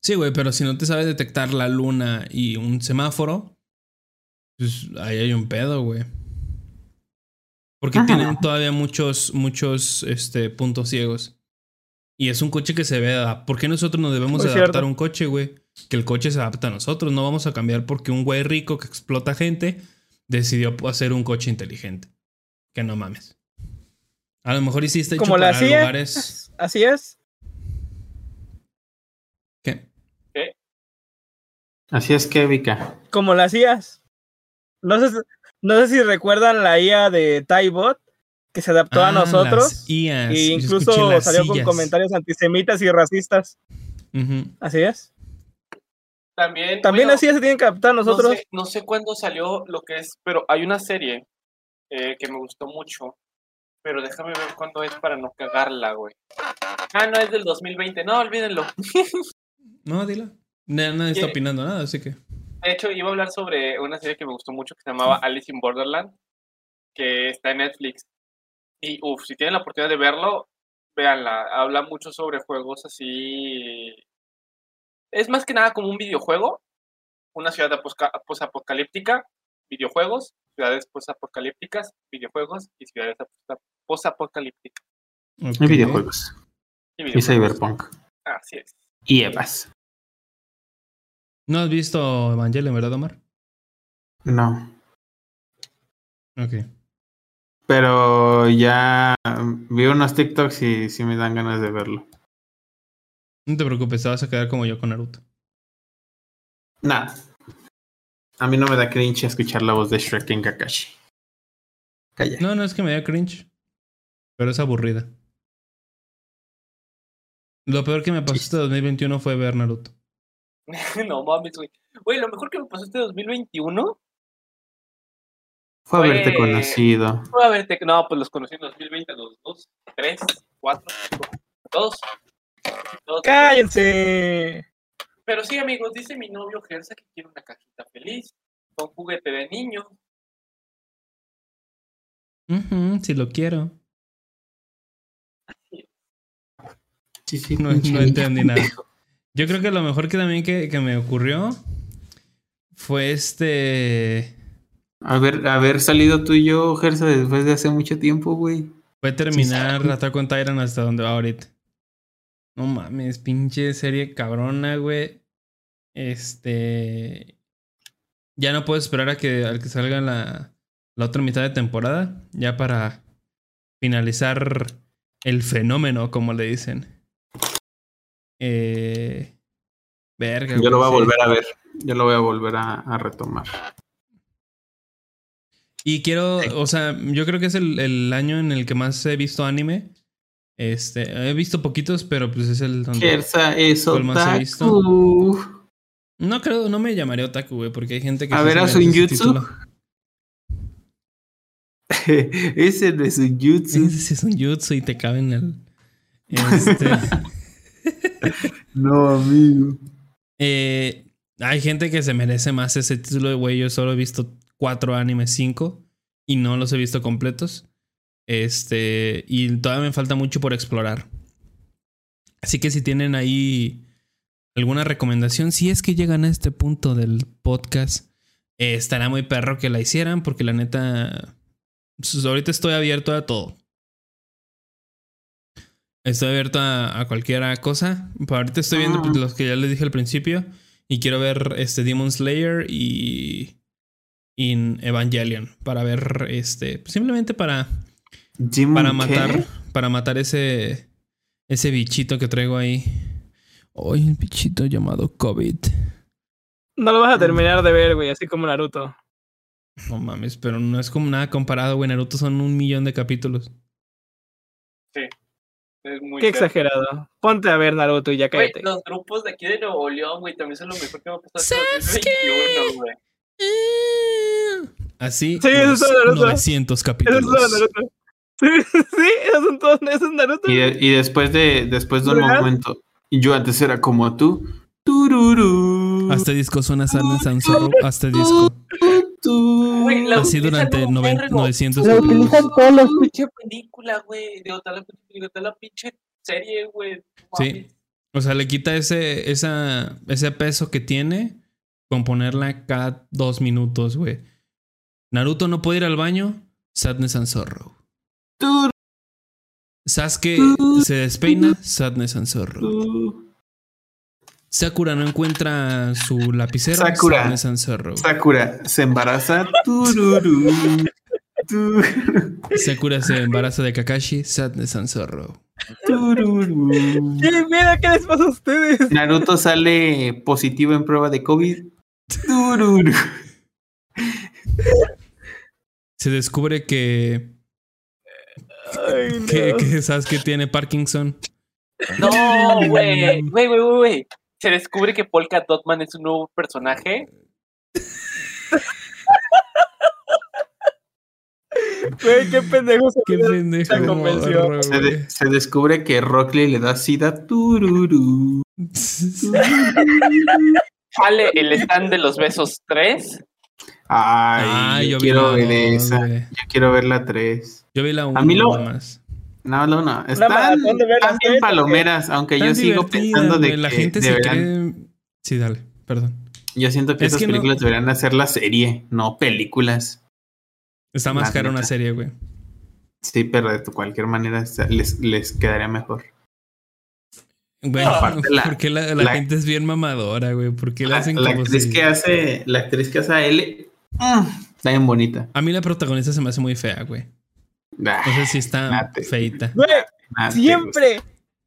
Sí, güey, pero si no te sabes detectar la luna y un semáforo, pues ahí hay un pedo, güey. Porque Ajá. tienen todavía muchos, muchos este, puntos ciegos. Y es un coche que se ve. a- ¿Por qué nosotros nos debemos Muy adaptar cierto. a un coche, güey? Que el coche se adapta a nosotros. No vamos a cambiar porque un güey rico que explota gente decidió hacer un coche inteligente. Que no mames. A lo mejor hiciste hecho Como la para CIA. lugares. Así es. ¿Qué? Así es que, Vika. Como la hacías. No sé, si- no sé si recuerdan la IA de Tybot que se adaptó Ah, a nosotros. las IAs. Y Yo incluso salió con comentarios antisemitas y racistas. Así es. también... También bueno, así se tienen que adaptar a nosotros. No sé, no sé cuándo salió lo que es, pero hay una serie eh, que me gustó mucho. Pero déjame ver cuándo es para no cagarla, güey. Ah, no, es del 2020. No, olvídenlo. No, dila. Na- Nadie está opinando nada, así que. De hecho, iba a hablar sobre una serie que me gustó mucho que se llamaba Alice in Borderland, que está en Netflix. Y, uff, si tienen la oportunidad de verlo, véanla. Habla mucho sobre juegos así. Es más que nada como un videojuego. Una ciudad posapocalíptica, videojuegos, ciudades posapocalípticas, videojuegos y ciudades posapocalípticas. Ok. Y videojuegos. Y, Y videojuegos. Cyberpunk. Así es. Y Evas. ¿No has visto Evangelion, verdad, Omar? No. Ok. Pero ya vi unos TikToks y sí me dan ganas de verlo. No te preocupes, te vas a quedar como yo con Naruto. Nada. A mí no me da cringe escuchar la voz de Shrek en Kakashi. Calla. No, no es que me dé cringe. Pero es aburrida. Lo peor que me pasó este 2021 fue ver Naruto. no mames, güey. Güey, lo mejor que me pasó este 2021 Fue haberte conocido. fue a verte. No, pues los conocí en 2020, los dos, tres, cuatro, cinco, todos. todos. ¡Cállense! Pero sí, amigos, dice mi novio Gersa que quiere una cajita feliz, con juguete de niño. Ujú, si lo quiero. Sí, sí, No, no entendí nada. Yo creo que lo mejor que también que, que me ocurrió fue este. Haber, haber salido tú y yo, Gersa, después de hace mucho tiempo, güey. Fue terminar sí. Attack on Titan hasta donde va ahorita. No mames, pinche serie cabrona, güey. Este. Ya no puedo esperar a que, a que salga la, la otra mitad de temporada. Ya para finalizar el fenómeno, como le dicen. Eh. Verga. Yo lo voy a volver a ver. Yo lo voy a volver a, a retomar. Y quiero, o sea, yo creo que es el, el año en el que más he visto anime. Este, he visto poquitos, pero pues es el donde. Gersa es ¿Cuál más he visto? otaku. No creo, no me llamaría otaku, güey, porque hay gente que. A ver a Sunjutsu. Ese no es un jutsu. Ese es un jutsu y te cabe en el. Este, No, amigo. eh, hay gente que se merece más ese título de güey. Yo solo he visto cuatro animes, cinco, y no los he visto completos. Este, y todavía me falta mucho por explorar. Así que si tienen ahí alguna recomendación, si es que llegan a este punto del podcast, eh, estará muy perro que la hicieran, porque la neta, pues, ahorita estoy abierto a todo. Estoy abierto a, a cualquier cosa. Pero ahorita estoy viendo pues, Ah. los que ya les dije al principio. Y quiero ver este Demon Slayer y. y Evangelion. Para ver este. Simplemente para. Demon Para ¿qué? matar. Para matar ese. Ese bichito que traigo ahí. Hoy el bichito llamado COVID. No lo vas a terminar de ver, güey, así como Naruto. No mames, pero no es como nada comparado, güey. Naruto son un millón de capítulos. Es muy Qué feo. exagerado. Ponte a ver Naruto y ya cállate. los grupos de aquí de Nuevo León, güey, también son lo mejor que me ha pasado Sasuke. en 2021, güey. Así. Sí, eso los es Naruto. 900 Eso capítulos. es todo Naruto. Sí, sí, esos son todos, eso es Naruto. Y, de- y después de después de un ¿Verdad? momento, yo antes era como tú. Tururú. Hasta disco suena Sadness and Sorrow. Hasta disco. Tú. Güey, la Así durante un noven- vergo. 900 Lo capítulos. utilizan todos los pinche película, güey. Digo, tal la, digo, tal la pinche serie, güey. Sí. O sea, le quita ese, esa, ese peso que tiene con ponerla cada dos minutos, güey. Naruto no puede ir al baño. Sadness and Sorrow. Sasuke se despeina. Sadness and Sorrow. Sakura no encuentra su lapicero. Sakura. Sakura se embaraza. Tururú. Tu- Sakura se embaraza de Kakashi. Sadness and Sorrow. tururú. ¿Qué miedo qué les pasa a ustedes? Naruto sale positivo en prueba de COVID. Tururú. Se descubre que, Ay, no. que, que Sasuke tiene Parkinson. No, güey. Güey, güey, güey, güey. Se descubre que Polka Dotman es un nuevo personaje. Güey, qué pendejo se Qué pendejo. La convenció. morro, Se, de- güey. se descubre que Rockley le da sida. Tururú. Sale el stand de los besos 3. Ay, Ah, yo, yo vi quiero la ver dos, esa. Yo quiero ver la 3. Yo vi la 1 A mí lo- nada más. No, no, no. Están, bien tres, palomeras, aunque yo sigo pensando de güey, la que gente se cree. Sí, dale, perdón. Yo siento que Es esas que no- películas deberían hacer la serie, no películas. Está más cara una serie, güey. Sí, pero de cualquier manera les, les quedaría mejor. Güey, Aparte, la- ¿por qué la, la la- gente es bien mamadora, güey? ¿Por qué le La, hacen la como actriz si- que hace, la actriz que hace a L, mm, está bien bonita. A mí la protagonista se me hace muy fea, güey. Ah, No sé si está Mate. feita. Güey, siempre,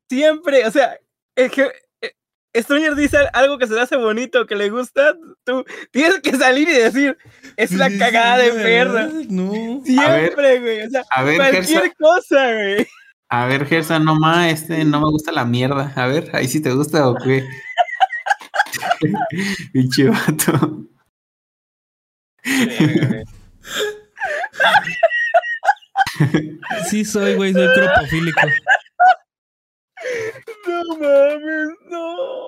siempre, o sea, es que eh, Stranger dice algo que se le hace bonito, que le gusta, tú tienes que salir y decir, es la cagada de perra. No. Siempre, güey, o sea, A ver, Gersa, cualquier cosa, güey. a ver, Gersa, no más, este, no me gusta la mierda. A ver, ahí sí te gusta o qué. Pinche vato. Sí soy, güey, soy cropofílico. No mames, no.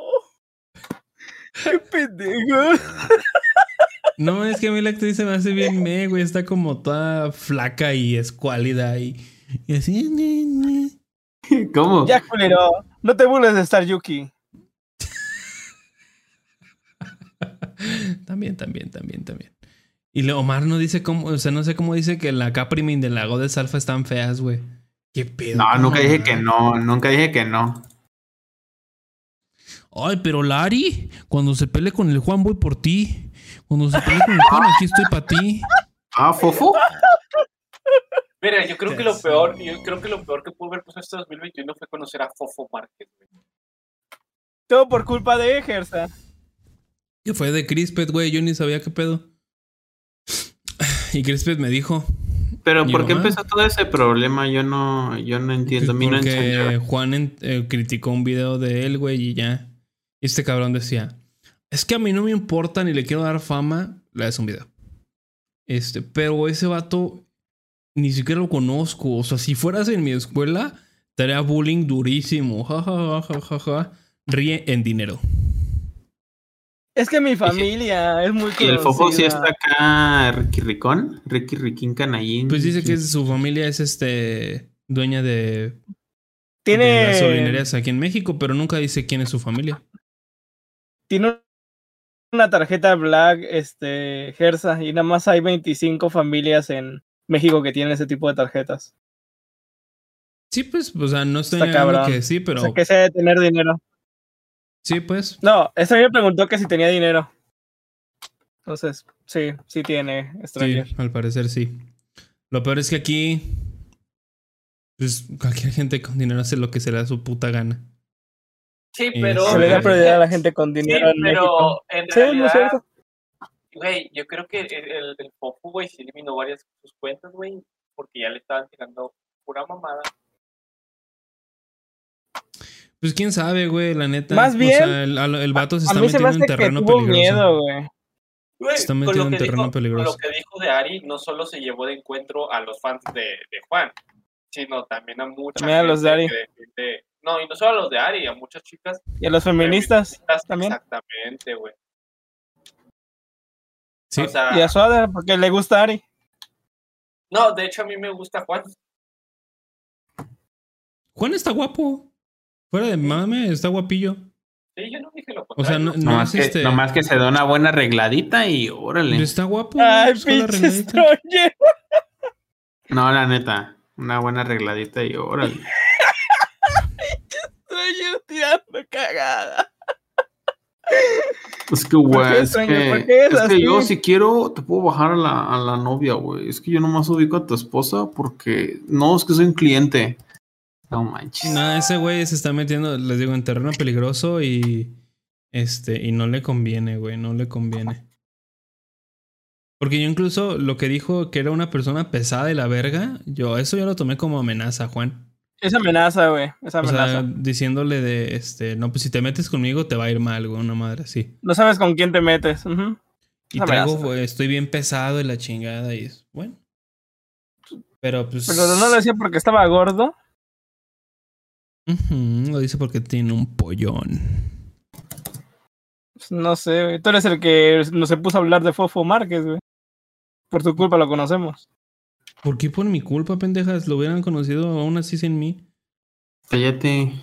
Qué pendejo. No, es que a mí la actriz se me hace bien me, güey. Está como toda flaca y escuálida y, y así. ¿Cómo? Ya, culero, no te burles de Star Yuki. También, también, también, también. Y Omar no dice cómo, o sea, no sé cómo dice que la Caprimin del lago de Salfa están feas, güey. ¿Qué pedo? No, nunca dije que no, nunca dije que no. Ay, pero Lari, cuando se pelee con el Juan, voy por ti. Cuando se pelee con el Juan, aquí estoy para ti. Ah, Fofo. Mira, yo creo que lo peor, yo creo que lo peor que pudo haber pasado este 2021 fue conocer a Fofo Márquez, güey. Todo por culpa de Gersa. Que fue de Crispet, güey. Yo ni sabía qué pedo. Y Crispet me dijo. Pero ¿por qué mamá. empezó todo ese problema? Yo no, yo no entiendo. No porque. Juan en- eh, criticó un video de él, güey, y ya. Y este cabrón decía: Es que a mí no me importa ni le quiero dar fama. Le das un video. Este, pero ese vato Ni siquiera lo conozco. O sea, si fueras en mi escuela, te haría bullying durísimo. Ja, ja, ja, ja, ja, ja. Ríe en dinero. Es que mi familia es muy Y el fofo sí conocida. está acá, Ricky Ricón, Ricky Riquín Canallín. Pues dice que su familia es este dueña de, de Tiene, gasolinerías aquí en México, pero nunca dice quién es su familia. tiene una tarjeta Black, este, Gersa, y nada más hay 25 familias en México que tienen ese tipo de tarjetas. Sí, pues, o sea, no estoy negando que sí, pero O sea, que se debe tener dinero. Sí, pues. No, eso me preguntó que si tenía dinero. Entonces, sí, sí tiene Sí, Stranger. al parecer sí. Lo peor es que aquí, pues, cualquier gente con dinero hace lo que se le da su puta gana. Sí, pero. Se le da Sí. prioridad a la gente con Sí, dinero en México. pero en Sí, no es cierto. güey, yo creo que el, el, el Popu, güey, sí eliminó varias de sus cuentas, güey, porque ya le estaban tirando pura mamada. Pues quién sabe, güey, la neta. Más O bien, sea, el, el vato se A está mí se me metiendo hace en que terreno tuvo peligroso. miedo, güey. Güey, Está lo en que terreno dijo- peligroso. Con lo que dijo de Ari, no solo se llevó de encuentro a los fans de, de Juan, sino también a muchas También a los de Ari. no, y no solo a los de Ari, a muchas chicas. Y a los feministas feministas, también. Exactamente, güey. Sí, O sea, Y a Suada, porque le gusta Ari. no, de hecho a mí me gusta Juan. Juan está guapo. Fuera de mame, está guapillo. Sí, yo no dije lo O sea, contrario. no, no Nomás, es que, este. nomás que se da una buena arregladita y órale. Está guapo. Ay, pinche. No, la neta. Una buena arregladita y órale. Stranger tirando cagada. Es que, güey, es que, ¿Por qué es es que yo si quiero te puedo bajar a la, a la novia, güey. Es que yo nomás ubico a tu esposa porque no, es que soy un cliente. No manches. No, ese güey se está metiendo, les digo, en terreno peligroso y. Este, y no le conviene, güey, no le conviene. Porque yo incluso lo que dijo que era una persona pesada y la verga, yo eso ya lo tomé como amenaza, Juan. Esa amenaza, güey. Esa O sea, amenaza. diciéndole de, este, no, pues si te metes conmigo te va a ir mal, güey, una madre así. No sabes con quién te metes. Y traigo, amenaza. güey, estoy bien pesado y la chingada y es, bueno. Pero pues... Pero no lo decía porque estaba gordo. Lo dice porque tiene un pollón. Pues, no sé, güey. Tú eres el que nos se puso a hablar de Fofo Márquez, güey. Por tu culpa lo conocemos. ¿Por qué por mi culpa, pendejas? Lo hubieran conocido aún así sin mí. Cállate.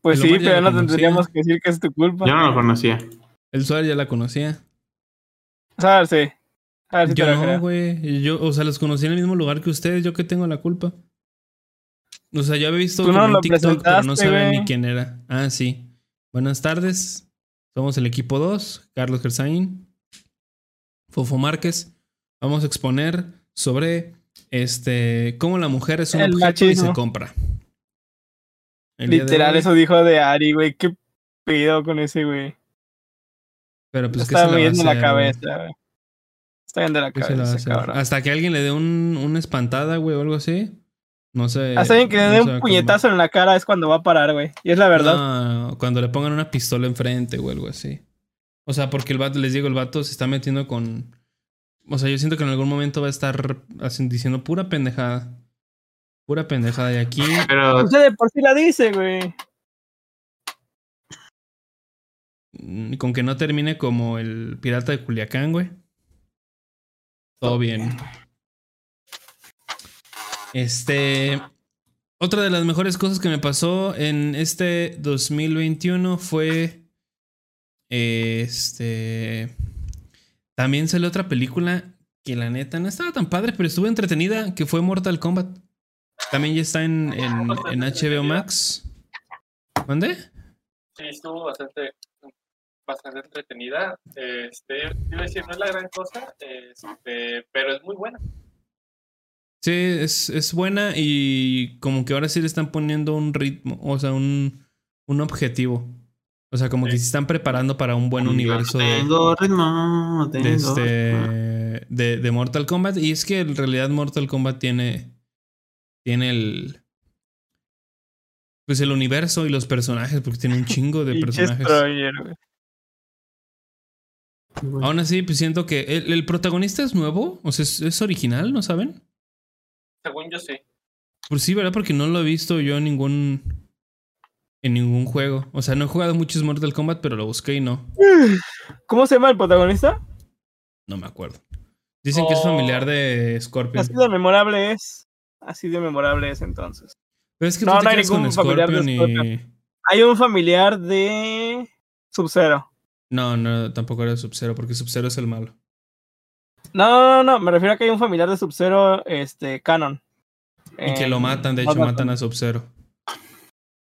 Pues El sí, pero no tendríamos que decir que es tu culpa. Yo no lo conocía. El Suárez ya la conocía. O sea, sí. A ver si Yo te no, güey. Yo, o sea, los conocí en el mismo lugar que ustedes. ¿Yo qué tengo la culpa? O sea, yo había visto no como en TikTok, pero no sabía ni quién era. Ah, sí. Buenas tardes. Somos el equipo 2. Carlos Gersain. Fofo Márquez. Vamos a exponer sobre este cómo la mujer es un El objeto y se compra. El Literal, eso dijo de Ari, güey. Qué pedo con ese, güey. Pero pues ¿qué Está se la hacer, güey? cabeza, güey. Está bien de la ¿Qué se le va a cabeza, cabrón. Hasta que alguien le dé un, una espantada, güey, o algo así. No sé. Hasta bien que le no un puñetazo en la cara es cuando va a parar, güey. Y es la verdad. No, cuando le pongan una pistola enfrente o algo así. O sea, porque el vato, les digo, el vato se está metiendo con. O sea, yo siento que en algún momento va a estar así diciendo pura pendejada. Pura pendejada. Y aquí. Pero Usted de por sí la dice, güey. mm, Con que no termine como el pirata de Culiacán, güey. Todo bien. Este. Otra de las mejores cosas que me pasó en este 2021 fue. Este. También salió otra película que la neta no estaba tan padre, pero estuvo entretenida, que fue Mortal Kombat. También ya está en, en, en HBO Max. ¿Dónde? Sí, estuvo bastante, bastante entretenida. Este, iba a decir, no es la gran cosa, este, pero es muy buena. Sí, es, es buena y como que ahora sí le están poniendo un ritmo, o sea, un, un objetivo. O sea, como que se están preparando para un buen universo de, Tengo ritmo, tengo de, ritmo. este, de, de Mortal Kombat. Y es que en realidad Mortal Kombat tiene, tiene el... Pues el universo y los personajes, porque tiene un chingo de personajes. Aún así, pues siento que el, el protagonista es nuevo, o sea, es, es original, ¿no saben? Según yo sí. Pues sí, ¿verdad? Porque no lo he visto yo en ningún. En ningún juego. O sea, no he jugado muchos Mortal Kombat, pero lo busqué y no. ¿Cómo se llama el protagonista? No me acuerdo. Dicen que es familiar de Scorpion. Así de memorable es. Así de memorable es entonces. Pero es que No, tú te no hay quedas con ningún familiar de Scorpion y. Scorpion. Hay un familiar de Sub-Zero. No, no, tampoco era Sub-Zero, porque Sub-Zero es el malo. No, no, no, me refiero a que hay un familiar de Sub-Zero, este, canon. Y que lo matan, de hecho, matan a. Sub-Zero.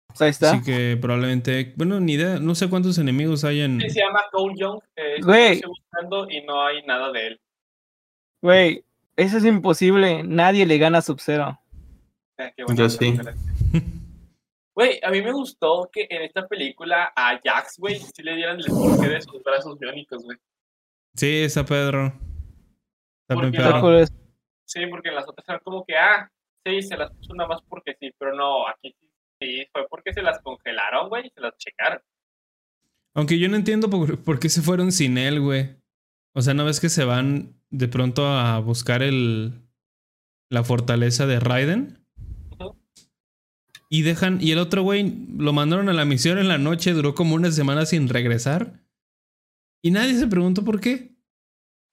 Pues ahí está. Así que probablemente. Bueno, ni idea. No sé cuántos enemigos hay en. Sí, se llama Cole Young. Eh, Güey. estoy buscando y no hay nada de él. Güey, eso es imposible. Nadie le gana a Sub-Zero. Eh, Yo sí. Güey, a mí me gustó que en esta película a Jax, güey, sí le dieran el porqué de sus brazos biónicos, güey. Sí, está Pedro. Está Porque no- Sí, porque en las otras eran como que, ah, sí, se las puso nada más porque sí, pero no, aquí sí, sí, fue porque se las congelaron, güey, y se las checaron. Aunque yo no entiendo por, por qué se fueron sin él, güey. O sea, ¿no ves que se van de pronto a buscar el. la fortaleza de Raiden? Y dejan. Y el otro güey lo mandaron a la misión en la noche, duró como una semana sin regresar. Y nadie se preguntó por qué.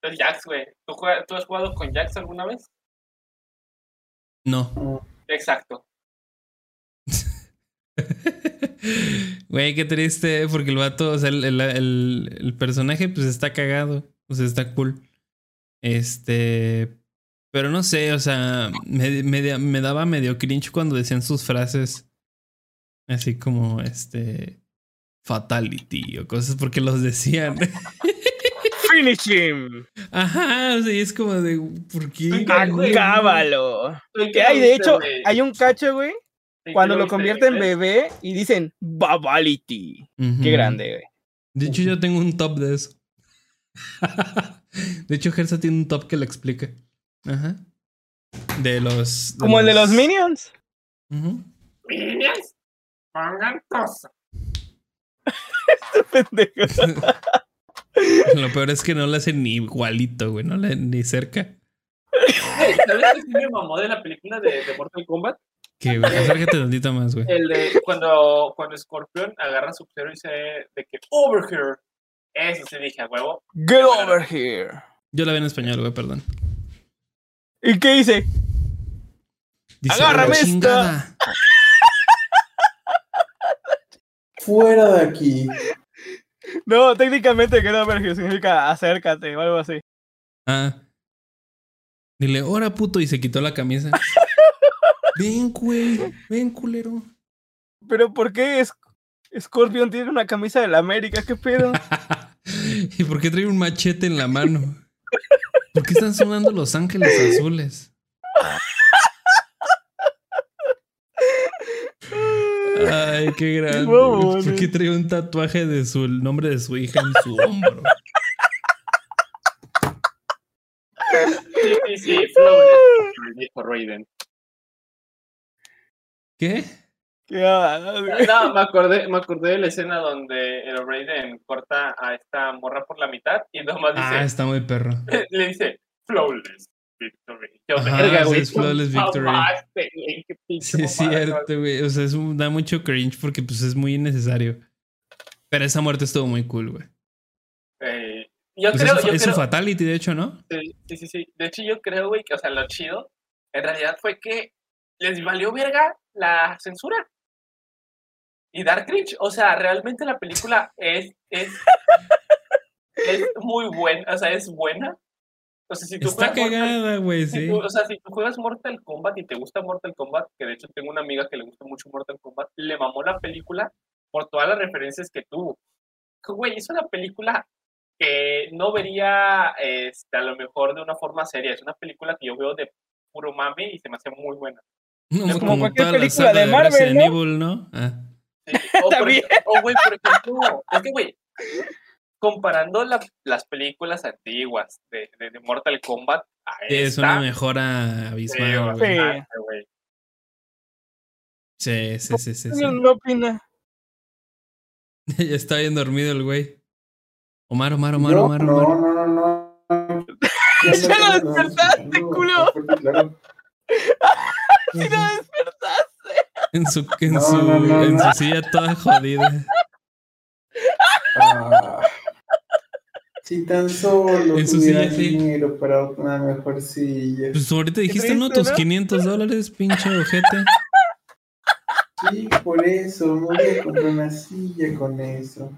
Entonces, Jax, güey, ¿tú, juega- ¿tú has jugado con Jax alguna vez? No. Exacto. Güey, qué triste, porque el vato, o sea, el, el- el- el personaje pues está cagado, o sea, está cool. Este, pero no sé, o sea, me, me- me daba medio cringe cuando decían sus frases, así como, este, fatality o cosas, porque los decían. Finish him. Ajá, o sea, y es como de, ¿por qué? Acábalo. ¿Tú en Que qué hay, de hecho, hay un cacho, güey, ¿En qué cuando lo viste, convierten en bebé y dicen Babality. Qué grande, güey. De hecho, yo tengo un top de eso. de hecho, Gersa tiene un top que lo explica. Ajá. De los. Como el de los Minions. Niñas, pongan cosas. Pendejo. Lo peor es que no lo hacen ni igualito, güey. No le, ni cerca. ¿Sabes qué me mamó de la película de, de Mortal Kombat? Que, güey, acércate tantito más, güey. El de cuando, cuando Scorpion agarra a Sub-Zero y dice de que over here. Eso sí dije a huevo. Get over here. Yo la vi en español, güey, perdón. ¿Y qué dice? Dice, Agárrame "A la esta". chingada". Fuera de aquí. No, técnicamente over here significa acércate o algo así. Ah. Dile, ora puto, y se quitó la camisa. ven, güey. Ven, culero. Pero ¿por qué es Scorpion tiene una camisa de la América? ¿Qué pedo? ¿Y por qué trae un machete en la mano? ¿Por qué están sonando los ángeles azules? Ay, qué grande. huevón, ¿Por qué eh. trae un tatuaje de su el nombre de su hija en su hombro? Sí, sí, sí, flawless, dijo Raiden. ¿Qué? ¿Qué hadas, güey? No, me acordé, me acordé de la escena donde el Raiden corta a esta morra por la mitad y nomás dice, Ah, está muy perro. le dice flawless victory. Yo, Ajá, verga, güey. es flawless victory. mamaste, güey, qué pinche Sí, es cierto, güey. O sea, es un- da mucho cringe porque pues es muy innecesario. Pero esa muerte estuvo muy cool, güey. Eh, yo Pues creo, es, yo es creo- fatality, de hecho, ¿no? Sí, sí, sí, sí. De hecho, yo creo, güey, que, o sea, lo chido, en realidad fue que les valió verga la censura. Y dar cringe. O sea, realmente la película es, es, es muy buena, o sea, es buena. O sea, si tú Está juegas Mortal- cagada, güey, si sí. tú- o sea, si tú juegas Mortal Kombat y te gusta Mortal Kombat, que de hecho tengo una amiga que le gusta mucho Mortal Kombat, le mamó la película por todas las referencias que tuvo. Güey, es una película que no vería este, a lo mejor de una forma seria. Es una película que yo veo de puro mame y se me hace muy buena. No, es como, como cualquier película de de, Marvel, Resident ¿no? Evil, ¿no? Ah. Sí. O, por También. ej- o, güey, por ejemplo, es que, güey, comparando la- las películas antiguas de, de- de Mortal Kombat a Sí, es una mejora abismal, Sí. Sí, sí, sí, sí. sí. ¿Quién no opina? ya está bien dormido el güey. Omar, Omar, Omar, No, Omar, no, Omar. no, no, no. Ya lo despertaste, culo. Si no despertas. En su, en No, su, no, no, en no. su silla toda jodida. Ah. Si tan solo En su tuviera silla, sí. dinero para una mejor silla. Pues ahorita dijiste, ¿no? Tus ¿no? 500 dólares, pinche ojete. Sí, por eso, me voy a comprar una silla con eso.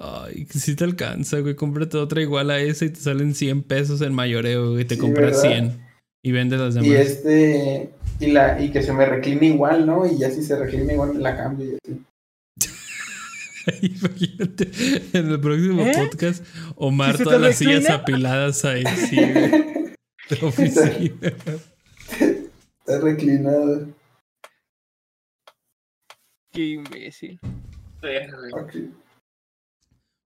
Ay, que si te alcanza, güey. Cómprate otra igual a esa y te salen 100 pesos en mayoreo, güey. Te Sí, compras ¿verdad? 100 y vendes las demás. Y este, y la, y que se me recline igual, ¿no? Y ya si se reclina igual me la cambio y así. Imagínate, en el próximo ¿Eh? podcast, Omar, ¿Si se te todas las sillas apiladas ahí, sí, güey, de oficina. Está reclinado. Qué imbécil.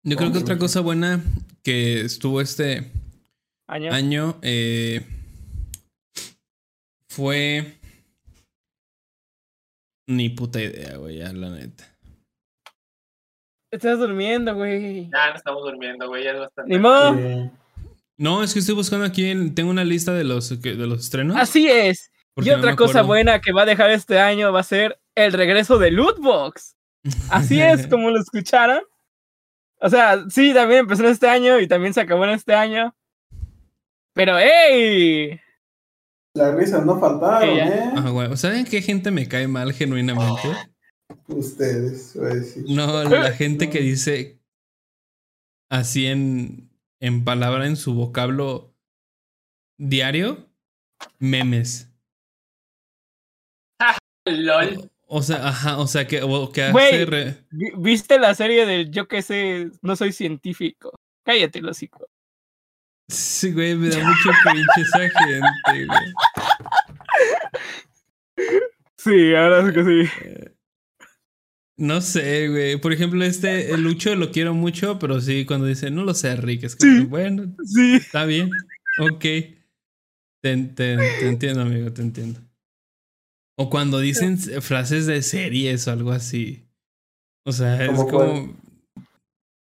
Yo creo que otra cosa buena que estuvo este Año. año eh, fue. Ni puta idea, güey, ya, la neta. Estás durmiendo, güey. Ya no estamos durmiendo, güey. Ya es bastante. Ni modo. No, es que estoy buscando aquí, en- tengo una lista de los, de los estrenos. Así es. porque Y otra cosa buena que va a dejar este año va a ser el regreso de Lootbox. Así es, como lo escucharon. O sea, sí, también empezó en este año y también se acabó en este año. Pero, ¡hey! Las risas no faltaron, Sí. ¿eh? Ah, güey. ¿Saben qué gente me cae mal genuinamente? Ustedes, voy a decir. No, la gente que dice así en, en palabra en su vocablo diario, memes. LOL. O sea, ajá, o sea que, o que Güey. hace re- Vi- ¿Viste la serie del yo que sé, no soy científico? Cállate, los hocico. Sí, güey, me da mucho cringe esa gente, güey. Sí, ahora es que sí. No sé, güey. Por ejemplo, este, el Lucho lo quiero mucho, pero sí, cuando dice, no lo sé, Rick, es Sí. bueno, Sí. está bien, ok. Te, te- te entiendo, amigo, te entiendo. O cuando dicen frases de series o algo así. O sea, es ¿Cómo como...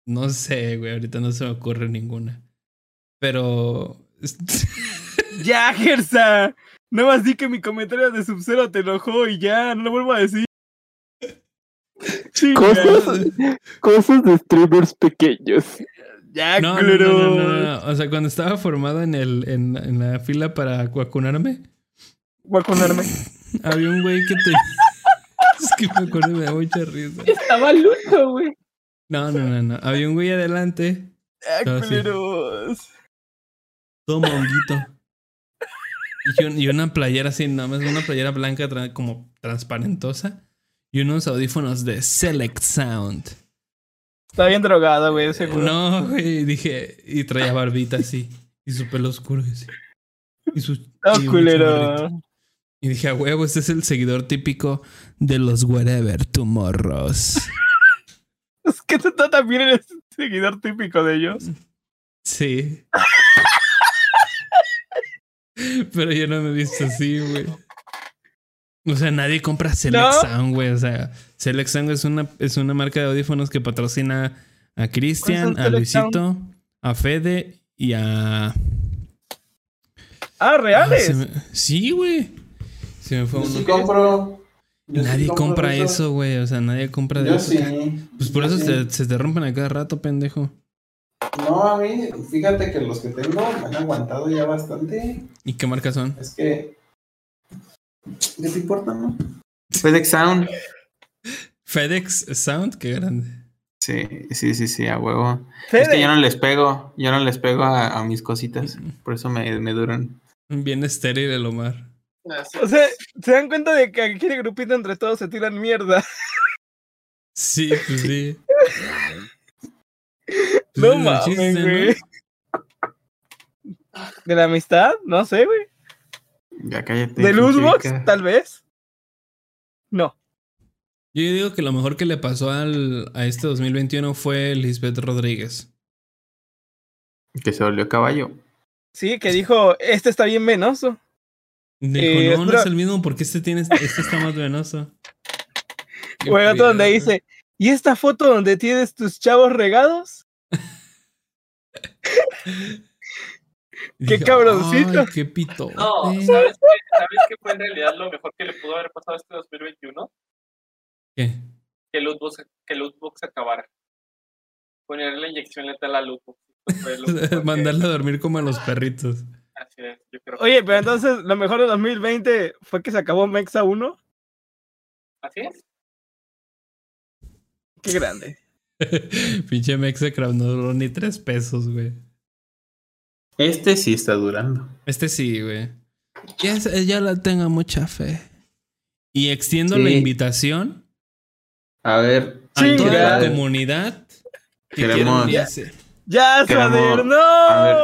No sé, güey, ahorita no se me ocurre ninguna. Pero... Ya, Gersa. No más di que mi comentario de Sub-Zero te enojó y ya, no lo vuelvo a decir. Cosas, cosas de streamers pequeños. Ya, No, no, no, no, no, culeros. no. O sea, cuando estaba formado en, el, en, en la fila para vacunarme, ponerme. había un güey que te... es que me acuerdo y me da mucha risa. Estaba lucho, güey. No, no, no, no. Había un güey adelante, Ya, culeros. todo monguito. Y, un- y una playera así, nada más una playera blanca tra- como transparentosa. Y unos audífonos de Select Sound. Está bien drogado, güey, seguro. No, güey, dije, y traía barbita así. Y su pelo oscuro así. Y su. No, culero. Y dije, a huevo, este es el seguidor típico de los Wherever Tomorrows. Es que tú también eres seguidor típico de ellos. Sí. Pero yo no me he visto así, güey. O sea, nadie compra Select güey. O sea, Select Sound es una, es una marca de audífonos que patrocina a Cristian, ¿Cuáles son a Luisito, a Fede y a. Ah, Ah, reales. me- Sí, güey. Se me fue Yo uno. sí compro. yo sí Nadie compro compra eso, güey. O sea, nadie compra de Yo eso. sí. Pues por yo eso sí. se, se te rompen a cada rato, pendejo. No, a mí, fíjate que los que tengo me han aguantado ya bastante. ¿Y qué marcas son? Es que. ¿Qué te importa, no? FedEx Sound. FedEx Sound, qué grande. Sí, sí, sí, sí, a huevo. Fede, Es que yo no les pego, yo no les pego a, a mis cositas. Por eso me, me duran. Bien estéril el Omar. O sea, se dan cuenta de que aquí el grupito entre todos se tiran mierda. Sí, pues sí. No Pues mames, güey. ¿De la amistad? No sé, güey. Ya cállate. ¿De Luzbox? chica. Tal vez. No. Yo digo que lo mejor que le pasó al, a este 2021 fue Lisbeth Rodríguez. Que se volvió caballo. Sí, que dijo, este está bien venoso. Dijo, Eh, no, no es el mismo porque este tiene este está más venoso. Bueno, otro donde dice, ¿y esta foto donde tienes tus chavos regados? Qué cabroncito. "Ay, qué pito. No, ¿sabes qué? ¿Sabes qué fue en realidad lo mejor que le pudo haber pasado este 2021? ¿Qué? Que el Lootbox, que Lootbox acabara. Ponerle la inyección letal al Lootbox. Mandarle a dormir como a los perritos. Así es, yo creo que- Oye, pero entonces lo mejor de 2020 fue que se acabó Mexa 1. Así es. Qué grande. Pinche Mexecraft no duró ni tres pesos, güey. Este sí está durando. Este sí, güey. Ya, es- ya la tengo mucha fe. Y extiendo Sí. la invitación A ver. a toda Chinga. la comunidad que Queremos-. Ya, Suader, no. a ver,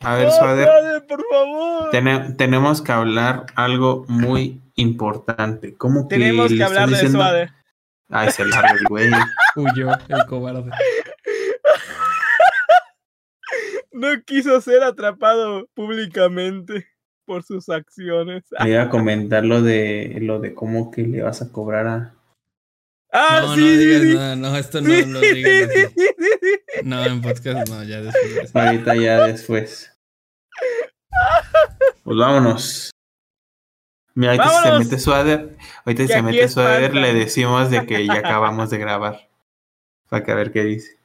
A ver, No, Suader. Suader, por favor. Tene- tenemos que hablar algo muy importante. ¿Cómo que Tenemos le que están hablar de diciendo? Suader. Ay, se larga el güey. Huyó el cobarde. No quiso ser atrapado públicamente por sus acciones. Le iba a comentar lo de lo de cómo que le vas a cobrar a. Ah, no, sí, no digas sí. nada, no, esto no Sí, lo digas sí. No, en podcast no, ya después. Ahorita ya después. Pues vámonos. Mira, ahorita si se ¡Vámonos! mete Suader, ahorita si se mete Suader, le decimos de que ya acabamos de grabar. Para que a ver qué dice.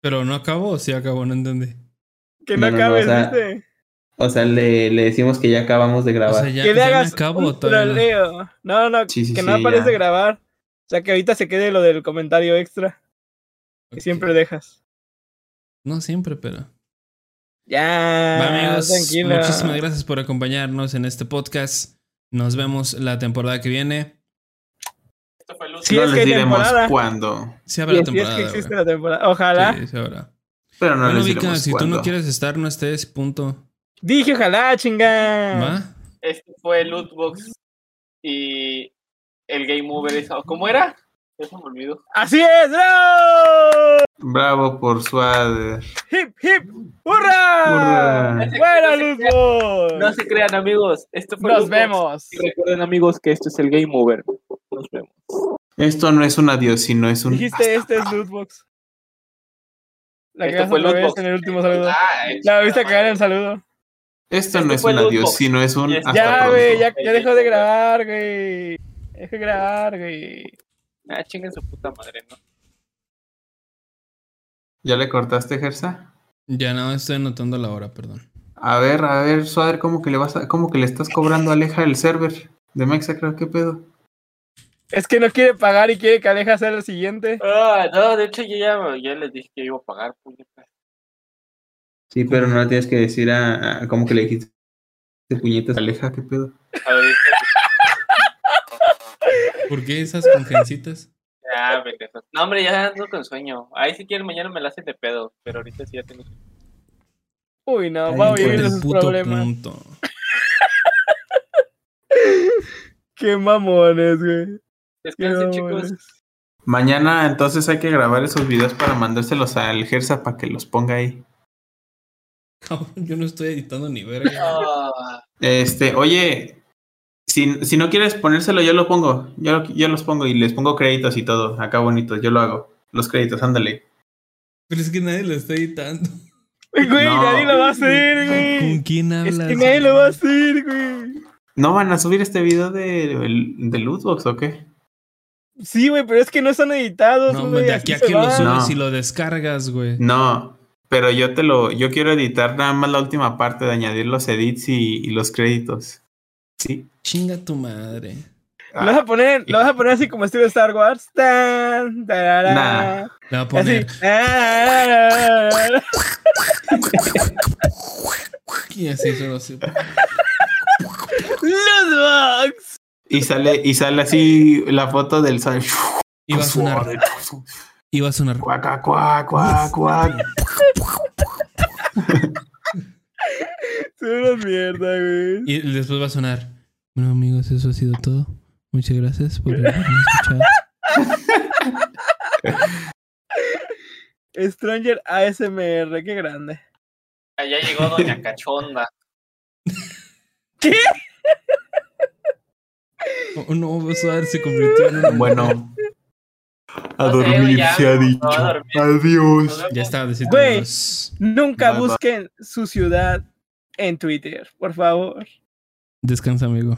Pero no acabó, o sí acabó, no entendí. Que no, No, acabes, o sea, ¿viste? O sea, le, le decimos que ya acabamos de O grabar. sea, ya, que le ya hagas acabo un no. troleo. No, no, Sí, sí, que sí, no aparece ya. grabar. O sea, que ahorita se quede lo del comentario extra que siempre dejas. No siempre, pero. Ya, Va, amigos, tranquilo. muchísimas gracias por acompañarnos en este podcast. Nos vemos la temporada que viene. Esto fue Luz. Sí, no les diremos temporada. cuándo. Sí habrá temporada. Ojalá. Pero no bueno, les si tú no quieres estar, no estés, punto. Dije ojalá, chinga. ¿Va? Este fue el Lootbox y el Game Over. ¿Cómo era? Eso me olvidó. Así es, ¡bravo! Bravo por Suader. ¡Hip, hip! ¡Hurra! Hurra. ¡Buena, No se Luzbol! No se crean, amigos. Esto fue Nos Lootbox. vemos. Y recuerden, amigos, que esto es el Game Over. Nos vemos. Esto no es un adiós, sino es un. Dijiste, este es Lootbox. La Esto cagaste fue otra vez Lootbox. en el último saludo. Ah, La viste cagar en el saludo. Esto Esto no es un adiós, sino es un. Ya, hasta Ya, pronto. güey, ya, ya dejó de grabar, güey. Deja de grabar, güey. Ah, chinguen su puta madre, ¿no? ¿Ya le cortaste, Gersa? Ya no estoy anotando la hora, perdón. A ver, a ver, Suader, ¿cómo que le vas a, cómo que le estás cobrando a Aleja el server de Mexa, creo qué pedo? Es que no quiere pagar y quiere que Aleja sea el siguiente. Ah, no, de hecho, yo ya, ya les dije que iba a pagar, puñetas. Sí, pero no le tienes que decir a, a- ¿cómo que le dijiste puñetas a Aleja, qué pedo? A ver, ¿Por qué esas ya, pendejos. No, hombre, ya ando con sueño. Ahí si quieren mañana me la hacen de pedo, pero ahorita sí ya tengo sueño. Uy, no, Ay, va a vivir El sus puto problemas. punto. Qué mamones, güey. Descansen, chicos. Mañana entonces hay que grabar esos videos para mandárselos al Gersa para que los ponga ahí. Cabrón, yo no estoy editando ni verga. Ah, Este, oye, si, si no quieres ponérselo, yo lo pongo. Yo, yo los pongo y les pongo créditos y todo. Acá bonitos, yo lo hago. Los créditos, ándale. Pero es que nadie lo está editando. Güey, No. nadie lo va a hacer, ¿Con güey. quién Es hablas? que nadie lo va a hacer, güey. ¿No van a subir este video de, de Lootbox o qué? Sí, güey, pero es que no están editados, No, güey. de aquí a que lo subes No. y lo descargas, güey. No, pero yo te lo, yo quiero editar nada más la última parte de añadir los edits y, y los créditos. Sí. Chinga tu madre. Lo vas a poner, lo vas a poner así como estilo Star Wars. Tan, tarara. Nah. Le voy a Así. poner. Ah, Y así solo así. Lootbox. Y sale, y sale así la foto del sol. Iba a sonar. Iba a sonar. Cuac, cuac, cuac, cuac. Una mierda, güey. Y después va a sonar. Bueno, amigos, eso ha sido todo. Muchas gracias por haberme escuchado. Stranger ASMR, qué grande. allá llegó Doña Cachonda. Oh, no, vas a ver, se convirtió en un... Bueno. A dormir ya, se ha dicho. Adiós. Ya estaba diciendo. Nunca Bye, bye. busquen su ciudad en Twitter, por favor. Descansa, amigo.